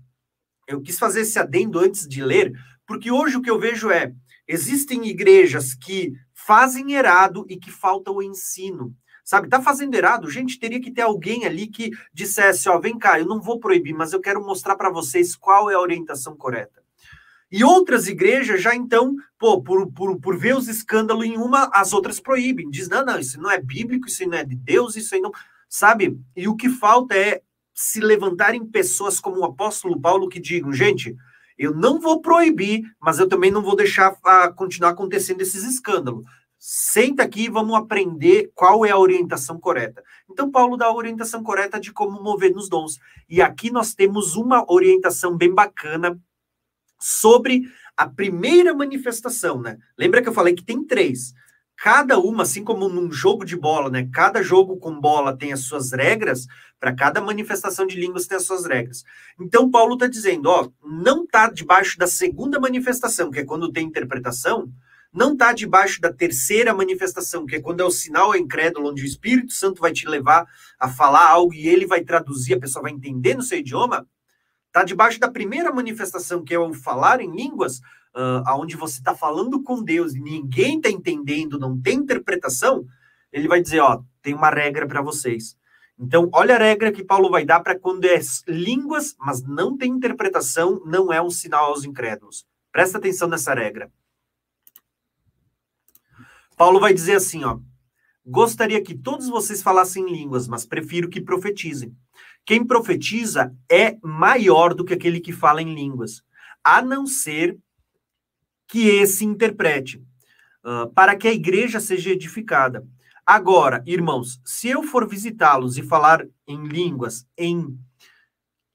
eu quis fazer esse adendo antes de ler, porque hoje o que eu vejo é: existem igrejas que fazem errado e que falta o ensino. Sabe, tá fazendo errado, gente, teria que ter alguém ali que dissesse, ó, vem cá, eu não vou proibir, mas eu quero mostrar para vocês qual é a orientação correta. E outras igrejas já então, pô, por, por, por ver os escândalos em uma, as outras proíbem. Diz, não, não, isso não é bíblico, isso não é de Deus, isso aí não. Sabe? E o que falta é se levantarem pessoas como o apóstolo Paulo que digam, gente, eu não vou proibir, mas eu também não vou deixar a, ah, continuar acontecendo esses escândalos. Senta aqui e vamos aprender qual é a orientação correta. Então, Paulo dá a orientação correta de como mover nos dons. E aqui nós temos uma orientação bem bacana sobre a primeira manifestação, né? Lembra que eu falei que tem três. Cada uma, assim como num jogo de bola, né? Cada jogo com bola tem as suas regras, para cada manifestação de línguas tem as suas regras. Então, Paulo está dizendo, ó, não está debaixo da segunda manifestação, que é quando tem interpretação, não está debaixo da terceira manifestação, que é quando é o sinal incrédulo, onde o Espírito Santo vai te levar a falar algo e ele vai traduzir, a pessoa vai entender no seu idioma, Está debaixo da primeira manifestação, que é o falar em línguas, uh, aonde você está falando com Deus e ninguém está entendendo, não tem interpretação, ele vai dizer, ó, tem uma regra para vocês. Então, olha a regra que Paulo vai dar para quando é línguas, mas não tem interpretação, não é um sinal aos incrédulos. Presta atenção nessa regra. Paulo vai dizer assim, ó: Gostaria que todos vocês falassem línguas, mas prefiro que profetizem. Quem profetiza é maior do que aquele que fala em línguas, a não ser que esse interprete, uh, para que a igreja seja edificada. Agora, irmãos, se eu for visitá-los e falar em línguas, em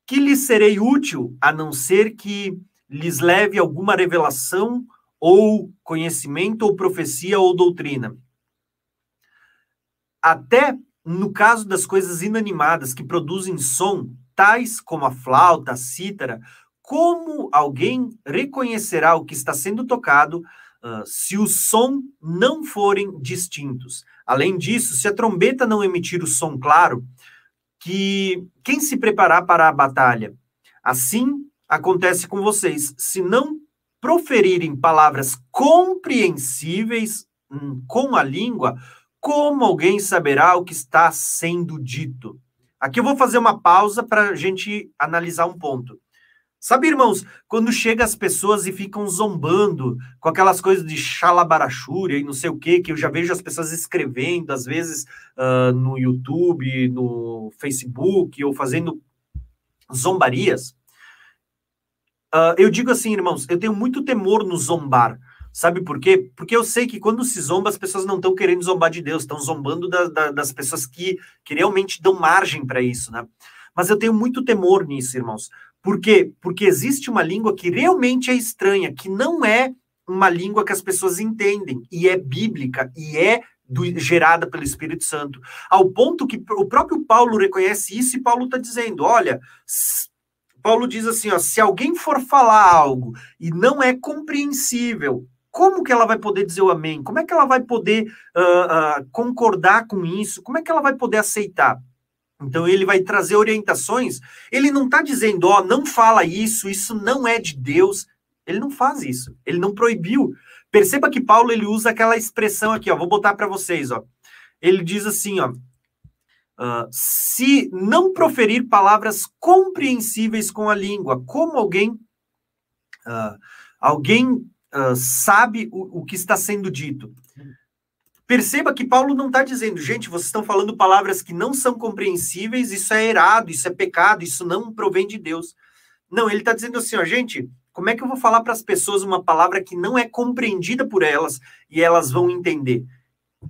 que lhes serei útil, a não ser que lhes leve alguma revelação ou conhecimento ou profecia ou doutrina. Até no caso das coisas inanimadas que produzem som, tais como a flauta, a cítara, como alguém reconhecerá o que está sendo tocado uh, se o som não forem distintos? Além disso, se a trombeta não emitir o som claro, que quem se preparar para a batalha? Assim acontece com vocês. Se não proferirem palavras compreensíveis hum, com a língua, como alguém saberá o que está sendo dito? Aqui eu vou fazer uma pausa para a gente analisar um ponto. Sabe, irmãos, quando chega as pessoas e ficam zombando com aquelas coisas de xalabarachúria e não sei o que, que eu já vejo as pessoas escrevendo, às vezes uh, no YouTube, no Facebook, ou fazendo zombarias. Uh, eu digo assim, irmãos, eu tenho muito temor no zombar. Sabe por quê? Porque eu sei que quando se zomba, as pessoas não estão querendo zombar de Deus, estão zombando da, da, das pessoas que, que realmente dão margem para isso, né? Mas eu tenho muito temor nisso, irmãos. Por quê? Porque existe uma língua que realmente é estranha, que não é uma língua que as pessoas entendem, e é bíblica, e é do, gerada pelo Espírito Santo. Ao ponto que o próprio Paulo reconhece isso, e Paulo está dizendo: olha. Paulo diz assim: ó, se alguém for falar algo e não é compreensível como que ela vai poder dizer o amém? Como é que ela vai poder uh, uh, concordar com isso? Como é que ela vai poder aceitar? Então ele vai trazer orientações. Ele não está dizendo, ó, oh, não fala isso, isso não é de Deus. Ele não faz isso. Ele não proibiu. Perceba que Paulo ele usa aquela expressão aqui, ó. Vou botar para vocês, ó. Ele diz assim, ó. Uh, se não proferir palavras compreensíveis com a língua, como alguém alguém sabe o, o que está sendo dito. Perceba que Paulo não está dizendo, gente, vocês estão falando palavras que não são compreensíveis, isso é errado, isso é pecado, isso não provém de Deus. Não, ele está dizendo assim, ó, gente, como é que eu vou falar para as pessoas uma palavra que não é compreendida por elas e elas vão entender?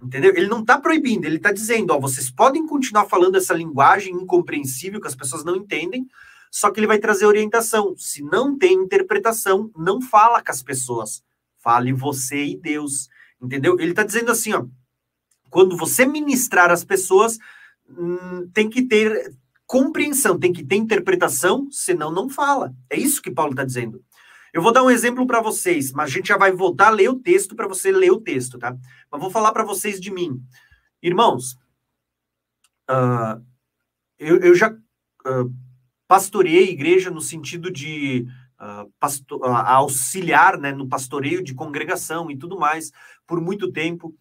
Entendeu? Ele não está proibindo, ele está dizendo, ó, vocês podem continuar falando essa linguagem incompreensível que as pessoas não entendem, só que ele vai trazer orientação. Se não tem interpretação, não fala com as pessoas. Fale você e Deus. Entendeu? Ele está dizendo assim, ó, quando você ministrar as pessoas, hum, tem que ter compreensão, tem que ter interpretação, senão não fala. É isso que Paulo está dizendo. Eu vou dar um exemplo para vocês, mas a gente já vai voltar a ler o texto para você ler o texto, tá? Mas vou falar para vocês de mim. Irmãos, uh, eu, eu, já uh, pastoreei igreja no sentido de uh, pastor, auxiliar né, no pastoreio de congregação e tudo mais por muito tempo.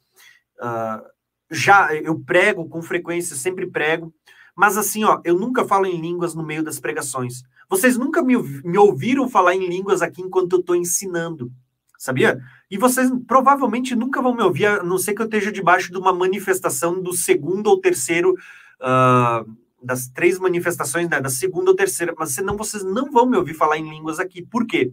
já eu prego com frequência, sempre prego, mas assim, ó, eu nunca falo em línguas no meio das pregações. Vocês nunca me, me ouviram falar em línguas aqui enquanto eu estou ensinando, sabia? E vocês provavelmente nunca vão me ouvir, a não ser que eu esteja debaixo de uma manifestação do segundo ou terceiro, uh, das três manifestações, né, da segunda ou terceira, mas senão vocês não vão me ouvir falar em línguas aqui. Por quê?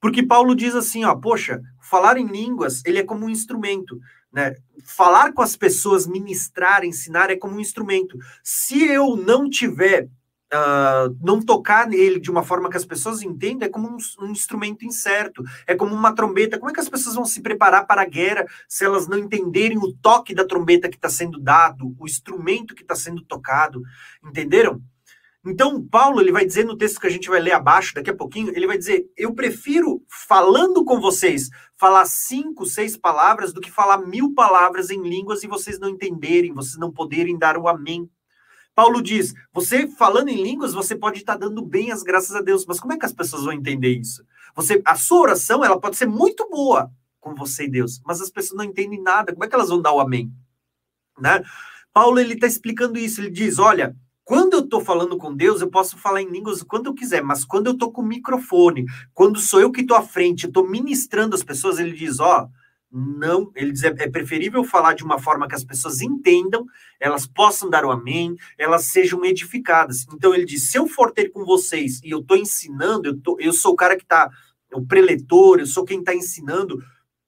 Porque Paulo diz assim, ó, poxa, falar em línguas, ele é como um instrumento, né? Falar com as pessoas, ministrar, ensinar é como um instrumento. Se eu não tiver Uh, não tocar nele de uma forma que as pessoas entendam é como um, um, instrumento incerto, é como uma trombeta. Como é que as pessoas vão se preparar para a guerra se elas não entenderem o toque da trombeta que está sendo dado, o instrumento que está sendo tocado? Entenderam? Então, Paulo ele vai dizer no texto que a gente vai ler abaixo daqui a pouquinho, ele vai dizer: eu prefiro falando com vocês falar cinco, seis palavras do que falar mil palavras em línguas e vocês não entenderem, vocês não poderem dar o amém. Paulo diz: você falando em línguas, você pode estar dando bem as graças a Deus, mas como é que as pessoas vão entender isso? Você, a sua oração, ela pode ser muito boa com você e Deus, mas as pessoas não entendem nada. Como é que elas vão dar o amém? Né? Paulo ele está explicando isso. Ele diz: olha, quando eu estou falando com Deus, eu posso falar em línguas quando eu quiser, mas quando eu estou com o microfone, quando sou eu que estou à frente, estou ministrando as pessoas, ele diz: ó. Oh, não, ele diz, é, é preferível falar de uma forma que as pessoas entendam, elas possam dar o amém, elas sejam edificadas. Então ele diz, se eu for ter com vocês e eu estou ensinando, eu, tô, eu sou o cara que está, o preletor, eu sou quem está ensinando,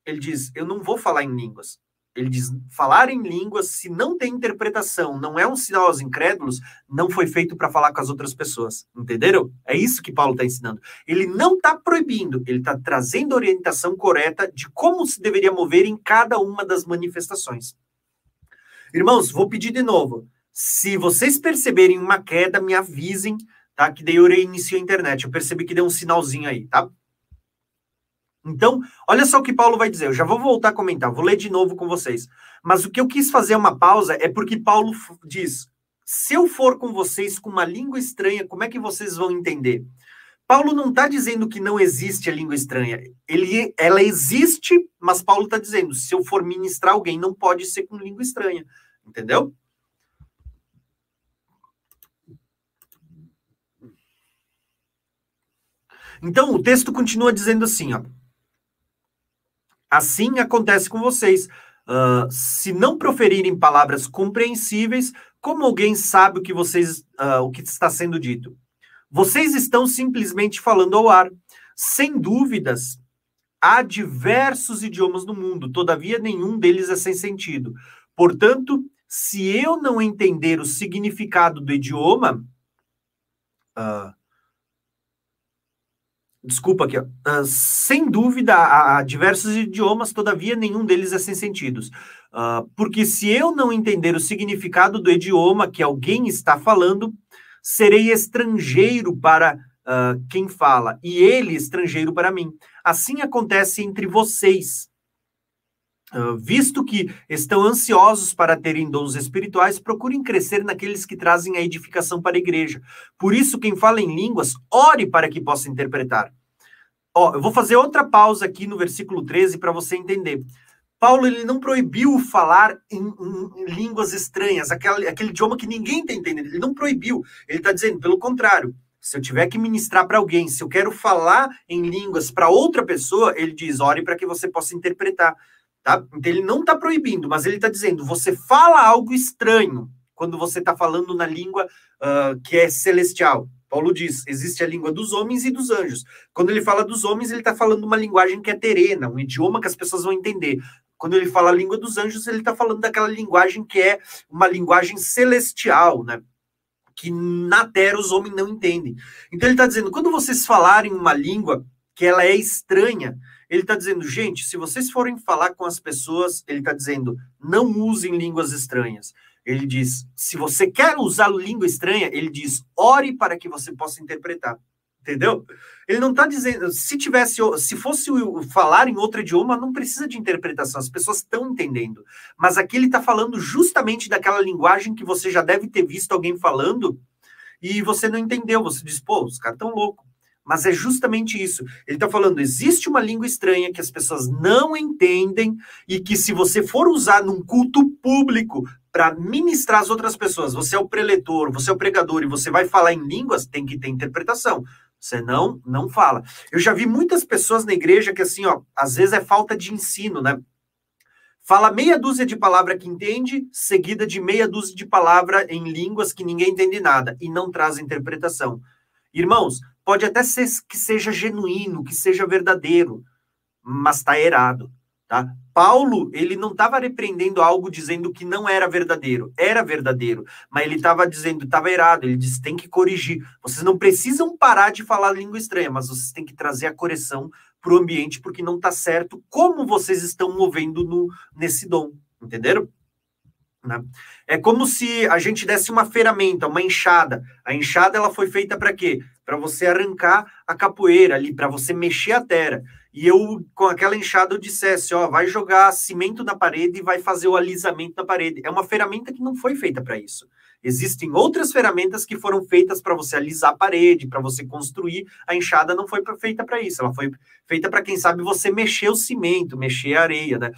ele diz, eu não vou falar em línguas, ele diz: falar em línguas, se não tem interpretação, não é um sinal aos incrédulos, não foi feito para falar com as outras pessoas. Entenderam? É isso que Paulo está ensinando. Ele não está proibindo, ele está trazendo orientação correta de como se deveria mover em cada uma das manifestações. Irmãos, vou pedir de novo. Se vocês perceberem uma queda, me avisem, tá? Que daí eu reinicio a internet. Eu percebi que deu um sinalzinho aí, tá? Então, olha só o que Paulo vai dizer. Eu já vou voltar a comentar, vou ler de novo com vocês. Mas o que eu quis fazer uma pausa é porque Paulo diz: se eu for com vocês com uma língua estranha, como é que vocês vão entender? Paulo não está dizendo que não existe a língua estranha. Ele, ela existe, mas Paulo está dizendo: se eu for ministrar alguém, não pode ser com língua estranha. Entendeu? Então, o texto continua dizendo assim, ó. Assim acontece com vocês. Uh, se não proferirem palavras compreensíveis, como alguém sabe o que vocês, uh, o que está sendo dito? Vocês estão simplesmente falando ao ar. Sem dúvidas, há diversos idiomas no mundo, todavia nenhum deles é sem sentido. Portanto, se eu não entender o significado do idioma, uh, Desculpa aqui, ó. Uh, sem dúvida, há, há, diversos idiomas, todavia nenhum deles é sem sentidos. Uh, porque se eu não entender o significado do idioma que alguém está falando, serei estrangeiro para uh, quem fala, e ele estrangeiro para mim. Assim acontece entre vocês. Visto que estão ansiosos para terem dons espirituais, procurem crescer naqueles que trazem a edificação para a igreja. Por isso, quem fala em línguas, ore para que possa interpretar. Ó, eu vou fazer outra pausa aqui no versículo 13 para você entender. Paulo ele não proibiu falar em, em, em línguas estranhas, aquele, aquele idioma que ninguém está entendendo. Ele não proibiu. Ele está dizendo, pelo contrário, se eu tiver que ministrar para alguém, se eu quero falar em línguas para outra pessoa, ele diz, ore para que você possa interpretar. Tá? Então ele não está proibindo, mas ele está dizendo, você fala algo estranho quando você está falando na língua uh, que é celestial. Paulo diz: existe a língua dos homens e dos anjos. Quando ele fala dos homens, ele está falando uma linguagem que é terena, um idioma que as pessoas vão entender. Quando ele fala a língua dos anjos, ele está falando daquela linguagem que é uma linguagem celestial, né? Que na terra os homens não entendem. Então ele está dizendo, quando vocês falarem uma língua que ela é estranha, ele está dizendo, gente, se vocês forem falar com as pessoas, ele está dizendo, não usem línguas estranhas. Ele diz, se você quer usar língua estranha, ele diz, ore para que você possa interpretar. Entendeu? Ele não está dizendo, se tivesse, se fosse falar em outro idioma, não precisa de interpretação, as pessoas estão entendendo. Mas aqui ele está falando justamente daquela linguagem que você já deve ter visto alguém falando e você não entendeu. Você diz, pô, os caras estão loucos. Mas é justamente isso. Ele está falando: existe uma língua estranha que as pessoas não entendem e que, se você for usar num culto público para ministrar as outras pessoas, você é o preletor, você é o pregador e você vai falar em línguas, tem que ter interpretação. Você não, não fala. Eu já vi muitas pessoas na igreja que, assim, ó, às vezes é falta de ensino, né? Fala meia dúzia de palavra que entende, seguida de meia dúzia de palavra em línguas que ninguém entende nada e não traz interpretação. Irmãos, Pode até ser que seja genuíno, que seja verdadeiro, mas está errado, tá? Paulo, ele não estava repreendendo algo dizendo que não era verdadeiro. Era verdadeiro, mas ele estava dizendo, estava errado. Ele disse, tem que corrigir. Vocês não precisam parar de falar língua estranha, mas vocês têm que trazer a correção para o ambiente, porque não está certo como vocês estão movendo no, nesse dom. Entenderam? Né? É como se a gente desse uma ferramenta, uma enxada. A enxada ela foi feita para quê? Para você arrancar a capoeira ali, para você mexer a terra. E eu, com aquela enxada, eu dissesse, ó, vai jogar cimento na parede e vai fazer o alisamento na parede. É uma ferramenta que não foi feita para isso. Existem outras ferramentas que foram feitas para você alisar a parede, para você construir. A enxada não foi feita para isso. Ela foi feita para, quem sabe, você mexer o cimento, mexer a areia, né?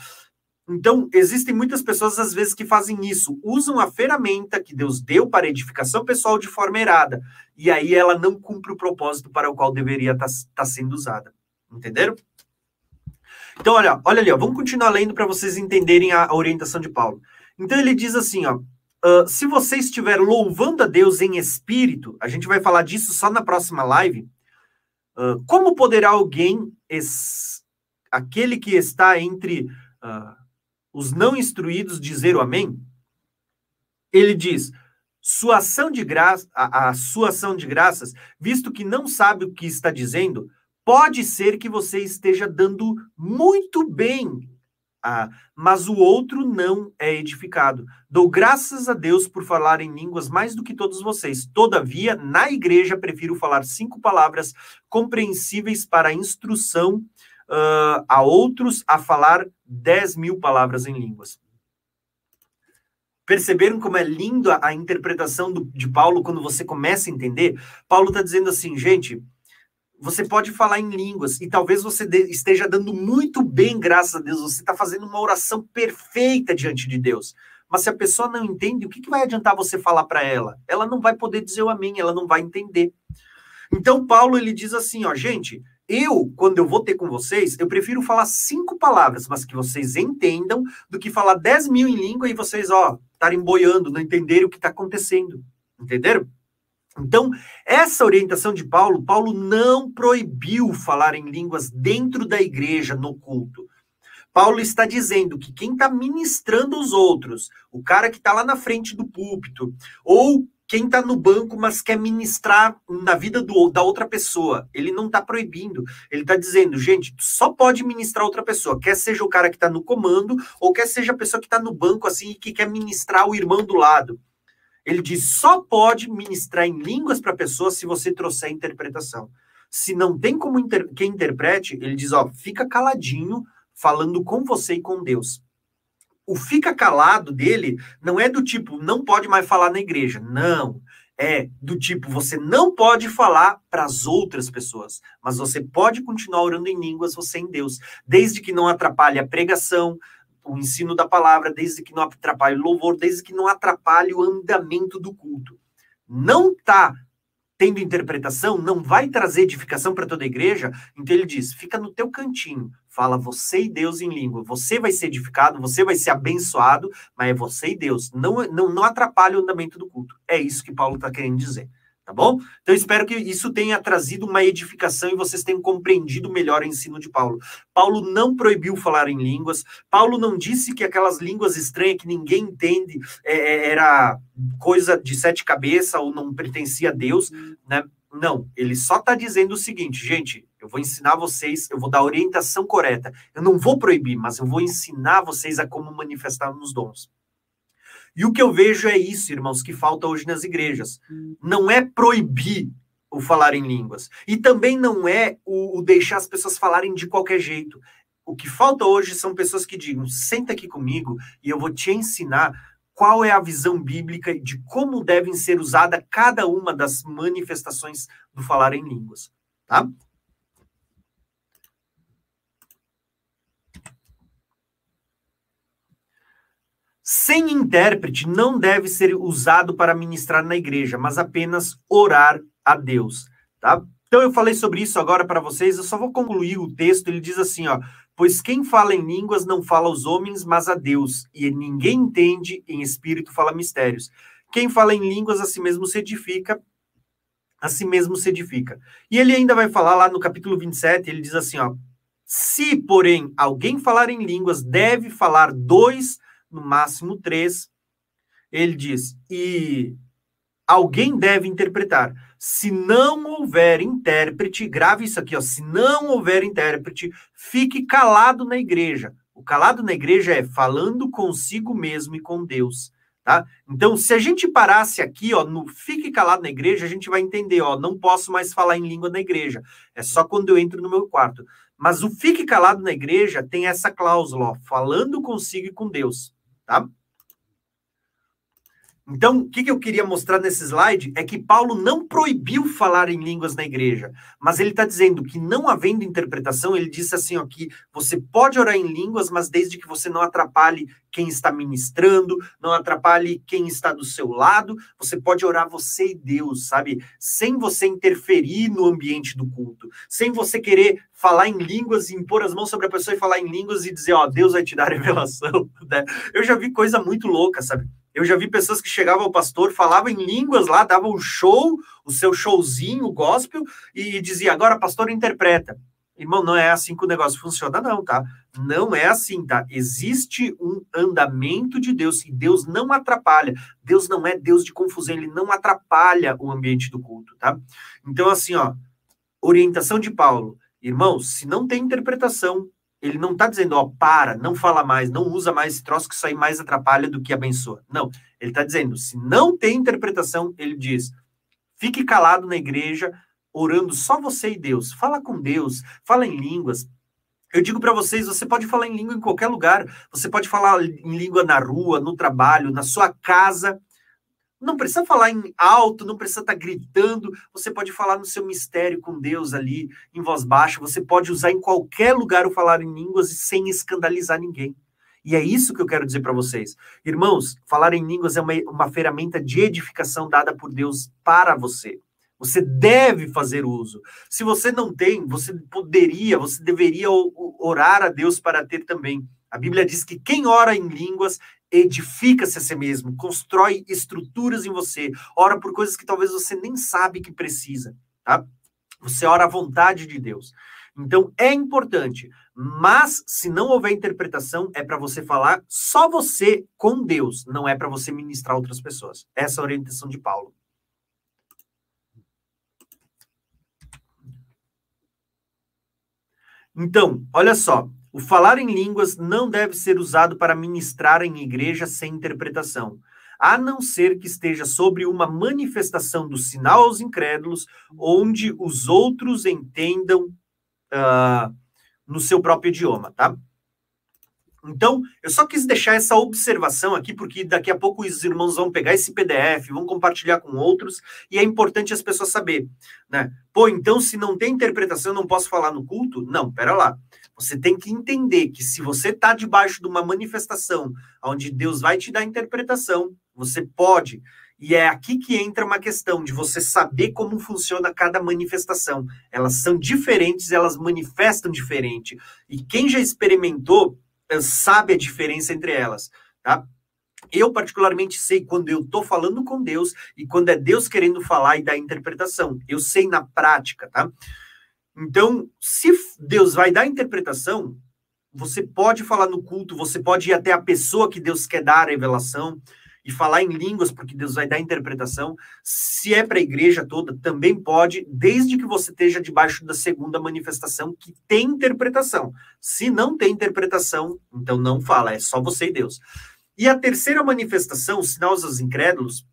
Então, existem muitas pessoas, às vezes, que fazem isso, usam a ferramenta que Deus deu para edificação pessoal de forma errada, e aí ela não cumpre o propósito para o qual deveria estar tá, tá sendo usada. Entenderam? Então, olha, olha ali, ó, vamos continuar lendo para vocês entenderem a, a, orientação de Paulo. Então, ele diz assim, ó, uh, se você estiver louvando a Deus em espírito, a gente vai falar disso só na próxima live, uh, como poderá alguém, es, aquele que está entre... Uh, os não instruídos dizer o amém? Ele diz: sua ação de graça, a, a, sua ação de graças, visto que não sabe o que está dizendo, pode ser que você esteja dando muito bem, mas o outro não é edificado. Dou graças a Deus por falar em línguas mais do que todos vocês. Todavia, na igreja, prefiro falar cinco palavras compreensíveis para a instrução uh, a outros a falar 10 mil palavras em línguas. Perceberam como é lindo a, a interpretação do, de Paulo quando você começa a entender? Paulo está dizendo assim, gente, você pode falar em línguas e talvez você de, esteja dando muito bem, graças a Deus. Você está fazendo uma oração perfeita diante de Deus. Mas se a pessoa não entende, o que, que vai adiantar você falar para ela? Ela não vai poder dizer o amém, ela não vai entender. Então, Paulo ele diz assim: ó, gente, eu, quando eu vou ter com vocês, eu prefiro falar cinco palavras, mas que vocês entendam, do que falar dez mil em língua e vocês, ó, estarem boiando, não entenderem o que está acontecendo. Entenderam? Então, essa orientação de Paulo, Paulo não proibiu falar em línguas dentro da igreja, no culto. Paulo está dizendo que quem está ministrando os outros, o cara que está lá na frente do púlpito, ou quem está no banco, mas quer ministrar na vida do, da outra pessoa. Ele não está proibindo. Ele está dizendo, gente, só pode ministrar outra pessoa. Quer seja o cara que está no comando, ou quer seja a pessoa que está no banco assim e que quer ministrar o irmão do lado. Ele diz, só pode ministrar em línguas para a pessoa se você trouxer a interpretação. Se não tem como inter quem interprete, ele diz, ó, fica caladinho, falando com você e com Deus o fica calado dele não é do tipo, não pode mais falar na igreja. Não. É do tipo, você não pode falar para as outras pessoas, mas você pode continuar orando em línguas, você em Deus, desde que não atrapalhe a pregação, o ensino da palavra, desde que não atrapalhe o louvor, desde que não atrapalhe o andamento do culto. Não tá tendo interpretação, não vai trazer edificação para toda a igreja, então ele diz: fica no teu cantinho, fala você e Deus em língua. Você vai ser edificado, você vai ser abençoado, mas é você e Deus. Não, não, não atrapalha o andamento do culto. É isso que Paulo está querendo dizer. Tá bom? Então, espero que isso tenha trazido uma edificação e vocês tenham compreendido melhor o ensino de Paulo. Paulo não proibiu falar em línguas. Paulo não disse que aquelas línguas estranhas que ninguém entende é, é era coisa de sete cabeças ou não pertencia a Deus, né? Não, ele só está dizendo o seguinte, gente, eu vou ensinar vocês, eu vou dar a orientação correta. Eu não vou proibir, mas eu vou ensinar vocês a como manifestar nos dons. E o que eu vejo é isso, irmãos, que falta hoje nas igrejas. Não é proibir o falar em línguas. E também não é o, o, deixar as pessoas falarem de qualquer jeito. O que falta hoje são pessoas que digam: senta aqui comigo e eu vou te ensinar qual é a visão bíblica de como devem ser usada cada uma das manifestações do falar em línguas. Tá? Sem intérprete não deve ser usado para ministrar na igreja, mas apenas orar a Deus, tá? Então eu falei sobre isso agora para vocês, eu só vou concluir o texto, ele diz assim, ó: "Pois quem fala em línguas não fala aos homens, mas a Deus, e ninguém entende, em espírito fala mistérios. Quem fala em línguas a si mesmo se edifica, a si mesmo se edifica." E ele ainda vai falar lá no capítulo 27, ele diz assim, ó: "Se, porém, alguém falar em línguas, deve falar dois no máximo três. Ele diz: e alguém deve interpretar. Se não houver intérprete, grave isso aqui, ó, se não houver intérprete, fique calado na igreja. O calado na igreja é falando consigo mesmo e com Deus. Tá? Então, se a gente parasse aqui, ó, no fique calado na igreja, a gente vai entender, ó, não posso mais falar em língua na igreja. É só quando eu entro no meu quarto. Mas o fique calado na igreja tem essa cláusula, ó, falando consigo e com Deus tá? Então, o que, eu queria mostrar nesse slide é que Paulo não proibiu falar em línguas na igreja, mas ele está dizendo que não havendo interpretação, ele disse assim ó, que você pode orar em línguas, mas desde que você não atrapalhe quem está ministrando, não atrapalhe quem está do seu lado, você pode orar você e Deus, sabe? Sem você interferir no ambiente do culto, sem você querer falar em línguas e impor as mãos sobre a pessoa e falar em línguas e dizer, ó, Deus vai te dar revelação, né? Eu já vi coisa muito louca, sabe? Eu já vi pessoas que chegavam ao pastor, falavam em línguas lá, davam um show, o seu showzinho, o gospel, e dizia, agora pastor interpreta. Irmão, não é assim que o negócio funciona, não, tá? Não é assim, tá? Existe um andamento de Deus e Deus não atrapalha. Deus não é Deus de confusão, ele não atrapalha o ambiente do culto, tá? Então, assim, ó, orientação de Paulo. Irmãos, se não tem interpretação, ele não está dizendo, ó, para, não fala mais, não usa mais esse troço que isso aí mais atrapalha do que abençoa. Não, ele está dizendo, se não tem interpretação, ele diz, fique calado na igreja, orando só você e Deus. Fala com Deus, fala em línguas. Eu digo para vocês, você pode falar em língua em qualquer lugar. Você pode falar em língua na rua, no trabalho, na sua casa. Não precisa falar em alto, não precisa estar tá gritando. Você pode falar no seu mistério com Deus ali, em voz baixa. Você pode usar em qualquer lugar o falar em línguas sem escandalizar ninguém. E é isso que eu quero dizer para vocês. Irmãos, falar em línguas é uma, uma ferramenta de edificação dada por Deus para você. Você deve fazer uso. Se você não tem, você poderia, você deveria orar a Deus para ter também. A Bíblia diz que quem ora em línguas edifica-se a si mesmo, constrói estruturas em você, ora por coisas que talvez você nem sabe que precisa, tá? Você ora à vontade de Deus. Então é importante, mas se não houver interpretação, é para você falar só você com Deus, não é para você ministrar outras pessoas. Essa é a orientação de Paulo. Então, olha só, o falar em línguas não deve ser usado para ministrar em igreja sem interpretação, a não ser que esteja sobre uma manifestação do sinal aos incrédulos, onde os outros entendam uh, no seu próprio idioma, tá? Então, eu só quis deixar essa observação aqui, porque daqui a pouco os irmãos vão pegar esse PDF, vão compartilhar com outros, e é importante as pessoas saber, né? Pô, então se não tem interpretação, não posso falar no culto? Não, pera lá. Você tem que entender que se você está debaixo de uma manifestação onde Deus vai te dar interpretação, você pode. E é aqui que entra uma questão de você saber como funciona cada manifestação. Elas são diferentes, elas manifestam diferente. E quem já experimentou sabe a diferença entre elas, tá? Eu, particularmente, sei quando eu estou falando com Deus e quando é Deus querendo falar e dar interpretação. Eu sei na prática, tá? Então, se Deus vai dar interpretação, você pode falar no culto, você pode ir até a pessoa que Deus quer dar a revelação e falar em línguas, porque Deus vai dar interpretação. Se é para a igreja toda, também pode, desde que você esteja debaixo da segunda manifestação, que tem interpretação. Se não tem interpretação, então não fala, é só você e Deus. E a terceira manifestação, sinal aos incrédulos,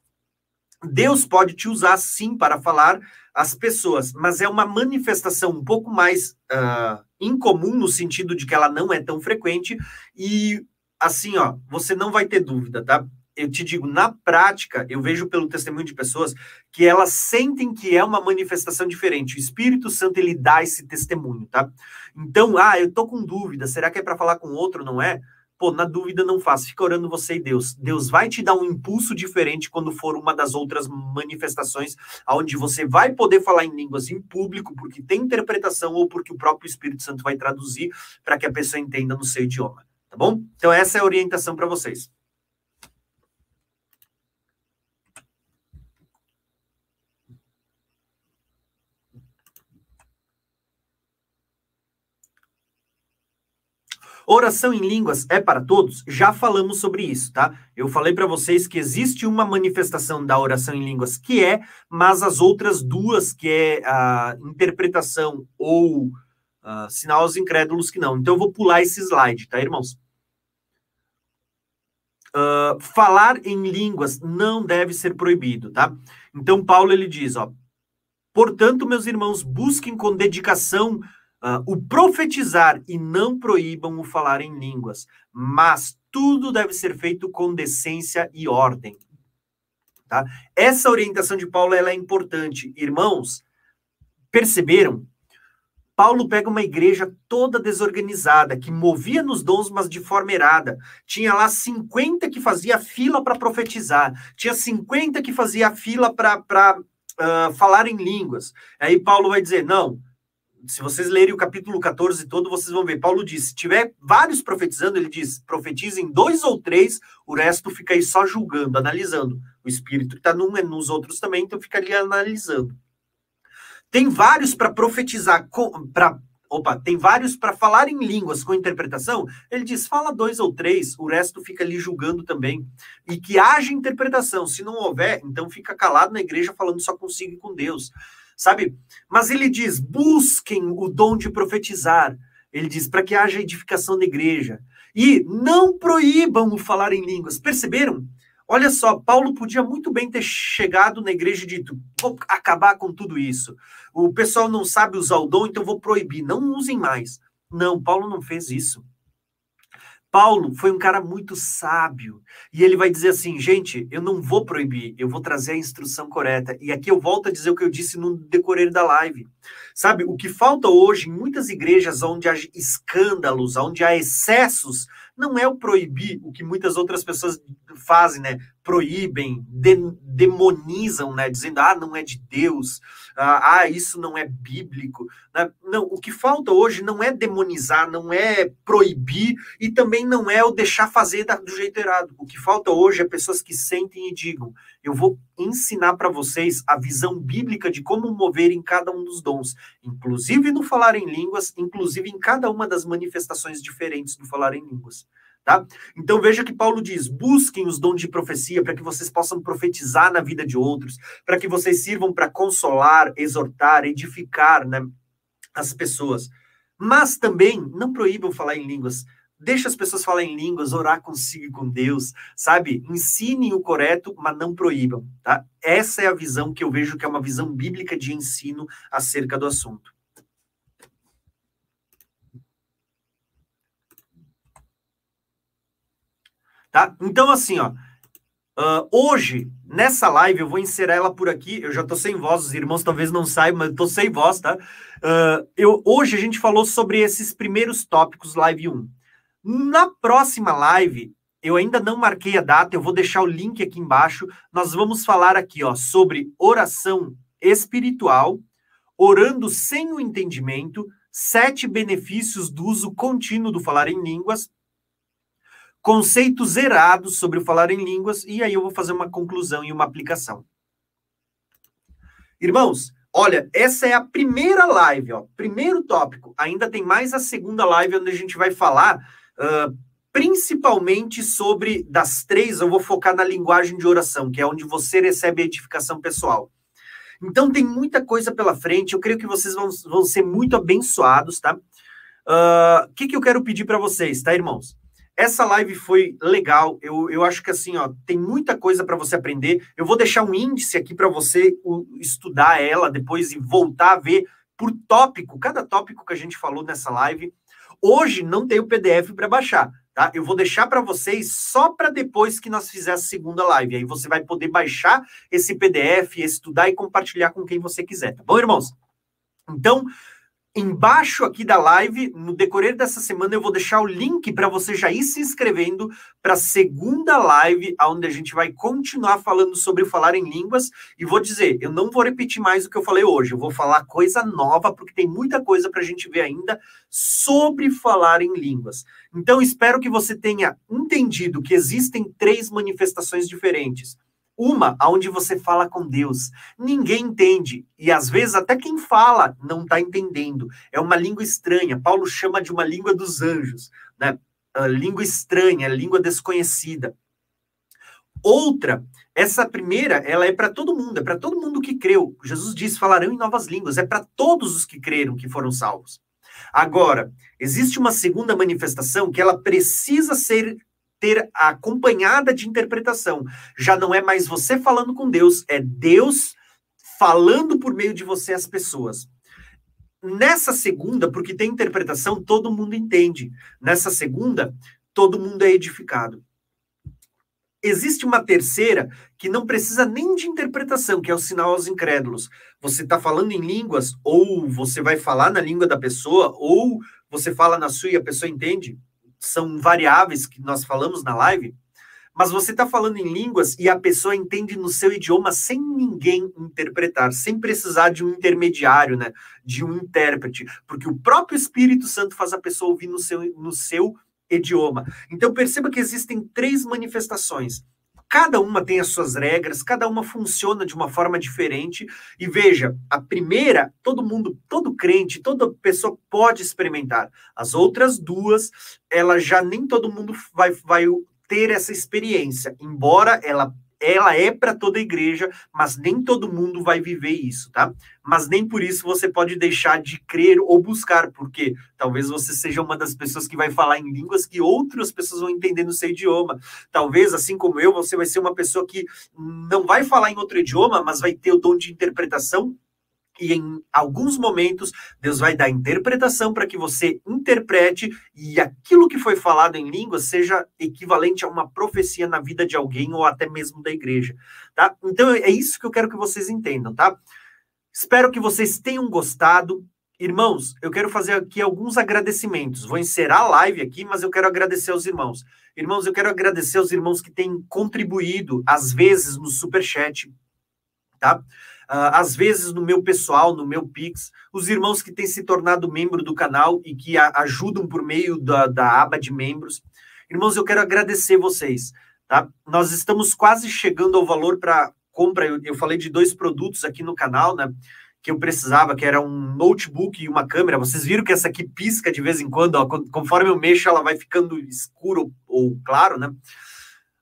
Deus pode te usar sim para falar às pessoas, mas é uma manifestação um pouco mais uh, incomum no sentido de que ela não é tão frequente e assim, ó, você não vai ter dúvida, tá? Eu te digo, na prática, eu vejo pelo testemunho de pessoas que elas sentem que é uma manifestação diferente. O Espírito Santo ele dá esse testemunho, tá? Então, ah, eu tô com dúvida, será que é para falar com outro, não é? Pô, na dúvida não faça, fica orando você e Deus. Deus vai te dar um impulso diferente quando for uma das outras manifestações, onde você vai poder falar em línguas em público, porque tem interpretação ou porque o próprio Espírito Santo vai traduzir para que a pessoa entenda no seu idioma, tá bom? Então essa é a orientação para vocês. Oração em línguas é para todos? Já falamos sobre isso, tá? Eu falei para vocês que existe uma manifestação da oração em línguas que é, mas as outras duas, que é a interpretação ou uh, sinal aos incrédulos, que não. Então eu vou pular esse slide, tá, irmãos? Uh, falar em línguas não deve ser proibido, tá? Então Paulo ele diz, ó, portanto, meus irmãos, busquem com dedicação Uh, o profetizar e não proíbam o falar em línguas, mas tudo deve ser feito com decência e ordem. Tá? Essa orientação de Paulo ela é importante. Irmãos, perceberam? Paulo pega uma igreja toda desorganizada, que movia nos dons, mas de forma errada. Tinha lá 50 que fazia fila para profetizar, tinha 50 que fazia fila para uh, ah, falar em línguas. Aí Paulo vai dizer: não, se vocês lerem o capítulo 14 todo, vocês vão ver. Paulo diz: se tiver vários profetizando, ele diz: profetizem dois ou três, o resto fica aí só julgando, analisando. O espírito que está num é nos outros também, então fica ali analisando. Tem vários para profetizar, para opa, tem vários para falar em línguas com interpretação. Ele diz: fala dois ou três, o resto fica ali julgando também. E que haja interpretação. Se não houver, então fica calado na igreja falando só consigo e com Deus sabe? Mas ele diz: busquem o dom de profetizar. Ele diz: para que haja edificação na igreja. E não proíbam o falar em línguas. Perceberam? Olha só, Paulo podia muito bem ter chegado na igreja e dito: vou acabar com tudo isso. O pessoal não sabe usar o dom, então vou proibir. Não usem mais. Não, Paulo não fez isso. Paulo foi um cara muito sábio. E ele vai dizer assim: gente, eu não vou proibir, eu vou trazer a instrução correta. E aqui eu volto a dizer o que eu disse no decorrer da live. Sabe, o que falta hoje em muitas igrejas onde há escândalos, onde há excessos, não é o proibir, o que muitas outras pessoas fazem, né? Proíbem, de, demonizam, né? Dizendo, ah, não é de Deus, ah, ah, isso não é bíblico. Né? Não, o que falta hoje não é demonizar, não é proibir e também não é o deixar fazer do jeito errado. O que falta hoje é pessoas que sentem e digam, eu vou ensinar para vocês a visão bíblica de como mover em cada um dos dons, inclusive no falar em línguas, inclusive em cada uma das manifestações diferentes do falar em línguas. Tá? Então veja que Paulo diz: busquem os dons de profecia para que vocês possam profetizar na vida de outros, para que vocês sirvam para consolar, exortar, edificar né, as pessoas. Mas também não proíbam falar em línguas. Deixa as pessoas falarem em línguas, orar consigo e com Deus, sabe? Ensinem o correto, mas não proíbam, tá? Essa é a visão que eu vejo que é uma visão bíblica de ensino acerca do assunto. Tá? Então, assim, ó, uh, hoje, nessa live, eu vou inserir ela por aqui. Eu já tô sem voz, os irmãos talvez não saibam, mas eu tô sem voz, tá? Uh, eu, hoje a gente falou sobre esses primeiros tópicos, live 1. Na próxima live, eu ainda não marquei a data, eu vou deixar o link aqui embaixo. Nós vamos falar aqui, ó, sobre oração espiritual, orando sem o entendimento, sete benefícios do uso contínuo do falar em línguas, conceitos zerados sobre o falar em línguas, e aí eu vou fazer uma conclusão e uma aplicação. Irmãos, olha, essa é a primeira live, ó, primeiro tópico. Ainda tem mais a segunda live, onde a gente vai falar uh, principalmente sobre das três, eu vou focar na linguagem de oração, que é onde você recebe a edificação pessoal. Então tem muita coisa pela frente, eu creio que vocês vão, vão ser muito abençoados, tá? O uh, que, que eu quero pedir para vocês, tá, irmãos? Essa live foi legal. Eu, eu acho que assim, ó, tem muita coisa para você aprender. Eu vou deixar um índice aqui para você estudar ela depois e voltar a ver por tópico, cada tópico que a gente falou nessa live. Hoje não tem o PDF para baixar, tá? Eu vou deixar para vocês só para depois que nós fizermos a segunda live. Aí você vai poder baixar esse PDF, estudar e compartilhar com quem você quiser, tá bom, irmãos? Então, Embaixo aqui da live, no decorrer dessa semana, eu vou deixar o link para você já ir se inscrevendo para a segunda live, onde a gente vai continuar falando sobre falar em línguas. E vou dizer, eu não vou repetir mais o que eu falei hoje, eu vou falar coisa nova, porque tem muita coisa para a gente ver ainda sobre falar em línguas. Então, espero que você tenha entendido que existem três manifestações diferentes uma onde você fala com Deus. Ninguém entende. E às vezes até quem fala não está entendendo. É uma língua estranha. Paulo chama de uma língua dos anjos, né? A língua estranha, língua desconhecida. Outra, essa primeira, ela é para todo mundo, é para todo mundo que creu. Jesus diz: falarão em novas línguas, é para todos os que creram que foram salvos. Agora, existe uma segunda manifestação que ela precisa ser ter acompanhada de interpretação. Já não é mais você falando com Deus, é Deus falando por meio de você às pessoas. Nessa segunda, porque tem interpretação, todo mundo entende. Nessa segunda, todo mundo é edificado. Existe uma terceira que não precisa nem de interpretação, que é o sinal aos incrédulos. Você está falando em línguas, ou você vai falar na língua da pessoa, ou você fala na sua e a pessoa entende são variáveis que nós falamos na live, mas você está falando em línguas e a pessoa entende no seu idioma sem ninguém interpretar, sem precisar de um intermediário, né? De um intérprete, porque o próprio Espírito Santo faz a pessoa ouvir no seu, no seu idioma. Então perceba que existem três manifestações. Cada uma tem as suas regras, cada uma funciona de uma forma diferente. E veja, a primeira, todo mundo, todo crente, toda pessoa pode experimentar. As outras duas, ela já nem todo mundo vai, vai ter essa experiência, embora ela ela é para toda a igreja, mas nem todo mundo vai viver isso, tá? Mas nem por isso você pode deixar de crer ou buscar, porque talvez você seja uma das pessoas que vai falar em línguas que outras pessoas vão entender no seu idioma. Talvez, assim como eu, você vai ser uma pessoa que não vai falar em outro idioma, mas vai ter o dom de interpretação e em alguns momentos Deus vai dar interpretação para que você interprete e aquilo que foi falado em língua seja equivalente a uma profecia na vida de alguém ou até mesmo da igreja, tá? Então é isso que eu quero que vocês entendam, tá? Espero que vocês tenham gostado. Irmãos, eu quero fazer aqui alguns agradecimentos. Vou encerrar a live aqui, mas eu quero agradecer aos irmãos. Irmãos, eu quero agradecer aos irmãos que têm contribuído, às vezes, no super chat, tá? Uh, às vezes no meu pessoal, no meu Pix, os irmãos que têm se tornado membro do canal e que ajudam por meio da, da aba de membros. Irmãos, eu quero agradecer vocês, tá? Nós estamos quase chegando ao valor para compra. Eu, eu falei de dois produtos aqui no canal, né? Que eu precisava, que era um notebook e uma câmera. Vocês viram que essa aqui pisca de vez em quando, ó, conforme eu mexo, ela vai ficando escuro ou claro, né?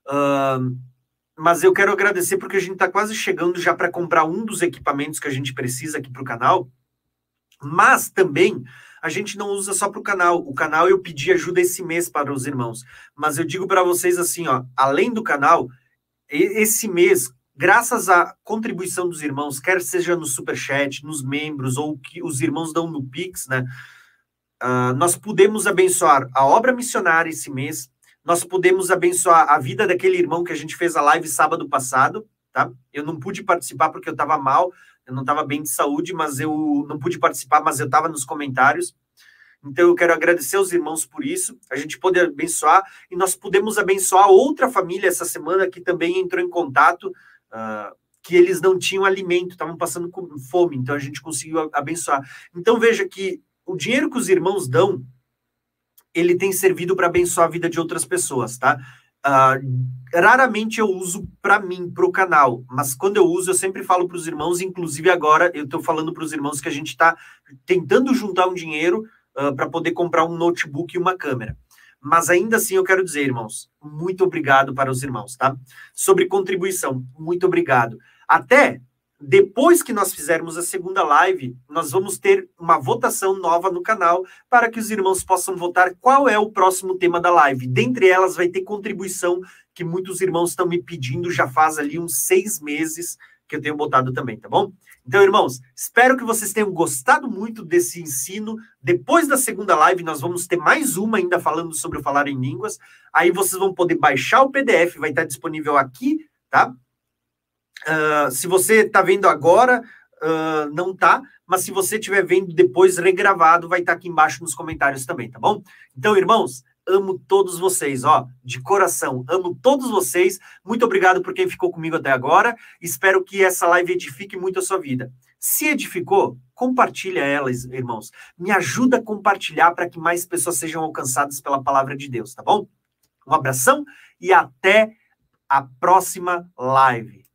Uh, mas eu quero agradecer porque a gente está quase chegando já para comprar um dos equipamentos que a gente precisa aqui para o canal. Mas também a gente não usa só para o canal. O canal eu pedi ajuda esse mês para os irmãos. Mas eu digo para vocês assim, ó, além do canal, esse mês, graças à contribuição dos irmãos, quer seja no super chat, nos membros ou que os irmãos dão no Pix, né? Uh, nós pudemos abençoar a obra missionária esse mês, nós podemos abençoar a vida daquele irmão que a gente fez a live sábado passado, tá? Eu não pude participar porque eu estava mal, eu não estava bem de saúde, mas eu não pude participar, mas eu estava nos comentários. Então eu quero agradecer aos irmãos por isso. A gente pode abençoar e nós podemos abençoar outra família essa semana que também entrou em contato, uh, que eles não tinham alimento, estavam passando com fome, então a gente conseguiu abençoar. Então veja que o dinheiro que os irmãos dão ele tem servido para abençoar a vida de outras pessoas, tá? Uh, raramente eu uso para mim, para o canal, mas quando eu uso, eu sempre falo para os irmãos, inclusive agora eu estou falando para os irmãos que a gente está tentando juntar um dinheiro uh, para poder comprar um notebook e uma câmera. Mas ainda assim eu quero dizer, irmãos, muito obrigado para os irmãos, tá? Sobre contribuição, muito obrigado. Até depois que nós fizermos a segunda live, nós vamos ter uma votação nova no canal para que os irmãos possam votar qual é o próximo tema da live. Dentre elas, vai ter contribuição que muitos irmãos estão me pedindo já faz ali uns seis meses que eu tenho botado também, tá bom? Então, irmãos, espero que vocês tenham gostado muito desse ensino. Depois da segunda live, nós vamos ter mais uma ainda falando sobre o falar em línguas. Aí vocês vão poder baixar o PDF, vai estar disponível aqui, tá? Uh, se você está vendo agora, uh, não tá, mas se você estiver vendo depois regravado, vai estar tá aqui embaixo nos comentários também, tá bom? Então, irmãos, amo todos vocês, ó, de coração, amo todos vocês. Muito obrigado por quem ficou comigo até agora. Espero que essa live edifique muito a sua vida. Se edificou, compartilha ela, irmãos. Me ajuda a compartilhar para que mais pessoas sejam alcançadas pela palavra de Deus, tá bom? Um abração e até a próxima live.